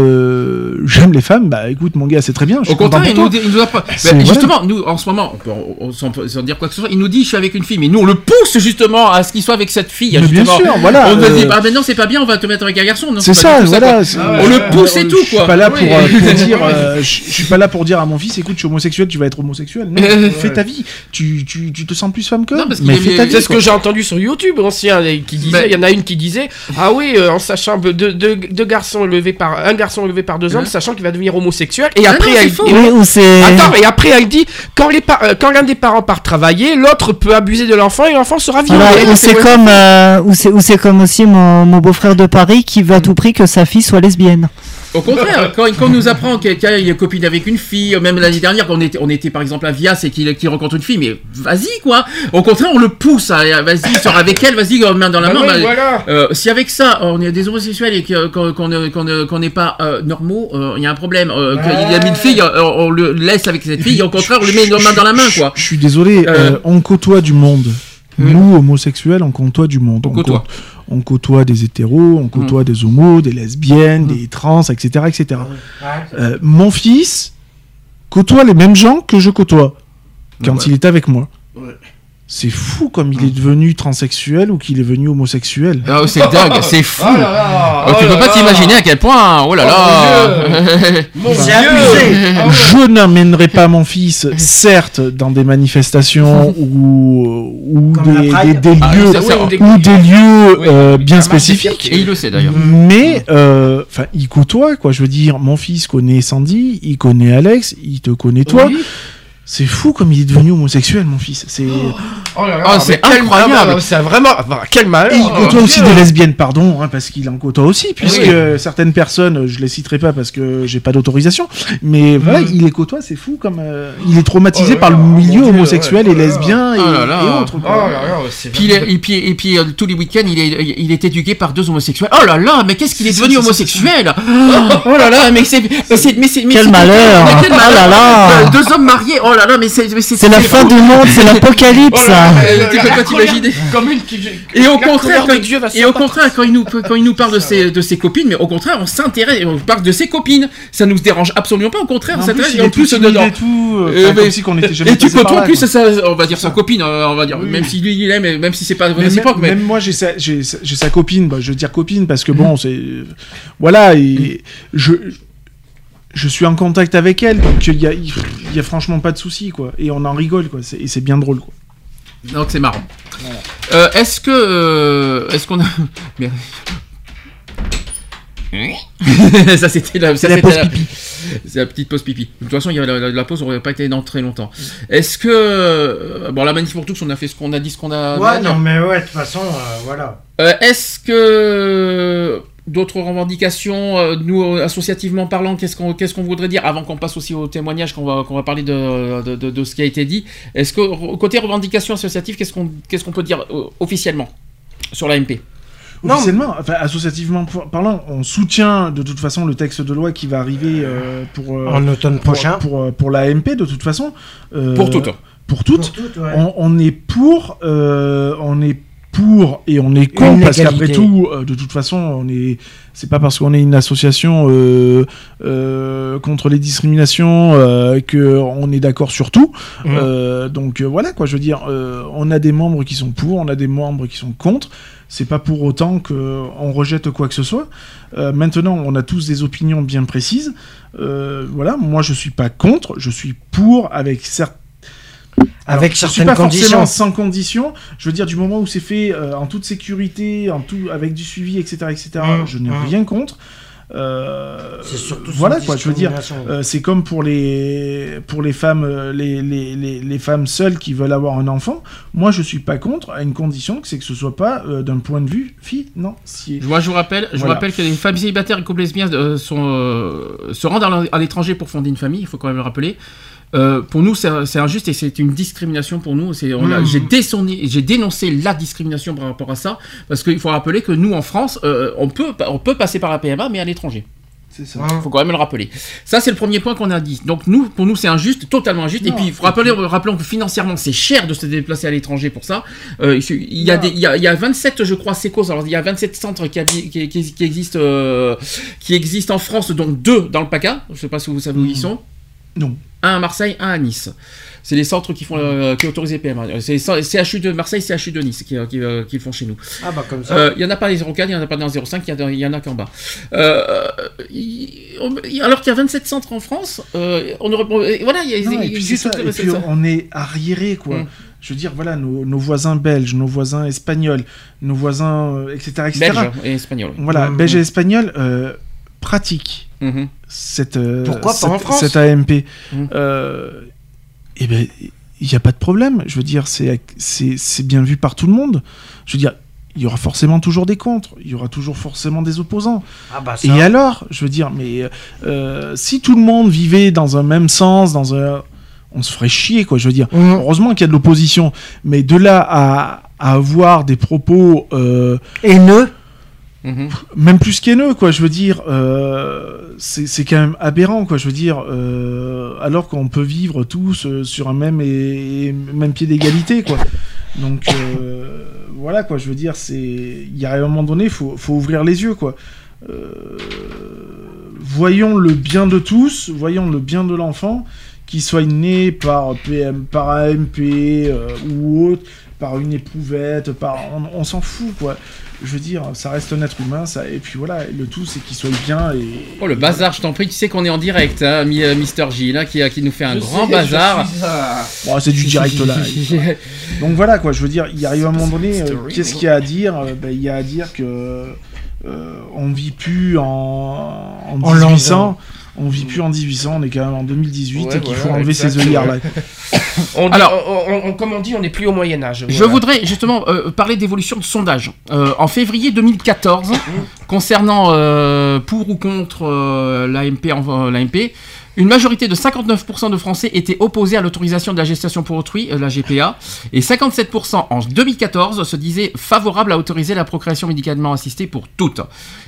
Speaker 3: j'aime les femmes, bah écoute mon gars, c'est très bien. Je suis
Speaker 1: Au contraire, il nous, dit- il nous a pas. Justement, nous, en ce moment, on peut, dire quoi que ce soit, il nous dit je suis avec une fille, mais nous on le pousse justement à ce qu'il soit avec cette fille.
Speaker 3: Mais bien sûr, voilà.
Speaker 1: On nous dit ah ben non c'est pas bien, on va te mettre avec un garçon.
Speaker 3: C'est ça, voilà.
Speaker 1: quoi.
Speaker 3: c'est-
Speaker 1: On le pousse et tout,
Speaker 3: Je suis
Speaker 1: quoi.
Speaker 3: pas là
Speaker 1: Oui.
Speaker 3: pour, pour dire, je suis pas là pour dire à mon fils, écoute, je suis homosexuel, tu vas être homosexuel. Non, fais ta vie. Tu, tu, tu te sens plus femme que
Speaker 1: Non,
Speaker 3: homme,
Speaker 1: parce qu'il
Speaker 3: mais
Speaker 1: est-
Speaker 3: fais ta vie.
Speaker 4: C'est ce
Speaker 3: quoi.
Speaker 4: que j'ai entendu sur YouTube ancien, et qui disait, il y en a une qui disait, ah oui, euh, en sachant deux, deux, deux garçons élevés par un garçon élevé par deux hommes, sachant qu'il va devenir homosexuel. Et
Speaker 1: Ah
Speaker 4: après,
Speaker 1: non, c'est
Speaker 4: elle,
Speaker 1: faux.
Speaker 4: et-
Speaker 5: Oui, ou c'est.
Speaker 4: attends, et après elle dit, quand les par- euh, quand l'un des parents part travailler, l'autre peut abuser de l'enfant et l'enfant sera violé.
Speaker 5: Voilà, ou c'est comme, euh, ou c'est, ou c'est comme aussi mon, mon beau-frère de Paris qui veut à tout prix que sa fille soit lesbienne.
Speaker 1: Au contraire, quand, quand on nous apprend que quelqu'un est copine avec une fille, même l'année dernière, quand on était, on était par exemple à Vias et qu'il rencontre une fille, mais vas-y quoi. Au contraire, on le pousse, vas-y, sors avec elle, vas-y, main dans la
Speaker 4: Bah
Speaker 1: main.
Speaker 4: oui,
Speaker 1: bah,
Speaker 4: voilà.
Speaker 1: Euh, si avec ça on est des homosexuels et qu'on qu'on ne- qu'on ne- qu'on n'est pas euh, normaux, euh, il y a un problème. Euh, qu'il a mis une fille, on le laisse avec cette fille, et au contraire on lui met une main dans la main quoi.
Speaker 3: Je suis désolé, on côtoie du monde. Nous, homosexuels, on côtoie du monde.
Speaker 1: On côtoie.
Speaker 3: On côtoie des hétéros, on côtoie des homos, des lesbiennes, des trans, etc. etc.
Speaker 2: Ouais.
Speaker 3: Euh, mon fils côtoie les mêmes gens que je côtoie quand
Speaker 1: Ouais.
Speaker 3: il est avec moi.
Speaker 1: Ouais.
Speaker 3: C'est fou comme il est devenu transsexuel ou qu'il est devenu homosexuel.
Speaker 1: Oh, c'est dingue, c'est fou.
Speaker 4: Oh là là,
Speaker 1: Oh, tu
Speaker 4: oh
Speaker 1: peux
Speaker 4: là
Speaker 1: pas t'imaginer à quel point. Oh là là.
Speaker 4: Mon
Speaker 2: C'est
Speaker 4: Dieu. Ah.
Speaker 3: Je n'amènerai pas mon fils, certes, dans des manifestations ou, des,
Speaker 2: Pride.
Speaker 3: des- des
Speaker 1: Ah,
Speaker 3: lieux,
Speaker 1: ça, ça,
Speaker 4: Oui, ou des-
Speaker 3: ou des lieux
Speaker 4: Oui,
Speaker 3: euh,
Speaker 4: oui,
Speaker 3: bien spécifiques.
Speaker 1: Et il le sait d'ailleurs.
Speaker 3: Mais, euh, enfin, il côtoie, quoi. Je veux dire, mon fils connaît Sandy, il connaît Alex, il te connaît toi.
Speaker 4: Oui.
Speaker 3: C'est fou comme il est devenu homosexuel, mon fils. C'est.
Speaker 4: Oh là là,
Speaker 1: Oh, c'est
Speaker 4: quel
Speaker 1: incroyable.
Speaker 4: malheur, C'est vraiment. enfin, quel malheur.
Speaker 3: Et il côtoie
Speaker 4: Oh,
Speaker 3: aussi des lesbiennes, pardon, hein, parce qu'il en côtoie aussi, puisque
Speaker 4: Oui.
Speaker 3: certaines personnes, je les citerai pas parce que j'ai pas d'autorisation, mais voilà,
Speaker 4: Mhm.
Speaker 3: il les côtoie, c'est fou comme euh, il est traumatisé
Speaker 4: Oh là
Speaker 3: par
Speaker 4: là,
Speaker 3: le milieu
Speaker 4: Dieu,
Speaker 3: homosexuel
Speaker 4: ouais.
Speaker 3: et lesbien et,
Speaker 1: Oh
Speaker 3: et autres.
Speaker 4: Oh
Speaker 3: quoi.
Speaker 1: Puis, il est- et puis, et puis euh, tous les week-ends, il est, il est éduqué par deux homosexuels. Oh là là, mais qu'est-ce qu'il est devenu homosexuel? Oh là là, mais c'est, mais c'est, mais c'est, mais
Speaker 5: Quel malheur.
Speaker 1: quel. Euh, Deux hommes mariés. Oh là là, mais c'est, mais c'est,
Speaker 5: C'est la fin du monde, c'est l'apocalypse.
Speaker 4: Oh
Speaker 1: tu peux pas t'imaginer. Et au contraire, et au contraire, quand il nous, quand il nous parle de ses, de ses copines, mais au contraire, on s'intéresse, on parle de ses copines. Ça nous dérange absolument pas. Au contraire, on
Speaker 3: En
Speaker 1: s'intéresse
Speaker 3: plus,
Speaker 1: et
Speaker 3: il
Speaker 1: en plus dedans.
Speaker 3: et euh,
Speaker 1: Euh, Et tu
Speaker 3: là,
Speaker 1: en plus, ça, on va dire sa copine, euh, on va dire, même si lui il aime, et même si c'est pas réciproque,
Speaker 3: même, moi j'ai sa, copine, bah, je veux dire copine parce que bon c'est voilà et je je suis en contact avec elle donc il y a, il y a franchement pas de souci quoi et on en rigole quoi c'est, et c'est bien drôle quoi.
Speaker 1: Donc c'est marrant. Euh, est-ce que euh, est-ce qu'on a Mais- ça c'était la, ça,
Speaker 3: la
Speaker 1: c'était
Speaker 3: pause
Speaker 1: la- c'est la petite pause pipi. De toute façon, il y a la, la- la pause aurait pas été dans très longtemps. Est-ce que euh, bon la manif pour tous, on a fait ce qu'on a dit, ce qu'on a.
Speaker 2: Ouais, non, mais ouais, de toute façon, euh, voilà.
Speaker 1: Euh, Est-ce que d'autres revendications, euh, nous euh, associativement parlant, qu'est-ce qu'on qu'est-ce qu'on voudrait dire avant qu'on passe aussi au témoignage qu'on va qu'on va parler de, de, de- de ce qui a été dit. Est-ce que côté revendication associative, qu'est-ce qu'on qu'est-ce qu'on peut dire euh, officiellement sur la MP
Speaker 2: Non.
Speaker 3: officiellement, enfin associativement parlant, on soutient de toute façon le texte de loi qui va arriver euh, pour euh,
Speaker 2: En automne
Speaker 3: pour,
Speaker 2: prochain.
Speaker 3: pour, pour l'AMP de toute façon. Euh,
Speaker 1: Pour toutes.
Speaker 3: Pour toutes.
Speaker 2: Pour toutes, ouais.
Speaker 3: On, on est pour, euh, on est pour et on est contre parce qu'après tout, euh, de toute façon, on est, c'est pas parce qu'on est une association euh, euh, contre les discriminations que on est d'accord sur tout. Donc voilà quoi, je veux dire, on a des membres qui sont pour, on a des membres qui sont contre. C'est pas pour autant que on rejette quoi que ce soit. Maintenant, on a tous des opinions bien précises. Voilà, moi je suis pas contre, je suis pour avec certains
Speaker 2: Avec
Speaker 3: je suis
Speaker 2: certaines
Speaker 3: pas forcément
Speaker 2: conditions.
Speaker 3: sans condition. Je veux dire, du moment où c'est fait euh, en toute sécurité, en tout, avec du suivi, etc., etc.,
Speaker 2: Mmh,
Speaker 3: je n'ai
Speaker 2: mmh.
Speaker 3: rien contre. Euh,
Speaker 2: C'est surtout
Speaker 3: voilà quoi, je veux dire. euh, c'est comme pour les pour les femmes euh, les, les, les, les femmes seules qui veulent avoir un enfant. Moi, je suis pas contre à une condition, que c'est que ce soit pas euh, d'un point de vue financier.
Speaker 1: Moi, je vous rappelle, je vous rappelle que les femmes célibataires et couples lesbiens euh, sont, euh, se rendent à l'étranger pour fonder une famille. Il faut quand même le rappeler. Euh, pour nous, c'est injuste et c'est une discrimination pour nous.
Speaker 2: Mhm.
Speaker 1: J'ai dénoncé la discrimination par rapport à ça parce qu'il faut rappeler que nous, en France, euh, on peut on peut passer par la PMA, mais à l'étranger.
Speaker 3: C'est ça.
Speaker 1: Il faut quand même le rappeler. Ça, c'est le premier point qu'on a dit. Donc, nous, pour nous, c'est injuste, totalement injuste. et puis, il faut rappeler, rappelons que financièrement, c'est cher de se déplacer à l'étranger pour ça. Euh, il y, a
Speaker 3: Non.
Speaker 1: des, il, y a, il y a 27, je crois, sécos. Alors, il y a 27 centres qui, habi- qui, qui- qui existent, euh, qui existent en France, dont deux dans le PACA. Je sais pas si vous savez où ils sont.
Speaker 3: Non.
Speaker 1: Un à Marseille, un à Nice. C'est les centres qui font euh, qui autorisent les PMA. C'est les CHU de Marseille, CHU de Nice qui, euh, qui, euh, qui font chez nous.
Speaker 2: Ah bah comme ça.
Speaker 1: Euh, Il y en a pas dans les 04, il y en a pas dans les 05, il y en a- il y en a qu'en bas. Euh, on- alors qu'il y a 27 centres en France, euh, on aurait, voilà, il y a,
Speaker 3: Non,
Speaker 1: il-
Speaker 3: et puis ça. Et puis
Speaker 1: ça.
Speaker 3: on est arriéré, quoi.
Speaker 1: Mm.
Speaker 3: Je veux dire, voilà, nos, nos voisins belges, nos voisins espagnols, nos voisins, euh, etc., etc.
Speaker 1: Belge et espagnol.
Speaker 3: Voilà,
Speaker 2: Mm.
Speaker 3: belges et espagnols euh, pratiquent
Speaker 1: Mhm.
Speaker 3: cette, euh,
Speaker 2: Pourquoi pas en France
Speaker 3: cette AMP.
Speaker 1: Mm.
Speaker 3: Euh, eh ben, il n'y a pas de problème. Je veux dire, c'est bien vu par tout le monde. Je veux dire, il y aura forcément toujours des contre, il y aura toujours forcément des opposants.
Speaker 2: Ah bah ça.
Speaker 3: Et alors, je veux dire, mais euh, si tout le monde vivait dans un même sens, dans un, on se ferait chier, quoi. Je veux dire,
Speaker 2: Mhm.
Speaker 3: heureusement qu'il y a de l'opposition, mais de là à, à avoir des propos, euh,
Speaker 2: Haineux.
Speaker 1: Mhm.
Speaker 3: même plus qu'haineux, quoi. Je veux dire, euh, c'est quand même aberrant, quoi. Je veux dire, euh, alors qu'on peut vivre tous euh, sur un même et, même pied d'égalité, quoi. Donc euh, voilà, quoi. Je veux dire, c'est, il y a un moment donné, faut, faut ouvrir les yeux, quoi. Voyons le bien de tous, voyons le bien de l'enfant, qu'il soit né par PM, par AMP ou autre, par une éprouvette, par, on, on s'en fout, quoi. Je veux dire, ça reste un être humain, ça, et puis voilà, le tout, c'est qu'il soit bien et.
Speaker 1: Oh le bazar, je t'en prie, tu sais qu'on est en direct, hein, euh, Mister J, là, qui, qui nous fait un
Speaker 4: Je
Speaker 1: grand
Speaker 4: sais,
Speaker 1: bazar.
Speaker 4: suis.
Speaker 3: Bon, c'est du direct là. Donc voilà quoi, je veux dire, il arrive un moment donné, euh, qu'est-ce qu'il y a à dire? Euh, ben, Il y a à dire que euh, on vit plus en, en
Speaker 2: En
Speaker 3: 1800,
Speaker 2: l'an
Speaker 3: on vit plus en 1800, on est quand même en 2018
Speaker 4: Ouais,
Speaker 3: et qu'il
Speaker 4: voilà,
Speaker 3: faut enlever ces œillères là.
Speaker 4: On dit-
Speaker 1: Alors-
Speaker 4: on- comme on dit, on n'est plus au Moyen Âge.
Speaker 1: Je voudrais justement euh, parler d'évolution de sondage. Euh, en février 2014, concernant euh, pour ou contre euh, l'AMP, euh, l'AMP, une majorité de 59% de Français étaient opposés à l'autorisation de la gestation pour autrui, euh, la GPA, et 57% en 2014 se disaient favorables à autoriser la procréation médicalement assistée pour toutes.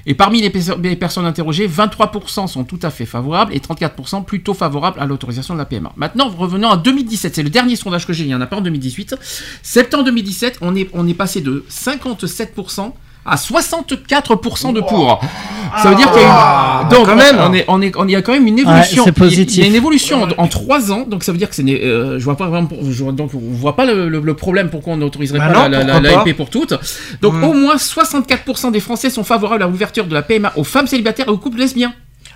Speaker 1: Et parmi les, perso- les personnes interrogées, 23% sont tout à fait favorables et 34% plutôt favorables à l'autorisation de la PMA. Maintenant, revenons à 2017, c'est le dernier sondage que j'ai, il n'y en a pas en 2018. Septembre 2017, on est, on est passé de 57% à 64% de pour. Ça veut dire qu'il y a une... Donc,
Speaker 4: quand même.
Speaker 1: on est, on est, on y a quand même une évolution.
Speaker 5: c'est positif.
Speaker 1: Il y a une évolution en, en 3 ans, donc ça veut dire que c'est, euh, je vois pas vraiment, je vois- donc on voit pas le, le- le problème pourquoi on n'autoriserait
Speaker 2: Bah
Speaker 1: pas
Speaker 2: non,
Speaker 1: la, pour toutes. Donc
Speaker 2: Mm.
Speaker 1: au moins 64% des Français sont favorables à l'ouverture de la PMA aux femmes célibataires et aux couples lesbiens.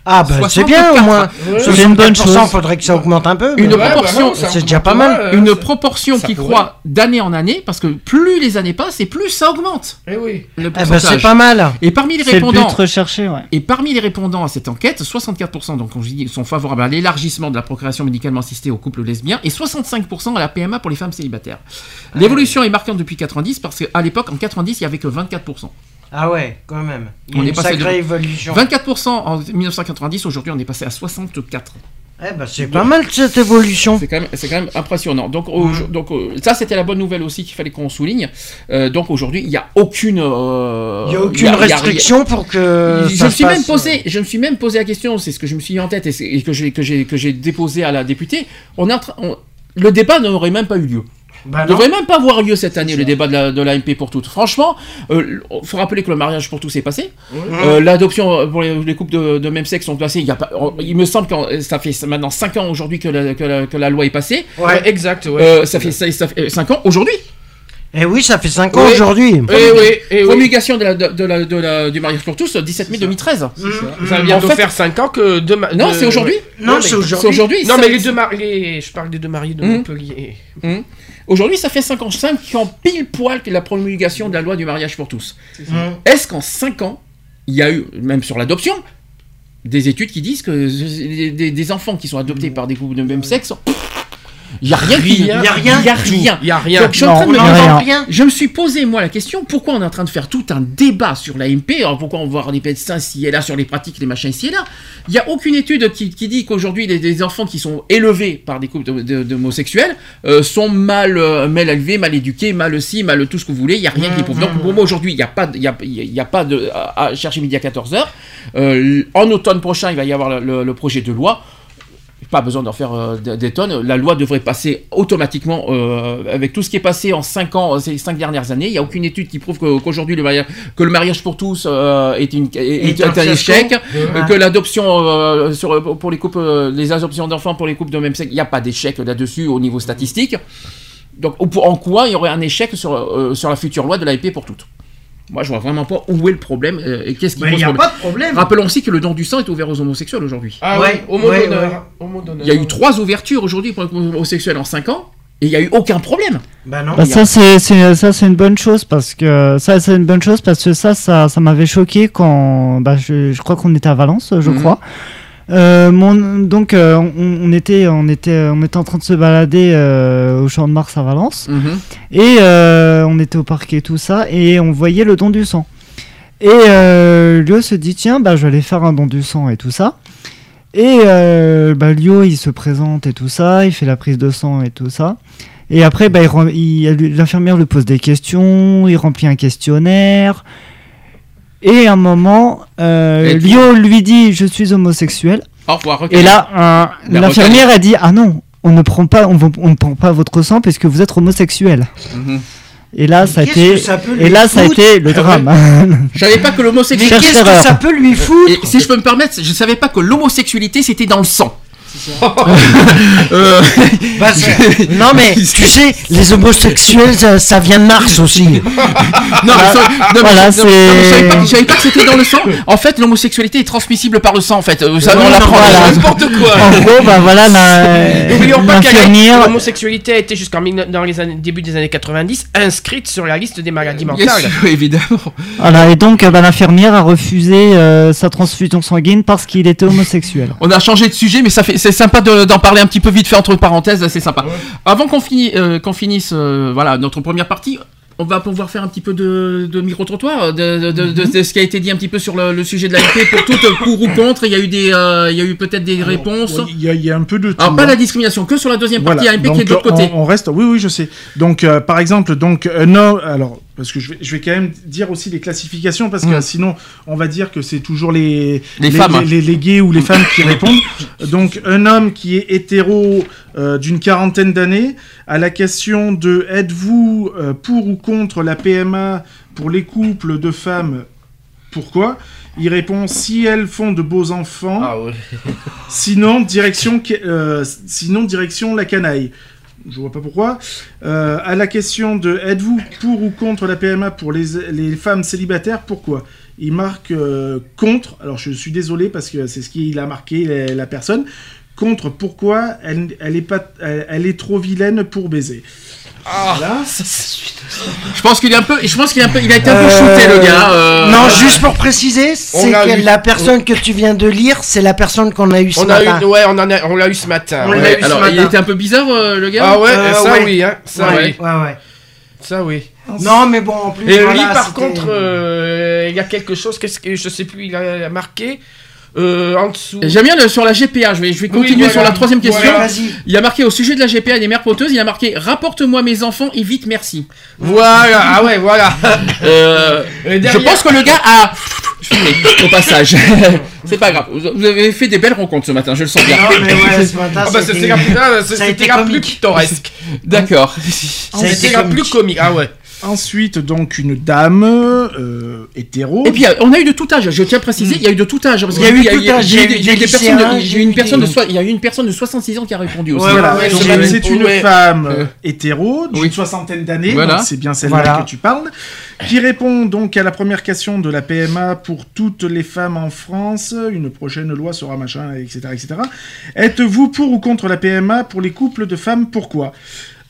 Speaker 2: Ah bah c'est
Speaker 1: 64.
Speaker 2: bien au moins.
Speaker 4: Ouais.
Speaker 5: C'est une bonne
Speaker 2: 64%,
Speaker 5: chose.
Speaker 2: faudrait que ça augmente un peu.
Speaker 1: Une
Speaker 4: Ouais, bah
Speaker 1: proportion,
Speaker 4: ça
Speaker 2: c'est déjà pas mal.
Speaker 4: euh,
Speaker 1: Une proportion qui
Speaker 4: pourrait.
Speaker 1: croît d'année en année, parce que plus les années passent et plus ça augmente.
Speaker 4: Eh oui.
Speaker 1: Le
Speaker 2: Eh ben c'est pas mal.
Speaker 1: Et parmi les répondants,
Speaker 5: recherché, ouais.
Speaker 1: Et parmi les répondants à cette enquête, 64% donc, sont favorables à l'élargissement de la procréation médicalement assistée aux couples lesbiens et 65% à la PMA pour les femmes célibataires. L'évolution est marquante depuis 90 parce qu'à l'époque, en 90, il n'y avait que 24%.
Speaker 2: Ah ouais, quand même. Il
Speaker 1: On est
Speaker 2: une
Speaker 1: passé
Speaker 2: sacrée
Speaker 1: de-
Speaker 2: évolution.
Speaker 1: 24% en 1990, aujourd'hui on est passé à 64.
Speaker 2: Eh ben, c'est pas mal cette évolution.
Speaker 1: C'est quand même, c'est quand même impressionnant. Donc, donc euh, ça, c'était la bonne nouvelle aussi qu'il fallait qu'on souligne. Euh, donc aujourd'hui, il n'y a aucune. euh,
Speaker 2: Il a aucune
Speaker 1: il y a- il y a
Speaker 2: restriction pour que.
Speaker 1: je
Speaker 2: ça
Speaker 1: me suis même posé, je me suis même posé la question, c'est ce que je me suis mis en tête et, et que j'ai que j'ai que j'ai déposé à la députée. On est en train- on- le débat n'aurait même pas eu lieu.
Speaker 2: Bah
Speaker 1: Il
Speaker 2: non.
Speaker 1: devrait même pas avoir lieu cette année le débat de la, de l'AMP pour toutes. Franchement, il faut rappeler que le mariage pour tous est passé. Euh, L'adoption pour les, les couples de, de même sexe sont passés. Il, y a pas, il me semble que ça fait maintenant 5 ans aujourd'hui que la, que, la, que la loi est passée.
Speaker 4: Ouais, exact, ouais.
Speaker 1: Euh, ça fait 5 ans aujourd'hui.
Speaker 2: Eh oui, ça fait 5 ans
Speaker 1: Oui.
Speaker 2: aujourd'hui.
Speaker 4: Eh oui, eh oui.
Speaker 1: Promulgation de la, de, de la, de la- du mariage pour tous, 17 mai 2013.
Speaker 4: Ça va bientôt
Speaker 1: En fait-
Speaker 4: faire 5 ans que deux ma-
Speaker 1: Non,
Speaker 4: de-
Speaker 1: c'est aujourd'hui.
Speaker 2: Non, c'est
Speaker 1: C'est
Speaker 2: aujourd'hui.
Speaker 1: aujourd'hui.
Speaker 4: Non,
Speaker 1: ça-
Speaker 4: mais les deux mariés, je parle des deux mariés de
Speaker 1: Mhm.
Speaker 4: Montpellier.
Speaker 1: Hum. Aujourd'hui, ça fait 5 ans, 5 ans pile poil que la promulgation de la loi du mariage pour tous.
Speaker 2: Mmh.
Speaker 1: Est-ce qu'en 5 ans, il y a eu, même sur l'adoption, des études qui disent que des, des- des enfants qui sont adoptés par des couples de même sexe, il n'y a rien qui.
Speaker 2: Il y a rien.
Speaker 1: Il y a rien.
Speaker 4: Il y a rien.
Speaker 1: Donc, je, suis en train de me
Speaker 2: rien.
Speaker 1: je suis posé moi la question pourquoi on est en train de faire tout un débat sur l'AMP alors pourquoi on va voir des médecins ci et là sur les pratiques les machins ci et là? Il n'y a aucune étude qui, qui dit qu'aujourd'hui les, des enfants qui sont élevés par des couples d'homosexuels euh, sont mal euh, mal élevés mal éduqués mal ci mal tout ce que vous voulez il n'y a rien qui prouve donc pour moi aujourd'hui il n'y a pas de- il y a, y a pas de à, à chercher midi à 14h en automne prochain il va y avoir le projet de loi pas besoin d'en faire euh, des tonnes. La loi devrait passer automatiquement euh, avec tout ce qui est passé en 5 ans, euh, ces 5 dernières années. Il n'y a aucune étude qui prouve qu'aujourd'hui le mariage, que le mariage pour tous euh, est, une, est,
Speaker 2: Est
Speaker 1: est
Speaker 2: un
Speaker 1: échec, que l'adoption sur pour les couples, les adoptions d'enfants pour les couples de même sexe, il n'y a pas d'échec là-dessus au niveau statistique. Donc en quoi il y aurait un échec sur, sur la future loi de l'AIP pour toutes? Moi je vois vraiment pas où est le problème euh, et qu'est-ce qui
Speaker 2: Mais il
Speaker 1: pose
Speaker 2: n'y a
Speaker 1: problème.
Speaker 2: pas de problème.
Speaker 1: Rappelons aussi que le don du sang est ouvert aux homosexuels aujourd'hui.
Speaker 4: Ah
Speaker 2: Ouais,
Speaker 4: ouais, homo
Speaker 2: ouais,
Speaker 4: d'honneur.
Speaker 2: ouais.
Speaker 4: Homo d'honneur.
Speaker 1: Il y a eu trois ouvertures aujourd'hui pour les homosexuels en 5 ans et il n'y a eu aucun problème.
Speaker 2: Bah non.
Speaker 5: Bah, ça c'est c'est- ça c'est une bonne chose parce que ça c'est une bonne chose parce que ça ça, ça m'avait choqué quand bah, je, je crois qu'on était à Valence je
Speaker 1: Mhm.
Speaker 5: crois Euh, mon, donc euh, on, on était on était on était en train de se balader euh, au champ de Mars à Valence. Et euh, on était au parc et tout ça et on voyait le don du sang. Et Lio se dit tiens bah je vais aller faire un don du sang et tout ça. Et bah, Lio il se présente et tout ça il fait la prise de sang et tout ça. Et après, bah, l'infirmière lui pose des questions, il remplit un questionnaire. Et à un moment, euh,
Speaker 1: Et
Speaker 5: Lio lui dit Je suis homosexuel.
Speaker 1: Au revoir. ok.
Speaker 5: Et là,
Speaker 1: La
Speaker 5: l'infirmière a dit Ah non, on ne prend pas, on, va- on ne prend pas votre sang parce que vous êtes homosexuel.
Speaker 1: Mhm.
Speaker 5: Et là, ça a
Speaker 2: Qu'est-ce
Speaker 5: été,
Speaker 2: ça peut
Speaker 5: et là, ça a
Speaker 2: foutre
Speaker 5: été le drame.
Speaker 1: Je savais pas que
Speaker 2: Mais
Speaker 1: l'homosexualité.
Speaker 5: Cherche
Speaker 2: qu'est-ce que ça peut lui foutre
Speaker 1: Et si je peux me permettre, je savais pas que l'homosexualité c'était dans le sang. Euh,
Speaker 2: Bah, Non mais tu sais, les homosexuels, ça, ça vient de Mars aussi.
Speaker 1: non, mais ça- non,
Speaker 5: Voilà,
Speaker 1: je- non, mais je savais pas-
Speaker 5: c'est-
Speaker 1: je savais pas que c'était dans le sang? En fait, l'homosexualité est transmissible par le sang. En fait, Euh, ça
Speaker 5: Oui,
Speaker 1: on l'apprend.
Speaker 5: voilà.
Speaker 4: N'importe quoi.
Speaker 5: en gros, bah voilà, la-
Speaker 4: N'oublions pas que
Speaker 5: l'infirmière.
Speaker 4: l'homosexualité a été jusqu'en dans les années, début des années 90 inscrite sur la liste des maladies
Speaker 1: Bien
Speaker 4: mentales.
Speaker 1: sûr, évidemment.
Speaker 5: Voilà, et donc bah, l'infirmière a refusé euh, sa transfusion sanguine parce qu'il était homosexuel.
Speaker 1: On a changé de sujet, mais ça fait, c'est sympa de- d'en parler un petit peu vite fait entre parenthèses, c'est sympa. Avant qu'on finisse, euh, finisse, euh, voilà, notre première partie. On va pouvoir faire un petit peu de, de micro-trottoir, de, de- ce qui a été dit un petit peu sur le, le sujet de la pour tout, euh, pour ou contre. Il y a eu des, euh, il y a eu peut-être des réponses.
Speaker 3: Il y, a- il y a un peu de tout.
Speaker 1: Alors pas
Speaker 3: hein.
Speaker 1: la discrimination, que sur la deuxième partie
Speaker 3: Voilà.
Speaker 1: AMP qui est
Speaker 3: Donc,
Speaker 1: de l'autre côté.
Speaker 3: On, on reste. Oui, oui, je sais. Donc, euh, par exemple, donc homme. Alors, parce que je vais, je vais quand même dire aussi les classifications, parce que
Speaker 1: Mm.
Speaker 3: sinon, on va dire que c'est toujours les
Speaker 1: Les femmes.
Speaker 3: les, les gays ou les femmes qui répondent. Donc, un homme qui est hétéro euh, d'une quarantaine d'années, à la question de êtes-vous euh, pour ou contre la PMA pour les couples de femmes Pourquoi Il répond si elles font de beaux enfants.
Speaker 4: Ah ouais.
Speaker 3: Sinon, direction, euh, sinon, direction la canaille. Je vois pas pourquoi. Euh, à la question de êtes-vous pour ou contre la PMA pour les, les femmes célibataires Pourquoi? Il marque euh, contre. Alors je suis désolé parce que c'est ce qu'il a marqué la, personne. Contre pourquoi elle, elle, est pas, elle est trop vilaine pour baiser? Voilà.
Speaker 1: Je pense qu'il est un peu, je pense qu'il est un peu, il a été un peu shooté le gars. euh,
Speaker 2: Non, juste pour préciser, c'est
Speaker 4: l'a
Speaker 2: que
Speaker 4: eu.
Speaker 2: la personne que tu viens de lire, c'est la personne qu'on a eu ce
Speaker 4: On a
Speaker 2: matin.
Speaker 4: eu, ouais, on en a, on l'a eu ce matin.
Speaker 2: On
Speaker 4: ouais.
Speaker 2: l'a eu ce
Speaker 1: Alors il était un peu bizarre euh, le gars?
Speaker 4: Ah ouais,
Speaker 2: Euh,
Speaker 4: ça
Speaker 2: ouais.
Speaker 4: oui, hein, ça
Speaker 2: ouais,
Speaker 4: oui,
Speaker 2: ouais, ouais.
Speaker 4: ça oui.
Speaker 2: Non, mais bon, en plus.
Speaker 4: Et
Speaker 2: voilà,
Speaker 4: lui, par contre, euh, il y a quelque chose, qu'est-ce que je sais plus, il a marqué. Euh, en dessous.
Speaker 1: J'aime bien le- sur la GPA, je vais, je vais
Speaker 4: Oui,
Speaker 1: continuer
Speaker 4: voilà.
Speaker 1: sur la troisième question.
Speaker 4: Voilà.
Speaker 1: Il y a marqué au sujet de la GPA des mères porteuses, il y a marqué rapporte-moi mes enfants et vite merci.
Speaker 4: Voilà, ah ouais, voilà.
Speaker 1: Euh, je pense que le gars a au passage. c'est pas grave. Vous avez fait des belles rencontres ce matin, je le sens bien.
Speaker 2: Non, mais ouais, ce matin,
Speaker 4: Ah bah
Speaker 2: c'était-
Speaker 4: plus, ah, pittoresque.
Speaker 1: D'accord.
Speaker 4: C'était la plus
Speaker 2: comique.
Speaker 4: Ah ouais.
Speaker 3: Ensuite, donc, une dame euh, hétéro.
Speaker 1: Et puis euh, on a eu de tout âge. Je tiens à préciser, il y a eu de tout âge. Parce
Speaker 2: Il y a eu tout âge,
Speaker 1: j'ai une personne de il y a eu une personne de 66 ans qui a répondu aussi.
Speaker 3: Voilà,
Speaker 2: ouais, ouais,
Speaker 3: c'est une
Speaker 4: ouais.
Speaker 3: femme
Speaker 1: Euh.
Speaker 3: euh, hétéro d'une
Speaker 1: Oui.
Speaker 3: soixantaine d'années,
Speaker 1: Voilà.
Speaker 3: c'est bien celle-là
Speaker 2: Voilà.
Speaker 3: que tu parles, qui répond donc à la première question de la PMA pour toutes les femmes en France. Une prochaine loi sera machin, etc., etc. Êtes-vous pour ou contre la PMA pour les couples de femmes? Pourquoi?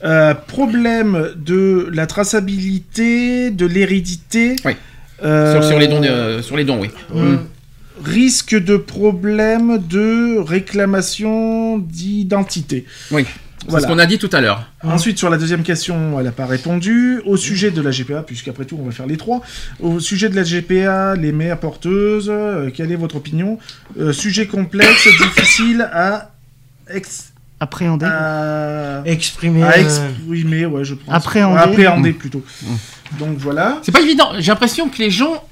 Speaker 3: Euh, Problème de la traçabilité, de l'hérédité.
Speaker 1: Oui.
Speaker 3: euh,
Speaker 1: Sur, sur les dons, euh, sur les dons, oui.
Speaker 3: Mm. risque de problème de réclamation d'identité.
Speaker 1: Oui. C'est
Speaker 3: Voilà.
Speaker 1: ce qu'on a dit tout à l'heure.
Speaker 3: Ensuite, sur la deuxième question, elle n'a pas répondu. Au sujet de la GPA, puisqu'après tout, on va faire les trois. Au sujet de la GPA, les mères porteuses, euh, quelle est votre opinion? Euh, Sujet complexe, difficile à, ex-
Speaker 5: Appréhender.
Speaker 3: à,
Speaker 2: Exprimé.
Speaker 3: à
Speaker 2: euh,
Speaker 3: exprimer, ouais, je pense.
Speaker 5: Appréhender.
Speaker 3: Appréhender, plutôt. Donc voilà.
Speaker 1: C'est pas évident. J'ai l'impression que les gens.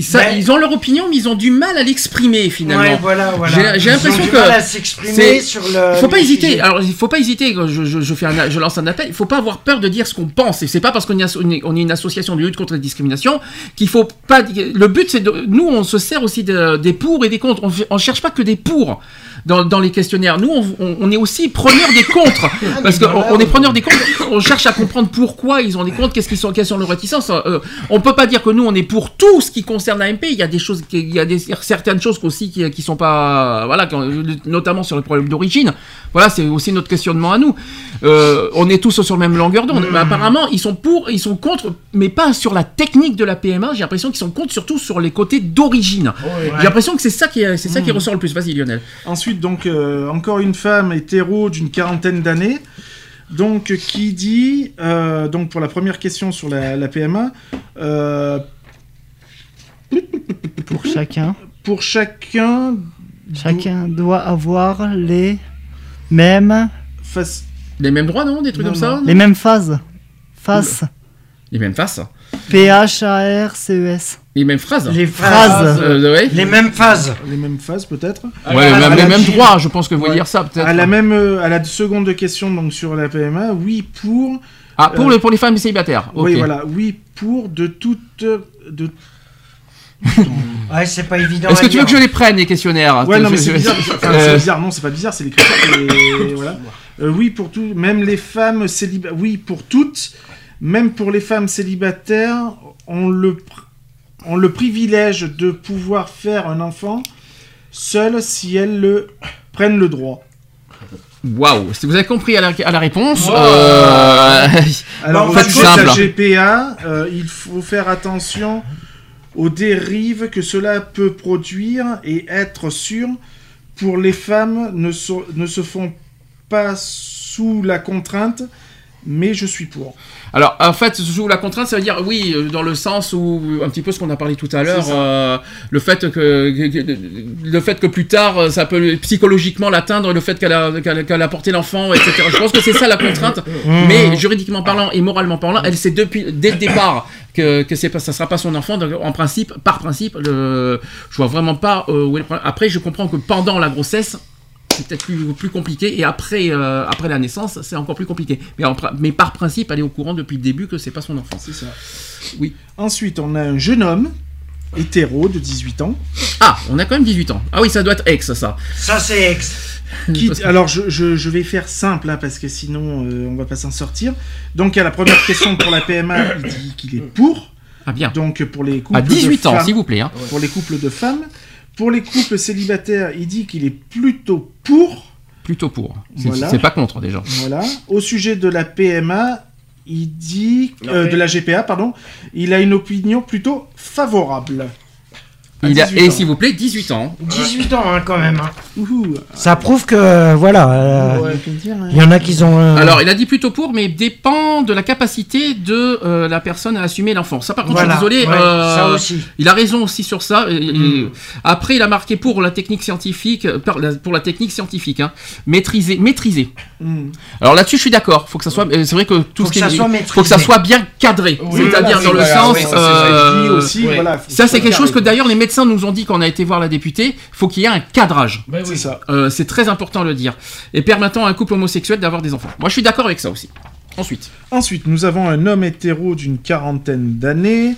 Speaker 1: ça-
Speaker 2: Mais-
Speaker 1: Ils ont leur opinion, mais ils ont du mal à l'exprimer finalement.
Speaker 2: Ouais, voilà, voilà.
Speaker 1: J'ai- j'ai
Speaker 2: Ils ont
Speaker 1: l'impression
Speaker 2: du
Speaker 1: que
Speaker 2: mal à s'exprimer sur le.
Speaker 1: Il faut pas hésiter. Alors, il faut pas hésiter. quand Je, je- je fais un, je lance un appel. Il faut pas avoir peur de dire ce qu'on pense. Et c'est pas parce qu'on est, on est- une association de lutte contre les discriminations qu'il faut pas. Le but, c'est de. Nous, on se sert aussi de- des pour et des contre. On, on cherche pas que des pour dans, dans les questionnaires. Nous, on, on- on est aussi preneur des contre. parce qu'on on est preneur des contre. On cherche à comprendre pourquoi ils ont des contre. Qu'est-ce qu'ils sont, quelles sont leurs réticences. Euh, on peut pas dire que nous, on est pour tout ce qui concerne l'AMP. Il y a des choses, qui- il y a des, certaines choses aussi qui, qui sont pas, voilà, quand- notamment sur le problème d'origine. Voilà, c'est aussi notre questionnement à nous. Euh, on est tous sur la même longueur d'onde. Mais apparemment, ils sont pour, ils sont contre, mais pas sur la technique de la PMA. J'ai l'impression qu'ils sont contre surtout sur les côtés d'origine. J'ai l'impression que c'est ça qui, est- c'est ça qui ressort le plus. Vas-y, Lionel.
Speaker 3: Ensuite, donc, euh, encore une femme hétéro d'une quarantaine d'années. Donc, qui dit, euh, donc pour la première question sur la, la PMA, euh,
Speaker 5: Pour chacun.
Speaker 3: pour chacun,
Speaker 5: Chacun doit avoir les mêmes,
Speaker 3: face,
Speaker 1: Les mêmes droits, non Des trucs
Speaker 3: Non,
Speaker 1: comme ça
Speaker 3: non.
Speaker 5: les mêmes phases. Faces.
Speaker 1: Les mêmes faces.
Speaker 5: P-H-A-R-C-E-S.
Speaker 1: Les mêmes phrases.
Speaker 2: Les
Speaker 5: Phrases.
Speaker 2: phrases.
Speaker 1: Euh, ouais.
Speaker 2: Les mêmes phases.
Speaker 3: les mêmes phases peut-être.
Speaker 1: Ouais, les mêmes,
Speaker 3: la-
Speaker 1: les mêmes droits, je pense que vous voulez dire ça, peut-être.
Speaker 3: À la même, euh, à la seconde question donc sur la PMA, oui pour,
Speaker 1: Ah, pour,
Speaker 3: euh,
Speaker 1: le, pour les femmes célibataires.
Speaker 3: oui voilà, oui pour de toute, de
Speaker 2: Ouais, c'est pas évident.
Speaker 1: Est-ce que tu veux que je les prenne, les questionnaires
Speaker 3: Ouais, non, mais c'est bizarre. Enfin,
Speaker 1: Euh,
Speaker 3: bizarre, non, c'est pas bizarre, c'est les critères. voilà. Euh, oui, pour tout, même les femmes célibataires. Oui, pour toutes, même pour les femmes célibataires, on le, pr- on le privilège de pouvoir faire un enfant seul si elles le prennent le droit.
Speaker 1: Waouh, si vous avez compris à la, à la réponse.
Speaker 4: Wow.
Speaker 1: euh,
Speaker 3: Alors,
Speaker 1: faites
Speaker 3: sujet de la
Speaker 1: simple.
Speaker 3: GPA, euh, il faut faire attention aux dérives que cela peut produire et être sûr pour les femmes ne, so- ne se font pas sous la contrainte, mais je suis pour.
Speaker 1: Alors, en fait, sous la contrainte, ça veut dire, oui, euh, dans le sens où, un petit peu ce qu'on a parlé tout à l'heure, euh, le, fait que, que- le fait que plus tard, euh, ça peut psychologiquement l'atteindre, le fait qu'elle a, a porté l'enfant, etc. Je pense que c'est ça la contrainte, mais juridiquement parlant et moralement parlant, elle sait depuis, dès le départ que, que c'est pas, ça sera pas son enfant, donc en principe, par principe, le, je vois vraiment pas euh, où est le problème. Après, je comprends que pendant la grossesse, c'est peut-être plus, plus compliqué et après, euh, après la naissance c'est encore plus compliqué mais, en pr- mais par principe elle est au courant depuis le début que c'est pas son enfant
Speaker 3: C'est ça.
Speaker 1: Oui.
Speaker 3: Ensuite, on a un jeune homme, hétéro, de 18 ans,
Speaker 1: ah on a quand même 18 ans ah oui ça doit être ex ça
Speaker 2: Ça, c'est ex.
Speaker 3: qui... Alors, je, je- je vais faire simple, hein, parce que sinon, euh, on va pas s'en sortir. Donc, à la première question pour la PMA, il dit qu'il est pour.
Speaker 1: ah bien
Speaker 3: Donc, pour les couples
Speaker 1: à 18
Speaker 3: de
Speaker 1: ans
Speaker 3: femmes-
Speaker 1: s'il vous plaît hein.
Speaker 3: pour les couples de femmes. Pour les couples célibataires, il dit qu'il est plutôt pour.
Speaker 1: plutôt pour c'est
Speaker 3: Voilà.
Speaker 1: pas contre déjà
Speaker 3: Voilà. Au sujet de la PMA, il dit euh, de la GPA, pardon, il a une opinion plutôt favorable. À
Speaker 1: Il a,
Speaker 3: 18
Speaker 1: et s'il vous plaît, 18 ans.
Speaker 2: 18 ans hein, quand même. hein.
Speaker 3: Ouhou.
Speaker 2: Ça prouve que voilà, euh,
Speaker 3: Ouais, hein.
Speaker 2: il y en a qui ont. euh,
Speaker 1: Alors, il a dit plutôt pour, mais dépend de la capacité de euh, la personne à assumer l'enfant. Ça, par contre,
Speaker 2: voilà,
Speaker 1: je suis désolé.
Speaker 2: ouais,
Speaker 1: euh,
Speaker 2: ça aussi.
Speaker 1: Il a raison aussi sur ça.
Speaker 3: Mm.
Speaker 1: Après, il a marqué pour la technique scientifique, pour la technique scientifique, hein, maîtriser, maîtriser.
Speaker 3: Hmm.
Speaker 1: Alors là-dessus, je suis d'accord. Faut que ça soit. C'est vrai que tout
Speaker 2: Faut
Speaker 1: ce
Speaker 2: que
Speaker 1: qui
Speaker 2: ça
Speaker 1: est-
Speaker 2: soit
Speaker 1: faut que ça soit bien cadré.
Speaker 4: Oui,
Speaker 1: C'est-à-dire
Speaker 4: voilà,
Speaker 1: dans le
Speaker 4: voilà,
Speaker 1: sens.
Speaker 4: oui, ça, c'est
Speaker 1: euh,
Speaker 3: Dit aussi,
Speaker 4: ouais.
Speaker 3: voilà. faut
Speaker 1: ça,
Speaker 3: que
Speaker 1: c'est quelque chose que d'ailleurs les médecins nous ont dit quand on a été voir la députée. Faut qu'il y ait un cadrage.
Speaker 3: C'est ça.
Speaker 1: Euh, c'est très important de le dire. Et permettant à un couple homosexuel d'avoir des enfants. Moi, je suis d'accord avec ça aussi. Ensuite.
Speaker 3: Ensuite, nous avons un homme hétéro d'une quarantaine d'années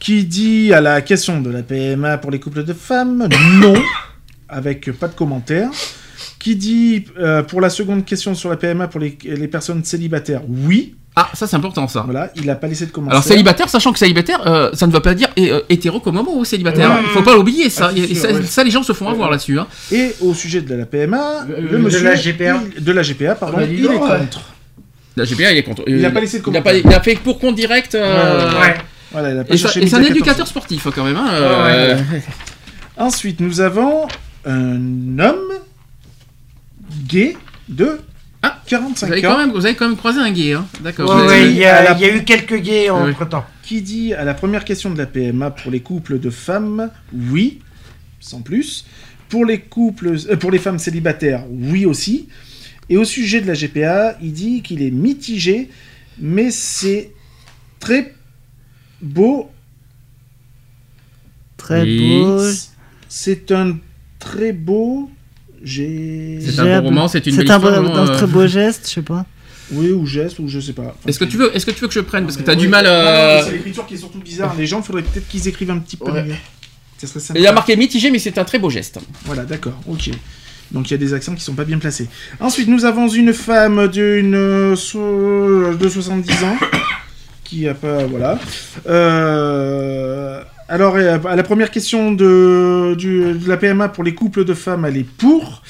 Speaker 3: qui dit à la question de la PMA pour les couples de femmes non, avec pas de commentaire. Qui dit euh, pour la seconde question sur la PMA pour les, les personnes célibataires oui.
Speaker 1: Ah, ça c'est important ça.
Speaker 3: Voilà, il a pas laissé de commentaire.
Speaker 1: Alors célibataire, sachant que célibataire, euh, ça ne veut pas dire euh, hétéro comme homo ou célibataire.
Speaker 4: Ouais.
Speaker 1: Il faut pas l'oublier ça.
Speaker 4: Ah, c'est
Speaker 1: Et
Speaker 4: sûr,
Speaker 1: ça,
Speaker 4: ouais.
Speaker 1: ça, les gens se font avoir là-dessus. hein.
Speaker 3: Et au sujet de la PMA,
Speaker 4: Euh,
Speaker 3: le
Speaker 4: de
Speaker 3: monsieur
Speaker 2: la GPA.
Speaker 3: il- de la GPA, pardon,
Speaker 4: Ah bah,
Speaker 3: il est contre.
Speaker 1: La GPA, il est contre.
Speaker 3: Il a
Speaker 1: Euh,
Speaker 3: pas laissé de
Speaker 1: il a, pas-
Speaker 3: commentaire.
Speaker 1: il a fait pour compte direct. euh,
Speaker 2: Ouais.
Speaker 3: Voilà, il a pas
Speaker 1: Et, ça-
Speaker 3: cherché
Speaker 1: et c'est un éducateur
Speaker 3: 14.
Speaker 1: sportif quand même. hein, euh,
Speaker 3: Ensuite, nous avons un homme gay de
Speaker 1: Ah,
Speaker 3: 45
Speaker 1: Vous avez,
Speaker 3: ans
Speaker 1: quand même, vous avez quand même croisé un gay, hein D'accord.
Speaker 2: Ouais, ouais, il y,
Speaker 3: la-
Speaker 2: a, il y a eu quelques gays
Speaker 1: Ouais.
Speaker 2: entre temps.
Speaker 3: qui dit à la première question de la PMA pour les couples de femmes, oui, sans plus. Pour les couples, euh, pour les femmes célibataires, oui aussi. Et au sujet de la GPA, il dit qu'il est mitigé, mais c'est très beau.
Speaker 5: Très beau.
Speaker 3: C'est un très beau. J'ai.
Speaker 1: C'est un beau roman, c'est une belle
Speaker 5: un,
Speaker 1: histoire, non,
Speaker 5: un
Speaker 1: euh.
Speaker 5: très beau geste, je sais pas.
Speaker 3: Oui, ou geste, ou je sais pas. Enfin,
Speaker 1: Est-ce que tu veux, est-ce que tu veux que je prenne? Parce que
Speaker 3: mais
Speaker 1: t'as
Speaker 3: oui.
Speaker 1: du mal.
Speaker 3: Non, non,
Speaker 1: euh,
Speaker 3: mais C'est l'écriture qui est surtout bizarre. Les gens, il faudrait peut-être qu'ils écrivent un petit peu
Speaker 4: Ouais.
Speaker 3: mieux. Ça serait sympa.
Speaker 1: Il a marqué mitigé, mais c'est un très beau geste.
Speaker 3: Voilà, d'accord, ok. Donc il y a des accents qui sont pas bien placés. Ensuite, nous avons une femme d'une euh, so- de 70 ans qui a pas voilà. Euh, alors euh, à la première question de, du- de la PMA pour les couples de femmes, elle est pour.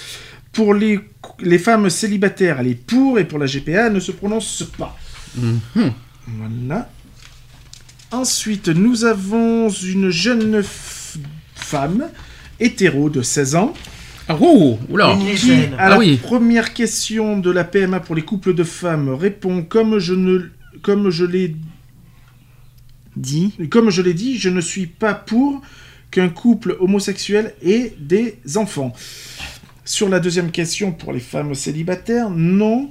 Speaker 3: Pour les, les femmes célibataires, elle est pour. Et pour la GPA, elle ne se prononce pas.
Speaker 1: Mhm.
Speaker 3: Voilà. Ensuite, nous avons une jeune femme hétéro de 16 ans
Speaker 1: Ah, oh, oula.
Speaker 3: Qui, à
Speaker 1: Ah
Speaker 3: la
Speaker 1: oui.
Speaker 3: première question de la PMA pour les couples de femmes, répond comme je ne comme je l'ai
Speaker 5: Dit.
Speaker 3: comme je l'ai dit, je ne suis pas pour qu'un couple homosexuel ait des enfants. Sur la deuxième question pour les femmes célibataires, non,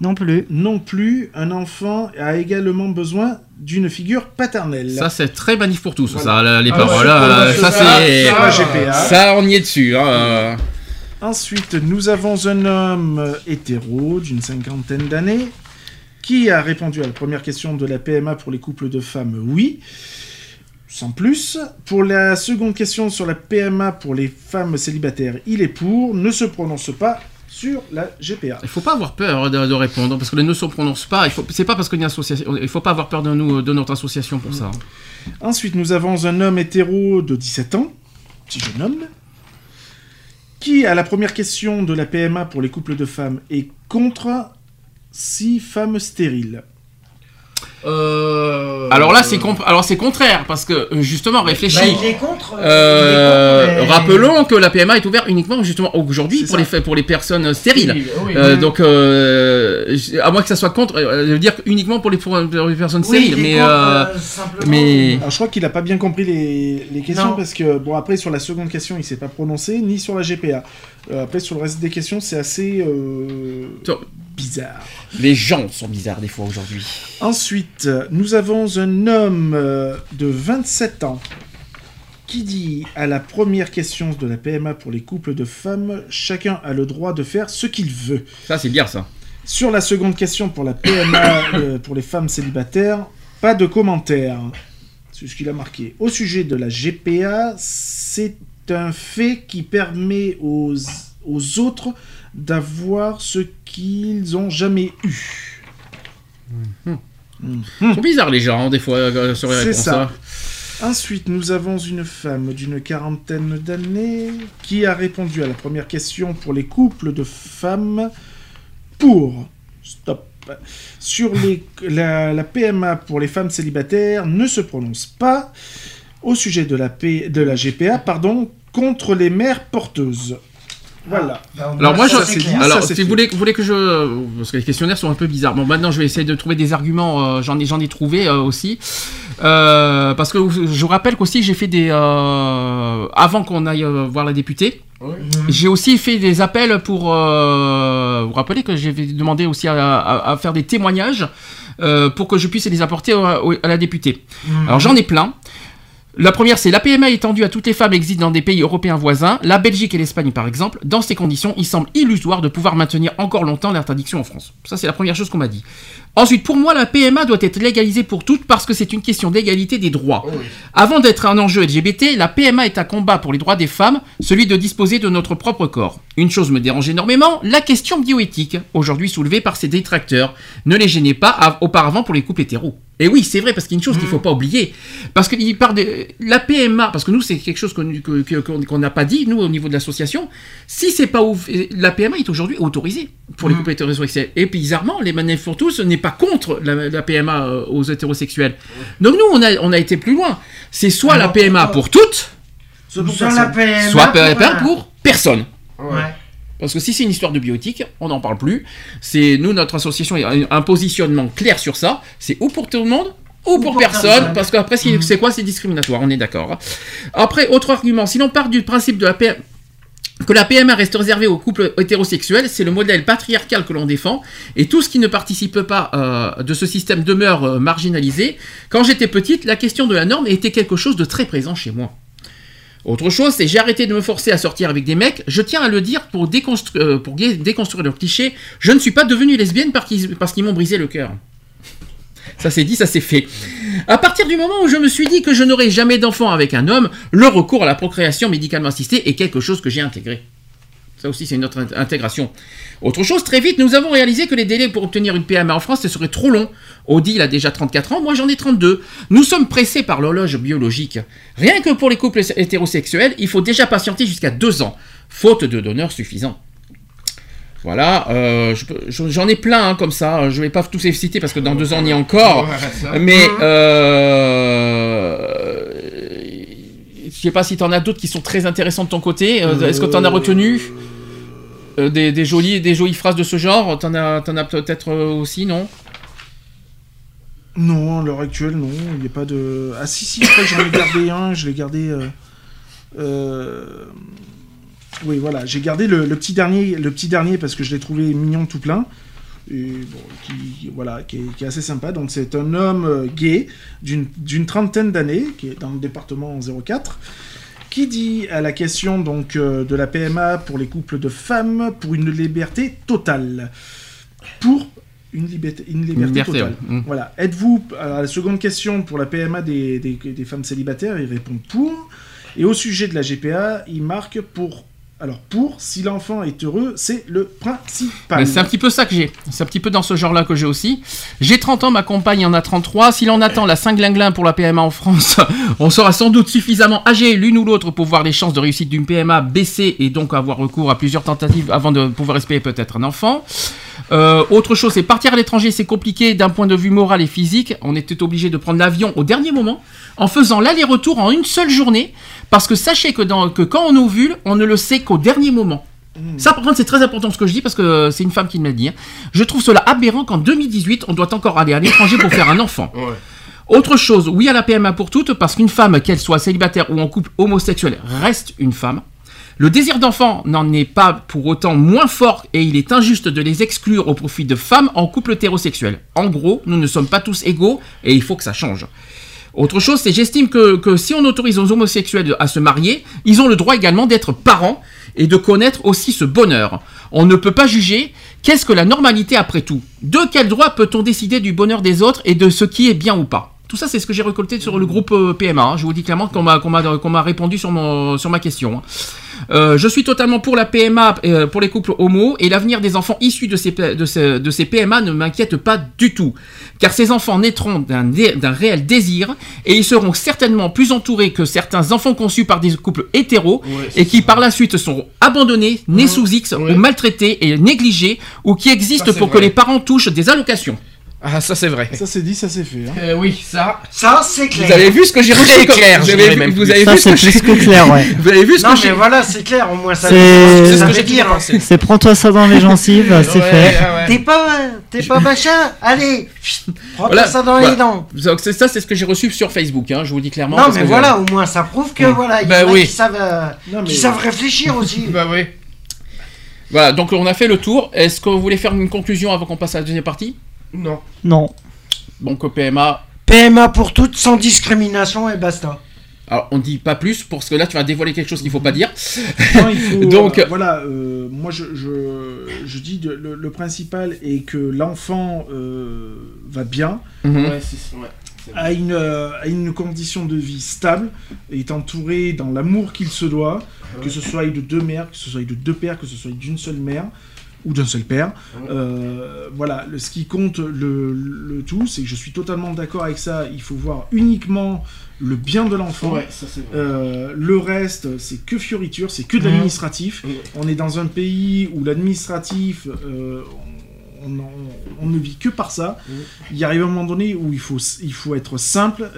Speaker 5: Non plus.
Speaker 3: non plus, un enfant a également besoin d'une figure paternelle.
Speaker 1: Ça, c'est très manif pour tous,
Speaker 3: Voilà.
Speaker 1: ça, les
Speaker 4: Ah,
Speaker 1: paroles.
Speaker 4: ça,
Speaker 1: là,
Speaker 4: ça,
Speaker 1: ça,
Speaker 4: ça,
Speaker 1: c'est.
Speaker 3: La GPA.
Speaker 1: Ça, on y est dessus. Hein.
Speaker 3: Ensuite, nous avons un homme hétéro d'une cinquantaine d'années qui a répondu à la première question de la PMA pour les couples de femmes, oui, sans plus. Pour la seconde question sur la PMA pour les femmes célibataires, il est pour, ne se prononce pas sur la GPA.
Speaker 1: Il faut pas avoir peur de, de répondre parce que les ne se prononcent pas. Il faut, c'est pas parce qu'il y a une association. Il faut pas avoir peur de nous, de notre association pour ça.
Speaker 3: Ensuite, nous avons un homme hétéro de 17 ans, petit jeune homme, qui, à la première question de la PMA pour les couples de femmes, est contre six femmes stériles.
Speaker 4: Euh...
Speaker 1: Alors là, c'est alors c'est contraire parce que euh, justement, réfléchis.
Speaker 2: Bah, il est contre.
Speaker 1: Euh,
Speaker 2: il est contre, mais-
Speaker 1: Rappelons que la PMA est ouverte uniquement justement aujourd'hui pour
Speaker 3: ça.
Speaker 1: les, pour les personnes stériles.
Speaker 4: Oui, oui.
Speaker 1: Euh, donc, euh, à moins que ça soit contre, euh, je veux dire uniquement pour les, pour les personnes
Speaker 2: Oui,
Speaker 1: stériles.
Speaker 2: il est
Speaker 1: mais
Speaker 2: contre,
Speaker 1: mais-
Speaker 3: Alors je crois qu'il a pas bien compris les, les questions
Speaker 2: Non.
Speaker 3: parce que bon après sur la seconde question il s'est pas prononcé ni sur la GPA. Euh, après sur le reste des questions c'est assez euh, bizarre.
Speaker 1: les gens sont bizarres des fois aujourd'hui.
Speaker 3: Ensuite nous avons un homme euh, de 27 ans qui dit à la première question de la PMA pour les couples de femmes chacun a le droit de faire ce qu'il veut.
Speaker 1: Ça, c'est bien ça.
Speaker 3: Sur la seconde question pour la PMA euh, pour les femmes célibataires, pas de commentaire. C'est ce qu'il a marqué. Au sujet de la GPA, c'est un fait qui permet aux, aux autres d'avoir ce qu'ils ont jamais eu.
Speaker 1: Ils sont bizarres les gens, des fois, euh, sur les
Speaker 3: C'est
Speaker 1: réponses.
Speaker 3: ça.
Speaker 1: hein.
Speaker 3: Ensuite, nous avons une femme d'une quarantaine d'années qui a répondu à la première question pour les couples de femmes pour stop sur les, la, la PMA pour les femmes célibataires ne se prononce pas au sujet de la, P- de la GPA pardon, contre les mères porteuses. Voilà.
Speaker 2: Bah,
Speaker 1: Alors moi,
Speaker 2: ça,
Speaker 1: je,
Speaker 2: clair.
Speaker 1: alors
Speaker 3: c'est
Speaker 1: si vous voulez, vous voulez que je, parce que les questionnaires sont un peu bizarres. Bon, maintenant je vais essayer de trouver des arguments. euh, j'en ai, j'en ai trouvé euh, aussi, Euh, parce que je vous rappelle qu'aussi j'ai fait des, euh, avant qu'on aille euh, voir la députée. J'ai aussi fait des appels pour euh, vous rappelez que j'ai demandé aussi à, à- à faire des témoignages euh, pour que je puisse les apporter à la députée. Alors j'en ai plein. La première, c'est la PMA étendue à toutes les femmes existent dans des pays européens voisins, la Belgique et l'Espagne par exemple. Dans ces conditions, il semble illusoire de pouvoir maintenir encore longtemps l'interdiction en France. Ça, c'est la première chose qu'on m'a dit. Ensuite, pour moi, la PMA doit être légalisée pour toutes parce que c'est une question d'égalité des droits. Avant d'être un enjeu LGBT, la PMA est un combat pour les droits des femmes, celui de disposer de notre propre corps. Une chose me dérange énormément, la question bioéthique, aujourd'hui soulevée par ces détracteurs. Ne les gênez pas av- auparavant pour les couples hétéros. Et oui, c'est vrai, parce qu'il y a une chose qu'il faut pas oublier. Parce parle de la PMA, parce que nous, c'est quelque chose qu'on que- que- n'a pas dit, nous, au niveau de l'association. Si c'est pas ouf, la PMA est aujourd'hui autorisée pour les couples hétérosexuels. Et bizarrement, les manifs pour tous n'est pas contre la, la PMA euh, aux hétérosexuels. Donc nous, on a, on a été plus loin. C'est soit la PMA pour toutes,
Speaker 3: Soit pour
Speaker 2: la. PMA
Speaker 1: soit
Speaker 2: pour
Speaker 1: PMA
Speaker 2: un.
Speaker 1: pour personne.
Speaker 2: Ouais.
Speaker 1: Parce que si c'est une histoire de bioéthique, on n'en parle plus. C'est nous, notre association, a un- positionnement clair sur ça. C'est ou pour tout le monde ou pour,
Speaker 2: pour
Speaker 1: personne,
Speaker 2: personne.
Speaker 1: parce qu'après, c'est c'est quoi C'est discriminatoire, on est d'accord. Après, autre argument, si l'on part du principe de la PMA, que la PMA reste réservée aux couples hétérosexuels, c'est le modèle patriarcal que l'on défend, et tout ce qui ne participe pas euh, de ce système demeure euh, marginalisé. Quand j'étais petite, la question de la norme était quelque chose de très présent chez moi. Autre chose, c'est j'ai arrêté de me forcer à sortir avec des mecs. Je tiens à le dire pour, euh, déconstruire le cliché. Je ne suis pas devenue lesbienne parce qu'ils m'ont brisé le cœur. Ça c'est dit, ça c'est fait. À partir du moment où je me suis dit que je n'aurais jamais d'enfant avec un homme, le recours à la procréation médicalement assistée est quelque chose que j'ai intégré. Ça aussi, c'est une autre int- intégration. Autre chose, très vite, nous avons réalisé que les délais pour obtenir une PMA en France, ce serait trop long. Audi, il a déjà 34 ans, moi j'en ai 32. Nous sommes pressés par l'horloge biologique. Rien que pour les couples hétérosexuels, il faut déjà patienter jusqu'à 2 ans, faute de donneurs suffisants. Voilà, euh, je- j'en ai plein hein, comme ça, je vais pas tous les citer parce que dans deux ans on y est encore. Mais euh, je sais pas si tu en as d'autres qui sont très intéressants de ton côté. Euh, Est-ce que tu en as retenu Euh, des, des jolies, des jolies phrases de ce genre? T'en as, t'en as peut-être aussi, non?
Speaker 3: Non, à l'heure actuelle, non. Il n'y a pas de. Ah si, si, je crois que j'en ai gardé un. Je l'ai gardé. euh, euh, Oui, voilà. J'ai gardé le, le petit dernier, le petit dernier parce que je l'ai trouvé mignon tout plein. Et bon, qui, voilà, qui est, qui est assez sympa. Donc c'est un homme euh, gay d'une trentaine d'années, qui est dans le département 04, qui dit à la question donc euh, de la PMA pour les couples de femmes pour une liberté totale. Pour une liberté, une liberté,
Speaker 1: liberté,
Speaker 3: totale.
Speaker 1: ouais. Mm.
Speaker 3: Voilà. Êtes-vous à la seconde question pour la PMA des, des, des femmes célibataires? Il répond pour. Et au sujet de la GPA, il marque pour. Alors pour, si l'enfant est heureux, c'est le principal.
Speaker 1: C'est un petit peu ça que j'ai. C'est un petit peu dans ce genre-là que j'ai aussi. J'ai 30 ans, ma compagne en a 33. Si l'on attend la 5 glinglin pour la PMA en France, on sera sans doute suffisamment âgé l'une ou l'autre pour voir les chances de réussite d'une PMA baisser et donc avoir recours à plusieurs tentatives avant de pouvoir espérer peut-être un enfant. Euh, autre chose, c'est partir à l'étranger, c'est compliqué d'un point de vue moral et physique. On était obligé de prendre l'avion au dernier moment en faisant l'aller-retour en une seule journée. Parce que sachez que, dans, que quand on ovule, on ne le sait qu'au dernier moment. Ça, par contre, c'est très important ce que je dis parce que c'est une femme qui me l'a dit. hein. Je trouve cela aberrant qu'en 2018, on doit encore aller à l'étranger pour faire un enfant. Autre chose, oui à la PMA pour toutes, parce qu'une femme, qu'elle soit célibataire ou en couple homosexuel, reste une femme. Le désir d'enfant n'en est pas pour autant moins fort et il est injuste de les exclure au profit de femmes en couple hétérosexuel. En gros, nous ne sommes pas tous égaux et il faut que ça change. Autre chose, c'est j'estime que, si on autorise aux homosexuels à se marier, ils ont le droit également d'être parents et de connaître aussi ce bonheur. On ne peut pas juger qu'est-ce que la normalité après tout. De quel droit peut-on décider du bonheur des autres et de ce qui est bien ou pas? Tout ça, c'est ce que j'ai récolté sur le groupe euh, PMA. hein. Je vous dis clairement qu'on m'a m'a- répondu sur ma question. hein. Euh, je suis totalement pour la PMA euh, pour les couples homo et l'avenir des enfants issus de ces, de ces, de ces PMA ne m'inquiète pas du tout. Car ces enfants naîtront d'un réel désir et ils seront certainement plus entourés que certains enfants conçus par des couples hétéros et qui par la suite seront abandonnés, nés sous X ou maltraités et négligés ou qui existent
Speaker 4: Ça,
Speaker 1: pour que les parents touchent des allocations.
Speaker 4: Ah, ça c'est vrai.
Speaker 3: Ça c'est dit, ça c'est fait. hein.
Speaker 1: Euh, oui, ça.
Speaker 2: Ça, c'est clair.
Speaker 4: Vous avez vu ce que j'ai reçu
Speaker 1: clair,
Speaker 4: vous avez
Speaker 1: même
Speaker 4: Vous avez
Speaker 5: Ça,
Speaker 4: vu ce
Speaker 5: c'est
Speaker 4: que j'ai
Speaker 5: plus que clair, ouais.
Speaker 4: Vous avez vu ce
Speaker 2: Non,
Speaker 4: que j'ai
Speaker 2: mais voilà, c'est clair, au moins ça
Speaker 5: C'est-
Speaker 4: ce que j'ai
Speaker 2: dire.
Speaker 5: C'est prends-toi ça dans les gencives, c'est
Speaker 4: Ouais,
Speaker 5: fait.
Speaker 4: ouais, ouais.
Speaker 2: T'es pas, t'es pas machin Allez, prends
Speaker 1: Voilà,
Speaker 2: ça dans
Speaker 1: voilà.
Speaker 2: les dents.
Speaker 1: Donc, c'est ça, c'est ce que j'ai reçu sur Facebook, hein, je vous le dis clairement.
Speaker 2: Non,
Speaker 1: parce
Speaker 2: mais
Speaker 1: que
Speaker 2: voilà, au moins ça prouve que voilà, il y
Speaker 4: Bah
Speaker 2: savent, euh,
Speaker 3: Non,
Speaker 2: qui savent réfléchir aussi.
Speaker 4: Bah oui.
Speaker 1: Voilà, donc on a fait le tour. Est-ce que vous voulez faire une conclusion avant qu'on passe à la deuxième partie?
Speaker 4: Non.
Speaker 5: Non.
Speaker 1: Donc au PMA,
Speaker 2: PMA pour toutes, sans discrimination et basta.
Speaker 1: alors on dit pas plus parce que là tu vas dévoiler quelque chose qu'il faut pas dire.
Speaker 3: Non, il faut,
Speaker 1: Donc-
Speaker 3: euh, voilà, euh, moi je, je, je dis de- le, le principal est que l'enfant euh, va bien,
Speaker 1: Mhm.
Speaker 4: ouais.
Speaker 3: a une, euh, a une condition de vie stable, est entouré dans l'amour qu'il se doit, que ce soit de deux mères, que ce soit de deux pères, que ce soit d'une seule mère ou d'un seul père. Euh, voilà, le, ce qui compte le, le tout, c'est que je suis totalement d'accord avec ça. Il faut voir uniquement le bien de l'enfant. Euh, le reste, c'est que fioriture, c'est que de l'administratif. On est dans un pays où l'administratif, euh, on, on- on ne vit que par ça. Il arrive un moment donné où il faut, il faut être simple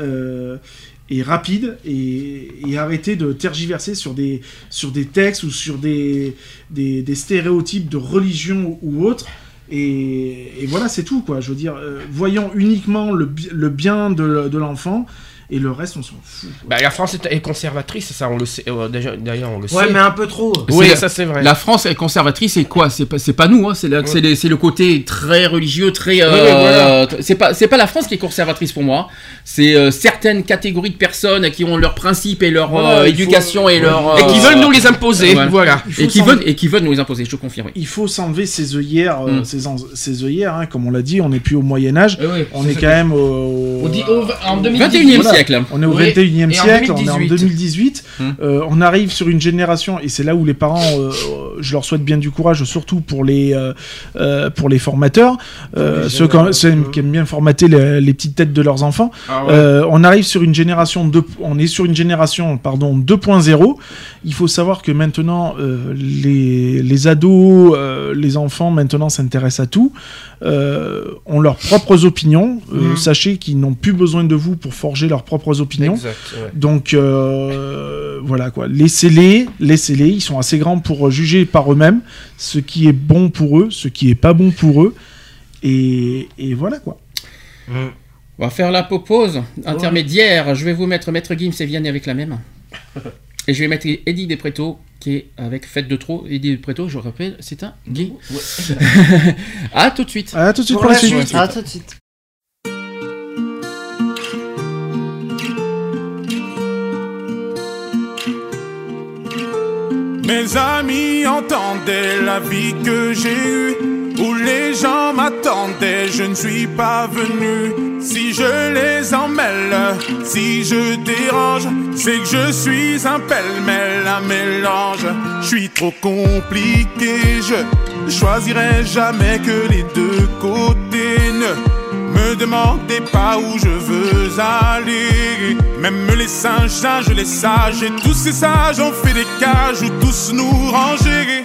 Speaker 3: et rapide et, arrêter de tergiverser sur des, sur des textes ou sur des, des, stéréotypes de religion ou autre. Et, voilà, c'est tout, quoi. Je veux dire, euh, voyons uniquement le, bi- le bien de l'enfant et le reste, on s'en fout.
Speaker 4: Bah, la France est est conservatrice, ça on le sait. euh, d'ailleurs, on le
Speaker 2: Ouais,
Speaker 4: sait.
Speaker 2: mais un peu trop.
Speaker 4: Oui, ça c'est vrai.
Speaker 1: La France est conservatrice, c'est quoi? C'est pas, pas nous, hein, c'est, le côté très religieux, très. euh,
Speaker 4: voilà.
Speaker 1: t- C'est pas, c'est pas la France qui est conservatrice pour moi. C'est euh, certaines catégories de personnes qui ont leurs principes et leur euh,
Speaker 3: faut-
Speaker 1: éducation et leur.
Speaker 4: Et qui veulent nous les imposer.
Speaker 1: voilà. Et qui veulent et qui veulent nous les imposer. Je confirme. Oui.
Speaker 3: il faut s'enlever ses œillères, euh,
Speaker 1: Mm.
Speaker 3: ses œillères, hein, comme on l'a dit, on n'est plus au Moyen Âge,
Speaker 4: Eh
Speaker 3: on est quand même au,
Speaker 4: On dit au- en 2018.
Speaker 1: 21e
Speaker 3: Voilà.
Speaker 1: siècle.
Speaker 3: on est au
Speaker 4: Oui,
Speaker 3: 21e
Speaker 4: et en
Speaker 3: siècle, on est en
Speaker 4: 2018.
Speaker 3: 2018,
Speaker 1: Mm.
Speaker 3: euh, on arrive sur une génération, et c'est là où les parents, euh, je leur souhaite bien du courage, surtout pour les, euh, euh, pour les formateurs, euh,
Speaker 4: les
Speaker 3: ceux,
Speaker 4: jeunes,
Speaker 3: quand- ceux
Speaker 4: euh,
Speaker 3: qui aiment bien formater les, les petites têtes de leurs enfants.
Speaker 4: Ah ouais.
Speaker 3: Euh, on arrive sur une génération de, on est sur une génération pardon 2.0. Il faut savoir que maintenant euh, les, les ados, euh, les enfants maintenant s'intéressent à tout, euh, ont leurs propres opinions. Euh,
Speaker 4: Mhm.
Speaker 3: Sachez qu'ils n'ont plus besoin de vous pour forger leurs propres opinions.
Speaker 4: Exact, ouais.
Speaker 3: Donc euh, voilà quoi, laissez-les, laissez-les. Ils sont assez grands pour juger par eux-mêmes ce qui est bon pour eux, ce qui est pas bon pour eux. Et, et voilà quoi.
Speaker 1: On va faire la pause intermédiaire. Je vais vous mettre Maître Gims et Vianney avec la même. Et je vais mettre Eddie Despréto qui est avec Fête de trop. Eddie Despréto, je rappelle, c'est un gay. à tout de suite.
Speaker 3: À tout de suite
Speaker 2: Pour
Speaker 3: pour la
Speaker 2: la
Speaker 3: suite.
Speaker 2: suite.
Speaker 5: À tout de suite.
Speaker 9: Mes amis entendaient la vie que j'ai eue, où les gens m'attendaient, je ne suis pas venu. Si je les emmêle, si je dérange, c'est que je suis un pêle-mêle, un mélange. Je suis trop compliqué, je choisirai jamais que les deux côtés. Ne me demandez pas où je veux aller. Même les singes, singes, les sages, et tous ces sages ont fait des cages où tous nous ranger.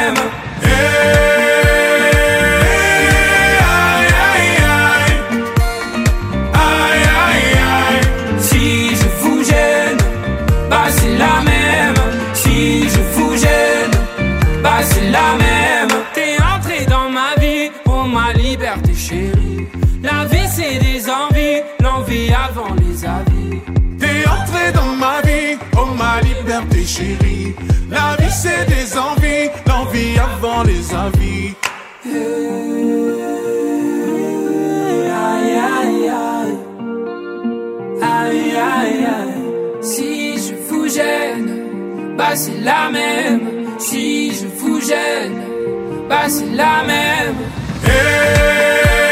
Speaker 6: La
Speaker 9: vie, c'est des envies, l'envie avant les avis.
Speaker 6: Aïe, aïe, aïe. Aïe, aïe, aïe. Si je vous gêne, bah c'est la même. Si je vous gêne, bah c'est la même.
Speaker 9: Aïe,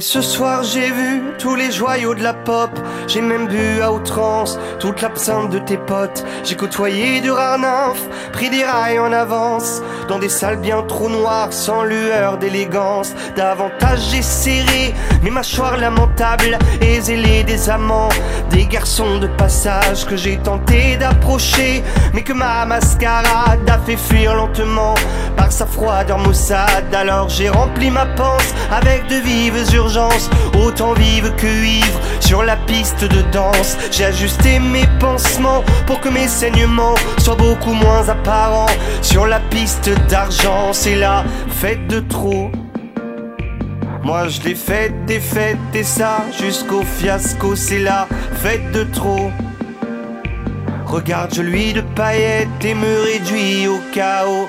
Speaker 10: ce soir j'ai vu tous les joyaux de la pop. J'ai même bu à outrance toute l'absinthe de tes potes. J'ai côtoyé de rares nymphes, pris des rails en avance. Dans des salles bien trop noires, sans lueur d'élégance. Davantage j'ai serré mes mâchoires lamentables et zélé des garçons de passage que j'ai tenté d'approcher, mais que ma mascarade a fait fuir lentement par sa froideur maussade. Alors j'ai rempli ma panse avec de vives urgences, autant vives que ivres sur la piste de danse. J'ai ajusté mes pansements pour que mes saignements soient beaucoup moins apparents sur la piste d'argent. C'est la fête de trop. Moi je l'ai faite des fêtes et ça jusqu'au fiasco, c'est la fête de trop. Regarde, je lui de paillettes et me réduis au chaos.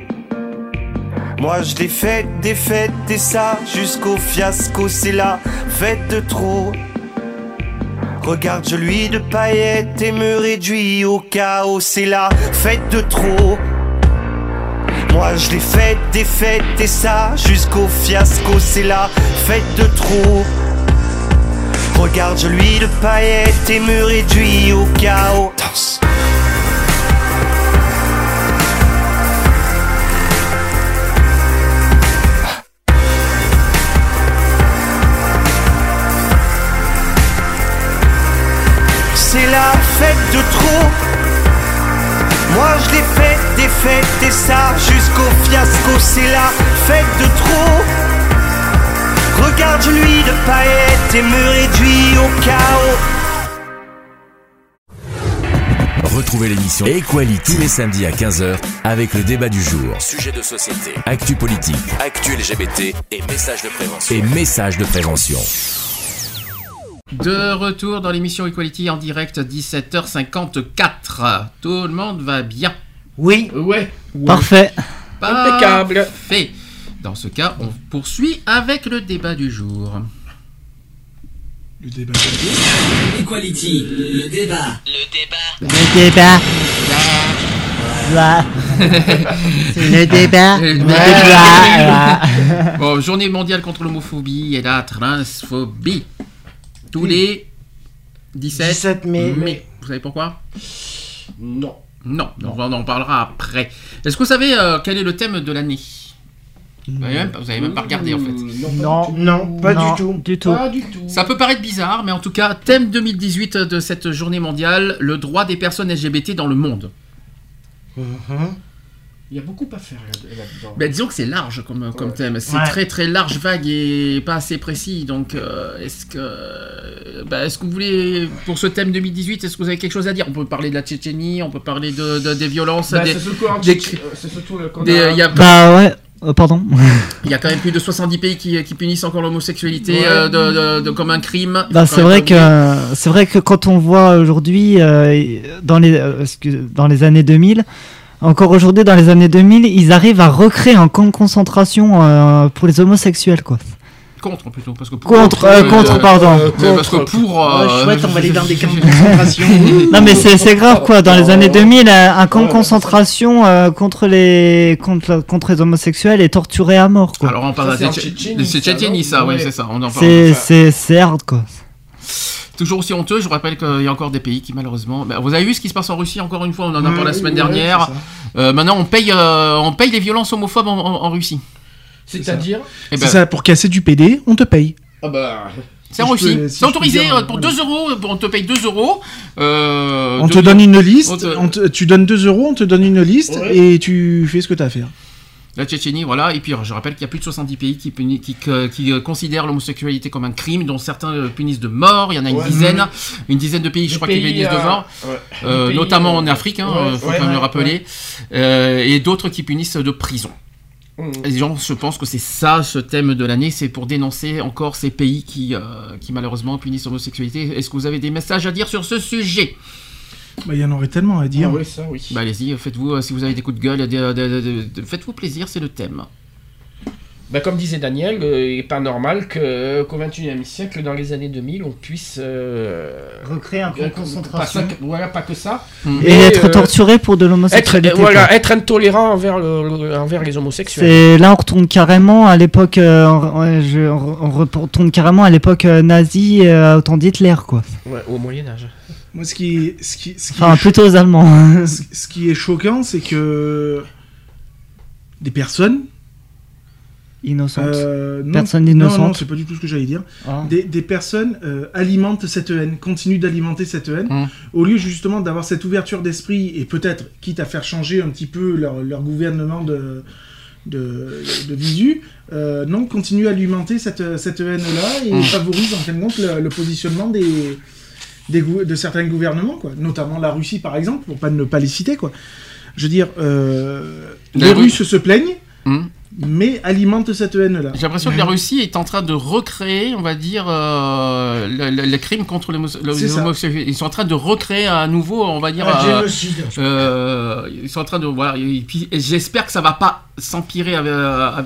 Speaker 10: Moi je l'ai faite des et ça jusqu'au fiasco, c'est la fête de trop. Regarde, je lui de paillettes et me réduis au chaos, c'est la fête de trop. Moi je l'ai faite des et ça jusqu'au fiasco, c'est la fête de trop. Regarde, je lui de paillettes et me réduis au chaos. C'est la fête de trop. Moi je l'ai faite des fêtes et ça jusqu'au fiasco. C'est la fête de trop. Regarde, je lui de paillettes et me réduis au chaos.
Speaker 11: Retrouvez l'émission Equality tous les samedis à 15h avec le débat du jour. Sujet de société, actu politique, actu LGBT et messages de prévention. Et messages de prévention.
Speaker 1: De retour dans l'émission Equality en direct 17h54. Tout le monde va bien
Speaker 2: Oui.
Speaker 1: Ouais.
Speaker 5: Parfait.
Speaker 4: Impeccable.
Speaker 1: Parfait. Dans ce cas, on poursuit avec le débat du jour.
Speaker 3: Le débat.
Speaker 7: Equality, le débat. Le débat.
Speaker 5: Le débat. Le débat.
Speaker 1: Le
Speaker 5: Le
Speaker 1: débat.
Speaker 5: débat.
Speaker 1: Bon, journée mondiale contre l'homophobie et la transphobie. Tous les 17,
Speaker 2: 17 mai.
Speaker 1: mai. Vous savez pourquoi?
Speaker 4: Non.
Speaker 1: Non, on en- on en parlera après. Est-ce que vous savez euh, quel est le thème de l'année? Vous avez, même, pas regardé en fait.
Speaker 2: Non, non, pas
Speaker 5: Non,
Speaker 2: du tout.
Speaker 5: Du tout.
Speaker 4: Pas du tout.
Speaker 1: Ça peut paraître bizarre, mais en tout cas, thème 2018 de cette journée mondiale, le droit des personnes LGBT dans le monde.
Speaker 2: Mhm.
Speaker 4: Il y a beaucoup à faire là- là-dedans.
Speaker 1: Ben, disons que c'est large comme, comme thème. C'est
Speaker 2: Ouais.
Speaker 1: très très large, vague et pas assez précis. Donc, euh, est-ce que, ben, est-ce que vous voulez, pour ce thème 2018, est-ce que vous avez quelque chose à dire? On peut parler de la Tchétchénie, on peut parler de, de- des violences,
Speaker 4: Bah,
Speaker 1: des,
Speaker 4: c'est surtout, euh, surtout le- a-
Speaker 1: il y a
Speaker 5: Bah ouais. Euh, pardon.
Speaker 1: Il y a quand même plus de 70 pays qui, qui punissent encore l'homosexualité
Speaker 4: Ouais.
Speaker 1: euh, de, de- de- comme un crime.
Speaker 5: Bah, c'est vrai que c'est vrai que quand on voit aujourd'hui euh, dans les euh, excuse- dans les années 2000 encore aujourd'hui dans les années 2000 ils arrivent à recréer un camp de concentration euh, pour les homosexuels quoi
Speaker 1: Contre plutôt, parce que pour
Speaker 5: Contre, euh, contre, pardon.
Speaker 1: euh, parce que pour. euh,
Speaker 2: Oh, chouette, on va aller dans des camps de concentration.
Speaker 5: Non mais c'est c'est grave quoi. Dans les années 2000, un, un camp de concentration euh, contre les contre, contre les homosexuels est torturé à mort quoi.
Speaker 1: Alors on parle
Speaker 4: c'est
Speaker 1: Tchétchénie,
Speaker 4: ça,
Speaker 1: oui,
Speaker 4: Ouais.
Speaker 1: c'est ça. On en parle.
Speaker 5: C'est c'est c'est hard quoi.
Speaker 1: Toujours aussi honteux, je vous rappelle qu'il y a encore des pays qui malheureusement. Bah, vous avez vu ce qui se passe en Russie encore une fois, on en a
Speaker 3: Ouais,
Speaker 1: parlé la semaine
Speaker 3: ouais,
Speaker 1: dernière. Euh, maintenant on paye, euh, on paye les violences homophobes en, en- en Russie.
Speaker 4: C'est-à-dire
Speaker 1: Eh
Speaker 3: C'est
Speaker 1: ben,
Speaker 3: ça, pour casser du PD, on te paye.
Speaker 4: Ah bah.
Speaker 1: C'est en Russie.
Speaker 3: si
Speaker 1: c'est autorisé
Speaker 3: dire,
Speaker 1: euh, pour
Speaker 3: voilà.
Speaker 1: 2 euros. On te paye 2 euros. euh,
Speaker 3: On te donne une liste,
Speaker 1: on te-
Speaker 3: on te- tu donnes 2 euros, on te donne une liste
Speaker 4: Ouais.
Speaker 3: et tu fais ce que tu as à faire.
Speaker 1: La Tchétchénie, voilà. Et puis, je rappelle qu'il y a plus de 70 pays qui, puni- qui, que- qui, euh, considèrent l'homosexualité comme un crime, dont certains euh, punissent de mort. Il y en a une
Speaker 4: Ouais.
Speaker 1: dizaine. Une dizaine de pays, je
Speaker 4: Les
Speaker 1: crois, qui punissent de mort.
Speaker 4: ouais.
Speaker 1: Euh,
Speaker 4: pays,
Speaker 1: notamment en Afrique, il
Speaker 4: ouais,
Speaker 1: faut quand même le rappeler. Et d'autres qui punissent de prison.
Speaker 4: Mmh.
Speaker 1: Les gens, je pense que c'est ça, ce thème de l'année, c'est pour dénoncer encore ces pays qui, euh, qui malheureusement punissent l'homosexualité. Est-ce que vous avez des messages à dire sur ce sujet?
Speaker 3: Bah, Il y en aurait tellement à dire.
Speaker 4: Ah oui, ça oui.
Speaker 1: Bah allez-y, faites-vous, euh, si vous avez des coups de gueule, de- faites-vous plaisir, c'est le thème.
Speaker 4: Bah, comme disait Daniel, euh, il n'est pas normal que, qu'au XXIe siècle, dans les années 2000, on puisse. euh,
Speaker 5: Recréer un camp de
Speaker 4: euh,
Speaker 5: concentration.
Speaker 4: Pas, ça- voilà, pas que ça.
Speaker 5: Et,
Speaker 4: Mais,
Speaker 5: être
Speaker 4: euh,
Speaker 5: torturé pour de l'homosexualité.
Speaker 4: euh,
Speaker 5: quoi.
Speaker 4: voilà, être intolérant envers, le, le- envers les homosexuels.
Speaker 5: C'est là on retourne carrément à l'époque, euh, on, on- je- on retourne carrément à l'époque euh, nazie, euh, au temps d'Hitler quoi.
Speaker 4: Ouais, au Moyen-Âge.
Speaker 3: Moi, ce qui, ce qui, ce qui
Speaker 5: Enfin
Speaker 3: est
Speaker 5: plutôt aux Allemands.
Speaker 3: ce, ce qui est choquant, c'est que des personnes.
Speaker 5: Innocente.
Speaker 3: euh, non,
Speaker 5: Personnes
Speaker 3: non,
Speaker 5: innocentes.
Speaker 3: Non, c'est pas du tout ce que j'allais dire.
Speaker 5: Ah.
Speaker 3: Des, des personnes euh, alimentent cette haine, continuent d'alimenter cette haine,
Speaker 1: Mm.
Speaker 3: au lieu justement d'avoir cette ouverture d'esprit et peut-être, quitte à faire changer un petit peu leur, leur gouvernement de, de, de visu, euh, non, continuent à alimenter cette, cette haine-là et
Speaker 1: Mm.
Speaker 3: favorisent en fin de compte le, le positionnement des, des de certains gouvernements, quoi. notamment la Russie par exemple, pour pas ne pas les citer. Quoi. Je veux dire, euh, les
Speaker 1: Ru-
Speaker 3: Russes se plaignent,
Speaker 1: Hmm.
Speaker 3: mais alimentent cette haine-là.
Speaker 1: J'ai l'impression que la Russie est en train de recréer, on va dire, euh, le, le- le crime contre les les homosexuels. Ils sont en train de recréer à nouveau, on va dire.
Speaker 2: Un
Speaker 1: euh,
Speaker 2: génocide.
Speaker 1: euh, ils sont en train de voilà. Et puis j'espère que ça va pas s'empirer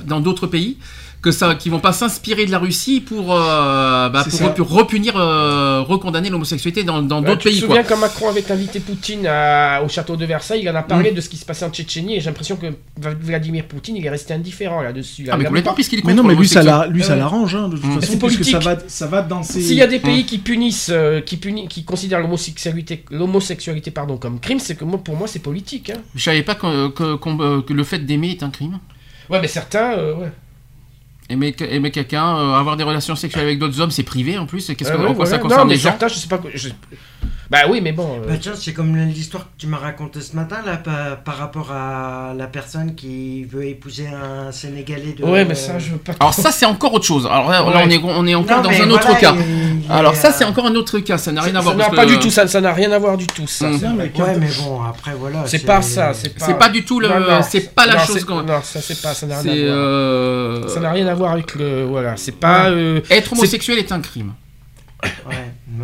Speaker 1: dans d'autres pays, que ça, qu'ils vont pas s'inspirer de la Russie pour euh, bah, pour, repunir, euh, recondamner l'homosexualité dans dans
Speaker 4: Ouais,
Speaker 1: d'autres pays.
Speaker 4: te
Speaker 1: Quoi.
Speaker 4: souviens quand Macron avait invité Poutine à- au château de Versailles, il en a parlé de ce qui se passait en Tchétchénie et j'ai l'impression que Vla- Vladimir Poutine il est resté indifférent là-dessus. là.
Speaker 1: Ah mais complètement
Speaker 4: pas-
Speaker 1: puisqu'il est
Speaker 3: Mais non, mais lui, ça
Speaker 1: l'homosexualité.
Speaker 3: l'a- lui, ça
Speaker 4: Euh,
Speaker 3: l'arrange, hein, de toute
Speaker 1: Mm.
Speaker 3: façon, puisque ça va, ça va dans ses...
Speaker 4: S'il y a des pays qui punissent, euh, qui punissent, qui considèrent l'homosexualité, l'homosexualité pardon comme crime, c'est que moi, pour moi c'est politique. Hein.
Speaker 1: Je savais pas que, que- euh, que le fait d'aimer est un crime?
Speaker 4: Ouais, mais certains, euh, ouais.
Speaker 1: Aimer, que- aimer quelqu'un, euh, avoir des relations sexuelles avec d'autres hommes, c'est privé en plus. Qu'est-ce
Speaker 4: Euh,
Speaker 1: que,
Speaker 4: ouais,
Speaker 1: en quoi ça concerne
Speaker 4: non, mais
Speaker 1: les gens
Speaker 4: certains, je sais pas. je- Bah oui, mais bon. euh,
Speaker 2: Bah tiens, c'est comme l'histoire que tu m'as racontée ce matin là par, par rapport à la personne qui veut épouser un Sénégalais de.
Speaker 4: Ouais, mais ça, je veux pas.
Speaker 1: Alors ça c'est encore autre chose. Alors là, on est on est encore
Speaker 2: Non,
Speaker 1: dans un autre
Speaker 2: voilà,
Speaker 1: cas.
Speaker 2: il- il
Speaker 1: Alors ça
Speaker 2: euh,
Speaker 1: c'est encore un autre cas. Ça n'a rien à
Speaker 4: Ça
Speaker 1: voir.
Speaker 4: n'a
Speaker 1: parce
Speaker 4: pas
Speaker 1: que-
Speaker 4: du tout, ça ça n'a rien à voir du tout. Ça.
Speaker 1: Mm.
Speaker 3: Non, mais quand-
Speaker 2: Ouais, mais bon, après voilà.
Speaker 4: C'est pas ça, c'est pas.
Speaker 1: C'est pas du tout le- c'est pas la
Speaker 4: non,
Speaker 1: chose qu'on-
Speaker 4: Non, ça c'est pas, ça n'a rien à voir.
Speaker 1: euh,
Speaker 4: Ça n'a rien à voir avec le. Voilà, c'est pas.
Speaker 1: être homosexuel est un crime
Speaker 2: Ouais.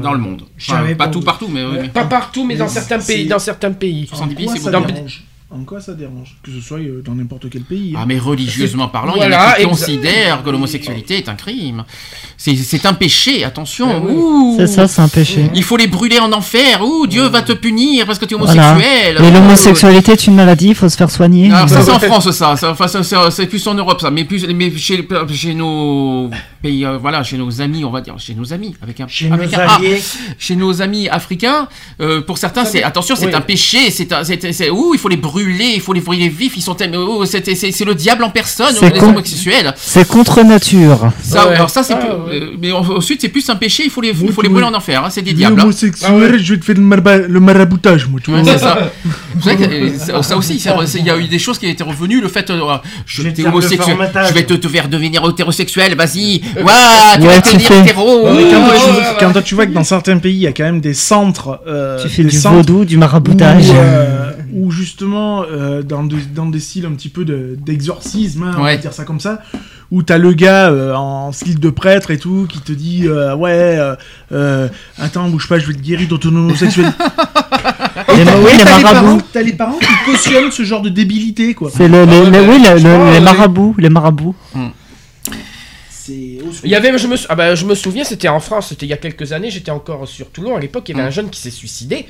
Speaker 1: Dans le monde. Enfin, pas
Speaker 2: pas.
Speaker 1: tout partout, mais, oui, mais-
Speaker 4: Pas partout, mais dans certains pays. Dans certains pays.
Speaker 1: 70
Speaker 3: En
Speaker 1: pays,
Speaker 3: quoi
Speaker 1: c'est
Speaker 3: ça
Speaker 1: dans-
Speaker 3: dérange En quoi ça dérange Que ce soit euh, dans n'importe quel pays.
Speaker 1: Ah
Speaker 3: hein.
Speaker 1: mais religieusement parlant, il y en
Speaker 4: Voilà,
Speaker 1: a qui considèrent que l'homosexualité est un crime. C'est c'est un péché, attention.
Speaker 4: Ah oui.
Speaker 1: Ouh.
Speaker 5: C'est ça, c'est un péché.
Speaker 1: Il faut les brûler en enfer. Ouh, Dieu va te punir parce que tu es
Speaker 5: Voilà.
Speaker 1: homosexuel.
Speaker 5: Et
Speaker 1: Ouh.
Speaker 5: l'homosexualité est une maladie, il faut se faire soigner.
Speaker 1: Alors ça c'est en France ça, enfin, c'est plus en Europe ça, mais plus mais chez, chez nos pays, euh, voilà, chez nos amis, on va dire, chez nos amis avec un
Speaker 2: Chez
Speaker 1: avec
Speaker 2: nos
Speaker 1: un A.
Speaker 2: alliés.
Speaker 1: chez nos amis africains, euh, pour certains c'est attention c'est
Speaker 4: oui.
Speaker 1: un péché, c'est un- c'est c'est- ouh il faut les brûler, il faut les brûler vifs, ils sont tellement ouh, c'est c'est c'est le diable en personne,
Speaker 5: C'est
Speaker 1: les
Speaker 5: con.
Speaker 1: homosexuels.
Speaker 5: C'est contre nature.
Speaker 1: Ça,
Speaker 4: Ouais.
Speaker 1: alors ça c'est
Speaker 4: Ah,
Speaker 1: plus-
Speaker 4: ouais.
Speaker 1: euh, mais en- ensuite c'est plus un péché, il faut les il faut
Speaker 3: Oui,
Speaker 1: les brûler
Speaker 3: oui.
Speaker 1: en enfer, hein, c'est des
Speaker 3: Les
Speaker 1: diables. hein.
Speaker 3: homosexuels, je vais te faire le, marba- le maraboutage, moi, tu vois.
Speaker 1: C'est ça. Que, euh, ça, ça aussi, il y a eu des choses qui étaient revenues. Le fait, euh, je
Speaker 2: Je vais te
Speaker 1: t'es
Speaker 2: faire le
Speaker 1: homosexuel,
Speaker 2: formatage.
Speaker 1: je vais te, te faire devenir hétérosexuel, vas-y. Ouah, tu
Speaker 5: Ouais,
Speaker 1: vas devenir hétéro.
Speaker 3: Quand, toi,
Speaker 1: ouh.
Speaker 3: tu, quand toi, tu vois que dans certains pays, il y a quand même des centres. euh,
Speaker 5: Tu fais
Speaker 3: des
Speaker 5: du
Speaker 3: centres
Speaker 5: vaudou, du maraboutage.
Speaker 3: Où, euh, où justement, euh, dans, de- dans des styles un petit peu de- d'exorcisme, hein, on va dire ça comme ça, où t'as le gars euh, en style de prêtre et tout qui te dit euh, Ouais, euh, euh, attends, bouge pas, je vais te guérir de ton homosexualité.
Speaker 5: Les,
Speaker 3: T'as-
Speaker 5: oui, les
Speaker 3: t'as les parents-
Speaker 5: marabouts.
Speaker 3: T'as les parents qui cautionnent ce genre de débilité, quoi.
Speaker 5: C'est le, les-
Speaker 4: Ah ouais,
Speaker 5: les-
Speaker 4: mais
Speaker 5: oui, le- le- les marabouts, les marabouts.
Speaker 3: C'est
Speaker 4: Il y avait, je me, sou- ah bah, je me souviens, c'était en France, c'était il y a quelques années, j'étais encore sur Toulon. À l'époque, il y avait
Speaker 1: Mm.
Speaker 4: un jeune qui s'est suicidé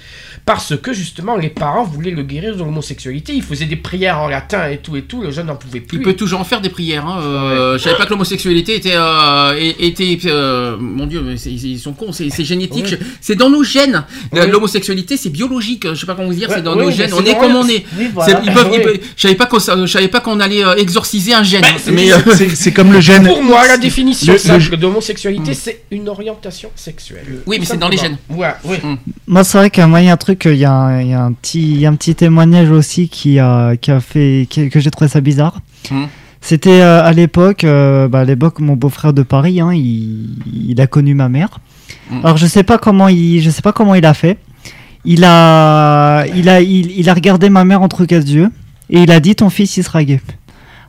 Speaker 4: parce que justement les parents voulaient le guérir de l'homosexualité. Il faisait des prières en latin et tout et tout. Le jeune n'en pouvait plus.
Speaker 1: Il peut toujours en faire des prières. Hein. euh, Je savais pas que l'homosexualité était, euh, était, euh, mon Dieu, mais ils sont cons, c'est génétique,
Speaker 4: Ouais.
Speaker 1: c'est dans nos gènes.
Speaker 4: Ouais.
Speaker 1: L'homosexualité, c'est biologique. Je sais pas comment vous dire,
Speaker 4: Ouais,
Speaker 1: c'est dans
Speaker 4: ouais,
Speaker 1: nos gènes. On est comme on est.
Speaker 4: Voilà.
Speaker 1: Ils peuvent- ils
Speaker 4: Ouais.
Speaker 1: peuvent- je savais pas qu'on, je savais pas qu'on allait euh, exorciser un gène.
Speaker 4: c'est-
Speaker 1: mais euh,
Speaker 3: C'est c'est comme le gène.
Speaker 4: Pour moi, la définition
Speaker 3: Le-
Speaker 4: simple
Speaker 3: le-
Speaker 4: d'homosexualité, c'est une orientation sexuelle.
Speaker 1: Oui, mais c'est dans les gènes.
Speaker 4: Ouais, oui.
Speaker 5: Moi, c'est vrai qu'un un truc, il y a, un- il y a un petit, il y a un petit témoignage aussi qui a, qui a fait, qui- que j'ai trouvé ça bizarre.
Speaker 1: Hmm.
Speaker 5: C'était euh, à l'époque, euh, bah, à l'époque, mon beau-frère de Paris, hein, il, il a connu ma mère.
Speaker 1: Hmm.
Speaker 5: Alors, je sais pas comment il, je sais pas comment il a fait. Il a, il a, il, il a regardé ma mère entre quatre yeux et il a dit ton fils il sera gay.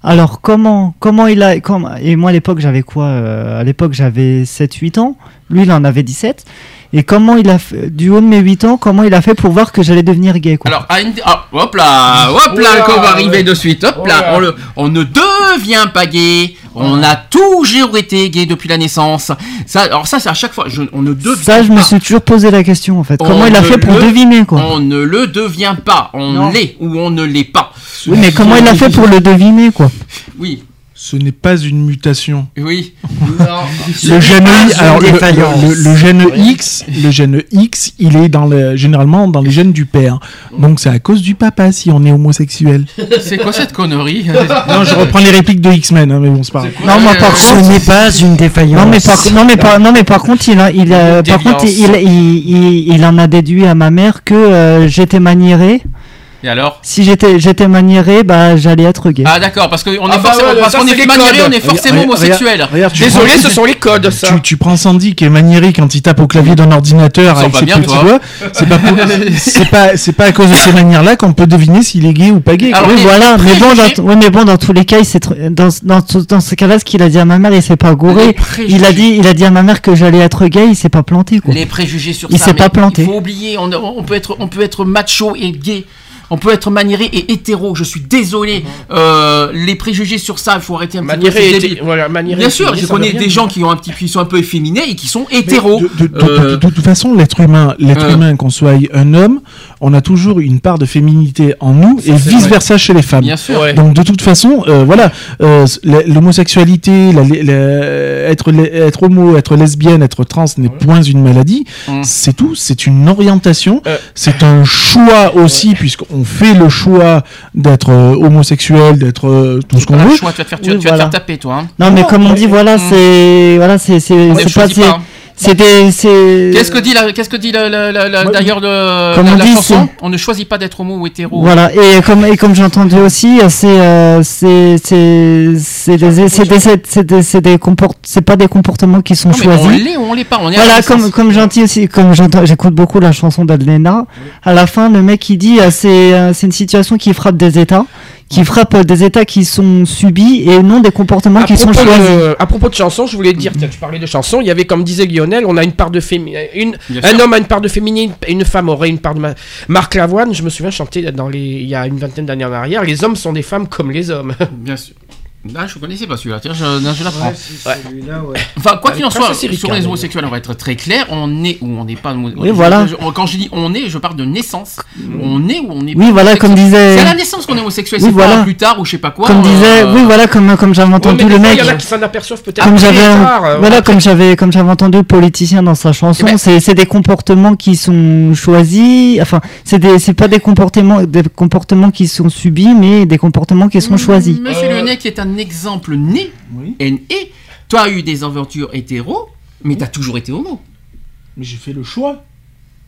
Speaker 5: Alors comment comment il a comment, et moi à l'époque j'avais quoi euh, à l'époque j'avais 7 8 ans, lui il en avait 17 et comment il a fait, du haut de mes 8 ans comment il a fait pour voir que j'allais devenir gay quoi?
Speaker 1: Alors, à une- ah, hop là, hop là, qu'on va arriver
Speaker 4: ouais.
Speaker 1: de suite, hop là,
Speaker 4: Oula.
Speaker 1: on, le- on ne devient pas gay, on a toujours été gay depuis la naissance. Ça, alors ça, c'est à chaque fois, je- on ne devient
Speaker 5: Ça je me suis toujours posé la question en fait.
Speaker 1: On
Speaker 5: Comment il a fait pour
Speaker 1: le-
Speaker 5: deviner quoi
Speaker 1: On ne le devient pas, on l'est ou on ne l'est pas.
Speaker 5: Oui mais comment il a fait pour le deviner quoi
Speaker 1: Oui,
Speaker 3: Ce n'est pas une mutation.
Speaker 1: oui.
Speaker 3: Le gène,
Speaker 2: pas
Speaker 3: I-
Speaker 2: une
Speaker 3: alors, le,
Speaker 2: défaillance.
Speaker 3: le- le gène X, le gène X, il est dans le, généralement dans les gènes du père. Donc c'est à cause du papa si on est homosexuel.
Speaker 1: C'est quoi cette connerie
Speaker 3: non, je reprends les répliques de X-Men, hein, mais bon, c'est pas grave.
Speaker 5: Non, moi, par
Speaker 2: Ce
Speaker 5: contre-
Speaker 2: n'est pas une défaillance.
Speaker 5: Non mais par non mais par non mais par contre il a, il a- par contre il,
Speaker 4: déviance.
Speaker 5: il, il, il en a déduit à ma mère que euh, j'étais maniéré.
Speaker 1: Et alors
Speaker 5: Si j'étais j'étais maniéré bah j'allais être gay.
Speaker 1: Ah d'accord, parce qu'on est
Speaker 4: Ah bah
Speaker 1: forcément,
Speaker 4: ouais,
Speaker 1: parce
Speaker 4: ça,
Speaker 1: qu'on
Speaker 4: c'est
Speaker 1: est
Speaker 4: les
Speaker 1: maniéré,
Speaker 4: codes.
Speaker 1: on est forcément
Speaker 3: Regarde,
Speaker 1: homosexuel.
Speaker 3: regarde, tu
Speaker 4: Désolé,
Speaker 3: prends-
Speaker 4: ce sont les codes, ça.
Speaker 3: Tu, tu prends Sandy qui est maniéré quand il tape au clavier d'un ordinateur avec ses
Speaker 1: bien,
Speaker 3: petits
Speaker 1: toi.
Speaker 3: doigts. C'est pas, pour- c'est pas, c'est pas à cause de ces manières-là qu'on peut deviner s'il est gay ou pas gay. quoi.
Speaker 1: Alors,
Speaker 5: oui
Speaker 1: les
Speaker 5: voilà mais bon
Speaker 1: préjugés-
Speaker 5: dans, oui, mais bon dans tous les cas il s'est tr- dans dans dans ce cas-là ce qu'il a dit à ma mère il s'est pas
Speaker 1: Les
Speaker 5: gouré.
Speaker 1: préjugés.
Speaker 5: Il a dit il a dit à ma mère que j'allais être gay il s'est pas planté quoi.
Speaker 1: Les préjugés sur
Speaker 5: Il
Speaker 1: ça.
Speaker 5: s'est
Speaker 1: mais
Speaker 5: pas planté.
Speaker 1: Il faut oublier, on, on peut être, on peut être macho et gay. On peut être maniéré et hétéro. Je suis désolé. Euh, les préjugés sur ça, il faut arrêter un petit peu.
Speaker 4: Maniéré
Speaker 1: débile.
Speaker 4: voilà, maniéré
Speaker 1: Bien sûr, je connais des gens qui ont un petit, qui sont un peu efféminés et qui sont hétéros.
Speaker 3: De, de- de-
Speaker 1: Euh,
Speaker 3: de- de toute façon, l'être humain, l'être
Speaker 1: euh.
Speaker 3: humain, qu'on soit un homme, on a toujours une part de féminité en nous et vice
Speaker 4: vrai.
Speaker 3: versa chez les femmes.
Speaker 1: Bien sûr.
Speaker 4: Ouais.
Speaker 3: Donc de toute façon, euh, voilà, euh, l'homosexualité, la- la- être, homo, être lesbienne, être trans n'est point une maladie.
Speaker 1: Mm.
Speaker 3: C'est tout, c'est une orientation,
Speaker 4: Euh.
Speaker 3: c'est un choix aussi, puisqu'on fait le choix d'être euh, homosexuel, d'être euh, tout ce qu'on veut.
Speaker 1: choix, tu vas te faire, tu,
Speaker 5: Oui,
Speaker 1: vas- tu vas te
Speaker 5: voilà.
Speaker 1: faire taper, toi. hein.
Speaker 5: Non mais comme on dit voilà c'est voilà c'est c'est
Speaker 1: On ne
Speaker 5: c'est pas
Speaker 1: choisit
Speaker 5: c'est
Speaker 1: pas. hein.
Speaker 5: C'est
Speaker 1: Qu'est-ce que dit la, qu'est-ce que dit la, la- la- d'ailleurs le,
Speaker 5: Comme
Speaker 1: la,
Speaker 5: on
Speaker 1: la
Speaker 5: dit,
Speaker 1: chanson On ne choisit pas d'être homo ou hétéro.
Speaker 5: Voilà, et comme, et comme j'ai entendu aussi, c'est euh, c'est c'est c'est des c'est des c'est c'est des c'est des comport c'est pas des comportements qui sont
Speaker 1: Non, mais on
Speaker 5: choisis.
Speaker 1: l'est ou on l'est pas. On est
Speaker 5: Voilà, comme comme j'entends aussi, comme j'entends, j'écoute beaucoup la chanson d'Adlena. À la fin, le mec il dit, euh, c'est euh, c'est une situation qui frappe des États, qui frappe des États qui sont subis et non des comportements
Speaker 4: À
Speaker 5: qui sont choisis.
Speaker 4: de, à propos de chansons, je voulais dire, tiens, tu parlais de chansons, il y avait comme disait Lionel, on a une part de féminin, une,
Speaker 1: Bien
Speaker 4: un homme a une part de féminin, une femme aurait une part de ma... Marc Lavoine, je me souviens chanter dans les, il y a une vingtaine d'années en arrière, les hommes sont des femmes comme les hommes.
Speaker 1: Bien sûr. Là, je connaissais pas celui-là. Tiens, je, je l'apprends.
Speaker 2: Ouais, ouais.
Speaker 1: Enfin, quoi qu'il en soit, sur les homosexuels, on va être très clair. On est ou on n'est pas.
Speaker 5: Oui, voilà.
Speaker 1: Je- quand je dis on est, je parle de naissance. On est ou on n'est
Speaker 5: Oui,
Speaker 1: pas.
Speaker 5: voilà, comme
Speaker 1: homosexuel.
Speaker 5: disait-
Speaker 1: C'est à la naissance qu'on est homosexuel.
Speaker 5: Oui,
Speaker 1: c'est pas
Speaker 5: voilà.
Speaker 1: plus tard ou je sais pas quoi.
Speaker 5: Comme
Speaker 1: euh,
Speaker 5: disait, oui voilà, comme comme j'avais entendu le mec.
Speaker 4: Il y en a qui s'en aperçoivent peut-être
Speaker 5: comme j'avais
Speaker 4: tard, euh,
Speaker 5: voilà comme j'avais comme j'avais entendu le politicien dans sa chanson
Speaker 1: ben-
Speaker 5: c'est c'est des comportements qui sont choisis enfin c'est des c'est pas des comportements des comportements qui sont subis mais des comportements qui sont choisis
Speaker 1: Monsieur
Speaker 4: Euh,
Speaker 1: Lyonnais, qui est un exemple né,
Speaker 3: Oui.
Speaker 1: N.E., toi as eu des aventures hétéro, mais t'as toujours été homo.
Speaker 3: Mais j'ai fait le choix.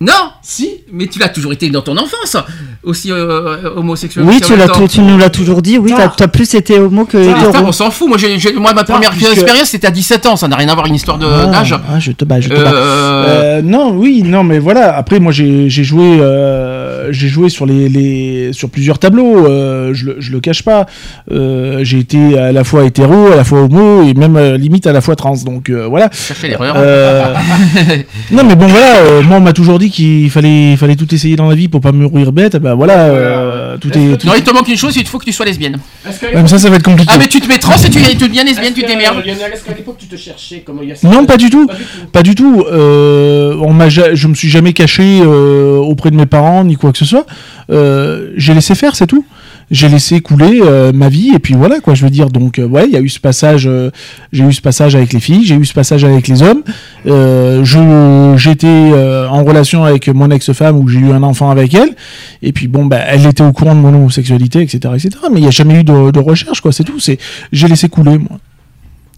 Speaker 1: Non
Speaker 3: Si.
Speaker 1: Mais tu l'as toujours été dans ton enfance, aussi euh, homosexuel.
Speaker 5: oui tu
Speaker 1: même
Speaker 5: l'as
Speaker 1: temps.
Speaker 5: tu, tu nous l'as toujours dit oui t'as
Speaker 3: Tard.
Speaker 5: t'as plus été homo que hétéro
Speaker 1: on s'en fout. Moi, j'ai- moi ma première
Speaker 3: puisque-
Speaker 1: expérience, c'était à 17 ans. Ça n'a rien à voir une histoire de-
Speaker 3: Ah,
Speaker 1: d'âge.
Speaker 3: ah, je te bats, je te bats.
Speaker 1: Euh,
Speaker 3: Euh, non, oui, non, mais voilà. Après, moi, j'ai joué, euh, j'ai joué sur les, les, sur plusieurs tableaux. euh, je, le, je le cache pas. Euh, j'ai été à la fois hétéro, à la fois homo et même euh, limite à la fois trans. Donc euh, voilà.
Speaker 1: chercher l'erreur.
Speaker 3: Euh, non, mais bon, voilà. euh, moi, on m'a toujours dit qu'il fallait, fallait tout essayer dans la vie pour pas mourir bête. Ben voilà. euh, tout est. tout
Speaker 1: Non, il te manque une chose, il faut que tu sois lesbienne.
Speaker 3: Mais ça, ça va être compliqué.
Speaker 1: Ah, mais tu te mets trans et tu, tu deviens lesbienne, tu te démerdes.
Speaker 4: Lionel, est-ce qu'à l'époque tu te cherchais comme il y a
Speaker 3: Non, pas du tout.
Speaker 4: Pas du tout.
Speaker 3: Euh, on m'a, je me suis jamais caché euh, auprès de mes parents ni quoi que ce soit. Euh, j'ai laissé faire, c'est tout. J'ai laissé couler euh, ma vie et puis voilà quoi. Je veux dire. Donc euh, ouais, il y a eu ce passage. euh, j'ai eu ce passage avec les filles. J'ai eu ce passage avec les hommes. Je j'étais en relation avec mon ex-femme où j'ai eu un enfant avec elle. Et puis bon, bah, elle était au courant de mon homosexualité, etc., etc. Mais il n'y a jamais eu de, de recherche quoi. C'est tout. C'est j'ai laissé couler moi.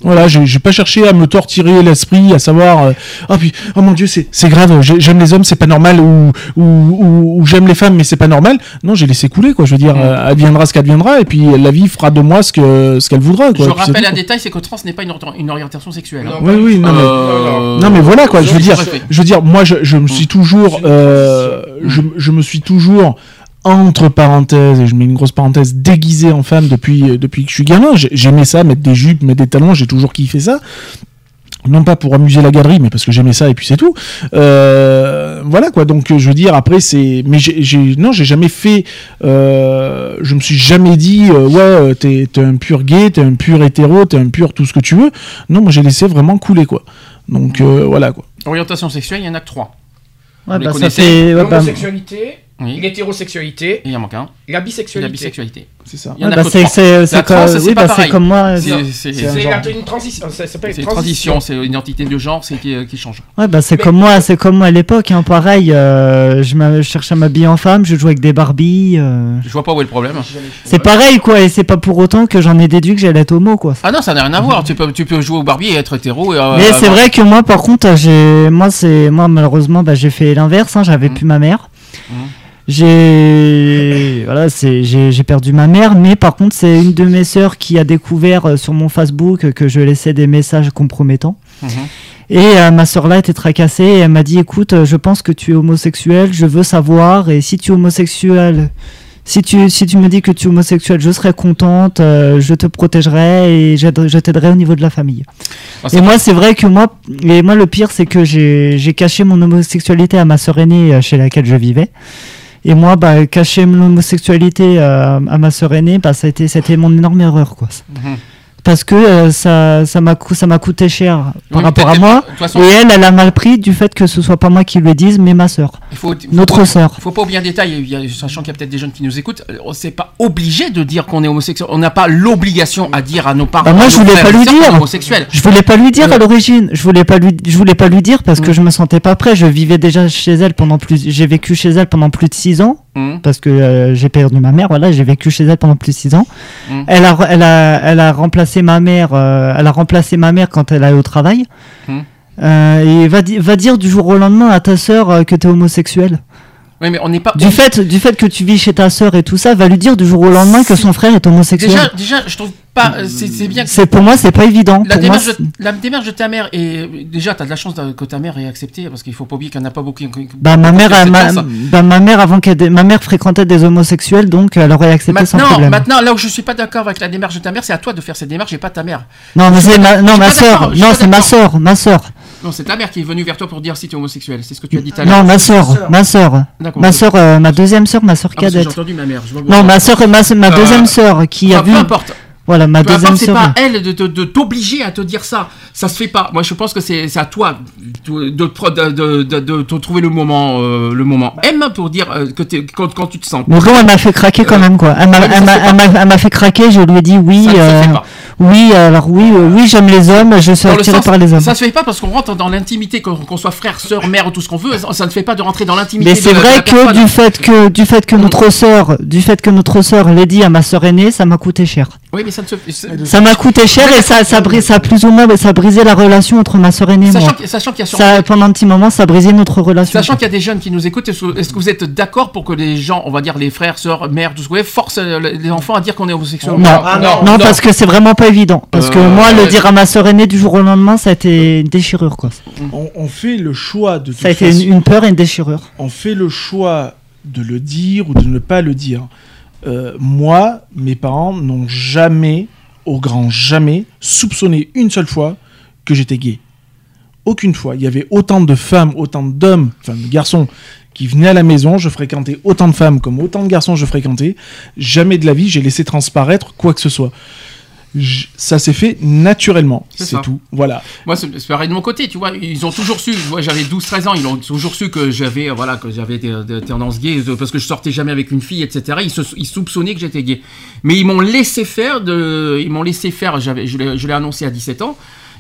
Speaker 3: Voilà, j'ai pas cherché à me torturer l'esprit, à savoir, euh, oh, puis, oh mon dieu, c'est c'est grave, j'ai- j'aime les hommes, c'est pas normal, ou, ou, ou, ou j'aime les femmes, mais c'est pas normal. Non, j'ai laissé couler, quoi. Je veux dire, euh, adviendra ce qu'adviendra, et puis la vie fera de moi ce que ce qu'elle voudra, quoi.
Speaker 1: Je
Speaker 3: puis
Speaker 1: rappelle
Speaker 3: tout,
Speaker 1: un
Speaker 3: quoi.
Speaker 1: détail, c'est que trans n'est pas une, orient- une orientation sexuelle. hein.
Speaker 3: Oui, oui, non, mais,
Speaker 1: Euh,
Speaker 3: non, mais voilà, quoi. Je veux dire, je veux dire, moi, je, je me suis toujours, euh, je, je me suis toujours, entre parenthèses, et je mets une grosse parenthèse, déguisé en femme depuis, euh, depuis que je suis gamin. J'ai- J'aimais ça, mettre des jupes, mettre des talons, j'ai toujours kiffé ça. Non pas pour amuser la galerie, mais parce que j'aimais ça et puis c'est tout. Euh, voilà quoi. Donc euh, je veux dire après c'est, mais j'ai, non j'ai jamais fait. Euh, je me suis jamais dit euh, ouais t'es, un pur gay, t'es un pur hétéro, t'es un pur tout ce que tu veux. Non moi j'ai laissé vraiment couler quoi. Donc euh, voilà quoi.
Speaker 1: Orientation sexuelle, il y en a que trois.
Speaker 5: Ouais, bah, ça fait. bah,
Speaker 4: L'homosexualité,
Speaker 1: Oui.
Speaker 4: l'hétérosexualité,
Speaker 1: Et il y en manque un.
Speaker 4: la
Speaker 1: C'est
Speaker 4: bisexualité.
Speaker 1: la bisexualité.
Speaker 3: C'est ça.
Speaker 1: Il y en
Speaker 5: ouais,
Speaker 1: a
Speaker 5: bah,
Speaker 1: que
Speaker 5: c'est
Speaker 1: trois.
Speaker 5: c'est-
Speaker 1: La
Speaker 5: c'est
Speaker 1: trans,
Speaker 5: comme,
Speaker 1: c'est
Speaker 5: oui,
Speaker 1: pas
Speaker 5: bah, c'est
Speaker 1: pareil.
Speaker 5: comme moi.
Speaker 1: C'est-
Speaker 5: euh,
Speaker 1: c'est-
Speaker 3: C'est un
Speaker 4: C'est
Speaker 3: genre.
Speaker 4: la- une transition.
Speaker 1: C'est
Speaker 4: une
Speaker 1: transition, c'est une identité de genre c'est qui, qui change.
Speaker 5: Ouais, bah c'est
Speaker 4: Mais-
Speaker 5: comme moi, c'est comme moi à l'époque, hein, pareil. euh, je, m'a- je cherchais à m'habiller en femme, je jouais avec des Barbies. euh,
Speaker 1: Je vois pas où est le problème.
Speaker 5: C'est pareil, quoi, et c'est pas pour autant que j'en ai déduit que j'allais être homo, quoi.
Speaker 1: Ah non, ça n'a rien à voir. Tu peux, tu peux jouer au Barbie et être hétéro. Et, euh,
Speaker 5: Mais c'est
Speaker 1: avoir-
Speaker 5: vrai que moi, par contre, j'ai, moi, c'est, moi, malheureusement, bah, j'ai fait l'inverse. Hein, j'avais
Speaker 1: Mhm.
Speaker 5: plus ma mère. J'ai, voilà, c'est, j'ai, perdu ma mère. Mais par contre, c'est une de mes sœurs qui a découvert euh, sur mon Facebook que je laissais des messages compromettants.
Speaker 1: Mhm.
Speaker 5: Et euh, ma sœur là était tracassée et elle m'a dit écoute euh, je pense que tu es homosexuel je veux savoir et si tu es homosexuel si tu si tu me dis que tu es homosexuel je serai contente euh, je te protégerai et je t'aiderai au niveau de la famille
Speaker 1: Ah,
Speaker 5: et moi c'est vrai que moi et moi le pire c'est que j'ai caché mon homosexualité à ma sœur aînée chez laquelle je vivais et moi bah cacher mon homosexualité euh, à ma sœur aînée bah ça a été c'était mon énorme erreur quoi
Speaker 1: Mhm.
Speaker 5: Parce que euh, ça ça m'a coûté cher par
Speaker 1: Oui,
Speaker 5: rapport à moi
Speaker 1: façon,
Speaker 5: et elle, elle a mal pris du fait que ce soit pas moi qui le dise, mais ma sœur.
Speaker 1: il
Speaker 5: Notre sœur.
Speaker 1: faut pas oublier un détail, il sachant qu'il y a peut-être des jeunes qui nous écoutent, euh, c'est pas obligé de dire qu'on est homosexuel. On n'a pas l'obligation à dire à nos parents.
Speaker 5: Bah, moi, je voulais pas lui
Speaker 1: sœurs qu'on est
Speaker 5: dire. Je voulais pas lui dire
Speaker 1: Euh.
Speaker 5: à l'origine. Je voulais pas lui, je voulais pas lui dire parce que
Speaker 1: Mm.
Speaker 5: je me sentais pas prêt. Je vivais déjà chez elle pendant plus, j'ai vécu chez elle pendant plus de six ans
Speaker 1: Mhm.
Speaker 5: parce que euh, j'ai perdu ma mère. Voilà, j'ai vécu chez elle pendant plus de six ans.
Speaker 1: Mm.
Speaker 5: Elle a, elle a, elle a remplacé ma mère. euh, elle a remplacé ma mère quand elle allait au travail.
Speaker 1: Mm.
Speaker 5: Euh, et va, di- va dire du jour au lendemain à ta sœur que t'es homosexuel.
Speaker 1: Oui, mais on n'est pas.
Speaker 5: Du fait, du fait que tu vis chez ta sœur et tout ça, va lui dire du jour au lendemain que son frère est homosexuel.
Speaker 1: Déjà, déjà, je trouve pas. euh, C'est bien.
Speaker 5: C'est pour moi, c'est pas évident.
Speaker 1: La
Speaker 5: pour
Speaker 1: démarche, de, la démarche de ta mère et déjà t'as de la chance que ta mère ait accepté parce qu'il faut pas oublier qu'il n'y en a pas beaucoup.
Speaker 5: bah ma mère, m'a- bah, ma mère avant qu'elle, ma mère fréquentait des homosexuels, donc elle aurait accepté sans
Speaker 1: Maintenant,
Speaker 5: problème.
Speaker 1: maintenant, là où je suis pas d'accord avec la démarche de ta mère, c'est à toi de faire cette démarche et pas ta mère.
Speaker 5: Non, mais c'est ma, non, ma
Speaker 1: suis
Speaker 5: non, c'est ma sœur, ma sœur.
Speaker 1: Non, c'est ta mère qui est venue vers toi pour dire si tu es homosexuel. C'est ce que tu as dit tout à l'heure.
Speaker 5: Non, ma sœur, ma sœur,
Speaker 1: D'accord.
Speaker 5: ma sœur, euh, ma deuxième sœur, ma sœur
Speaker 1: Ah, que j'ai
Speaker 5: cadette.
Speaker 1: entendu ma mère. je vois-
Speaker 5: Non, ma sœur, ma, ma
Speaker 1: Euh,
Speaker 5: deuxième sœur qui a vu.
Speaker 1: Peu importe.
Speaker 5: Voilà, ma
Speaker 1: Peu
Speaker 5: deuxième
Speaker 1: importe, c'est pas elle de, de- de t'obliger à te dire ça. Ça se fait pas. Moi, je pense que c'est à toi de, de, de, de- de- de te trouver le moment, euh, le moment M pour dire euh, que t'es- quand, quand tu te sens.
Speaker 5: Mais bon, elle m'a fait craquer quand
Speaker 1: Euh,
Speaker 5: même, quoi. Elle m'a,
Speaker 1: fait
Speaker 5: craquer, je lui ai dit oui,
Speaker 1: Ça fait pas.
Speaker 5: Oui, alors oui, euh, oui, j'aime les hommes, je suis
Speaker 1: le
Speaker 5: attiré
Speaker 1: sens-
Speaker 5: par les hommes.
Speaker 1: Ça se fait pas parce qu'on rentre dans l'intimité, qu'on qu'on soit frère, sœur, mère ou tout ce qu'on veut. Ça, ça ne fait pas de rentrer dans l'intimité.
Speaker 5: Mais c'est vrai
Speaker 1: la
Speaker 5: que du fait que du fait que notre sœur, du fait que notre sœur l'ait dit à ma sœur aînée, ça m'a coûté cher.
Speaker 1: Oui, mais ça ne se
Speaker 5: Ça m'a coûté cher et ça, ça, brise, ça a plus ou moins, ça a brisé la relation entre ma sœur aînée et
Speaker 1: Sachant
Speaker 5: moi.
Speaker 1: que- sachant qu'il y a
Speaker 5: Ça, pendant un petit moment, ça a brisé notre relation.
Speaker 1: Sachant qu'il y a des jeunes qui nous écoutent, est-ce que vous êtes d'accord pour que les gens, on va dire les frères, sœurs, mères, tout ce que vous voulez, forcent les enfants à dire qu'on est homosexuel
Speaker 5: Non,
Speaker 4: Ah, non,
Speaker 5: non,
Speaker 4: non.
Speaker 5: parce que c'est vraiment pas évident. Parce que
Speaker 1: Euh,
Speaker 5: moi, le dire à ma sœur aînée du jour au lendemain, ça a été une déchirure, quoi.
Speaker 3: On, on fait le choix de
Speaker 5: Ça a été une peur et une déchirure.
Speaker 3: on fait le choix de le dire ou de ne pas le dire. Euh, moi, mes parents n'ont jamais, au grand jamais, soupçonné une seule fois que j'étais gay. Aucune fois. Il y avait autant de femmes, autant d'hommes, enfin de garçons, qui venaient à la maison. Je fréquentais autant de femmes comme autant de garçons je fréquentais. Jamais de la vie j'ai laissé transparaître quoi que ce soit. Ça s'est fait naturellement,
Speaker 1: C'est
Speaker 3: tout. Voilà.
Speaker 1: Moi, c'est pareil de mon côté, tu vois. Ils ont toujours su. Moi, j'avais 12-13 ans. Ils ont toujours su que j'avais, euh, voilà, que j'avais des, des tendances gays euh, parce que je sortais jamais avec une fille, etc. Ils, se, ils soupçonnaient que j'étais gay. Mais ils m'ont laissé faire. De, ils m'ont laissé faire. J'avais, je l'ai je l'ai annoncé à 17 ans.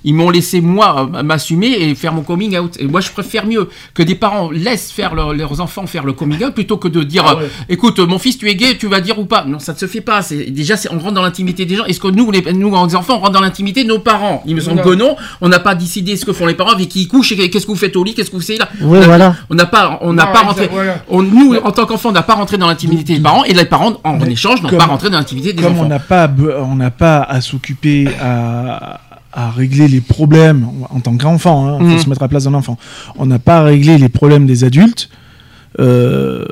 Speaker 1: Ils m'ont laissé moi m'assumer et faire mon coming out. Et moi, je préfère mieux que des parents laissent faire leur- leurs enfants faire le coming out plutôt que de dire,
Speaker 4: Ah ouais.
Speaker 1: euh, écoute, mon fils, tu es gay, tu vas dire ou pas. Non, ça ne se fait pas. C'est déjà, c'est- on rentre dans l'intimité des gens. Est-ce que nous, les, nous, en enfants, on rentre dans l'intimité de nos parents? Il me semble que non. On n'a pas décidé ce que font les parents, avec qui ils couchent, et qu'est-ce que vous faites au lit, qu'est-ce que vous faites là.
Speaker 5: Ouais,
Speaker 1: on a-
Speaker 5: voilà.
Speaker 1: On n'a pas, on n'a pas
Speaker 4: exact,
Speaker 1: rentré.
Speaker 4: voilà.
Speaker 1: On, nous, en tant qu'enfants, on n'a pas rentré dans l'intimité des parents, et les parents, en, échange, n'ont pas rentré dans l'intimité des
Speaker 3: Comme
Speaker 1: enfants.
Speaker 3: on n'a pas, on n'a pas à s'occuper à, à régler les problèmes en tant qu'enfant, hein, faut
Speaker 1: Mhm.
Speaker 3: se mettre à la place d'un enfant. On n'a pas à régler les problèmes des adultes. Euh,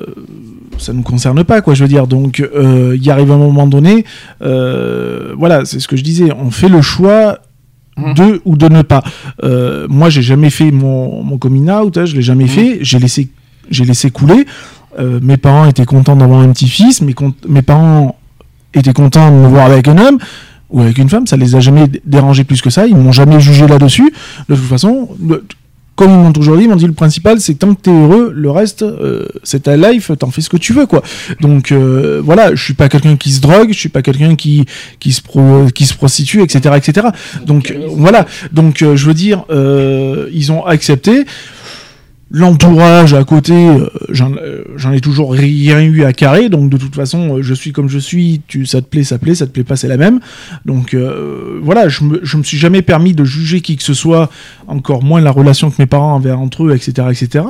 Speaker 3: ça nous concerne pas, quoi, je veux dire. Donc, euh, il y arrive un moment donné, euh, voilà, c'est ce que je disais. On fait le choix de ou de ne pas. Euh, moi, j'ai jamais fait mon, mon coming out, hein, je l'ai jamais fait. J'ai laissé, j'ai laissé couler. Euh, mes parents étaient contents d'avoir un petit-fils. Mes parents étaient contents de me voir avec un homme ou avec une femme. Ça les a jamais dérangés plus que ça. Ils m'ont jamais jugé là-dessus. De toute façon, le- comme ils m'ont toujours dit, ils m'ont dit le principal, c'est tant que t'es heureux, le reste, euh, c'est ta life, t'en fais ce que tu veux, quoi. Donc euh, voilà, je suis pas quelqu'un qui se drogue, je suis pas quelqu'un qui qui se pro- qui se prostitue, etc., etc. Donc euh, voilà. Donc euh, je veux dire, ils ont accepté. L'entourage à côté, euh, j'en euh, j'en ai toujours rien eu à carrer, donc de toute façon, euh, je suis comme je suis, tu, ça te plaît, ça plaît, ça te plaît pas, c'est la même. Donc voilà, je me, me suis jamais permis de juger qui que ce soit, encore moins la relation que mes parents avaient entre eux, etc. etc.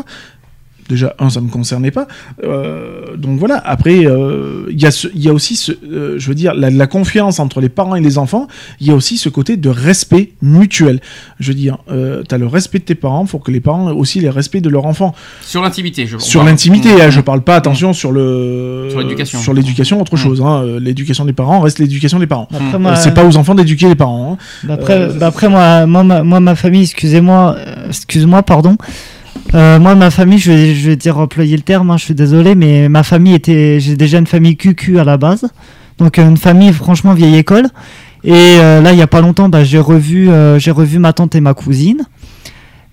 Speaker 3: Déjà, un, ça me concernait pas. Euh, donc voilà, après, euh, il y, a y aussi, ce, euh, je veux dire, la, la confiance entre les parents et les enfants, il y a aussi ce côté de respect mutuel. Je veux dire, euh, tu as le respect de tes parents, faut que les parents aient aussi les respects de leurs enfants.
Speaker 1: Sur l'intimité, je
Speaker 3: Sur l'intimité,
Speaker 1: Mmh.
Speaker 3: hein, je parle pas, attention, sur le
Speaker 1: Sur l'éducation.
Speaker 3: sur l'éducation, autre chose. hein. L'éducation des parents reste l'éducation des parents. Euh, c'est pas aux enfants d'éduquer les parents. hein.
Speaker 5: Bah après,
Speaker 3: Euh,
Speaker 5: bah après moi, moi, ma, moi, ma famille, excusez-moi, excuse-moi, pardon. Euh, moi, ma famille, je vais, dire employer le terme, hein, je suis désolé, mais ma famille était, j'ai déjà une famille QQ à la base, donc euh, une famille franchement vieille école. Et euh, là, il y a pas longtemps, bah, j'ai revu, revu ma tante et ma cousine.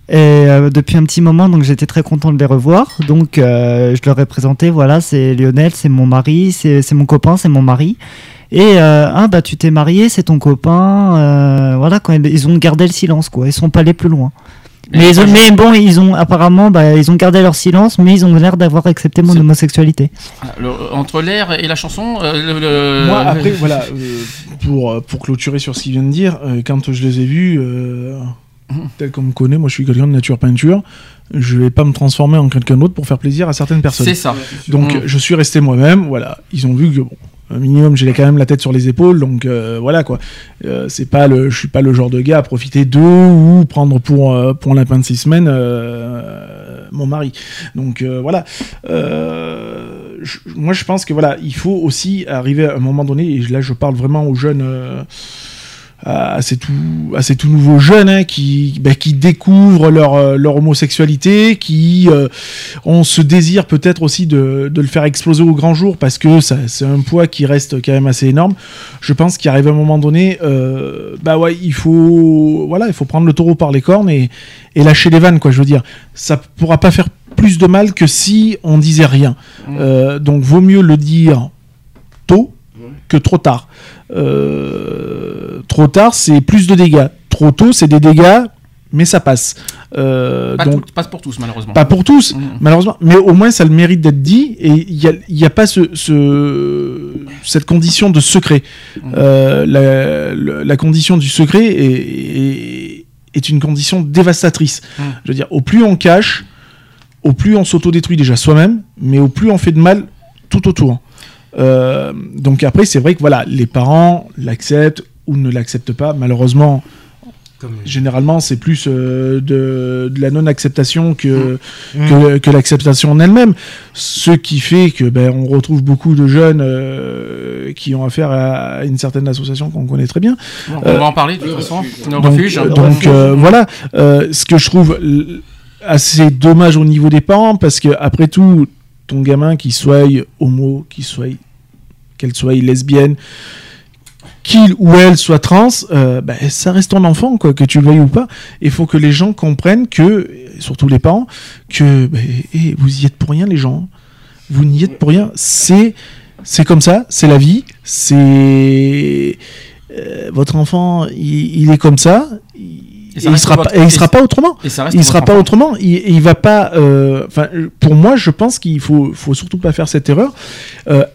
Speaker 5: Et depuis un petit moment, donc j'étais très content de les revoir. Donc je leur ai présenté, voilà, c'est Lionel, c'est mon mari, c'est mon copain, c'est mon mari. Et ah bah tu t'es marié, c'est ton copain. voilà, ils- ont gardé le silence, quoi. Ils sont pas allés plus loin. Mais, ils ont- mais bon, ils ont apparemment, bah, ils ont gardé leur silence, mais ils ont l'air d'avoir accepté mon homosexualité.
Speaker 1: Le- entre l'air et la chanson, euh, le- le-
Speaker 3: Moi, après, voilà, euh, pour, euh, pour clôturer sur ce qu'il vient de dire, euh, quand je les ai vus, euh, tel qu'on me connaît, moi je suis quelqu'un de nature peinture, je vais pas me transformer en quelqu'un d'autre pour faire plaisir à certaines personnes.
Speaker 1: C'est ça.
Speaker 3: Donc
Speaker 1: Mm.
Speaker 3: je suis resté moi-même, voilà. Ils ont vu que, bon, minimum, j'ai quand même la tête sur les épaules, donc euh, voilà quoi. Euh, c'est pas le, je suis pas le genre de gars à profiter d'eux ou prendre pour, euh, pour lapin de six semaines euh, mon mari. Donc euh, voilà. Moi je pense que voilà, il faut aussi arriver à un moment donné, et là je parle vraiment aux jeunes. À ces tout, à ces tout nouveaux jeunes hein, qui, bah, qui découvrent leur, euh, leur homosexualité, qui euh, ont ce désir peut-être aussi de, de le faire exploser au grand jour parce que ça, c'est un poids qui reste quand même assez énorme. Je pense qu'il arrive un moment donné, euh, bah ouais, il faut, voilà, il faut prendre le taureau par les cornes et, et lâcher les vannes, quoi. Je veux dire, ça pourra pas faire plus de mal que si on disait rien. Euh, donc vaut mieux le dire tôt que trop tard. Euh, trop tard, c'est plus de dégâts. Trop tôt, c'est des dégâts, mais ça passe. Euh,
Speaker 1: Pas,
Speaker 3: donc,
Speaker 1: tout- pas pour tous, malheureusement.
Speaker 3: pas pour tous, malheureusement, mais au moins ça le mérite d'être dit et il n'y a, y a pas ce, ce- cette condition de secret. Euh, la, condition du secret est, est, est une condition dévastatrice.
Speaker 1: Mhm.
Speaker 3: Je veux dire, au plus on cache, au plus on s'autodétruit déjà soi-même, mais au plus on fait de mal tout autour. Euh, donc après, c'est vrai que voilà, les parents l'acceptent ou ne l'acceptent pas. Malheureusement, généralement, c'est plus euh, de, de la non-acceptation que,
Speaker 2: Mmh.
Speaker 3: que, que l'acceptation en elle-même. Ce qui fait que ben, on retrouve beaucoup de jeunes euh, qui ont affaire à une certaine association qu'on connaît très bien.
Speaker 1: On va en parler de toute façon.
Speaker 3: Donc,
Speaker 1: refuge.
Speaker 3: donc, euh, voilà, Euh, ce que je trouve assez dommage au niveau des parents parce que après tout, ton gamin qui soit homo, qui soit qu'elle soit lesbienne, qu'il ou elle soit trans, euh, bah, ça reste ton enfant, quoi, que tu le veuilles ou pas. Il faut que les gens comprennent que, surtout les parents, que bah, eh, vous y êtes pour rien, les gens. Vous n'y êtes pour rien. C'est, c'est comme ça, c'est la vie. C'est euh, votre enfant, il, est comme ça.
Speaker 1: Et
Speaker 3: il sera pas, et il sera pas autrement. il sera pas autrement. Il, il va pas. euh, Enfin, pour moi, je pense qu'il faut, faut surtout pas faire cette erreur. Euh,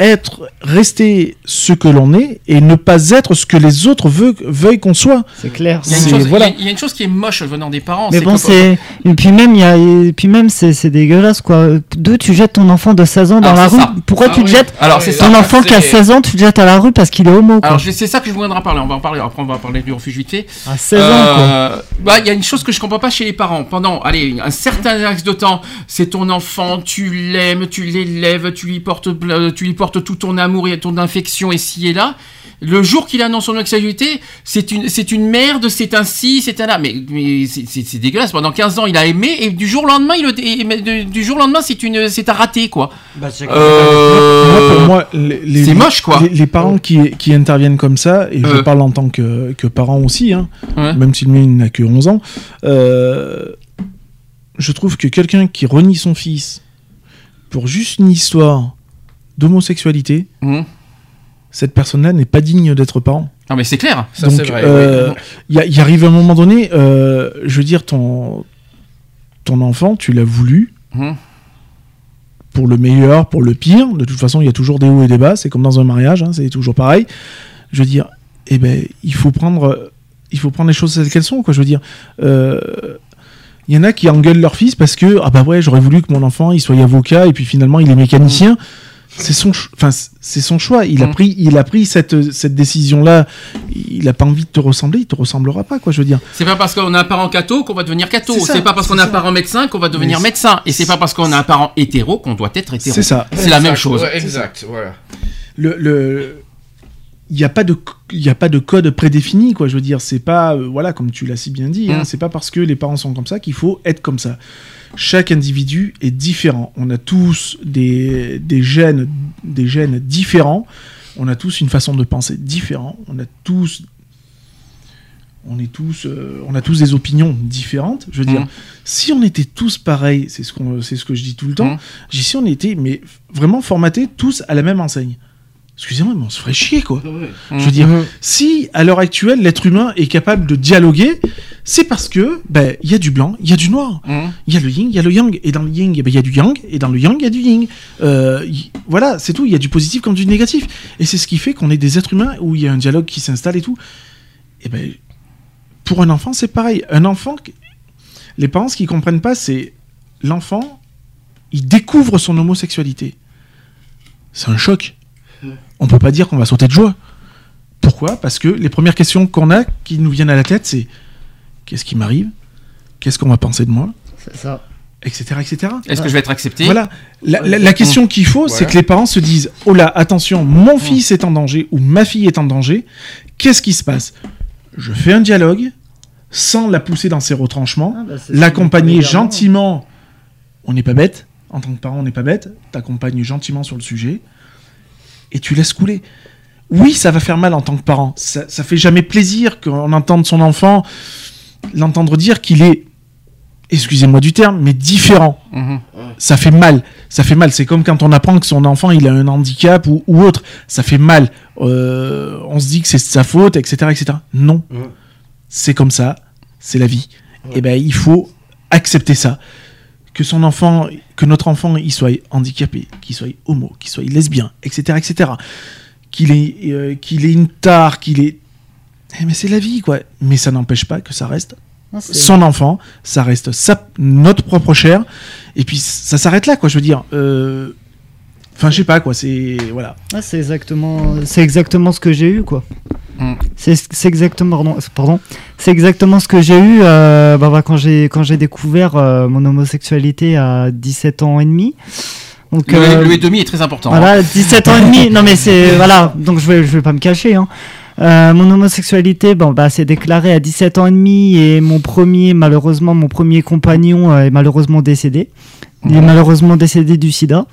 Speaker 3: être, rester ce que l'on est et ne pas être ce que les autres veulent, veuillent qu'on soit.
Speaker 5: C'est clair.
Speaker 1: Il y, a une chose,
Speaker 3: voilà.
Speaker 1: il y a- il y a une chose qui est moche venant des parents.
Speaker 5: Mais bon, c'est. Et puis même, il y a... et puis même c'est c'est dégueulasse, quoi. Deux, tu jettes ton enfant de 16 ans dans
Speaker 1: Alors,
Speaker 5: la rue.
Speaker 1: ça.
Speaker 5: Pourquoi
Speaker 1: Ah
Speaker 5: tu
Speaker 1: oui.
Speaker 5: jettes
Speaker 1: Alors,
Speaker 5: Ton
Speaker 1: ça.
Speaker 5: enfant qui a
Speaker 1: C'est-
Speaker 5: 16 ans, tu le jettes à la rue parce qu'il est homo, quoi.
Speaker 1: Alors je- c'est ça que je voudrais parler. On va en parler. Après on va parler du refuge vite fait.
Speaker 5: À 16 ans, quoi.
Speaker 1: Bah il y a une chose que je comprends pas chez les parents. Pendant allez un certain laps de temps, c'est ton enfant, tu l'aimes, tu l'élèves, tu lui portes, euh, tu lui portes tout ton amour et ton affection ici et là. Le jour qu'il annonce son sexualité, c'est une, c'est une merde, c'est un ci, c'est un là. Mais, mais c'est- c'est c'est dégueulasse. Pendant 15 ans, il a aimé et du jour au lendemain, il, et- du jour au lendemain, c'est une, c'est un raté quoi.
Speaker 2: Bah, c'est
Speaker 1: Euh,
Speaker 3: Moi, moi, les, les-
Speaker 1: c'est moche, quoi.
Speaker 3: Les, les parents qui, qui interviennent comme ça, et je
Speaker 1: Euh.
Speaker 3: parle en tant que, que parent aussi, hein,
Speaker 1: Ouais.
Speaker 3: même si le mien n'a que 11 ans, euh, je trouve que quelqu'un qui renie son fils pour juste une histoire d'homosexualité,
Speaker 1: Mhm.
Speaker 3: cette personne-là n'est pas digne d'être parent.
Speaker 1: Non mais c'est clair.
Speaker 4: Ça, c'est vrai,
Speaker 3: euh,
Speaker 4: oui.
Speaker 3: il y a- il arrive un moment donné, euh, je veux dire, ton, ton enfant, tu l'as voulu
Speaker 1: Mhm.
Speaker 3: pour le meilleur, pour le pire. De toute façon, il y a toujours des hauts et des bas. C'est comme dans un mariage, hein, c'est toujours pareil. Je veux dire, eh ben, il faut prendre, il faut prendre les choses telles qu'elles sont. Quoi. Je veux dire, euh, il y en a qui engueulent leur fils parce que ah bah ouais, j'aurais voulu que mon enfant il soit avocat et puis finalement il est mécanicien. C'est son, enfin c'est son choix. Il a
Speaker 1: Mm.
Speaker 3: pris, il a pris cette cette décision là. Il a pas envie de te ressembler, il te ressemblera pas quoi. Je veux dire.
Speaker 1: C'est pas parce qu'on a un parent catho qu'on va devenir catho.
Speaker 3: C'est
Speaker 1: pas parce qu'on a un parent médecin qu'on va devenir
Speaker 3: Mais
Speaker 1: médecin. Et c'est pas parce qu'on a un parent hétéro qu'on doit être hétéro.
Speaker 3: C'est ça.
Speaker 1: C'est la même chose.
Speaker 4: ouais, exact, voilà.
Speaker 3: le le il n'y a pas de il a pas de code prédéfini quoi je veux dire c'est pas euh, voilà comme tu l'as si bien dit hein,
Speaker 1: Mm.
Speaker 3: c'est pas parce que les parents sont comme ça qu'il faut être comme ça chaque individu est différent. On a tous des, des gènes des gènes différents. On a tous une façon de penser différente. On a tous on est tous euh, on a tous des opinions différentes. Je veux dire
Speaker 1: Mm.
Speaker 3: si on était tous pareils c'est ce qu'on c'est ce que je dis tout le temps
Speaker 1: Mm.
Speaker 3: dis si on était mais vraiment formatés tous à la même enseigne excusez-moi mais on se ferait chier quoi je veux dire, si à l'heure actuelle l'être humain est capable de dialoguer, c'est parce que ben il y a du blanc, il y a du noir,
Speaker 1: Mhm.
Speaker 3: il y a le yin, il y a le yang, et dans le yin, eh ben, il y a du yang, et dans le yang, il y a du yin. Euh, y- voilà, c'est tout. Il y a du positif comme du négatif, et c'est ce qui fait qu'on est des êtres humains où il y a un dialogue qui s'installe et tout. Et ben pour un enfant, c'est pareil. Un enfant, les parents ce qu'ils comprennent pas, c'est l'enfant, il découvre son homosexualité. C'est un choc. On peut pas dire qu'on va sauter de joie. Pourquoi? Parce que les premières questions qu'on a, qui nous viennent à la tête, c'est qu'est-ce qui m'arrive? Qu'est-ce qu'on va penser de moi?
Speaker 5: C'est ça.
Speaker 3: Etc. etc.
Speaker 1: Est-ce que je vais être accepté?
Speaker 3: Voilà. La, la- la question qu'il faut, c'est que les parents se disent Oh là, attention, mon fils est en danger ou ma fille est en danger. Qu'est-ce qui se passe? Je fais un dialogue sans la pousser dans ses retranchements,
Speaker 5: Ah bah,
Speaker 3: l'accompagner gentiment. On n'est pas bête. En tant que parent, on n'est pas bête. T'accompagnes gentiment sur le sujet et tu laisses couler. Oui, ça va faire mal en tant que parent. Ça, ça fait jamais plaisir qu'on entende son enfant l'entendre dire qu'il est, excusez-moi du terme, mais différent.
Speaker 1: Mhm.
Speaker 3: Ça fait mal. Ça fait mal. C'est comme quand on apprend que son enfant il a un handicap ou, ou autre. Ça fait mal. Euh, on se dit que c'est sa faute, etc., etc. Non. C'est comme ça. C'est la vie. Et ben il faut accepter ça. Que son enfant, que notre enfant, il soit handicapé, qu'il soit homo, qu'il soit lesbien, etc., etc. Qu'il ait, euh, qu'il ait une tare, qu'il ait. Eh, mais c'est la vie, quoi. Mais ça n'empêche pas que ça reste son enfant, ça reste sa, notre propre chair, et puis ça s'arrête là, quoi. Je veux dire. euh, Enfin, je sais pas, quoi. C'est voilà.
Speaker 5: Ah, c'est exactement, c'est exactement ce que j'ai eu, quoi.
Speaker 1: Mm.
Speaker 5: C'est c'est exactement, pardon, pardon, c'est exactement ce que j'ai eu euh, bah, bah, quand j'ai quand j'ai découvert euh, mon homosexualité à 17 ans et demi. Donc,
Speaker 1: Le,
Speaker 5: euh,
Speaker 1: le et demi est très important. hein.
Speaker 5: Voilà, 17 ans et demi. Non mais c'est voilà, donc je vais je vais pas me cacher. Hein. Euh, mon homosexualité, bon, bah, c'est déclaré à 17 ans et demi et mon premier, malheureusement, mon premier compagnon est malheureusement décédé. Il est malheureusement décédé du sida.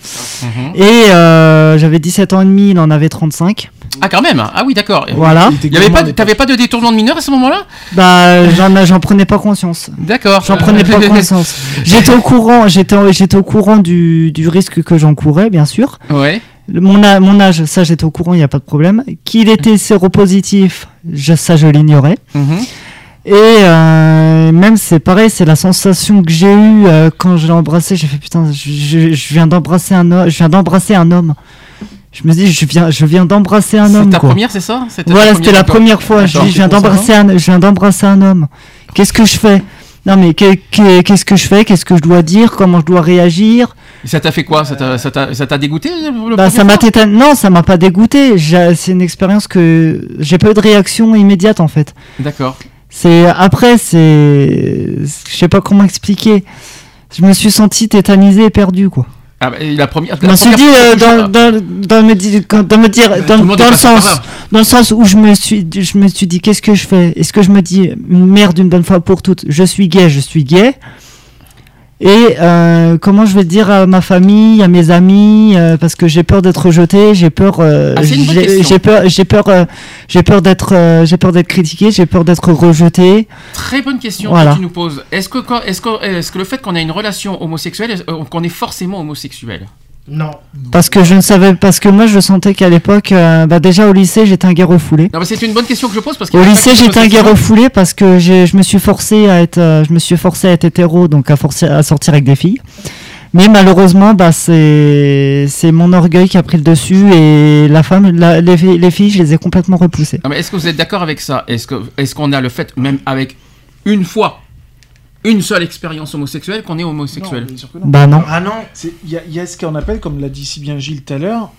Speaker 5: Et euh, j'avais 17 ans et demi, il en avait 35.
Speaker 1: Ah, quand même Ah oui, d'accord.
Speaker 5: Voilà.
Speaker 1: Il y avait pas, t'avais pas de détournement de mineur à ce moment-là?
Speaker 5: Bah, j'en, j'en prenais pas conscience.
Speaker 1: D'accord.
Speaker 5: J'en prenais pas conscience. J'étais au courant, j'étais, j'étais au courant du, du risque que j'encourais, bien sûr.
Speaker 1: Ouais.
Speaker 5: Mon, a- mon âge, ça j'étais au courant, il n'y a pas de problème. Qu'il était séropositif, je, ça je l'ignorais.
Speaker 1: Mhm.
Speaker 5: Et euh, même c'est pareil, c'est la sensation que j'ai eue euh, quand je l'ai embrassé. J'ai fait putain, je, je- je viens d'embrasser un homme. Je viens d'embrasser un homme. Je me dis, je viens, je viens d'embrasser un homme.
Speaker 1: ta
Speaker 5: quoi.
Speaker 1: première, c'est ça? C'était
Speaker 5: Voilà, c'était la première fois. Je
Speaker 1: D'accord.
Speaker 5: dis, je viens d'embrasser un, je viens d'embrasser un homme. Qu'est-ce que je fais? Non mais que- que- qu'est-ce que je fais? Qu'est-ce que je dois dire? Comment je dois réagir?
Speaker 1: Et Ça t'a fait quoi? Ça t'a- Ça dégoûté le
Speaker 5: bah, ça m'a tétan- Non, ça m'a pas dégoûté. C'est une expérience que j'ai pas eu de réaction immédiate en fait.
Speaker 1: D'accord.
Speaker 5: C'est après, c'est, je sais pas comment expliquer. Je me suis senti tétanisé et perdu quoi.
Speaker 1: Ah, bah, la première.
Speaker 5: Je me suis dit euh, dans,
Speaker 1: tu-
Speaker 5: dans, dans me dire, quand- dans me dire,
Speaker 1: tout
Speaker 5: dans,
Speaker 1: le
Speaker 5: dans sens, dans le sens où je me suis, je me suis dit qu'est-ce que je fais? Est-ce que je me dis merde une bonne fois pour toutes, je suis gay, je suis gay. Et euh, comment je vais dire à ma famille, à mes amis, euh, parce que j'ai peur d'être rejeté, j'ai peur, euh,
Speaker 1: Ah,
Speaker 5: j'ai peur, j'ai peur, euh, j'ai peur d'être, euh, j'ai peur d'être critiqué, j'ai peur d'être rejeté.
Speaker 1: Très bonne question
Speaker 5: Voilà.
Speaker 1: que tu nous poses. Est-ce que, est-ce que, est-ce que le fait qu'on a une relation homosexuelle, euh, qu'on est forcément homosexuel?
Speaker 2: Non.
Speaker 5: Parce que je ne savais, parce que moi je sentais qu'à l'époque, euh, bah déjà au lycée j'étais un gay refoulé.
Speaker 1: Non, mais c'est une bonne question que je pose parce qu'il
Speaker 5: Au lycée,
Speaker 1: que
Speaker 5: j'étais un
Speaker 1: homosexuel.
Speaker 5: refoulé parce que je me suis forcé à être, euh, je me suis forcé à être hétéro, donc à, forcer, à sortir avec des filles. Mais malheureusement, bah c'est mon orgueil qui a pris le dessus et la femme, la- les, fi- les filles, je les ai complètement repoussées.
Speaker 1: Est-ce que vous êtes d'accord avec ça? Est-ce que, est-ce qu'on a le fait, même avec une fois, une seule expérience homosexuelle, qu'on est homosexuel
Speaker 3: Non, bien sûr que
Speaker 5: Bah non.
Speaker 2: Ah non
Speaker 3: Il y, a- il y a ce qu'on appelle, comme l'a dit si bien Gilles tout à l'heure,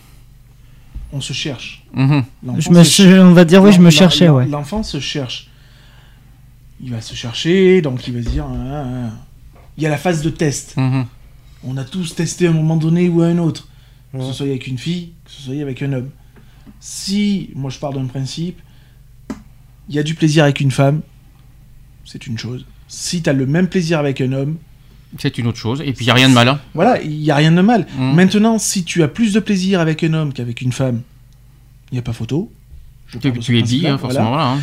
Speaker 3: on se cherche.
Speaker 1: Mhm.
Speaker 5: Je me,
Speaker 3: se
Speaker 5: ch- on va dire oui, je me cherchais, ouais.
Speaker 3: L'enfant se cherche. Il va se chercher, donc il va se dire. ah, ah, ah. Il y a la phase de test.
Speaker 1: Mhm.
Speaker 3: On a tous testé à un moment donné ou à un autre. Que ce soit avec une fille, que ce soit avec un homme. Si, moi je pars d'un principe, il y a du plaisir avec une femme, c'est une chose. Si tu as le même plaisir avec un homme,
Speaker 1: C'est une autre chose. Et puis, il n'y a rien de malin.
Speaker 3: voilà, il n'y a rien de mal.
Speaker 1: Mhm.
Speaker 3: Maintenant, si tu as plus de plaisir avec un homme qu'avec une femme, il n'y a pas photo. Je
Speaker 1: Tu, tu es
Speaker 3: principe-là,
Speaker 1: hein, forcément.
Speaker 3: voilà.
Speaker 1: Voilà. hein.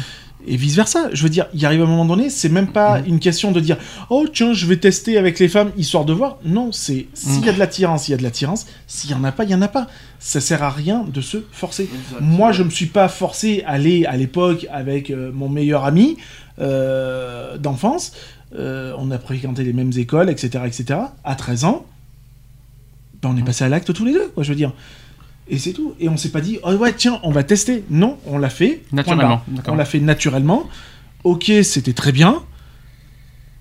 Speaker 3: Et vice versa. Je veux dire, il arrive un moment donné, c'est même pas
Speaker 1: Mhm.
Speaker 3: une question de dire oh tiens, je vais tester avec les femmes histoire de voir. Non, c'est s'il y a de l'attirance, il y a de l'attirance. S'il y en a pas, il y en a pas. Ça sert à rien de se forcer. Moi, je me suis pas forcé à aller à l'époque avec euh, mon meilleur ami euh, d'enfance. Euh, on a fréquenté les mêmes écoles, etc., etc. À 13 ans, ben, on est passé à l'acte tous les deux, quoi, je veux dire. Et c'est tout. Et on s'est pas dit, oh ouais, tiens, on va tester. Non, on l'a fait.
Speaker 1: Naturellement.
Speaker 3: On l'a fait naturellement. Ok, c'était très bien.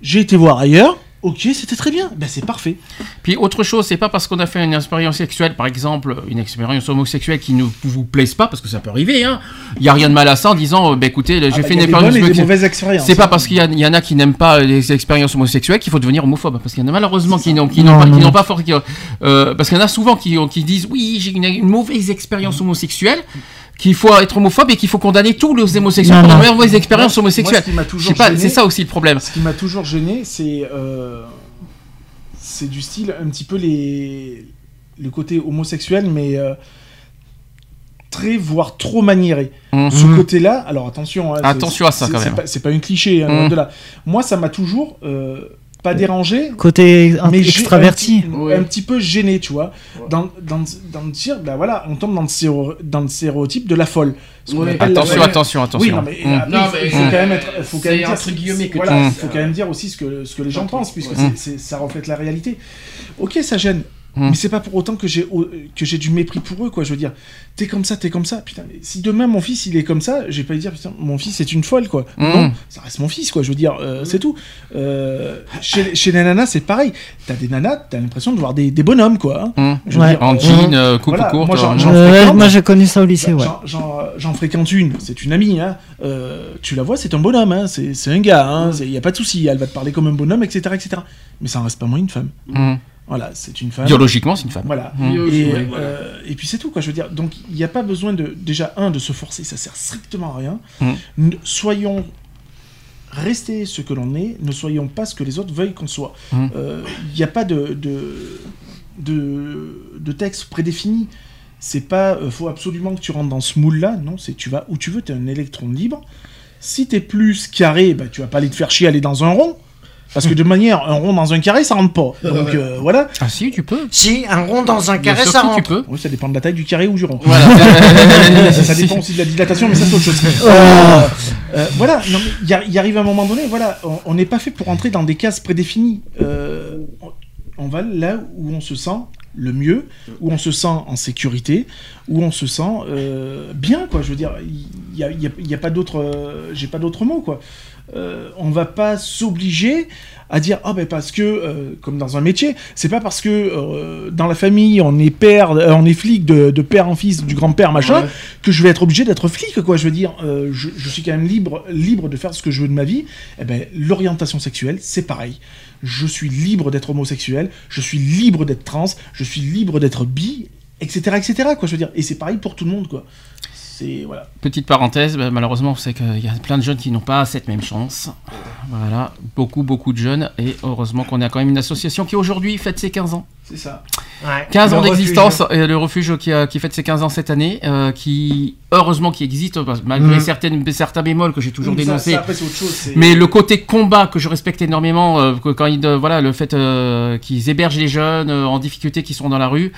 Speaker 3: J'ai été voir ailleurs. Ok, c'était très bien. Ben c'est parfait.
Speaker 1: Puis autre chose, c'est pas parce qu'on a fait une expérience sexuelle, par exemple, une expérience homosexuelle qui ne vous plaise pas, parce que ça peut arriver, hein. Il y a rien de mal à ça en disant, bah, écoutez, j'ai
Speaker 3: Ah bah,
Speaker 1: fait
Speaker 3: il
Speaker 1: une expérience. C'est pas
Speaker 3: hein.
Speaker 1: parce qu'il y, en a qui n'aiment pas les expériences homosexuelles qu'il faut devenir homophobe. Parce qu'il y en a malheureusement qui n'ont pas, pas for- qui, euh, parce qu'il y en a souvent qui, disent oui j'ai une, une mauvaise expérience homosexuelle, qu'il faut être homophobe et qu'il faut condamner tous les homosexuels
Speaker 5: Non,
Speaker 1: pour
Speaker 5: non.
Speaker 1: une mauvaise expérience
Speaker 3: Moi, ce qui
Speaker 1: pas, c'est ça aussi le problème.
Speaker 3: Ce qui m'a toujours gêné, c'est euh, c'est du style un petit peu les le côté homosexuel, mais euh, très voire trop maniéré.
Speaker 1: Mhm.
Speaker 3: Ce côté-là, alors attention, hein,
Speaker 1: Attention à ça,
Speaker 3: c'est-
Speaker 1: quand même.
Speaker 3: pas- C'est pas une cliché, hein, de là. Moi, ça m'a toujours euh, pas dérangé.
Speaker 5: Côté
Speaker 3: mais
Speaker 5: extraverti.
Speaker 3: un petit, un petit peu gêné, tu vois, dans, dans, dans le dire, bah voilà, on tombe dans le, stéréo- dans le stéréotype de la folle.
Speaker 4: Ouais.
Speaker 3: appelle la
Speaker 1: Attention, attention,
Speaker 3: Oui,
Speaker 1: attention.
Speaker 3: non, mais
Speaker 1: Mm.
Speaker 3: après,
Speaker 4: Non,
Speaker 3: il faut-
Speaker 4: mais
Speaker 3: il faut
Speaker 4: c'est-
Speaker 3: quand même être, faut quand même
Speaker 4: c'est
Speaker 3: dire,
Speaker 4: entre guillemets que
Speaker 3: voilà,
Speaker 1: tu
Speaker 3: faut quand même dire aussi ce que, ce que les gens pensent, puisque
Speaker 4: Ouais.
Speaker 3: c'est- c'est- ça reflète la réalité. Ok, ça gêne.
Speaker 1: Mm.
Speaker 3: Mais c'est pas pour autant que j'ai que j'ai du mépris pour eux, quoi. Je veux dire, t'es comme ça, t'es comme ça. Putain, mais si demain mon fils il est comme ça, j'ai pas à dire putain, mon fils c'est une folle, quoi.
Speaker 1: Mm.
Speaker 3: Non, ça reste mon fils, quoi. Je veux dire, euh, c'est tout. Euh, chez, chez les nanas, c'est pareil. T'as des nanas, t'as l'impression de voir des, des bonhommes, quoi. hein.
Speaker 1: Mhm.
Speaker 3: Je veux
Speaker 5: Ouais.
Speaker 3: dire,
Speaker 1: En
Speaker 3: euh,
Speaker 1: jean, euh, coupe
Speaker 3: voilà,
Speaker 1: courte.
Speaker 3: moi, j'en- j'en
Speaker 5: ouais,
Speaker 3: fréquente.
Speaker 5: moi j'ai connu ça au lycée, ouais.
Speaker 3: J'en- J'en j'en fréquente une, c'est une amie, hein. Euh, tu la vois, c'est un bonhomme, hein. c'est c'est un gars, il n'y a pas de souci, elle va te parler comme un bonhomme, etc., etc. Mais ça en reste pas moins une femme. Voilà, c'est une femme.
Speaker 1: Biologiquement, c'est une femme.
Speaker 3: Voilà.
Speaker 1: Mmh.
Speaker 3: Et,
Speaker 1: Ouais, voilà.
Speaker 3: euh, et puis c'est tout, quoi. Je veux dire, donc il n'y a pas besoin de. Déjà, un, de se forcer, ça sert strictement à rien.
Speaker 1: Mmh.
Speaker 3: Soyons. Restez ce que l'on est, ne soyons pas ce que les autres veuillent qu'on soit.
Speaker 1: Mmh.
Speaker 3: Euh, Il n'y a pas de, de, de, de texte prédéfini. C'est pas, euh, faut absolument que tu rentres dans ce moule-là. Non, c'est tu vas où tu veux, tu es un électron libre. Si tu es plus carré, bah, tu vas pas aller te faire chier à aller dans un rond. Parce que de manière, un rond dans un carré, ça rentre pas. Donc euh, voilà.
Speaker 1: Ah si, tu peux.
Speaker 2: Si, un rond dans un carré, ça rentre.
Speaker 1: tu peux.
Speaker 3: Oui, ça dépend de la taille du carré ou du rond.
Speaker 1: Voilà.
Speaker 3: ça, ça dépend aussi de la dilatation, mais ça c'est autre chose. Euh, euh, voilà, non, mais il y, arrive un moment donné, voilà, on- n'est pas fait pour entrer dans des cases prédéfinies. Euh, on, va là où on se sent le mieux, où on se sent en sécurité, où on se sent euh, bien, quoi. Je veux dire, il n'y a, y a- il y a pas d'autre, euh, j'ai pas d'autre mot, quoi. Euh, on va pas s'obliger à dire ah ben parce que euh, comme dans un métier c'est pas parce que euh, dans la famille on est père euh, on est flic de, de père en fils du grand père machin
Speaker 4: Ouais.
Speaker 3: que je vais être obligé d'être flic quoi. Je veux dire je, je suis quand même libre libre de faire ce que je veux de ma vie. Et ben l'orientation sexuelle c'est pareil. Je suis libre d'être homosexuel je suis libre d'être trans je suis libre d'être bi etc etc quoi je veux dire. Et c'est pareil pour tout le monde quoi c'est
Speaker 1: Petite parenthèse, bah, malheureusement, sait qu'il y a plein de jeunes qui n'ont pas cette même chance. Voilà, beaucoup, beaucoup de jeunes. Et heureusement qu'on a quand même une association qui aujourd'hui fête ses 15 ans.
Speaker 3: C'est ça
Speaker 1: 15
Speaker 2: Le
Speaker 1: ans d'existence, et le refuge qui, a- qui fête ses 15 ans cette année, euh, qui heureusement qui existe, malgré certaines, certains bémols que j'ai toujours
Speaker 3: Ça-
Speaker 1: dénoncés.
Speaker 3: ça, après, c'est autre chose, c'est-
Speaker 1: mais le côté combat que je respecte énormément, euh, que quand ils, euh, voilà, le fait euh, qu'ils hébergent les jeunes euh, en difficulté qui sont dans la rue,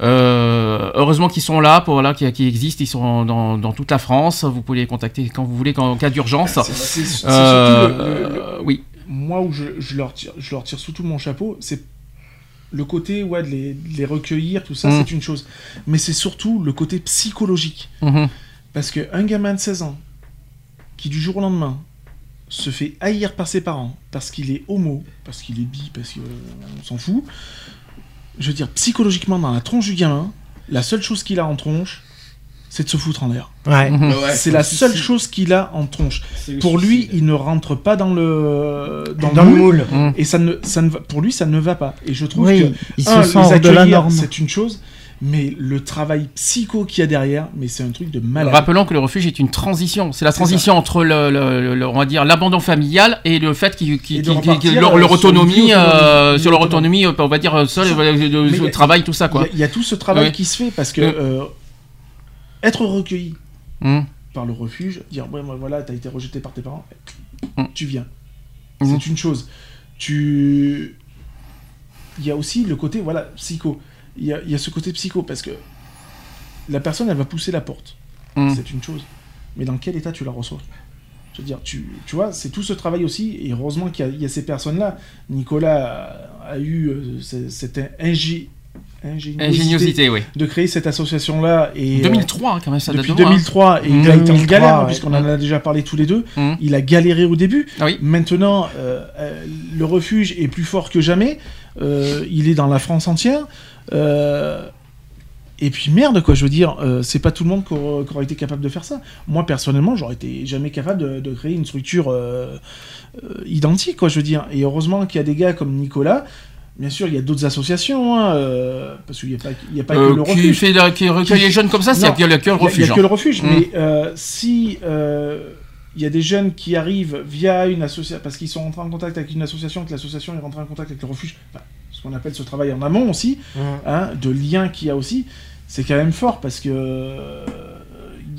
Speaker 1: euh, heureusement qu'ils sont là, pour, voilà, qui, qui existent, ils sont dans, dans toute la France. Vous pouvez les contacter quand vous voulez, quand, en cas d'urgence. Euh,
Speaker 3: le-
Speaker 1: euh, oui.
Speaker 3: Moi, où je, je leur tire, je leur tire surtout mon chapeau, c'est le côté ouais, de, les, de les recueillir, tout ça,
Speaker 1: Mm.
Speaker 3: c'est une chose. Mais c'est surtout le côté psychologique.
Speaker 1: Mhm.
Speaker 3: Parce qu'un gamin de 16 ans, qui du jour au lendemain se fait haïr par ses parents, parce qu'il est homo, parce qu'il est bi, parce qu'on s'en fout, je veux dire, psychologiquement, dans la tronche du gamin, la seule chose qu'il a en tronche, c'est de se foutre en l'air.
Speaker 2: Ouais.
Speaker 4: Ouais,
Speaker 3: c'est la seule
Speaker 4: si.
Speaker 3: chose qu'il a en tronche.
Speaker 4: Le
Speaker 3: Pour lui,
Speaker 4: suicide.
Speaker 3: il ne rentre pas dans le dans,
Speaker 2: Dans le moule.
Speaker 1: Mhm.
Speaker 3: Et ça ne, ça ne va, pour lui, ça ne va pas. Et je trouve
Speaker 5: Oui,
Speaker 3: que
Speaker 5: il se
Speaker 3: un,
Speaker 5: sent
Speaker 3: les
Speaker 5: hors de la
Speaker 3: accueillir,
Speaker 5: norme.
Speaker 3: c'est une chose, mais le travail psycho qu'il y a derrière, mais c'est un truc de malade.
Speaker 1: Rappelons que le refuge est une transition. C'est la transition entre le, le- le- on va dire l'abandon familial et le fait qu'ils qu'ils- leur,
Speaker 3: euh,
Speaker 1: autonomie, euh, sur leur autonomie, euh, on va dire euh, seul, euh,
Speaker 3: a-
Speaker 1: travail, tout ça
Speaker 3: Il y
Speaker 1: quoi.
Speaker 3: a- il y, a tout ce travail
Speaker 1: Ouais.
Speaker 3: qui se fait parce que euh, être recueilli
Speaker 1: Mhm.
Speaker 3: par le refuge, dire ouais, moi, voilà, t'as été rejeté par tes parents,
Speaker 1: Mm.
Speaker 3: tu viens.
Speaker 1: Mhm.
Speaker 3: C'est une chose. Tu. Il y a aussi le côté, voilà, psycho. Il y a, il y a ce côté psycho parce que la personne, elle va pousser la porte. C'est une chose. Mais dans quel état tu la reçois? Je veux dire, tu, tu vois, c'est tout ce travail aussi. Et heureusement qu'il y a- il y, a ces personnes-là. Nicolas a, a eu euh, ce- cette ingé- ingéniosité,
Speaker 1: Ingéniosité, oui.
Speaker 3: de créer cette association-là. Et, euh,
Speaker 1: 2003 hein, quand même, ça date
Speaker 3: depuis
Speaker 1: de loin, hein.
Speaker 3: 2003, et il a été en
Speaker 2: 2003,
Speaker 3: galère, hein,
Speaker 2: ouais.
Speaker 3: puisqu'on en a déjà parlé tous les deux.
Speaker 1: Mhm.
Speaker 3: Il a galéré au début.
Speaker 1: Ah oui.
Speaker 3: Maintenant, euh, euh, le refuge est plus fort que jamais. Euh, il est dans la France entière. Euh, et puis merde, quoi, je veux dire, euh, c'est pas tout le monde qui aura, qui aura été capable de faire ça. Moi, personnellement, j'aurais été jamais capable de, de créer une structure euh, euh, identique, quoi, je veux dire. Et heureusement qu'il y a des gars comme Nicolas. Bien sûr, il y a d'autres associations, hein, euh, parce qu'il n'y a pas, il y a pas
Speaker 1: Euh,
Speaker 3: que le
Speaker 1: qui,
Speaker 3: refuge.
Speaker 1: fait la- qui recueille
Speaker 3: Qui-
Speaker 1: les jeunes comme ça, c'est qu'il y a que le refuge.
Speaker 3: Il n'y a que le refuge,
Speaker 1: Mm.
Speaker 3: mais euh, si euh, il y a des jeunes qui arrivent via une association, parce qu'ils sont rentrés en contact avec une association, que l'association est rentrée en contact avec le refuge, enfin, ce qu'on appelle ce travail en amont aussi,
Speaker 2: Mhm.
Speaker 3: hein, de lien qu'il y a aussi, c'est quand même fort parce que euh,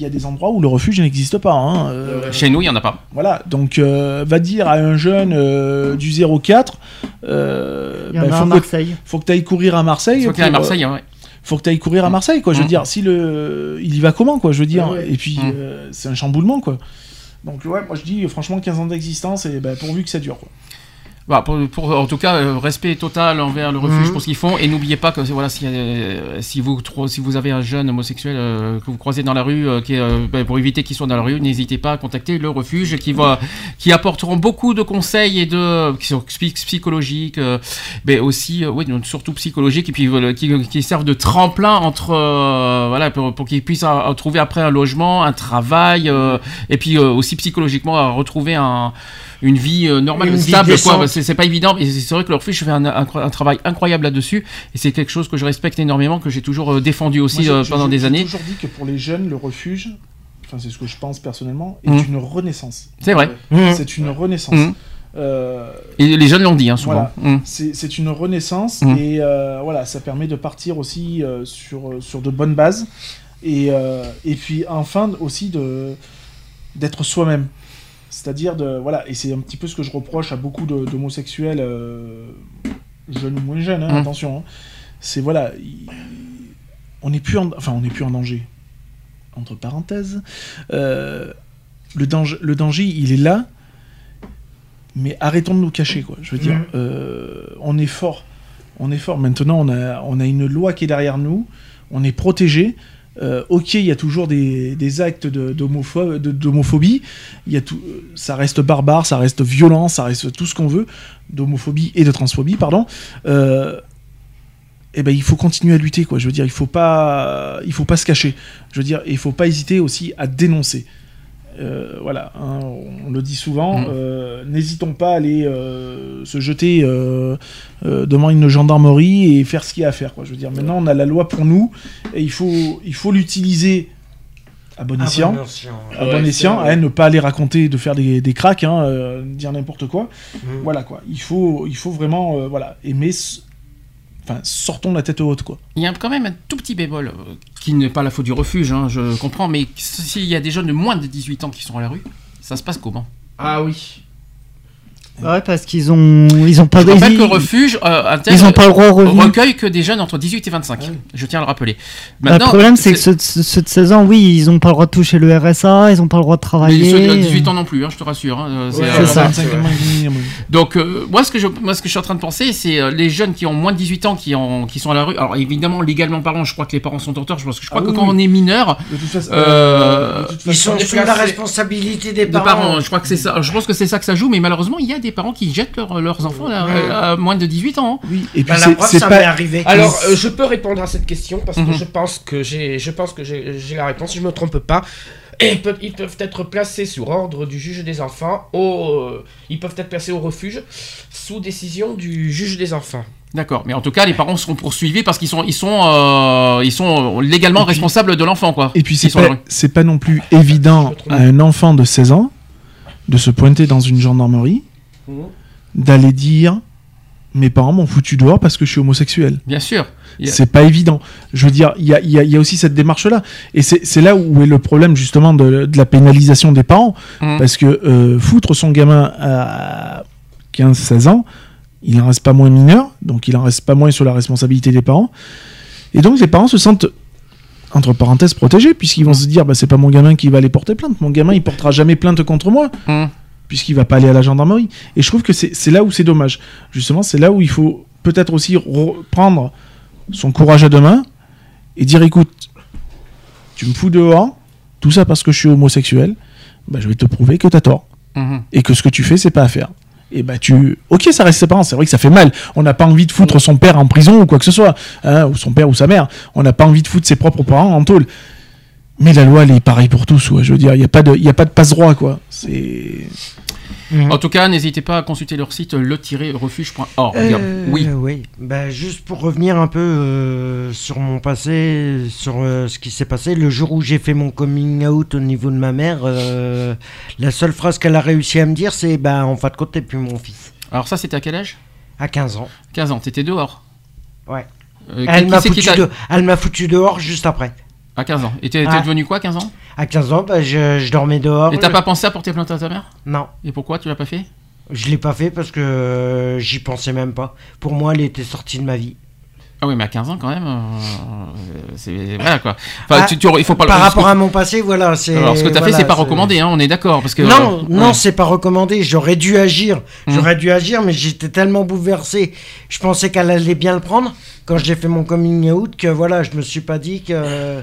Speaker 3: y a des endroits où le refuge n'existe pas. hein, euh,
Speaker 1: Chez nous, il y en a pas.
Speaker 3: voilà, donc euh, va dire à un jeune euh, du 04, euh,
Speaker 5: Il y en
Speaker 3: bah,
Speaker 5: a
Speaker 3: faut
Speaker 5: à
Speaker 3: que-
Speaker 5: Marseille.
Speaker 3: faut que tu ailles courir à Marseille.
Speaker 1: Faut à
Speaker 3: pour, euh,
Speaker 1: Marseille, hein, ouais.
Speaker 3: faut que tu ailles courir à Marseille, quoi. Je veux
Speaker 1: Mm.
Speaker 3: dire, si le, il y va comment, quoi. Je veux dire,
Speaker 4: Ouais, ouais.
Speaker 3: et puis
Speaker 1: Mm.
Speaker 3: euh, c'est un chamboulement, quoi. Donc ouais, moi je dis franchement 15 ans d'existence et bah, pourvu que ça dure. Quoi.
Speaker 1: Voilà, pour, pour- en tout cas, euh, respect total envers le refuge
Speaker 2: Mhm.
Speaker 1: pour ce qu'ils font. Et n'oubliez pas que voilà, si, euh, si, vous, si vous avez un jeune homosexuel euh, que vous croisez dans la rue, euh, qui euh, ben, pour éviter qu'il soit dans la rue, n'hésitez pas à contacter le refuge qui, va, qui apporteront beaucoup de conseils et de, qui sont psy- psychologiques, euh, mais aussi, oui, surtout psychologiques, et puis qui, qui servent de tremplin entre, euh, voilà, pour, pour qu'ils puissent trouver après un logement, un travail, euh, et puis euh, aussi psychologiquement à retrouver un une vie euh, normale,
Speaker 2: Une vie
Speaker 1: stable, quoi.
Speaker 2: décente.
Speaker 1: Bah, C'est pas évident. Et c'est vrai que le refuge fait un, un- un travail incroyable là-dessus. Et c'est quelque chose que je respecte énormément, que j'ai toujours euh, défendu aussi
Speaker 3: Moi, j'ai-
Speaker 1: euh,
Speaker 3: j'ai-
Speaker 1: pendant des
Speaker 3: J'ai
Speaker 1: années.
Speaker 3: toujours dit que pour les jeunes, le refuge, enfin c'est ce que je pense personnellement, est
Speaker 1: Mhm.
Speaker 3: une renaissance.
Speaker 1: C'est vrai.
Speaker 2: Mhm.
Speaker 3: C'est une renaissance. Euh,
Speaker 1: Et les jeunes l'ont dit, hein, souvent.
Speaker 3: Voilà. C'est c'est une renaissance et euh, voilà, ça permet de partir aussi euh, sur, sur de bonnes bases et, euh, et puis enfin aussi de d'être soi-même. C'est-à-dire de voilà, et c'est un petit peu ce que je reproche à beaucoup d'homosexuels euh, jeunes ou moins jeunes, hein,
Speaker 1: Mhm.
Speaker 3: attention. hein. C'est voilà, il- on n'est plus en, enfin on n'est plus en danger. Entre parenthèses, Euh, le danger, le danger, il est là mais arrêtons de nous cacher, quoi. Je veux dire,
Speaker 2: Mhm.
Speaker 3: euh, on est fort. On est fort. Maintenant, on a, on a une loi qui est derrière nous. On est protégé. Euh, ok, il y a toujours des, des actes d'homophobie. Euh, ça reste barbare, ça reste violent, ça reste tout ce qu'on veut, d'homophobie et de transphobie, pardon. Euh, eh ben, il faut continuer à lutter, quoi. Je veux dire, il faut pas, il faut pas se cacher. Je veux dire, il faut pas hésiter aussi à dénoncer. Euh, voilà, hein, on le dit souvent.
Speaker 1: Mhm.
Speaker 3: euh, N'hésitons pas à aller euh, se jeter euh, devant une gendarmerie et faire ce qu'il y a à faire. Quoi. Je veux dire, maintenant on a la loi pour nous et il faut, il faut l'utiliser à bon escient. À
Speaker 4: Ouais,
Speaker 3: bon escient, ne pas aller raconter, de faire des, des cracks, hein, dire n'importe quoi.
Speaker 2: Mhm.
Speaker 3: Voilà quoi. Il faut, il faut vraiment, voilà, aimer. Enfin, sortons la tête haute quoi.
Speaker 1: Il y a quand même un tout petit bémol, euh, qui n'est pas la faute du refuge, hein, je comprends, mais s'il y a des jeunes de moins de 18 ans qui sont à la rue, ça se passe comment?
Speaker 4: Ah oui.
Speaker 5: Ouais, parce qu'ils ont, ils ont pas
Speaker 1: Je rappelle que refuge euh, intègre-
Speaker 5: Ils ont pas le droit au
Speaker 1: recueille que des jeunes entre 18 et 25. Je tiens à le rappeler.
Speaker 5: Bah, le problème, c'est que ceux, de- ceux de 16 ans, oui, ils ont pas le droit de toucher le RSA, ils ont pas le droit de
Speaker 1: Mais
Speaker 5: travailler.
Speaker 1: ceux de 18 ans non plus, hein, je te rassure. hein, euh,
Speaker 5: Ouais,
Speaker 1: euh,
Speaker 5: c'est ça.
Speaker 3: 25 minimum.
Speaker 1: Donc euh, moi ce que je moi ce que je suis en train de penser c'est euh, les jeunes qui ont moins de 18 ans qui ont qui sont à la rue. Alors évidemment légalement parlant, je crois que les parents sont auteurs parce que je crois
Speaker 3: Ah
Speaker 1: que
Speaker 3: oui,
Speaker 1: quand
Speaker 3: oui.
Speaker 1: on est mineur
Speaker 3: De toute façon, de toute
Speaker 2: Ils sont sous la responsabilité des
Speaker 1: des
Speaker 2: parents.
Speaker 1: parents, je crois que c'est ça. Je pense que c'est ça que ça joue mais malheureusement, il y a des parents qui jettent leurs- leurs enfants à, moins de 18 ans. hein.
Speaker 3: Oui, et puis
Speaker 2: Bah, la
Speaker 3: c'est
Speaker 2: preuve,
Speaker 3: c'est
Speaker 2: ça
Speaker 3: pas.
Speaker 2: m'est arrivé.
Speaker 4: Alors, euh, je peux répondre à cette question parce
Speaker 1: Mhm.
Speaker 4: que je pense que j'ai, je pense que j'ai, j'ai la réponse. Si je me trompe pas, et ils peuvent, ils peuvent être placés sur ordre du juge des enfants. Au, euh, ils peuvent être placés au refuge sous décision du juge des enfants.
Speaker 1: D'accord, mais en tout cas, les parents seront poursuivis parce qu'ils sont, ils sont, euh, ils sont légalement responsables de l'enfant, quoi.
Speaker 3: Et puis c'est pas, pas non plus évident
Speaker 4: me trompe.
Speaker 3: à un enfant de 16 ans de se pointer dans une gendarmerie, d'aller dire mes parents m'ont foutu dehors parce que je suis homosexuel.
Speaker 1: Bien sûr.
Speaker 3: C'est pas évident. Je veux dire, il y a, il y a- il y a aussi cette démarche-là. Et c'est là où est le problème justement de, de la pénalisation des parents.
Speaker 1: Mhm.
Speaker 3: Parce que euh, foutre son gamin à 15-16 ans, il n'en reste pas moins mineur, donc il en reste pas moins sur la responsabilité des parents. Et donc les parents se sentent, entre parenthèses, protégés, puisqu'ils vont se dire, bah, c'est pas mon gamin qui va aller porter plainte. Mon gamin, il portera jamais plainte contre moi,
Speaker 1: Mhm.
Speaker 3: Puisqu'il va pas aller à la gendarmerie. Et je trouve que c'est là où c'est dommage. Justement, c'est là où il faut peut-être aussi reprendre son courage à deux mains et dire, écoute, tu me fous dehors, tout ça parce que je suis homosexuel, bah, je vais te prouver que t'as tort
Speaker 1: Mhm.
Speaker 3: et que ce que tu fais, c'est pas à faire. Et bah tu, ok, ça reste ses parents. C'est vrai que ça fait mal. On n'a pas envie de foutre son père en prison ou quoi que ce soit, hein, ou son père ou sa mère. On n'a pas envie de foutre ses propres parents en tôle. Mais la loi, elle est pareille pour tous. Ouais. Je veux dire, il n'y a pas de, il y a pas de passe droit, quoi. C'est.
Speaker 1: En tout cas, n'hésitez pas à consulter leur site le-refuge.org.
Speaker 2: Euh,
Speaker 1: Oui.
Speaker 2: oui. Bah, juste pour revenir un peu euh, sur mon passé, sur euh, ce qui s'est passé, le jour où j'ai fait mon coming out au niveau de ma mère, euh, la seule phrase qu'elle a réussi à me dire, c'est bah, en fin de compte, t'es plus mon fils.
Speaker 1: Alors ça, c'était à quel âge?
Speaker 2: À 15 ans.
Speaker 1: 15 ans. T'étais dehors?
Speaker 2: Ouais.
Speaker 1: Euh,
Speaker 2: Elle
Speaker 1: qui
Speaker 2: m'a
Speaker 1: c'est qui
Speaker 2: foutu,
Speaker 1: t'a-
Speaker 2: de- elle m'a foutu dehors juste après.
Speaker 1: À 15 ans. Et t'es devenu quoi, 15 ans?
Speaker 2: À 15 ans, bah, je, je dormais dehors.
Speaker 1: Et t'as
Speaker 2: je-
Speaker 1: pas pensé à porter plainte à ta mère
Speaker 2: Non.
Speaker 1: Et pourquoi? Tu l'as pas fait?
Speaker 2: Je l'ai pas fait parce que euh, j'y pensais même pas. Pour moi, elle était sortie de ma vie.
Speaker 1: Ah oui, mais à 15 ans quand même, euh, c'est voilà quoi. Enfin,
Speaker 2: Ah,
Speaker 1: tu, tu- il faut pas.
Speaker 2: Par rapport
Speaker 1: que-
Speaker 2: à mon passé, voilà, c'est.
Speaker 1: Alors, ce que t'as
Speaker 2: voilà,
Speaker 1: fait, c'est pas recommandé, hein, on est d'accord, parce que.
Speaker 2: Non,
Speaker 1: euh,
Speaker 2: non,
Speaker 1: ouais.
Speaker 2: c'est pas recommandé. J'aurais dû agir.
Speaker 1: Hmm.
Speaker 2: J'aurais dû agir, mais j'étais tellement bouleversé. Je pensais qu'elle allait bien le prendre quand j'ai fait mon coming out que voilà, je me suis pas dit que.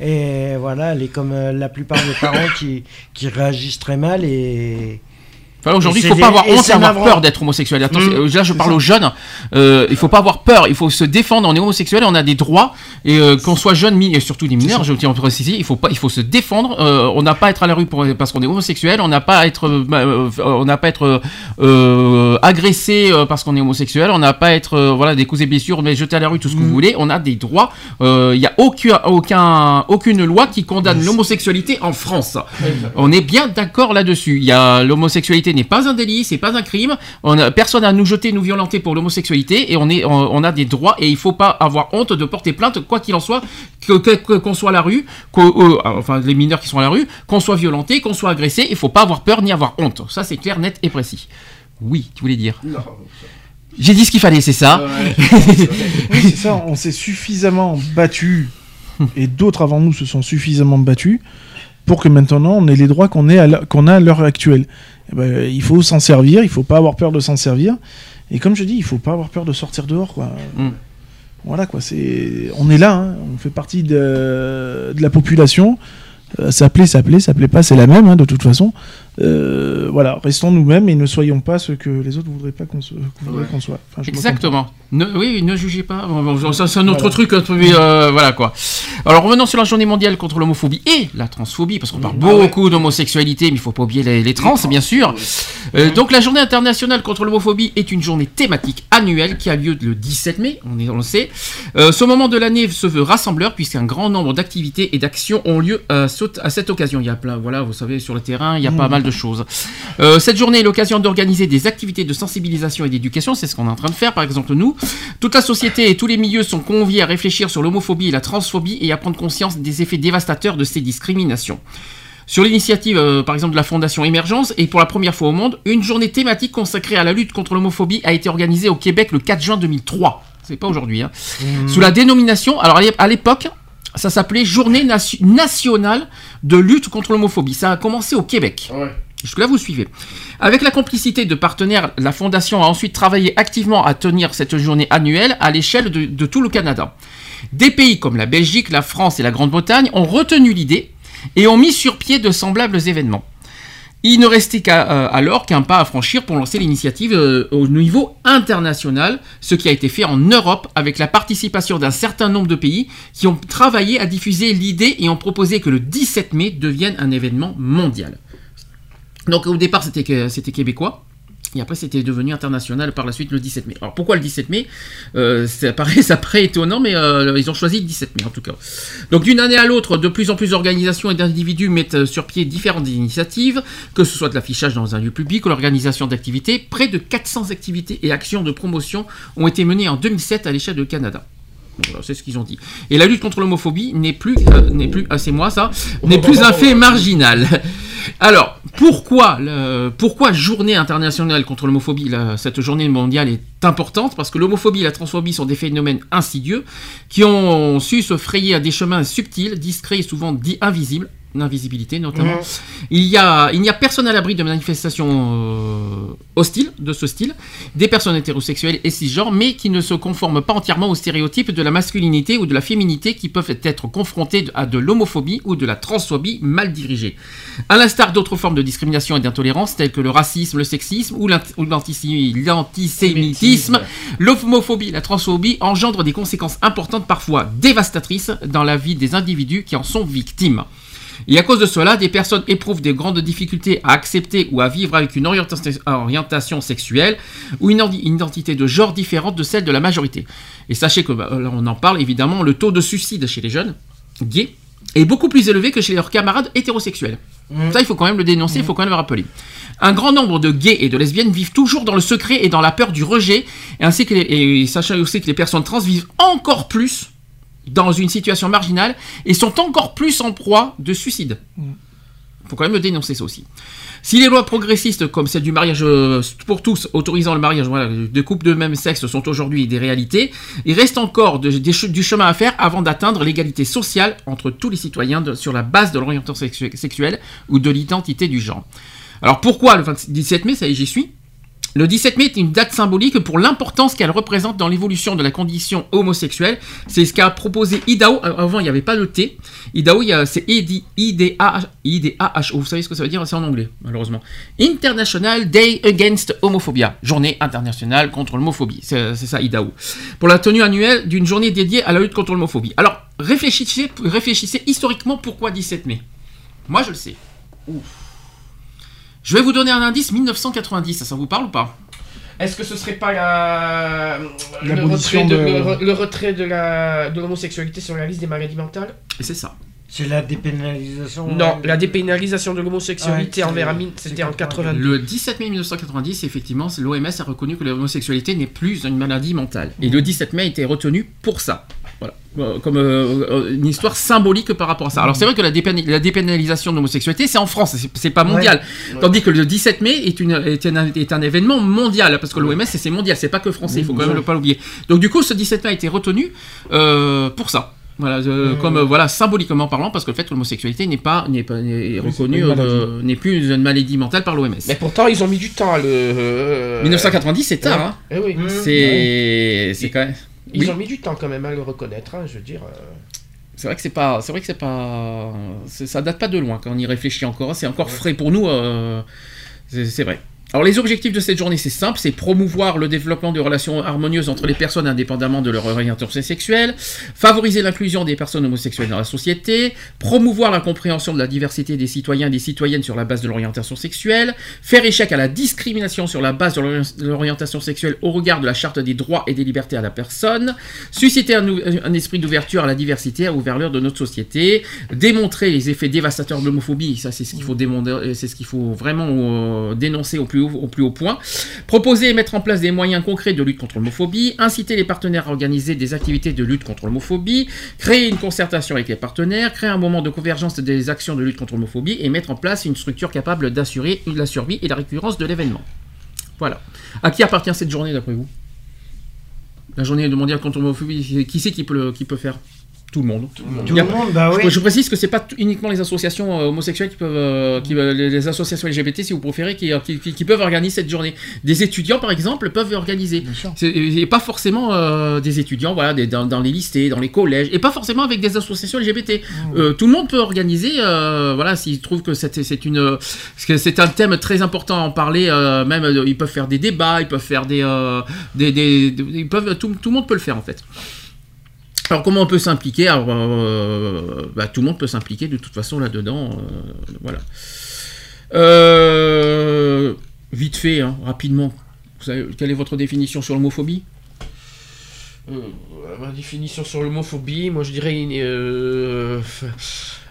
Speaker 2: Et voilà, elle est comme euh, la plupart des parents qui, qui réagissent très mal et.
Speaker 1: Enfin, aujourd'hui, il faut pas avoir honte et
Speaker 2: c'est
Speaker 1: avoir
Speaker 2: navrant.
Speaker 1: peur d'être homosexuel.
Speaker 2: Mm,
Speaker 1: euh, là, je parle aux jeunes. Euh, il faut pas avoir peur. Il faut se défendre. On est homosexuel, on a des droits. Et euh, qu'on soit jeune, et surtout des mineurs, je tiens à préciser, il faut pas, il faut se défendre. Euh, on n'a pas à être à la rue pour, parce qu'on est homosexuel. On n'a pas à être, euh, on n'a pas à être agressé parce qu'on est homosexuel. On n'a pas à être, voilà, des coups et blessures, mais jeté à la rue, tout ce que
Speaker 2: Mm.
Speaker 1: vous voulez. On a des droits. Il y a aucun, aucun, aucune loi qui condamne l'homosexualité en France. On est bien d'accord là-dessus. Il y a l'homosexualité n'est pas un délit, c'est pas un crime. On a, personne à nous jeter, nous violenter pour l'homosexualité et on est, on, on a des droits et il faut pas avoir honte de porter plainte, quoi qu'il en soit, que que- que- qu'on soit à la rue, euh, enfin les mineurs qui sont à la rue, qu'on soit violenté, qu'on soit agressé, il faut pas avoir peur ni avoir honte. Ça c'est clair, net et précis. Oui, tu voulais dire? J'ai dit ce qu'il fallait, c'est ça?
Speaker 3: Oui, c'est ça, on s'est suffisamment battu, et d'autres avant nous se sont suffisamment battus, pour que maintenant on ait les droits qu'on qu'on a à l'heure actuelle. Eh ben, il faut s'en servir, il faut pas avoir peur de s'en servir, et comme je dis, il faut pas avoir peur de sortir dehors, quoi.
Speaker 1: Mm.
Speaker 3: Voilà, quoi, c'est... On est là, hein, on fait partie de, de la population, euh, ça plaît, ça plaît, ça plaît pas, c'est la même, hein, de toute façon. Euh, voilà, restons nous-mêmes et ne soyons pas ce que les autres voudraient pas qu'on se- soit. Enfin,
Speaker 1: Exactement. Ne, oui, ne jugez pas. C'est un autre
Speaker 3: Voilà.
Speaker 1: truc. euh, voilà quoi. Alors revenons sur la journée mondiale contre l'homophobie et la transphobie, parce qu'on parle beaucoup d'homosexualité, mais il faut pas oublier les, les trans, bien sûr. Euh, donc la journée internationale contre l'homophobie est une journée thématique annuelle qui a lieu le 17 mai, on, est, on le sait. Ce moment de l'année se veut rassembleur puisqu'un grand nombre d'activités et d'actions ont lieu à, ce- à cette occasion. Il y a plein, voilà, vous savez, sur le terrain, il y a pas
Speaker 3: Mhm.
Speaker 1: Mal de choses. Euh, cette journée est l'occasion d'organiser des activités de sensibilisation et d'éducation, c'est ce qu'on est en train de faire, par exemple nous. Toute la société et tous les milieux sont conviés à réfléchir sur l'homophobie et la transphobie et à prendre conscience des effets dévastateurs de ces discriminations. Sur l'initiative, euh, par exemple, de la Fondation Émergence, et pour la première fois au monde, une journée thématique consacrée à la lutte contre l'homophobie a été organisée au Québec le 4 juin 2003. C'est pas aujourd'hui. Hein. Sous la dénomination, alors à l'époque, ça s'appelait Journée nation- nationale de lutte contre l'homophobie. Ça a commencé au Québec. Jusque-là, vous suivez. Avec la complicité de partenaires, la Fondation a ensuite travaillé activement à tenir cette journée annuelle à l'échelle de, de tout le Canada. Des pays comme la Belgique, la France et la Grande-Bretagne ont retenu l'idée et ont mis sur pied de semblables événements. Il ne restait qu'à, euh, alors qu'un pas à franchir pour lancer l'initiative euh, au niveau international, ce qui a été fait en Europe avec la participation d'un certain nombre de pays qui ont travaillé à diffuser l'idée et ont proposé que le 17 mai devienne un événement mondial. Donc au départ c'était québécois. Et après, c'était devenu international par la suite le 17 mai. Alors pourquoi le 17 mai? Euh, Ça paraît, ça paraît étonnant, mais euh, ils ont choisi le 17 mai en tout cas. Donc d'une année à l'autre, de plus en plus d'organisations et d'individus mettent euh, sur pied différentes initiatives, que ce soit de l'affichage dans un lieu public ou l'organisation d'activités. Près de 400 activités et actions de promotion ont été menées en 2007 à l'échelle du Canada. C'est ce qu'ils ont dit. Et la lutte contre l'homophobie n'est plus, euh, n'est plus, ah, c'est moi ça, n'est plus un fait marginal. Alors, pourquoi, le- pourquoi journée internationale contre l'homophobie la- Cette journée mondiale est importante? Parce que l'homophobie et la transphobie sont des phénomènes insidieux qui ont su se frayer à des chemins subtils, discrets et souvent dits invisibles. L'invisibilité notamment. Il y a, il n'y a personne à l'abri de manifestations euh, hostiles de ce style, des personnes hétérosexuelles et cisgenres, mais qui ne se conforment pas entièrement aux stéréotypes de la masculinité ou de la féminité qui peuvent être confrontés à de l'homophobie ou de la transphobie mal dirigée. À l'instar d'autres formes de discrimination et d'intolérance telles que le racisme, le sexisme ou l'ant- ou l'antisémi- l'antisémitisme, l'homophobie et la transphobie engendrent des conséquences importantes, parfois dévastatrices, dans la vie des individus qui en sont victimes. Et à cause de cela, des personnes éprouvent de grandes difficultés à accepter ou à vivre avec une orientation, sexuelle ou une identité de genre différente de celle de la majorité. Et sachez que, bah, là on en parle évidemment, le taux de suicide chez les jeunes gays est beaucoup plus élevé que chez leurs camarades hétérosexuels. Ça, il faut quand même le dénoncer, il faut quand même le rappeler. Un grand nombre de gays et de lesbiennes vivent toujours dans le secret et dans la peur du rejet, et ainsi que les, et sachez aussi que les personnes trans vivent encore plus dans une situation marginale et sont encore plus en proie de suicide. faut quand même le dénoncer ça aussi. Si les lois progressistes comme celle du mariage euh, pour tous autorisant le mariage voilà, de couples de même sexe sont aujourd'hui des réalités, il reste encore de- du chemin à faire avant d'atteindre l'égalité sociale entre tous les citoyens de- sur la base de l'orientation sexu- sexuelle ou de l'identité du genre. Alors pourquoi le 27 17 mai, ça y est, j'y suis? Le 17 mai est une date symbolique pour l'importance qu'elle représente dans l'évolution de la condition homosexuelle. C'est ce qu'a proposé IDAO. Euh, Avant, il n'y avait pas le T. A- c'est I-D-A-H-O. Vous savez ce que ça veut dire? C'est en anglais, malheureusement. International Day Against Homophobia. Journée internationale contre l'homophobie. C'est ça, IDAO. Pour la tenue annuelle d'une journée dédiée à la lutte contre l'homophobie. Alors, réfléchissez, réfléchissez historiquement pourquoi 17 mai? Moi, je le sais. Je vais vous donner un indice 1990. Ça, ça vous parle ou pas?
Speaker 4: Est-ce que ce serait pas la... le, retrait de,
Speaker 3: de-
Speaker 4: le re- le retrait de la de l'homosexualité sur la liste des maladies mentales?
Speaker 1: C'est ça.
Speaker 2: C'est la dépénalisation.
Speaker 4: Non, la dépénalisation de l'homosexualité
Speaker 2: Ouais,
Speaker 4: envers Amine, c'était en 82.
Speaker 1: Le 17 mai 1990, effectivement, l'OMS a reconnu que l'homosexualité n'est plus une maladie mentale. Et le 17 mai a été retenu pour ça. Voilà. Euh, Comme euh, euh, une histoire symbolique par rapport à ça. Alors c'est vrai que la, dépén- la dépénalisation de l'homosexualité, c'est en France, c'est- pas mondial.
Speaker 4: Ouais.
Speaker 1: Tandis que le 17 mai est, une, est, un, est un événement mondial, parce que l'OMS, c'est mondial, c'est pas que français, il faut quand même pas l'oublier. Donc du coup, ce 17 mai a été retenu euh, pour ça. Voilà, euh, comme euh, voilà symboliquement parlant, parce que le fait que l'homosexualité n'est pas n'est pas n'est reconnue, euh, n'est plus une maladie mentale par l'OMS.
Speaker 4: Mais pourtant, ils ont mis du temps le. euh,
Speaker 1: 1990, c'est tard.
Speaker 4: ouais.
Speaker 1: hein.
Speaker 4: Eh oui.
Speaker 1: C'est c'est quand même.
Speaker 4: Ils
Speaker 1: Oui.
Speaker 4: ont mis du temps quand même à le reconnaître, hein, je veux dire. euh.
Speaker 1: C'est vrai que c'est pas, c'est vrai que c'est pas, ça date pas de loin quand on y réfléchit encore. C'est encore frais pour nous. euh, c'est vrai. Alors les objectifs de cette journée, c'est simple, c'est promouvoir le développement de relations harmonieuses entre les personnes indépendamment de leur orientation sexuelle, favoriser l'inclusion des personnes homosexuelles dans la société, promouvoir la compréhension de la diversité des citoyens et des citoyennes sur la base de l'orientation sexuelle, faire échec à la discrimination sur la base de l'ori- de l'orientation sexuelle au regard de la charte des droits et des libertés à la personne, susciter un, esprit d'ouverture à la diversité, à l'ouverture de notre société, démontrer les effets dévastateurs de l'homophobie, ça c'est ce qu'il faut c'est ce qu'il faut vraiment euh, dénoncer au plus au plus haut point, proposer et mettre en place des moyens concrets de lutte contre l'homophobie, inciter les partenaires à organiser des activités de lutte contre l'homophobie, créer une concertation avec les partenaires, créer un moment de convergence des actions de lutte contre l'homophobie et mettre en place une structure capable d'assurer la survie et la récurrence de l'événement. Voilà. À qui appartient cette journée d'après vous? La journée mondiale contre l'homophobie, qui c'est qui peut, qui peut faire? Tout le monde.
Speaker 2: Tout le monde, bah
Speaker 1: je,
Speaker 2: oui.
Speaker 1: je précise que c'est pas uniquement les associations euh, homosexuelles qui peuvent, euh, qui, euh, les, les associations LGBT si vous préférez, qui, qui- qui- qui peuvent organiser cette journée. Des étudiants par exemple peuvent organiser. Et pas forcément euh, des étudiants, voilà, des- dans, dans les lycées, dans les collèges, et pas forcément avec des associations LGBT. Euh, tout le monde peut organiser, euh, voilà, s'ils trouvent que c'est une, parce que c'est un thème très important à en parler. euh, même ils peuvent faire des débats, ils peuvent faire des, euh, des, des- des- ils peuvent, tout, tout le monde peut le faire en fait. Alors comment on peut s'impliquer euh, bah, tout le monde peut s'impliquer de toute façon là-dedans, euh, voilà. Euh, vite fait, hein, rapidement. Quelle est votre définition sur l'homophobie?
Speaker 4: Ma définition sur l'homophobie, moi je dirais une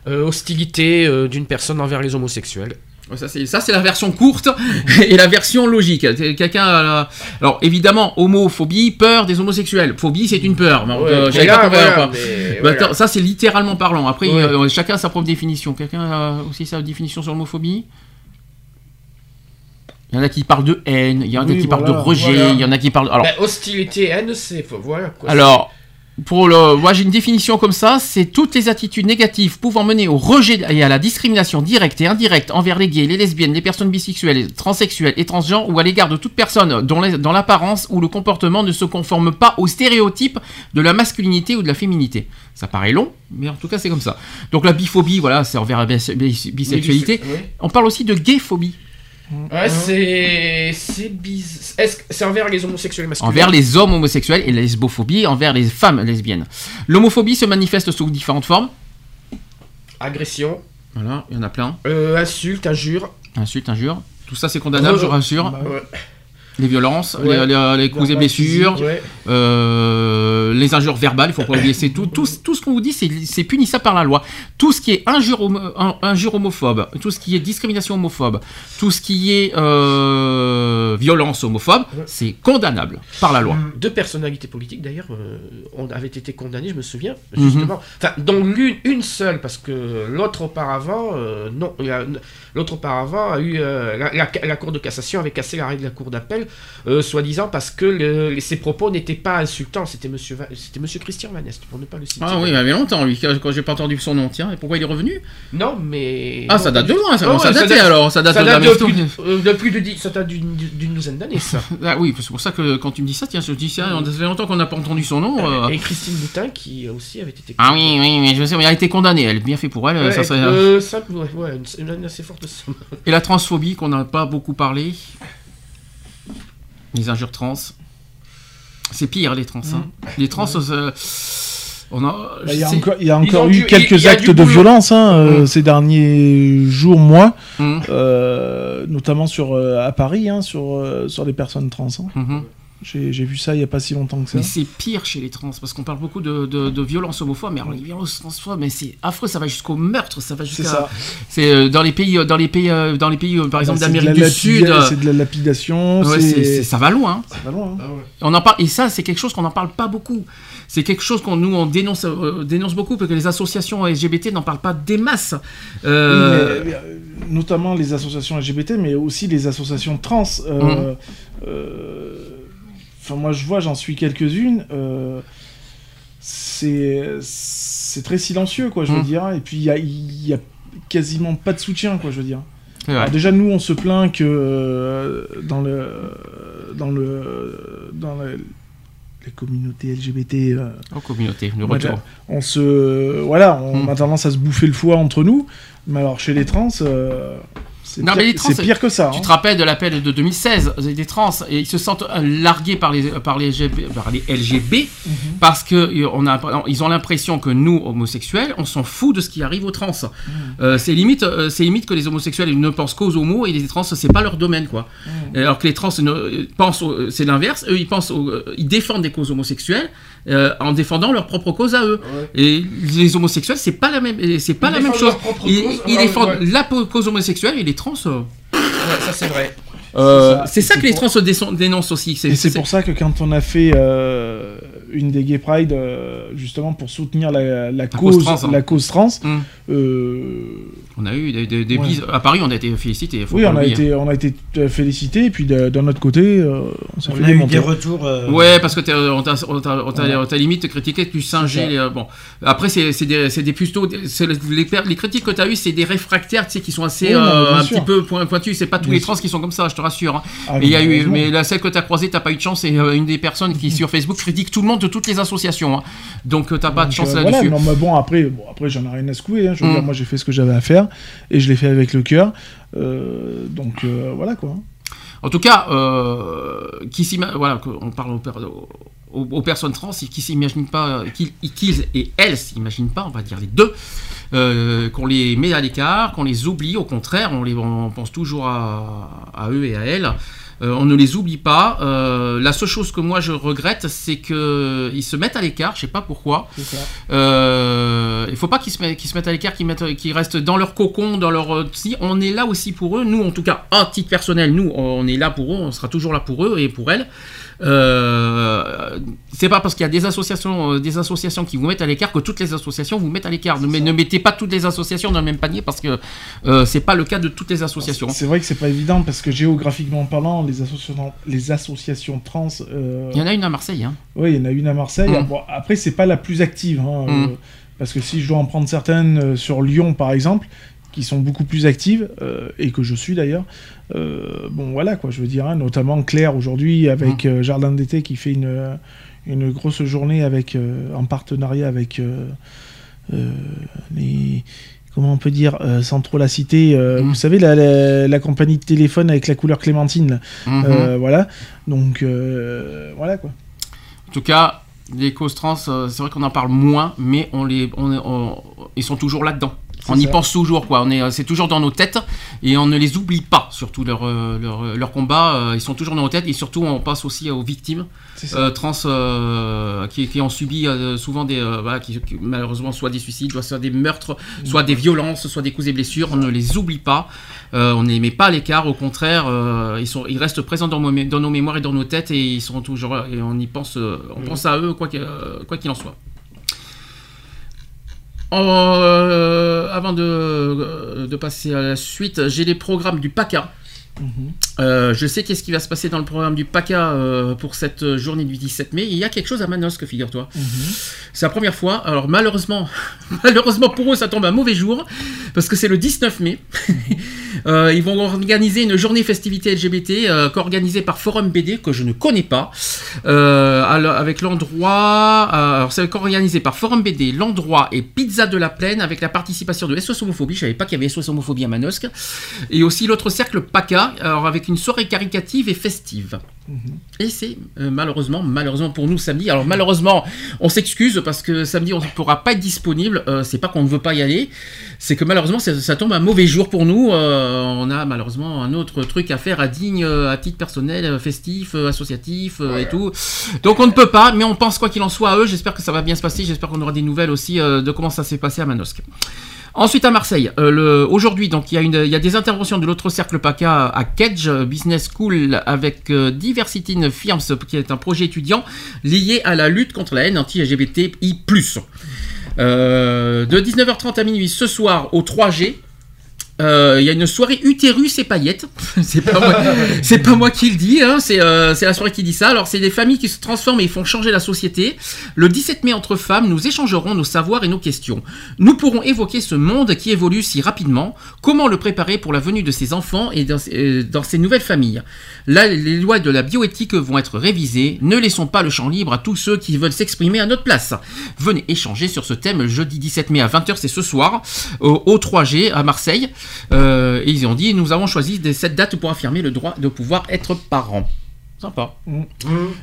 Speaker 4: hostilité d'une personne envers les homosexuels.
Speaker 1: Ça c'est ça c'est la version courte et la version logique. Quelqu'un a alors évidemment homophobie peur des homosexuels. Phobie c'est une peur.
Speaker 4: Ouais,
Speaker 1: euh, j'avais pas compris
Speaker 4: voilà,
Speaker 1: Bah, ça c'est littéralement parlant. Après
Speaker 4: Ouais.
Speaker 1: euh, chacun a sa propre définition. Quelqu'un a aussi sa définition sur l'homophobie? Il y en a qui parlent de haine, il y en a
Speaker 4: Oui,
Speaker 1: qui parlent de rejet, il y en a qui parlent alors
Speaker 4: Ben, hostilité, haine, c'est voilà quoi.
Speaker 1: alors, pour le, moi j'ai une définition comme ça, c'est toutes les attitudes négatives pouvant mener au rejet et à la discrimination directe et indirecte envers les gays, les lesbiennes, les personnes bisexuelles, les transsexuelles et transgenres ou à l'égard de toute personne dont l'apparence ou le comportement ne se conforme pas aux stéréotypes de la masculinité ou de la féminité. Ça paraît long, mais en tout cas c'est comme ça. Donc la biphobie, voilà, c'est envers la bis- bis- bisexualité.
Speaker 4: Oui, oui.
Speaker 1: On parle aussi de gayphobie.
Speaker 4: Ouais, c'est c'est biz... Est-ce que c'est envers les homosexuels masculins?
Speaker 1: Envers les hommes homosexuels et la lesbophobie envers les femmes lesbiennes. L'homophobie se manifeste sous différentes formes.
Speaker 4: Agression,
Speaker 1: Voilà, il y en a plein.
Speaker 4: euh, insulte, injure.
Speaker 1: Insulte, injure. Tout ça c'est condamnable,
Speaker 4: Re-
Speaker 1: je rassure.
Speaker 4: Bah ouais.
Speaker 1: Les violences,
Speaker 4: Ouais.
Speaker 1: les, les- les coups et blessures,
Speaker 4: physique, ouais.
Speaker 1: euh, les injures verbales, il faut pas oublier, c'est tout, tout, tout ce qu'on vous dit, c'est punissable par la loi. Tout ce qui est injure, homo- in- injure homophobe, tout ce qui est discrimination homophobe, tout ce qui est euh, violence homophobe, c'est condamnable par la loi.
Speaker 4: Deux personnalités politiques d'ailleurs euh, ont- avaient été condamnées, je me souviens,
Speaker 1: Mhm.
Speaker 4: justement. Enfin, dont l'une, une seule, parce que l'autre auparavant, euh, non, l'autre auparavant a eu euh, la, la- la Cour de cassation avait cassé l'arrêt de la Cour d'appel, euh, soi-disant parce que le- ses propos n'étaient pas insultants. C'était Monsieur, c'était Monsieur Christian Vanest, pour ne pas le citer.
Speaker 1: Ah oui, il y avait longtemps, lui, quand j'ai pas entendu son nom. Tiens, et pourquoi il est revenu?
Speaker 4: Non, mais.
Speaker 1: Ah, ça date de loin, ça
Speaker 4: date-
Speaker 1: alors, ça date de
Speaker 4: de euh, de ça date d'une d'une douzaine d'années, ça.
Speaker 1: Ah oui, c'est pour ça que quand tu me dis ça, tiens, je dis ça, ça fait longtemps qu'on n'a pas entendu son nom. euh.
Speaker 4: Et Christine Boutin, qui aussi avait été.
Speaker 1: Ah oui, oui, mais je sais, mais elle a été condamnée, elle, bien fait pour elle.
Speaker 4: Ouais,
Speaker 1: ça
Speaker 4: euh, ça, ouais, une, une assez forte somme.
Speaker 1: Et la transphobie, qu'on n'a pas beaucoup parlé. Les injures trans. C'est pire, les trans. hein. Les trans, euh, on a.
Speaker 3: Bah, Il y a encore, il y a
Speaker 1: ils
Speaker 3: encore
Speaker 1: ont
Speaker 3: eu quelques actes de violence hein, euh,
Speaker 1: Mm.
Speaker 3: ces derniers jours, mois,
Speaker 1: Mm.
Speaker 3: euh, notamment sur, euh, à Paris, hein, sur, sur les personnes trans. hein.
Speaker 1: Mhm.
Speaker 3: J'ai vu ça il n'y a pas si longtemps que ça.
Speaker 1: Mais c'est pire chez les trans, parce qu'on parle beaucoup de, de, de violences homophobes, mais alors les violences transphobes, mais c'est affreux, ça va jusqu'au meurtre, ça va jusqu'à.
Speaker 3: ça.
Speaker 1: C'est euh, dans les pays, euh, dans les pays, euh, dans les pays, par exemple
Speaker 3: c'est de
Speaker 1: d'Amérique du Sud.
Speaker 3: C'est de la lapidation.
Speaker 1: ouais, ça va loin. hein.
Speaker 3: Ça va loin. hein.
Speaker 1: On en parle, et ça, c'est quelque chose qu'on n'en parle pas beaucoup. C'est quelque chose qu'on nous on dénonce, euh, dénonce beaucoup parce que les associations LGBT n'en parlent pas des masses. Euh,
Speaker 3: mais, notamment les associations LGBT, mais aussi les associations trans. euh, Enfin, moi, je vois, j'en suis quelques-unes. euh, c'est très silencieux, quoi, je veux
Speaker 1: Mhm.
Speaker 3: dire. Et puis, il y a, y a quasiment pas de soutien, quoi, je veux dire. Alors déjà, nous, on se plaint que euh, dans le dans le dans le- les communautés LGBT. euh,
Speaker 1: En communauté, le
Speaker 3: on a-
Speaker 1: retour.
Speaker 3: On se voilà, on
Speaker 1: Mm.
Speaker 3: a tendance à se bouffer le foie entre nous. Mais alors chez les trans, euh,
Speaker 1: Non,
Speaker 3: pire,
Speaker 1: mais les trans,
Speaker 3: c'est pire que ça.
Speaker 1: Tu
Speaker 3: hein.
Speaker 1: te rappelles de l'appel de 2016 des trans et ils se sentent euh, largués par les par les, GB par les LGB
Speaker 3: Mhm.
Speaker 1: parce que euh, on a ils ont l'impression que nous homosexuels on s'en fout de ce qui arrive aux trans.
Speaker 3: Mhm.
Speaker 1: Euh, c'est limite euh, c'est limite que les homosexuels ils ne pensent qu'aux homos et les trans c'est pas leur domaine quoi.
Speaker 3: Mhm.
Speaker 1: Alors que les trans ne, euh, pensent c'est l'inverse eux ils pensent euh, ils défendent des causes homosexuelles euh, en défendant leur propre cause à eux. Et les homosexuels c'est pas la même c'est pas
Speaker 4: Ils
Speaker 1: la même
Speaker 4: défendent
Speaker 1: chose.
Speaker 4: leur propre
Speaker 1: Ils,
Speaker 4: cause,
Speaker 1: ils
Speaker 4: ah,
Speaker 1: défendent
Speaker 4: ouais.
Speaker 1: la cause homosexuelle et les trans euh,
Speaker 4: Ouais, ça c'est vrai.
Speaker 1: euh,
Speaker 3: C'est ça.
Speaker 1: que les trans dénoncent aussi.
Speaker 3: Et c'est pour ça que quand on a fait euh, une des Gay Pride, euh, justement pour soutenir la, la
Speaker 1: cause
Speaker 3: cause,
Speaker 1: trans, hein.
Speaker 3: la cause trans,
Speaker 1: Mm.
Speaker 3: euh,
Speaker 1: On a eu des, des- des
Speaker 3: Ouais.
Speaker 1: bises. À Paris, on a été félicités. faut
Speaker 3: oui,
Speaker 1: pas
Speaker 3: on a été, on a été félicités. Et puis d'un autre côté, euh, on s'est fait
Speaker 2: a
Speaker 3: des
Speaker 2: eu des retours. euh,
Speaker 1: Ouais, parce que on t'a limite critiqué que tu singeais. euh, bon, après c'est c'est des c'est des plutôt c'est les, les critiques que t'as eu, c'est des réfractaires, tu sais, qui sont assez
Speaker 3: Oui, non,
Speaker 1: euh, un
Speaker 3: sûr.
Speaker 1: petit peu point- pointus. C'est pas tous
Speaker 3: Bien
Speaker 1: les
Speaker 3: sûr.
Speaker 1: trans qui sont comme ça, je te rassure. hein.
Speaker 3: Ah,
Speaker 1: mais il y a eu, mais la celle que t'as croisée, t'as pas eu de chance. Et euh, une des personnes qui sur Facebook critique tout le monde de toutes les associations. hein. Donc euh, t'as pas de chance
Speaker 3: euh,
Speaker 1: là-dessus.
Speaker 3: voilà, non, mais bon, après, bon, après j'en ai rien à secouer. hein. Je veux
Speaker 1: Mm.
Speaker 3: dire, moi, j'ai fait ce que j'avais à faire et je l'ai fait avec le cœur. Euh, donc voilà quoi.
Speaker 1: En tout cas, qui voilà, on parle aux, per- aux- aux personnes trans qui s'imaginent pas, qu'ils et elles s'imaginent pas, on va dire les deux, euh, qu'on les met à l'écart, qu'on les oublie. Au contraire, on, les, on pense toujours à, à eux et à elles. Euh, on ne les oublie pas. Euh, la seule chose que moi je regrette, c'est que ils se mettent à l'écart. Je sais pas pourquoi. Euh, il faut pas qu'ils se, mettent- qu'ils se mettent à l'écart, qu'ils, qu'ils restent dans leur cocon, dans leur. euh, Si on est là aussi pour eux, nous en tout cas, à titre personnel, nous on est là pour eux, on sera toujours là pour eux et pour elles. C'est pas parce qu'il y a des associations, des associations qui vous mettent à l'écart que toutes les associations vous mettent à l'écart. Ne, mais ne mettez pas toutes les associations dans le même panier parce que c'est pas le cas de toutes les associations.
Speaker 3: C'est vrai que c'est pas évident parce que géographiquement parlant, les associations, les associations trans. euh,
Speaker 1: Il y en a une à Marseille. Hein.
Speaker 3: Oui, il y en a une à Marseille.
Speaker 1: Mm.
Speaker 3: Bon, après, c'est pas la plus active. hein,
Speaker 1: Mm.
Speaker 3: euh, parce que si je dois en prendre certaines euh, sur Lyon, par exemple, qui sont beaucoup plus actives, euh, et que je suis d'ailleurs, bon, voilà, quoi, je veux dire, hein, notamment Claire aujourd'hui avec
Speaker 1: Mm.
Speaker 3: Jardin d'été qui fait une, une grosse journée avec, en partenariat avec les. Comment on peut dire, euh, sans trop la citer, euh,
Speaker 1: Mm.
Speaker 3: vous savez, la, la, la compagnie de téléphone avec la couleur clémentine.
Speaker 1: Mhm.
Speaker 3: Euh, voilà. Donc, voilà quoi.
Speaker 1: En tout cas, les causes trans, c'est vrai qu'on en parle moins, mais on les, on, on- ils sont toujours là-dedans. On y pense toujours, quoi. On est, euh, c'est toujours dans nos têtes et on ne les oublie pas. Surtout leur, euh, leur, euh, leur combat, ils sont toujours dans nos têtes et surtout on pense aussi aux victimes euh, trans euh, qui, qui ont subi euh, souvent des, voilà, qui, qui, malheureusement soit des suicides, soit des meurtres, soit des violences, soit des coups et blessures. On ne les oublie pas. On ne les met pas à l'écart. Au contraire, ils sont, ils restent présents dans, nos mé- dans nos mémoires et dans nos têtes et ils sont toujours et on y pense, on pense à eux quoi qu'il quoi qu'il en soit. Euh, avant de, de passer à la suite, j'ai les programmes du PACA. Euh, je sais qu'est-ce qui va se passer dans le programme du PACA euh, pour cette journée du 17 mai. Il y a quelque chose à Manosque, figure-toi. C'est la première fois. Alors malheureusement, malheureusement pour eux, ça tombe un mauvais jour parce que c'est le 19 mai. Euh, ils vont organiser une journée festivité LGBT co-organisée par Forum BD que je ne connais pas. Avec l'endroit, alors c'est co-organisé par Forum BD, l'endroit et Pizza de la Plaine avec la participation de SOS Homophobie. Je savais pas qu'il y avait SOS Homophobie à Manosque. Et aussi l'autre cercle PACA, alors avec une soirée caricative et festive. Et c'est euh, malheureusement, malheureusement pour nous samedi. Alors malheureusement, on s'excuse parce que samedi on ne pourra pas être disponible. Euh, c'est pas qu'on ne veut pas y aller, c'est que malheureusement ça, ça tombe un mauvais jour pour nous. Euh, on a malheureusement un autre truc à faire à digne, euh, à titre personnel, festif, associatif et tout. Donc on ne peut pas, mais on pense quoi qu'il en soit à eux. J'espère que ça va bien se passer. J'espère qu'on aura des nouvelles aussi de comment ça s'est passé à Manosque. Ensuite à Marseille, euh, aujourd'hui donc il y, a des interventions de l'autre cercle PACA à Kedge Business School avec euh, Diversity in Firms qui est un projet étudiant lié à la lutte contre la haine anti-LGBTI+. Euh, de 19h30 à minuit ce soir au 3G. Euh, Il y a une soirée utérus et paillettes. c'est pas moi, qui le dis, hein, c'est euh, c'est la soirée qui dit ça. Alors c'est des familles qui se transforment et font changer la société. Le 17 mai entre femmes, nous échangerons nos savoirs et nos questions. Nous pourrons évoquer ce monde qui évolue si rapidement. Comment le préparer pour la venue de ses enfants et dans, euh, ces nouvelles familles? Là, les lois de la bioéthique vont être révisées. Ne laissons pas le champ libre à tous ceux qui veulent s'exprimer à notre place. Venez échanger sur ce thème jeudi 17 mai à 20h, c'est ce soir, au 3G à Marseille. Euh, et ils ont dit, nous avons choisi des- cette date pour affirmer le droit de pouvoir être parent. Sympa.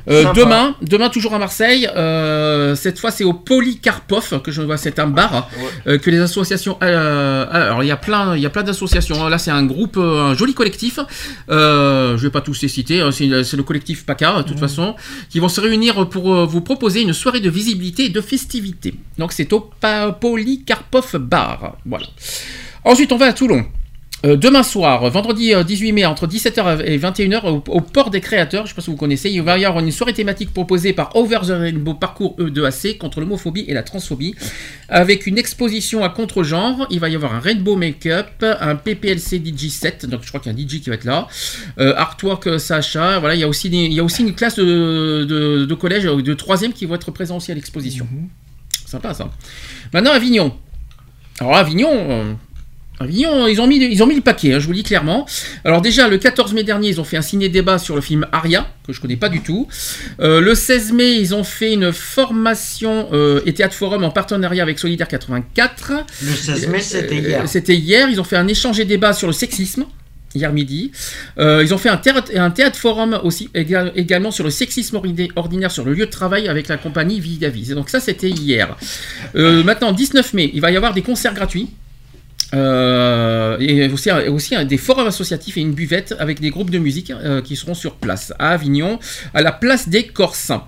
Speaker 1: Euh,
Speaker 2: Sympa.
Speaker 1: demain, demain toujours à Marseille. euh, cette fois, c'est au Polycarpov que je vois. C'est un bar euh, que les associations. euh, alors, il y a plein, il y a plein d'associations. Là, c'est un groupe, un joli collectif. Euh, je vais pas tous les citer. hein, C'est le collectif PACA, de toute façon, qui vont se réunir pour vous proposer une soirée de visibilité et de festivité. Donc, c'est au Polycarpov Bar. Voilà. Ensuite, on va à Toulon. Euh, demain soir, vendredi euh, 18 mai, entre 17h et 21h, au, au port des créateurs, je ne sais pas si vous connaissez, il va y avoir une soirée thématique proposée par Over the Rainbow Parcours E2AC contre l'homophobie et la transphobie, avec une exposition à contre-genre. Il va y avoir un Rainbow Make-up, un PPLC DJ set, donc je crois qu'il y a un DJ qui va être là, euh, Artwork euh, Sacha, voilà, il y a aussi, des- il y a aussi une classe de, de, de collège, euh, de troisième qui vont être présents aussi à l'exposition. Sympa ça. Maintenant, Avignon. Alors Avignon, euh, Ils ont mis, ils ont mis le paquet, hein, je vous le dis clairement. Alors déjà, le 14 mai dernier, ils ont fait un ciné-débat sur le film Aria, que je connais pas du tout. Euh, le 16 mai, ils ont fait une formation euh, et théâtre forum en partenariat avec Solidaire 84.
Speaker 2: Le 16 mai, c'était
Speaker 1: Euh,
Speaker 2: hier.
Speaker 1: C'était hier, ils ont fait un échange et débat sur le sexisme. Hier midi. Euh, ils ont fait un théâtre, un théâtre forum aussi éga- également sur le sexisme ordi- ordinaire sur le lieu de travail avec la compagnie Vidavis. Et Donc ça c'était hier. Euh, maintenant 19 mai, il va y avoir des concerts gratuits. Euh, et aussi, aussi des forums associatifs et une buvette avec des groupes de musique euh, qui seront sur place à Avignon, à la place des Corsins.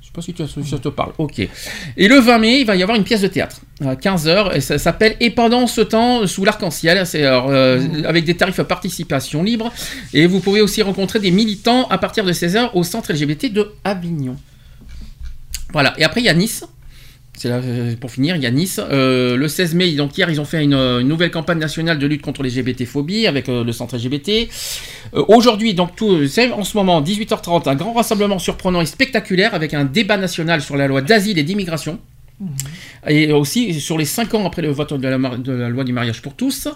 Speaker 1: Je sais pas si tu as- si ça te parle. Ok. Et le 20 mai, il va y avoir une pièce de théâtre à 15h et ça s'appelle Et pendant ce temps sous l'arc-en-ciel. C'est euh, avec des tarifs à participation libre. Et vous pouvez aussi rencontrer des militants à partir de 16h au centre LGBT de Avignon. Voilà. Et après, il y a Nice. Là, euh, pour finir, il y a Nice. Euh, le 16 mai, donc hier, ils ont fait une, euh, nouvelle campagne nationale de lutte contre les LGBT-phobies avec le centre LGBT. Aujourd'hui, donc tout, c'est en ce moment, 18h30, un grand rassemblement surprenant et spectaculaire avec un débat national sur la loi d'asile et d'immigration. Et aussi sur les 5 ans après le vote de la, mar- de la loi du mariage pour tous.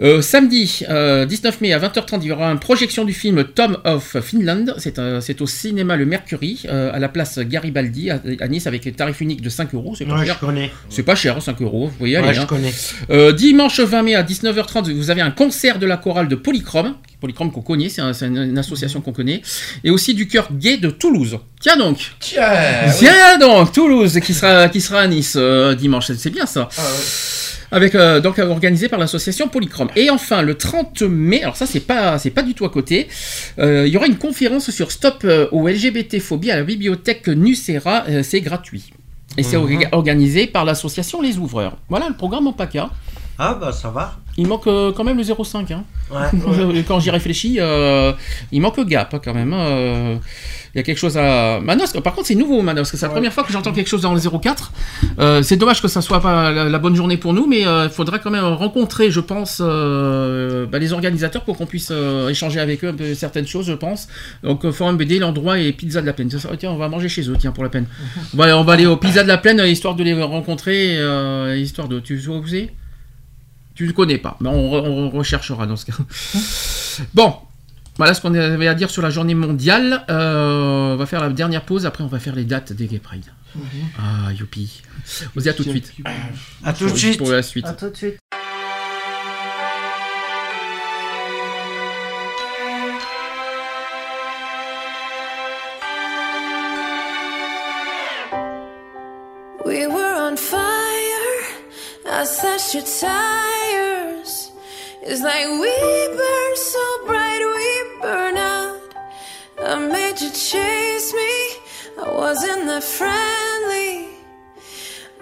Speaker 1: Euh, samedi euh, 19 mai à 20h30, il y aura une projection du film Tom of Finland. C'est au cinéma Le Mercury, euh, à la place Garibaldi, à, à Nice, avec un tarif unique de 5 euros. C'est pas
Speaker 2: Ouais,
Speaker 1: cher.
Speaker 2: je connais.
Speaker 1: C'est pas cher, 5 euros. Vous aller.
Speaker 2: Ouais, je
Speaker 1: hein.
Speaker 2: connais.
Speaker 1: Euh, dimanche 20 mai à 19h30, vous avez un concert de la chorale de Polychrome. Polychrome qu'on connaît, c'est un- c'est une, association qu'on connaît. Et aussi du cœur gay de Toulouse. Tiens donc
Speaker 4: Tiens
Speaker 1: Tiens donc Toulouse qui sera, qui sera à Nice euh, dimanche. C'est- bien ça. Avec, euh, donc euh, organisé par l'association Polychrome. Et enfin, le 30 mai, alors ça c'est pas c'est pas du tout à côté, il y aura une conférence sur Stop aux LGBT phobie à la bibliothèque Nucera, c'est gratuit. Et c'est orga- organisé par l'association Les Ouvreurs. Voilà le programme en PACA.
Speaker 2: Ah bah ça va.
Speaker 1: Il manque euh, quand même le 0,5. Hein.
Speaker 2: Ouais.
Speaker 1: quand j'y réfléchis, euh, il manque le gap hein, quand même. hein, euh. Il y a quelque chose à. Manosque, par contre, c'est nouveau, Manosque. C'est la première fois que j'entends quelque chose dans le 04. Euh, c'est dommage que ça soit pas la, la bonne journée pour nous, mais il faudrait quand même rencontrer, je pense, bah, les organisateurs pour qu'on puisse échanger avec eux un peu certaines choses, je pense. Donc, Forum BD, l'endroit et Pizza de la Plaine. Ça, Tiens, on va manger chez eux, tiens, pour la peine. on, va, on va aller au Pizza de la Plaine, histoire de les rencontrer, histoire de. Tu c'est? Tu ne connais pas, mais on, re- on recherchera dans ce cas. Bon, voilà ce qu'on avait à dire sur la journée mondiale. Euh, on va faire la dernière pause, après on va faire les dates des Gay Pride. Ah, youpi. On se dit à tout de suite.
Speaker 2: À tout de suite.
Speaker 1: Pour la suite.
Speaker 5: À tout de suite.
Speaker 12: We were on fire. I. It's like we burn so bright, we burn out. I made you chase me. I wasn't that friendly.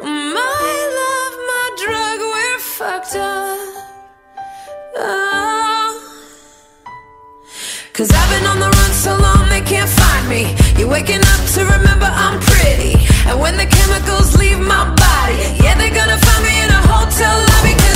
Speaker 12: My love, my drug, we're fucked up. Oh. Cause I've been on the run so long they can't find me. You're waking up to remember I'm pretty. And when the chemicals leave my body, yeah, they're gonna find me in a hotel lobby.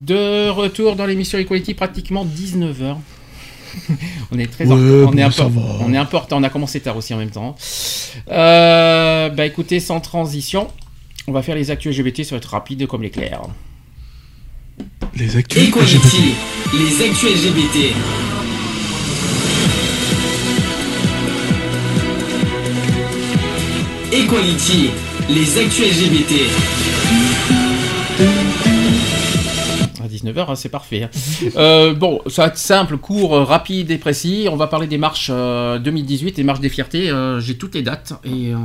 Speaker 1: De retour dans l'émission Equality, pratiquement 19h. on est très
Speaker 3: Ouais,
Speaker 1: en- on,
Speaker 3: bon,
Speaker 1: est peu, on est un peu en retard, on a commencé tard aussi en même temps. Euh, bah écoutez, sans transition, on va faire les actus LGBT, ça va être rapide comme l'éclair.
Speaker 3: Les actus.
Speaker 7: Equality, les actus LGBT. Equality, les actus LGBT.
Speaker 1: À 19h, c'est parfait. hein. Euh, bon, ça va être simple, court, euh, rapide et précis. On va parler des marches euh, 2018, des marches des fiertés. Euh, j'ai toutes les dates et, euh,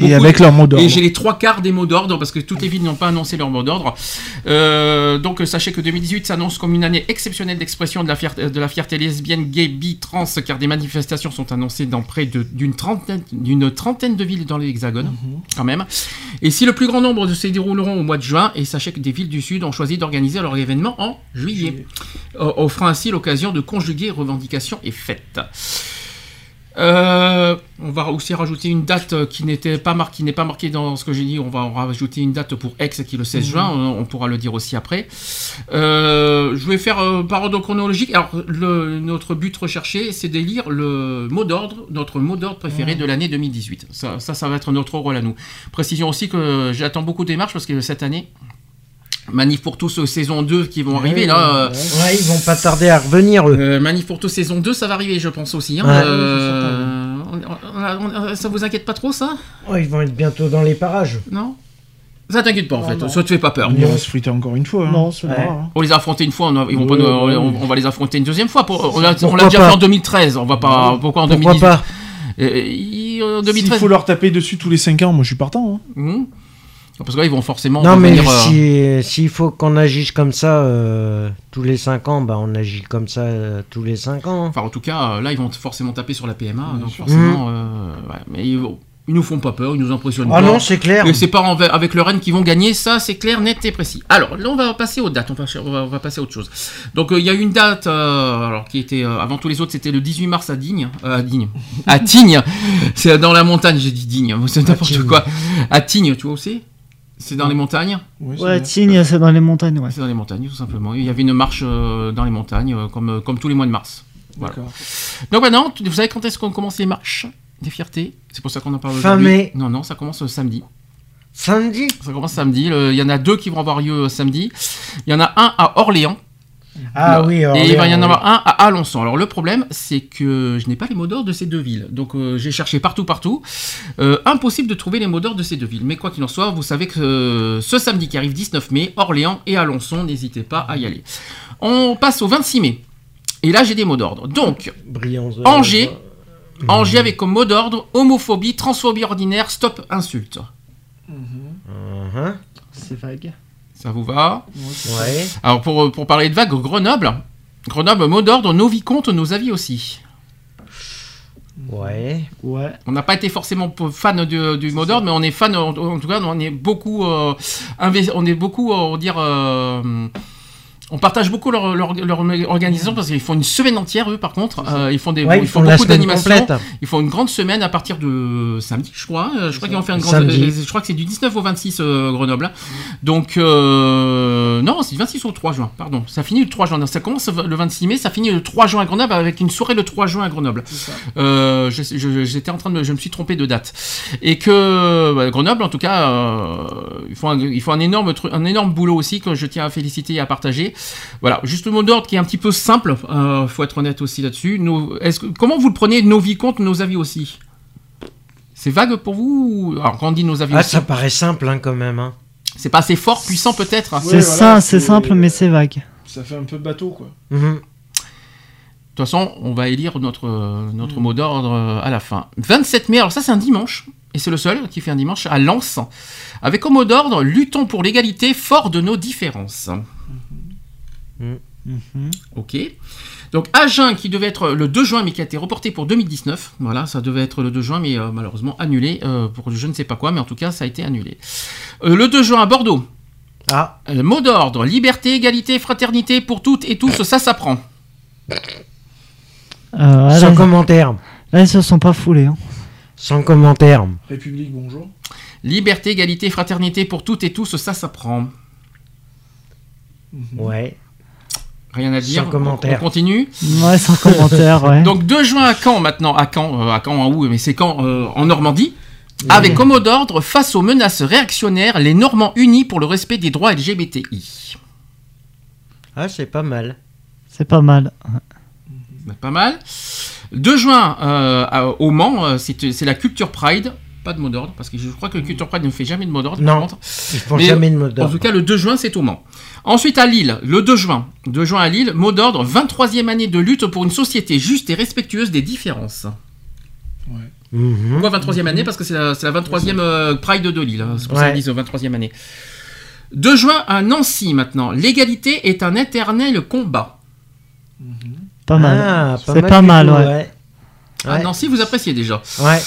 Speaker 1: et,
Speaker 3: avec leur mot d'ordre.
Speaker 1: Et j'ai les trois quarts des mots d'ordre parce que toutes les villes n'ont pas annoncé leur mot d'ordre. Euh, donc euh, sachez que 2018 s'annonce comme une année exceptionnelle d'expression de la fierté, de la fierté lesbienne, gay, bi, trans, car des manifestations sont annoncées dans près de- d'une trentaine, trentaine de villes dans l'Hexagone,
Speaker 3: Mhm.
Speaker 1: quand même. Et si le plus grand nombre de se dérouleront au mois de juin, et sachez que des villes du Sud ont choisi d'organiser leur événement en juillet, euh, offrant ainsi l'occasion de conjuguer revendications et fêtes. Euh, on va aussi rajouter une date qui n'était pas marquée, qui n'est pas marquée dans ce que j'ai dit. On va en rajouter une date pour Aix qui est le 16
Speaker 3: Mhm.
Speaker 1: juin. On, on pourra le dire aussi après. Euh, je vais faire euh, par ordre chronologique. Alors, le- notre but recherché, c'est d'élire le mot d'ordre, notre mot d'ordre préféré
Speaker 3: Mhm.
Speaker 1: de l'année 2018. Ça, ça, ça va être notre rôle à nous. Précision aussi que j'attends beaucoup des marches parce que cette année. Manif pour tous euh, saison 2 qui vont arriver
Speaker 2: Ouais,
Speaker 1: là. euh,
Speaker 2: ouais, ils vont pas tarder à revenir eux.
Speaker 1: euh, Manif pour tous saison 2, ça va arriver, je pense aussi. hein.
Speaker 2: Ouais.
Speaker 1: Euh, on- on- on- ça vous inquiète pas trop, ça?
Speaker 2: Ouais, ils vont être bientôt dans les parages.
Speaker 1: Non? Ça t'inquiète pas, en
Speaker 2: Non,
Speaker 1: fait.
Speaker 2: non.
Speaker 1: Ça te fait pas peur.
Speaker 3: On ira se friter encore une fois. hein.
Speaker 5: Non, c'est hein.
Speaker 1: On les a affrontés une fois, on, a- ils vont pas
Speaker 3: Ouais,
Speaker 1: nous-
Speaker 3: ouais,
Speaker 1: on,
Speaker 3: ouais.
Speaker 1: on va les affronter une deuxième fois. Pour- on l'a
Speaker 2: Pourquoi
Speaker 1: déjà
Speaker 2: pas
Speaker 1: fait en 2013, on va pas. Pourquoi en
Speaker 2: Pourquoi
Speaker 1: 2018
Speaker 2: pas?
Speaker 1: Euh,
Speaker 3: S'il
Speaker 1: 2013
Speaker 3: faut leur taper dessus tous les 5 ans, moi je suis partant. hein.
Speaker 1: Parce que là, ils vont forcément.
Speaker 2: Non, mais
Speaker 1: euh,
Speaker 2: si- s'il faut qu'on agisse comme ça euh, tous les 5 ans, bah on agit comme ça euh, tous les 5 ans.
Speaker 1: Enfin, en tout cas, là, ils vont forcément taper sur la PMA.
Speaker 3: Bien
Speaker 1: donc
Speaker 3: sûr.
Speaker 1: forcément. euh, ouais, mais ils, ils nous font pas peur, ils nous impressionnent
Speaker 2: Ah
Speaker 1: pas.
Speaker 2: non, c'est clair.
Speaker 1: Et c'est pas avec le Rennes qui vont gagner, ça c'est clair, net et précis. Alors là on va passer aux dates, on va, on va, on va passer à autre chose. Donc euh, il y a une date, euh, alors qui était euh, avant tous les autres, c'était le 18 mars à Digne, euh, à Digne, à Tignes, c'est dans la montagne, j'ai dit Digne, c'est n'importe quoi. À Tignes, tu vois où c'est dans les montagnes
Speaker 3: Ouais, c'est
Speaker 5: Ouais. Tignes, c'est dans les montagnes, ouais.
Speaker 1: C'est dans les montagnes tout simplement. Il y avait une marche euh, dans les montagnes, euh, comme, euh, comme tous les mois de mars. Voilà.
Speaker 3: D'accord.
Speaker 1: Donc maintenant, vous savez quand est-ce qu'on commence les marches des fiertés? C'est pour ça qu'on en parle
Speaker 2: Fin
Speaker 1: aujourd'hui.
Speaker 2: mai.
Speaker 1: Non, non, ça commence samedi.
Speaker 2: Samedi?
Speaker 1: Ça commence samedi. Le- Il y en a deux qui vont avoir lieu samedi. Il y en a un à Orléans.
Speaker 2: Ah oui,
Speaker 1: Et il va y en avoir un à Alençon. Alors le problème, c'est que je n'ai pas les mots d'ordre de ces deux villes. Donc euh, j'ai cherché partout, partout. Euh, impossible de trouver les mots d'ordre de ces deux villes. Mais quoi qu'il en soit, vous savez que euh, ce samedi qui arrive 19 mai, Orléans et Alençon, n'hésitez pas à y aller. On passe au 26 mai. Et là, j'ai des mots d'ordre. Donc,
Speaker 2: Brillance de-
Speaker 1: Angers. Angers avec comme mot d'ordre homophobie, transphobie ordinaire, stop insulte.
Speaker 2: Mhm.
Speaker 5: C'est vague.
Speaker 1: Ça vous va
Speaker 2: Ouais.
Speaker 1: Alors pour, pour parler de vague, Grenoble. Grenoble, mot d'ordre, nos vicomtes, nos avis aussi.
Speaker 2: Ouais.
Speaker 5: Ouais.
Speaker 1: On n'a pas été forcément fan du, du mot d'ordre, mais on est fan, en, en tout cas, on est beaucoup, euh, on est beaucoup, euh, on va dire, euh, on partage beaucoup leur, leur, leur organisation parce qu'ils font une semaine entière, eux, par contre. Euh, ils font des,
Speaker 2: Ouais,
Speaker 1: ils
Speaker 2: ils
Speaker 1: font
Speaker 2: font
Speaker 1: beaucoup
Speaker 2: semaine
Speaker 1: d'animations. Ils font une grande semaine à partir de samedi, je crois. Euh, Je crois qu'ils vont faire une grande.
Speaker 2: Samedi.
Speaker 1: euh, Je crois que c'est du 19 au 26 euh, Grenoble. Donc euh, non, c'est du 26 au 3 juin. Pardon, ça finit le 3 juin. Ça commence le 26 mai, ça finit le 3 juin à Grenoble avec une soirée le 3 juin à Grenoble. Euh, je- je- J'étais en train de, je me suis trompé de date. Et que bah, Grenoble, en tout cas, euh, ils font un, ils font un énorme truc, un énorme boulot aussi que je tiens à féliciter et à partager. Voilà, juste le mot d'ordre qui est un petit peu simple. Euh, faut être honnête aussi là-dessus. Comment vous le prenez, nos vicomtes, nos avis aussi? C'est vague pour vous ou- Alors quand on dit nos avis
Speaker 2: Ah,
Speaker 1: aussi,
Speaker 2: ça paraît simple hein, quand même. Hein.
Speaker 1: c'est pas assez fort, puissant peut-être?
Speaker 5: C'est
Speaker 3: voilà,
Speaker 5: ça, c'est simple, mais c'est vague.
Speaker 3: Ça fait un peu bateau quoi.
Speaker 2: Mhm.
Speaker 1: De toute façon, on va élire notre, notre mot d'ordre euh, à la fin. 27 mai, alors ça c'est un dimanche, et c'est le seul qui fait un dimanche à Lens, avec comme mot d'ordre Luttons pour l'égalité, fort de nos différences.
Speaker 5: Mhm.
Speaker 1: Ok. Donc Agen qui devait être le 2 juin mais qui a été reporté pour 2019. Voilà, ça devait être le 2 juin mais euh, malheureusement annulé euh, pour je ne sais pas quoi, mais en tout cas ça a été annulé. Euh, le 2 juin à Bordeaux.
Speaker 2: Ah,
Speaker 1: Euh, mot d'ordre liberté, égalité, fraternité pour toutes et tous, ça s'apprend.
Speaker 5: Euh, ah,
Speaker 2: sans
Speaker 5: là,
Speaker 2: commentaire.
Speaker 5: là, ils se sont pas foulés. Hein.
Speaker 2: Sans commentaire.
Speaker 3: République, bonjour.
Speaker 1: Liberté, égalité, fraternité pour toutes et tous, ça s'apprend.
Speaker 2: Ouais.
Speaker 1: Rien à dire.
Speaker 2: Sans commentaire.
Speaker 1: On continue.
Speaker 5: Ouais, sans commentaire, ouais.
Speaker 1: Donc 2 juin à Caen maintenant, à Caen, euh, à Caen en où Mais c'est Caen euh, en Normandie. Avec comme mot d'ordre, face aux menaces réactionnaires, les Normands unis pour le respect des droits LGBTI.
Speaker 2: Ah, c'est pas mal.
Speaker 5: C'est pas mal.
Speaker 1: Pas mal. 2 juin euh, à- au Mans, c'est c'est la Culture Pride. Pas de mot d'ordre, parce que je crois que le Culture Pride ne fait jamais de mot d'ordre. par
Speaker 2: Non,
Speaker 1: contre.
Speaker 2: ils font
Speaker 1: Mais,
Speaker 2: jamais de mot
Speaker 1: En
Speaker 2: d'ordre.
Speaker 1: tout cas, le 2 juin, c'est au Mans. Ensuite, à Lille, le 2 juin. 2 juin à Lille, mot d'ordre, 23e année de lutte pour une société juste et respectueuse des différences.
Speaker 2: Mhm.
Speaker 1: Pourquoi 23e année? Parce que c'est la, c'est la 23e euh, Pride de Lille. hein. C'est pour ça
Speaker 2: Ouais.
Speaker 1: qu'ils disent 23e année. 2 juin à Nancy maintenant. L'égalité est un éternel combat.
Speaker 5: Pas mal.
Speaker 2: Ah,
Speaker 5: c'est pas mal, ouais.
Speaker 1: À
Speaker 2: Ouais.
Speaker 1: Nancy, vous appréciez déjà.
Speaker 2: Ouais,
Speaker 5: Ouais.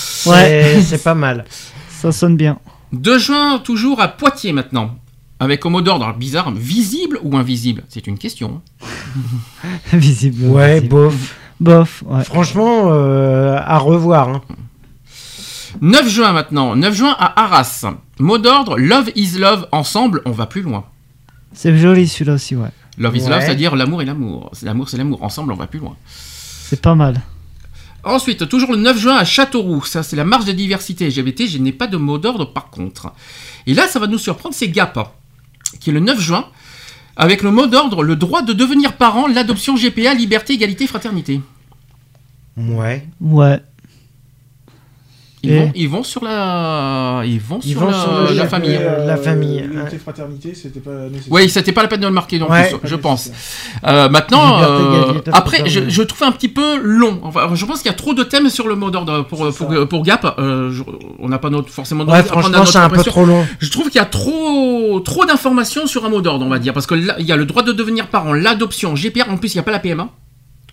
Speaker 2: c'est- c'est pas mal.
Speaker 5: Ça sonne bien.
Speaker 1: 2 juin, toujours à Poitiers maintenant. Avec au mot d'ordre bizarre, visible ou invisible? C'est une question.
Speaker 5: Visible.
Speaker 2: Ouais,
Speaker 5: visible.
Speaker 2: bof.
Speaker 5: Bof, ouais.
Speaker 2: Franchement, euh, à revoir. hein.
Speaker 1: 9 juin maintenant. 9 juin à Arras. Mot d'ordre, love is love, ensemble, on va plus loin.
Speaker 5: C'est joli celui-là aussi, ouais.
Speaker 1: Love is
Speaker 2: Ouais.
Speaker 1: love, c'est-à-dire l'amour et l'amour. C'est L'amour, c'est l'amour, ensemble, on va plus loin.
Speaker 5: C'est pas mal.
Speaker 1: Ensuite, toujours le 9 juin à Châteauroux, ça c'est la marche de diversité LGBT, je n'ai pas de mot d'ordre par contre. Et là, ça va nous surprendre, c'est GAP, hein, qui est le 9 juin, avec le mot d'ordre, le droit de devenir parent, l'adoption GPA, liberté, égalité, fraternité.
Speaker 2: Ouais.
Speaker 5: Ouais.
Speaker 1: Ils,
Speaker 5: Et-
Speaker 1: vont, ils vont sur la, ils vont
Speaker 2: Ils
Speaker 1: sur
Speaker 2: vont
Speaker 1: la,
Speaker 2: sur le
Speaker 1: la famille.
Speaker 2: Euh, la famille,
Speaker 3: L'unité fraternité, c'était pas nécessaire.
Speaker 1: Oui, c'était pas la peine de le marquer non
Speaker 2: Ouais.
Speaker 1: plus, je pense. Euh, maintenant, euh, après, je, trouve un petit peu long. Enfin, je pense qu'il y a trop de thèmes sur le mot d'ordre pour, pour, pour, Gap. Euh, je- on n'a pas notre, forcément
Speaker 2: Ouais, franchement, c'est un peu trop long.
Speaker 1: Je trouve qu'il y a trop, trop d'informations sur un mot d'ordre, on va dire. Parce que là, il y a le droit de devenir parent, l'adoption, GPA, en plus, il n'y a pas la PMA.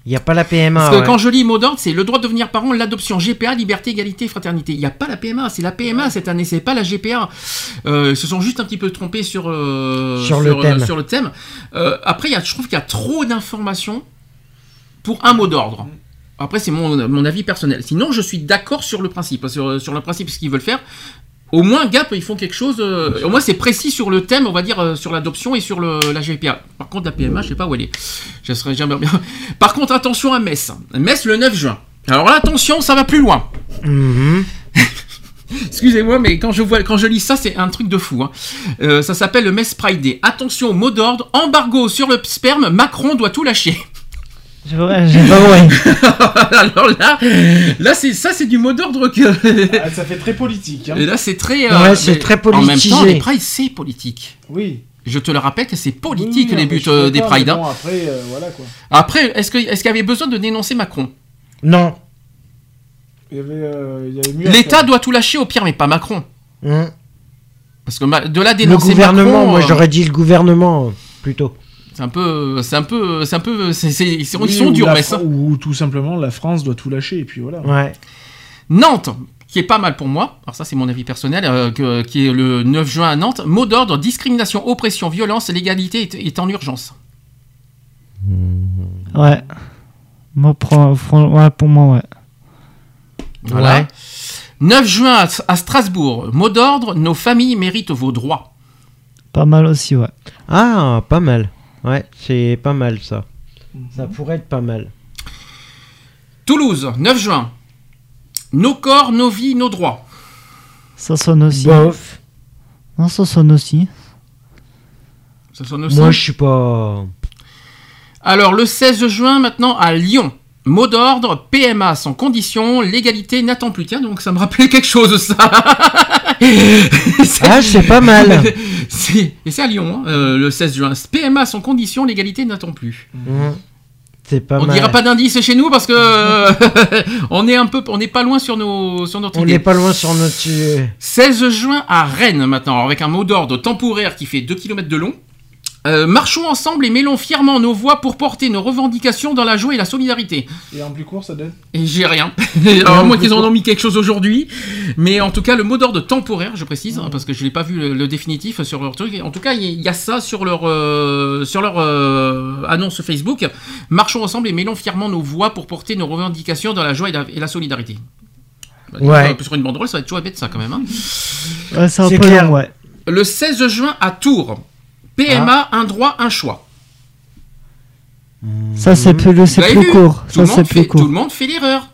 Speaker 2: Il n'y a pas la PMA.
Speaker 1: Parce que
Speaker 2: ouais.
Speaker 1: quand je lis mot d'ordre, c'est le droit de devenir parent, l'adoption, GPA, liberté, égalité, fraternité. Il n'y a pas la PMA, c'est la PMA cette année, c'est pas la GPA. Euh, ils se sont juste un petit peu trompés sur, euh,
Speaker 2: Sur le thème.
Speaker 1: sur le thème. Euh, après, y a, je trouve qu'il y a trop d'informations pour un mot d'ordre. Après, c'est mon, mon avis personnel. Sinon, je suis d'accord sur le principe, sur, sur le principe, ce qu'ils veulent faire. Au moins, Gap, ils font quelque chose. euh, au moins, c'est précis sur le thème, on va dire, euh, sur l'adoption et sur le, la GPA. Par contre, la PMA, je sais pas où elle est. Je serais jamais bien. Par contre, attention à Metz. Metz le 9 juin. Alors là, attention, ça va plus loin.
Speaker 2: Mhm.
Speaker 1: Excusez-moi, mais quand je vois, quand je lis ça, c'est un truc de fou. hein. Euh, ça s'appelle le Metz Pride Day. Attention, mot d'ordre, embargo sur le sperme, Macron doit tout lâcher.
Speaker 5: J'ai vrai- j'ai pas.
Speaker 1: Alors là, là c'est ça, c'est du mot d'ordre que.
Speaker 3: Ah, ça fait très politique. Hein.
Speaker 1: Et là, c'est très.
Speaker 2: Ouais, c'est
Speaker 1: mais
Speaker 2: très
Speaker 1: En même temps, les prides, c'est politique.
Speaker 3: Oui.
Speaker 1: Je te le rappelle que c'est politique
Speaker 3: Oui,
Speaker 1: les buts
Speaker 3: je
Speaker 1: euh, des prides. hein.
Speaker 3: Bon, après, euh, voilà quoi.
Speaker 1: Après, est-ce que- est-ce qu'il y avait besoin de dénoncer Macron?
Speaker 2: Non.
Speaker 3: Euh,
Speaker 1: L'État doit tout lâcher au pire, mais pas Macron.
Speaker 2: Mhm.
Speaker 1: Parce que de là
Speaker 2: Le
Speaker 1: dénoncer
Speaker 2: gouvernement,
Speaker 1: Macron,
Speaker 2: moi
Speaker 1: euh,
Speaker 2: j'aurais dit le gouvernement euh, plutôt.
Speaker 1: C'est un peu, c'est un peu, c'est un peu, c'est- c'est- ils sont,
Speaker 3: Oui,
Speaker 1: ils sont
Speaker 3: ou
Speaker 1: durs, mais ça.
Speaker 3: Ou tout simplement, la France doit tout lâcher, et puis voilà.
Speaker 2: Ouais.
Speaker 1: Nantes, qui est pas mal pour moi. Alors ça, c'est mon avis personnel, euh, que- qui est le 9 juin à Nantes. Mot d'ordre discrimination, oppression, violence, l'égalité est, est en urgence.
Speaker 5: Ouais. Moi, pour, ouais, pour moi, ouais.
Speaker 1: Voilà.
Speaker 2: Ouais.
Speaker 1: 9 juin à, à Strasbourg. Mot d'ordre nos familles méritent vos droits.
Speaker 5: Pas mal aussi, ouais.
Speaker 2: Ah, pas mal. Ouais, c'est pas mal ça. Ça pourrait être pas mal.
Speaker 1: Toulouse, 9 juin. Nos corps, nos vies, nos droits.
Speaker 5: Ça sonne aussi.
Speaker 2: Bof.
Speaker 5: Non, ça sonne aussi.
Speaker 1: Ça sonne aussi.
Speaker 2: Moi je suis pas.
Speaker 1: Alors, le 16 juin, maintenant, à Lyon. Mot d'ordre, PMA sans condition, l'égalité n'attend plus. Tiens, donc ça me rappelait quelque chose, ça.
Speaker 2: Ah, c'est pas mal.
Speaker 1: Et c'est à Lyon, hein, euh, le 16 juin. PMA sans condition, l'égalité n'attend plus.
Speaker 2: Mhm. C'est pas
Speaker 1: on
Speaker 2: mal.
Speaker 1: dira pas d'indice chez nous parce que on est un peu, on n'est pas loin sur nos, sur notre
Speaker 2: On n'est pas loin sur notre. euh,
Speaker 1: 16 juin à Rennes maintenant, avec un mot d'ordre temporaire qui fait 2 km de long. Euh, marchons ensemble et mêlons fièrement nos voix pour porter nos revendications dans la joie et la solidarité.
Speaker 3: Et en plus court, ça donne
Speaker 1: Et j'ai rien. Alors, à moins qu'ils en ont mis quelque chose aujourd'hui. Mais en tout cas, le mot d'ordre temporaire, je précise, hein, parce que je n'ai pas vu le, le définitif sur leur truc. En tout cas, il y, a ça sur leur, euh, sur leur euh, annonce Facebook. Marchons ensemble et mêlons fièrement nos voix pour porter nos revendications dans la joie et la, et la solidarité. Bah,
Speaker 2: Ouais.
Speaker 1: Sur une banderole, ça va être chouette ça quand même. hein.
Speaker 5: Ouais, c'est un
Speaker 2: C'est
Speaker 5: peu
Speaker 2: clair.
Speaker 5: long, ouais.
Speaker 1: Le 16 juin à Tours. PMA, un droit, un choix.
Speaker 5: Ça, c'est plus, le- c'est plus court.
Speaker 1: Tout
Speaker 5: Ça,
Speaker 1: le monde
Speaker 5: plus
Speaker 1: fait- Tout
Speaker 5: court.
Speaker 1: le monde fait l'erreur.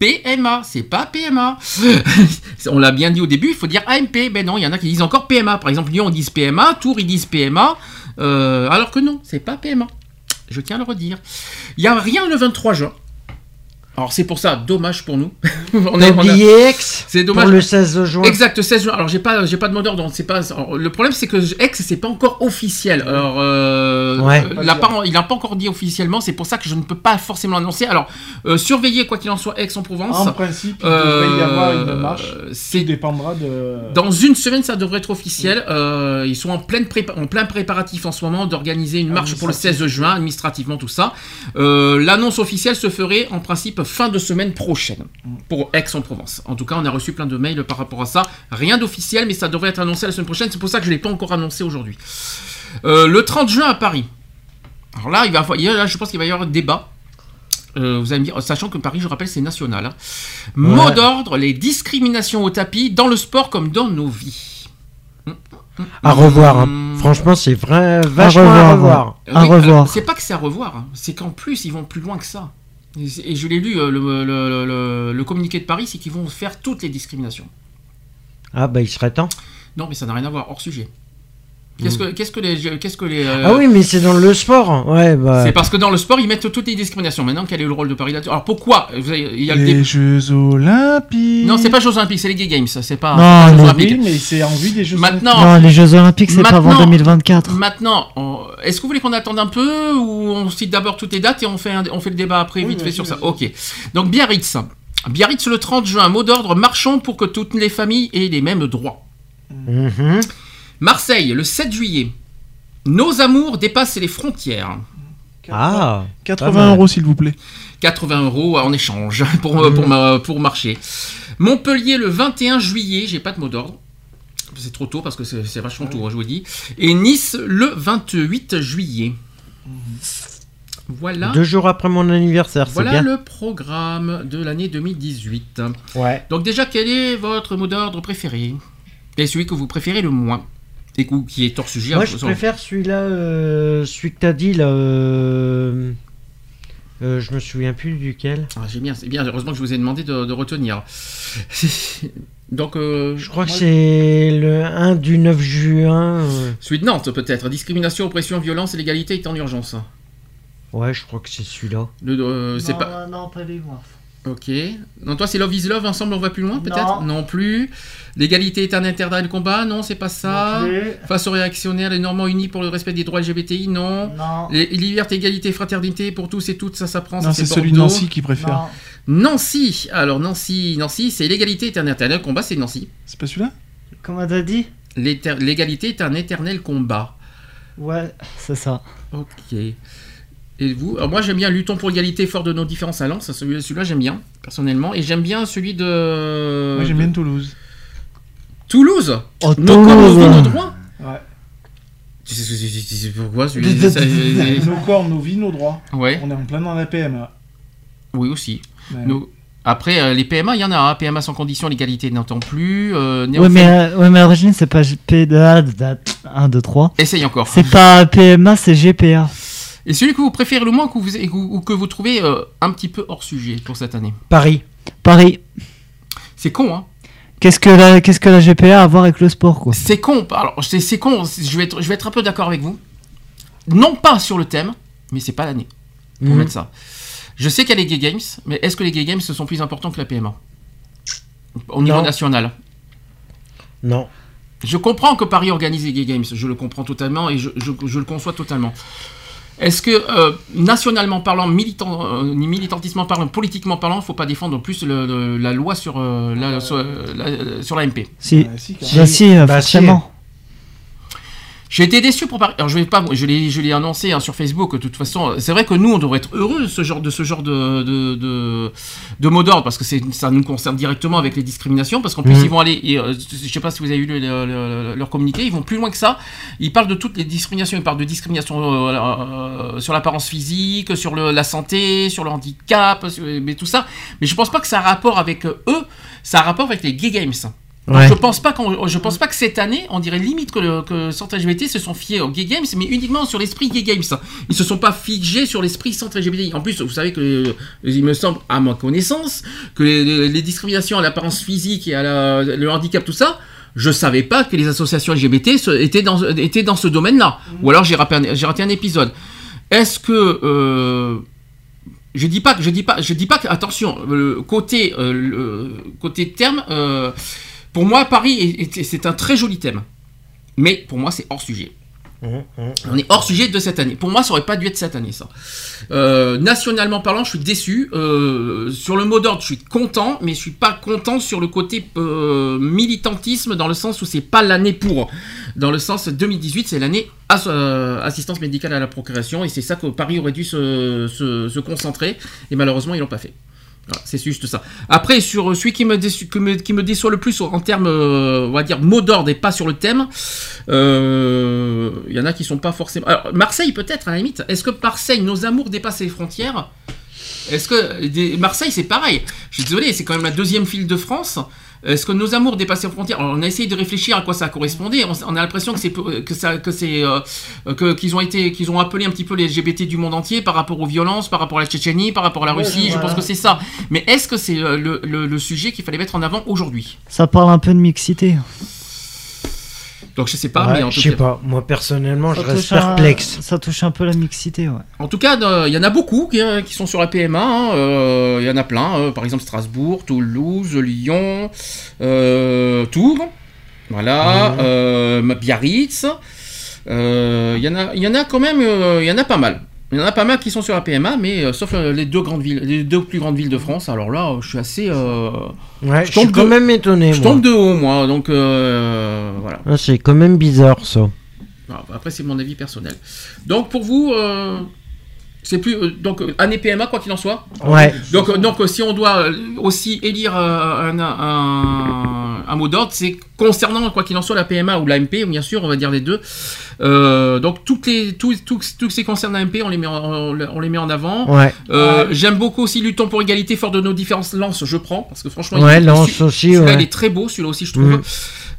Speaker 1: PMA, c'est pas PMA. On l'a bien dit au début, il faut dire AMP. Ben non, il y en a qui disent encore PMA. Par exemple, Lyon, ils disent PMA, Tours, ils disent PMA. euh, alors que non, c'est pas PMA. Je tiens à le redire. Il n'y a rien le 23 juin. Alors c'est pour ça, dommage pour nous. on est- on a-
Speaker 2: Aix
Speaker 1: C'est dommage.
Speaker 2: pour le 16 juin.
Speaker 1: Exact, 16 juin. Alors j'ai pas, j'ai pas de mot d'ordre, donc c'est pas. alors, le problème c'est que X c'est pas encore officiel. Alors euh,
Speaker 2: Ouais.
Speaker 1: euh, il a pas, il a pas encore dit officiellement. C'est pour ça que je ne peux pas forcément l'annoncer. Alors euh, surveillez quoi qu'il en soit Aix-en-Provence.
Speaker 3: En principe, il devrait y avoir une
Speaker 1: Euh,
Speaker 3: marche.
Speaker 1: C'est
Speaker 3: dépendra de.
Speaker 1: dans une semaine, ça devrait être officiel. Euh, ils sont en, pleine prépa- en plein préparatif en ce moment d'organiser une marche pour le 16 juin, administrativement, tout ça. Euh, L'annonce officielle se ferait en principe fin de semaine prochaine pour Aix-en-Provence. En tout cas, on a reçu plein de mails par rapport à ça. Rien d'officiel, mais ça devrait être annoncé la semaine prochaine. C'est pour ça que je ne l'ai pas encore annoncé aujourd'hui. Euh, le 30 juin à Paris. Alors là, il va, il y a- là, je pense qu'il va y avoir un débat. Euh, vous allez me dire, sachant que Paris, je rappelle, c'est national. hein. Mot d'ordre les discriminations au tapis dans le sport comme dans nos vies.
Speaker 2: À revoir. hein.
Speaker 1: Hmm.
Speaker 2: Franchement, c'est vrai, vachement à
Speaker 5: revoir. À
Speaker 1: Oui,
Speaker 5: revoir.
Speaker 1: C'est pas que c'est à revoir, hein. c'est qu'en plus ils vont plus loin que ça. Et, je l'ai lu, euh, le, le- le- le communiqué de Paris, c'est qu'ils vont faire toutes les discriminations.
Speaker 2: Ah bah il serait temps.
Speaker 1: Non, mais ça n'a rien à voir, hors sujet. Qu'est-ce que, qu'est-ce que les, qu'est-ce que les, euh.
Speaker 2: Ah oui, mais c'est dans le sport. Ouais, bah.
Speaker 1: C'est parce que dans le sport ils mettent toutes les discriminations. Maintenant, quel est le rôle de Paris là-dessus Alors pourquoi Vous avez- Il y a le
Speaker 3: Les
Speaker 1: dé-
Speaker 3: Jeux Olympiques.
Speaker 1: Non, c'est pas Jeux Olympiques, c'est les Gay Games. C'est pas,
Speaker 5: Non,
Speaker 1: c'est pas
Speaker 5: les-
Speaker 1: Jeux
Speaker 3: Oui,
Speaker 1: Olympiques.
Speaker 3: mais c'est en vue des Jeux
Speaker 1: Maintenant,
Speaker 5: Non, les Jeux Olympiques, c'est pas avant
Speaker 1: Maintenant-
Speaker 5: 2024.
Speaker 1: Maintenant, on- est-ce que vous voulez qu'on attende un peu ou on cite d'abord toutes les dates et on fait, un- on fait le débat après
Speaker 3: Oui,
Speaker 1: vite fait sur ça. Ok. Donc Biarritz. Biarritz le 30 juin, mot d'ordre, marchons pour que toutes les familles aient les mêmes droits.
Speaker 2: Mhm.
Speaker 1: Marseille le 7 juillet. Nos amours dépassent les frontières.
Speaker 2: Ah.
Speaker 3: 80
Speaker 2: Pas mal.
Speaker 3: euros, s'il vous plaît.
Speaker 1: 80 euros en échange pour, euh, pour, ma- pour marcher. Montpellier le 21 juillet, j'ai pas de mot d'ordre. C'est trop tôt parce que c'est c'est vachement tôt, hein, je vous dis. Et Nice le 28 juillet. Voilà.
Speaker 2: Deux jours après mon anniversaire, c'est
Speaker 1: Voilà
Speaker 2: bien.
Speaker 1: le programme de l'année 2018.
Speaker 2: Ouais.
Speaker 1: Donc déjà, quel est votre mot d'ordre préféré? Et celui que vous préférez le moins? Et cou- qui est hors sujet.
Speaker 2: Moi, je
Speaker 1: sur-
Speaker 2: préfère celui-là, euh, celui que t'as dit là. euh, euh, je me souviens plus duquel.
Speaker 1: Ah, j'ai bien, c'est bien. Heureusement que je vous ai demandé de, de retenir. Donc, euh,
Speaker 2: Je crois que c'est le 1 du 9 juin. euh.
Speaker 1: celui de Nantes peut-être. Discrimination, oppression, violence et l'égalité est en urgence.
Speaker 2: Ouais, je crois que c'est celui-là.
Speaker 1: Le, euh, c'est pas.
Speaker 5: non, pas les moi.
Speaker 1: Ok. Non, toi, c'est Love is Love, ensemble on va plus loin, peut-être? Non plus. L'égalité est un interdit de combat? Non, c'est pas ça. Face aux réactionnaires, les Normands unis pour le respect des droits LGBTI Non.
Speaker 5: Non.
Speaker 1: Les- Liberté, égalité, fraternité pour tous et toutes, ça s'apprend.
Speaker 3: Non,
Speaker 1: ça,
Speaker 3: c'est celui de. Nancy qui préfère.
Speaker 1: Nancy. Alors, Nancy, Nancy, c'est l'égalité est un éternel combat, c'est Nancy.
Speaker 3: C'est pas celui-là?
Speaker 5: Comment t'as dit?
Speaker 1: L'éter- L'égalité est un éternel combat.
Speaker 5: Ouais, c'est ça.
Speaker 1: Ok. Et vous Alors moi j'aime bien Luttons pour l'égalité fort de nos différences à Lens. Celui- Celui-là j'aime bien, personnellement. Et j'aime bien celui de...
Speaker 3: Moi, j'aime bien Toulouse.
Speaker 1: Toulouse
Speaker 5: Oh,
Speaker 1: Nos corps, nos vies, nos
Speaker 5: Toulouse.
Speaker 1: droits
Speaker 3: Ouais.
Speaker 1: Tu sais- tu sais- pourquoi celui ça-
Speaker 3: Nos corps, nos vies, nos droits.
Speaker 1: Ouais,
Speaker 3: On est en plein dans la PMA.
Speaker 1: oui aussi.
Speaker 3: Ouais.
Speaker 1: Après, euh, les PMA, il y en a. hein. PMA sans condition, l'égalité n'entend plus. Euh,
Speaker 5: Ouais,
Speaker 1: néophyte-
Speaker 5: mais, euh, ouais, mais à l'origine, c'est pas GPA 1, 2, 3.
Speaker 1: Essaye encore.
Speaker 5: C'est pas PMA, c'est GPA.
Speaker 1: Et celui que vous préférez le moins que vous, ou que vous trouvez euh, un petit peu hors sujet pour cette année
Speaker 2: Paris.
Speaker 5: Paris.
Speaker 1: C'est con, hein
Speaker 5: Qu'est-ce que, la, qu'est-ce que la GPA a à voir avec le sport, quoi?
Speaker 1: C'est con. Alors, c'est c'est con. Je vais, être, je vais être un peu d'accord avec vous. Non pas sur le thème, mais c'est pas l'année pour
Speaker 2: Mhm.
Speaker 1: mettre ça. Je sais qu'il y a les Gay Games, mais est-ce que les Gay Games sont plus importants que la PMA Au niveau
Speaker 2: Non.
Speaker 1: national
Speaker 2: Non.
Speaker 1: Je comprends que Paris organise les Gay Games, je le comprends totalement et je, je- je le conçois totalement. Est-ce que, euh, nationalement parlant, militant, euh, militantisme parlant, politiquement parlant, il ne faut pas défendre plus le- le- la loi sur, euh, la, sur, euh, la- sur l'AMP
Speaker 5: Si,
Speaker 3: Ouais, si,
Speaker 5: bah, si,
Speaker 2: Bah,
Speaker 5: forcément.
Speaker 1: J'ai été déçu pour Paris. Alors je vais pas, je l'ai, je l'ai annoncé hein, sur Facebook. De toute façon, c'est vrai que nous, on devrait être heureux de ce genre de ce genre de de, de, de mot d'ordre parce que c'est, ça nous concerne directement avec les discriminations. Parce qu'en plus,
Speaker 2: Mhm.
Speaker 1: ils vont aller. et, euh, je sais pas si vous avez eu le- le- le- leur communiqué. Ils vont plus loin que ça. Ils parlent de toutes les discriminations. Ils parlent de discrimination euh, euh, sur l'apparence physique, sur le- la santé, sur le handicap, sur- mais tout ça. Mais je pense pas que ça a rapport avec euh, eux. Ça a rapport avec les gay games. Donc,
Speaker 2: Ouais.
Speaker 1: je pense pas qu'on, je pense pas que cette année, on dirait limite que, le, que Centre LGBT se sont fiés aux Gay Games, mais uniquement sur l'esprit Gay Games. Ils se sont pas figés sur l'esprit Centre LGBT. En plus, vous savez que, euh, il me semble, à ma connaissance, que les, discriminations à l'apparence physique et à la- le handicap, tout ça, je savais pas que les associations LGBT se- étaient dans, étaient dans ce domaine-là. Ou alors j'ai raté, un- j'ai raté un épisode. Est-ce que euh, je dis pas je dis pas je dis pas que attention le côté euh, le côté terme euh, pour moi Paris est- est- c'est un très joli thème mais pour moi c'est hors sujet on est hors sujet de cette année. Pour moi, ça aurait pas dû être cette année, ça. Euh, nationalement parlant, je suis déçu. Euh, sur le mot d'ordre, je suis content, mais je suis pas content sur le côté euh, militantisme, dans le sens où c'est pas l'année pour. Dans le sens 2018, c'est l'année as- assistance médicale à la procréation, et c'est ça que Paris aurait dû se, se- se concentrer, et malheureusement, ils l'ont pas fait. Voilà, c'est juste ça. Après, sur celui qui me, déçoit le plus en termes, euh, on va dire, mot d'ordre et pas sur le thème, euh, il y en a qui sont pas forcément. Alors, Marseille, peut-être, à la limite. Est-ce que Marseille, nos amours dépassent les frontières? Est-ce que. Marseille, c'est pareil. Je suis désolé, c'est quand même la deuxième ville de France. Est-ce que nos amours dépassent les frontières Alors, On a essayé de réfléchir à quoi ça correspondait. On, a l'impression que c'est peu- que ça que c'est euh, que qu'ils ont été qu'ils ont appelé un petit peu les LGBT du monde entier par rapport aux violences, par rapport à la Tchétchénie, par rapport à la
Speaker 5: Ouais,
Speaker 1: Russie. Je
Speaker 5: voilà.
Speaker 1: pense que c'est ça. Mais est-ce que c'est euh, le, le- le sujet qu'il fallait mettre en avant aujourd'hui?
Speaker 5: Ça parle un peu de mixité.
Speaker 1: Donc je sais pas,
Speaker 2: Ouais,
Speaker 1: mais en
Speaker 2: je
Speaker 1: tout
Speaker 2: sais
Speaker 1: cas.
Speaker 2: pas. Moi, personnellement, je reste
Speaker 5: un-
Speaker 2: perplexe.
Speaker 5: Ça touche un peu la mixité, ouais.
Speaker 1: En tout cas, euh, il y en a beaucoup qui, euh, qui sont sur la PMA. hein, euh, Il y en a plein. euh, par exemple, Strasbourg, Toulouse, Lyon, euh, Tours. Voilà. Euh, Biarritz. Euh, Il y, en a- il y en a quand même. euh, Il y en a pas mal. Il y en a pas mal qui sont sur la PMA, mais euh, sauf euh, les deux grandes villes, les deux plus grandes villes de France. Alors là, euh, je suis assez.
Speaker 2: Ouais, je suis quand
Speaker 1: de-
Speaker 2: même étonné,
Speaker 1: Je
Speaker 2: moi.
Speaker 1: tombe de haut, moi. Donc voilà.
Speaker 2: Ah, c'est quand même bizarre, ça.
Speaker 1: Alors, Après, c'est mon avis personnel. Donc, pour vous, c'est plus. donc, année PMA, quoi qu'il en soit
Speaker 2: Ouais.
Speaker 1: Donc, donc si on doit aussi élire un, un, un mot d'ordre, c'est concernant, quoi qu'il en soit, la PMA ou l'AMP, bien sûr, on va dire les deux. Euh, donc, toutes les, tous, tous, tous ces concernant l'AMP, on, les met en- on, les met en avant.
Speaker 2: Ouais.
Speaker 1: Euh, J'aime beaucoup aussi Luttons pour égalité, fort de nos différences. Lance, je prends, parce que franchement,
Speaker 2: Ouais,
Speaker 1: il-
Speaker 2: Lance
Speaker 1: celui-
Speaker 2: aussi,
Speaker 1: celui-là, il est très beau, celui-là aussi, je trouve.
Speaker 2: Mm.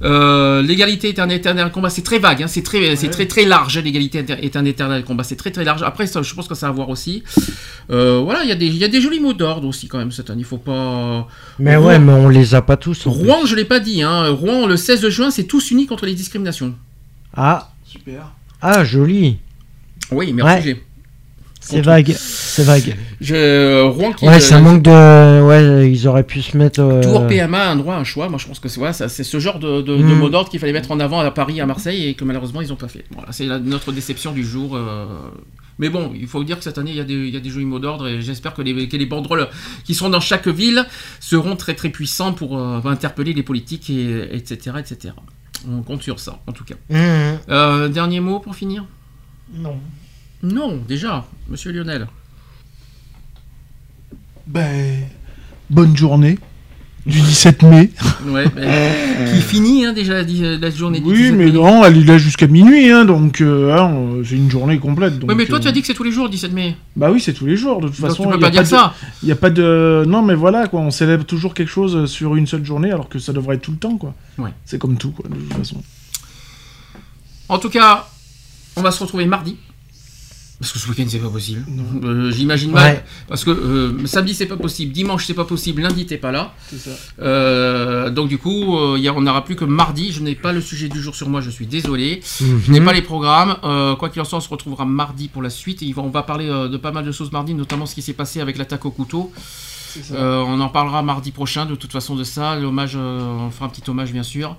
Speaker 1: Euh, l'égalité est un éternel combat, c'est très vague, hein, c'est très, c'est très très large. L'égalité est- un éternel combat, c'est très très large. Après, ça, je pense que ça va voir aussi. Euh, voilà, il y a des, il y a des jolis mots d'ordre aussi quand même cette année. Il faut pas.
Speaker 2: Mais
Speaker 1: Rouen-
Speaker 2: ouais, mais on les a pas tous. en plus.
Speaker 1: Rouen, je l'ai pas dit. Hein. Rouen, le 16 juin, c'est tous unis contre les discriminations.
Speaker 2: Ah.
Speaker 3: Super.
Speaker 2: Ah, joli.
Speaker 1: Oui, mais
Speaker 2: Ouais.
Speaker 5: C'est vague, c'est vague.
Speaker 1: Je, Rouen qui.
Speaker 2: Ouais,
Speaker 1: euh,
Speaker 2: ça manque de. Ouais, ils auraient pu se mettre. euh,
Speaker 1: Tour PMA, un droit, un choix. Moi, je pense que c'est c'est ce genre de, de, de
Speaker 2: Mm.
Speaker 1: mot d'ordre qu'il fallait mettre en avant à Paris, à Marseille, et que malheureusement, ils n'ont pas fait. Voilà, c'est notre déception du jour. euh. Mais bon, il faut dire que cette année, il y a des, il y a des jolis mots d'ordre, et j'espère que les, que les banderoles qui seront dans chaque ville seront très très puissants pour euh, interpeller les politiques, et, etc., etc. On compte sur ça, en tout cas. Euh, dernier mot pour finir?
Speaker 5: Non.
Speaker 1: Non, déjà, monsieur Lionel.
Speaker 3: Ben, bonne journée du 17 mai.
Speaker 1: Ouais, ben, qui finit hein, déjà la, la journée du
Speaker 3: Oui,
Speaker 1: 17
Speaker 3: mais
Speaker 1: mai.
Speaker 3: non, elle est là jusqu'à minuit, hein, donc euh, hein, c'est une journée complète. Donc,
Speaker 1: mais toi,
Speaker 3: euh,
Speaker 1: tu as dit que c'est tous les jours, 17 mai.
Speaker 3: Bah oui, c'est tous les jours, de toute
Speaker 1: Donc
Speaker 3: façon.
Speaker 1: tu peux pas dire
Speaker 3: de-
Speaker 1: ça.
Speaker 3: Il n'y a pas de. Non, mais voilà, quoi, on célèbre toujours quelque chose sur une seule journée, alors que ça devrait être tout le temps, quoi.
Speaker 1: Ouais.
Speaker 3: C'est comme tout, quoi, de toute façon.
Speaker 1: En tout cas, on va se retrouver mardi. Parce que ce week-end c'est pas possible. Euh, J'imagine mal. Parce que euh, samedi c'est pas possible, dimanche c'est pas possible, lundi t'es pas là.
Speaker 3: C'est ça.
Speaker 1: Euh, donc du coup, euh, y a- on n'aura plus que mardi. Je n'ai pas le sujet du jour sur moi, je suis désolé.
Speaker 2: Mhm.
Speaker 1: Je n'ai pas les programmes. Euh, quoi qu'il en soit, on se retrouvera mardi pour la suite. Et on va parler euh, de pas mal de choses mardi, notamment ce qui s'est passé avec l'attaque au couteau. Euh, on en parlera mardi prochain, de toute façon, de ça. L'hommage, euh, on fera un petit hommage, bien sûr.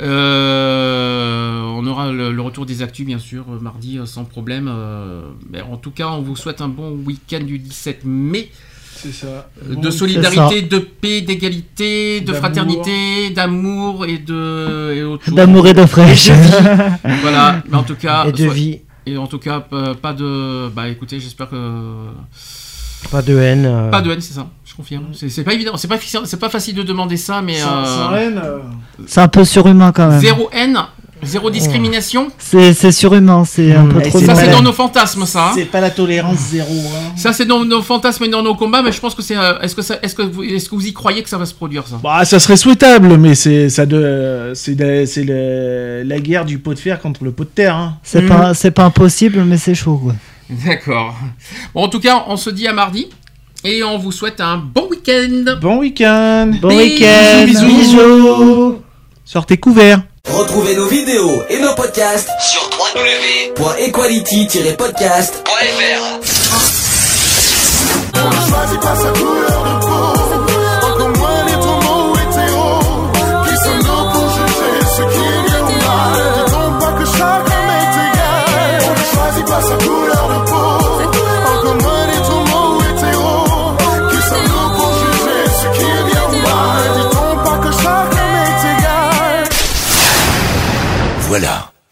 Speaker 1: Euh, on aura le, le retour des actus, bien sûr, mardi, euh, sans problème. Euh, mais en tout cas, on vous souhaite un bon week-end du 17 mai.
Speaker 3: C'est ça. Bon,
Speaker 1: de solidarité,
Speaker 3: ça.
Speaker 1: de paix, d'égalité, de
Speaker 3: D'amour.
Speaker 1: fraternité, d'amour et de et autre chose.
Speaker 5: D'amour et fraîche.
Speaker 1: De vie. voilà, mais en tout cas
Speaker 2: Et de
Speaker 1: soit-
Speaker 2: vie.
Speaker 1: Et en tout cas, pas de bah écoutez, j'espère que
Speaker 2: Pas de haine. euh.
Speaker 1: pas de haine, c'est ça, je confirme. C'est pas évident, c'est pas fi- c'est pas facile de demander ça, mais
Speaker 3: Sans,
Speaker 1: euh,
Speaker 3: sans haine, euh,
Speaker 5: C'est un peu surhumain quand même.
Speaker 1: zéro haine. Zéro discrimination
Speaker 5: C'est c'est surhumain, c'est un peu
Speaker 2: Et
Speaker 5: trop.
Speaker 2: c'est
Speaker 1: Ça, c'est dans nos fantasmes, ça. hein.
Speaker 2: C'est pas la tolérance zéro. Hein.
Speaker 1: Ça, c'est dans nos fantasmes et dans nos combats, mais je pense que c'est. euh, Est-ce que, ça- est-ce que, vous, est-ce que vous y croyez que ça va se produire, ça?
Speaker 3: Bah, ça serait souhaitable, mais c'est ça de, c'est la, guerre du pot de fer contre le pot de terre. Hein.
Speaker 5: C'est pas, c'est pas impossible, mais c'est chaud, quoi.
Speaker 1: D'accord. Bon, en tout cas, on se dit à mardi. Et on vous souhaite un bon week-end.
Speaker 3: Bon week-end.
Speaker 5: Bon week-end.
Speaker 1: bisous.
Speaker 5: Bisous.
Speaker 3: Sortez couverts.
Speaker 13: Retrouvez nos vidéos et nos podcasts sur www.equality-podcast.fr.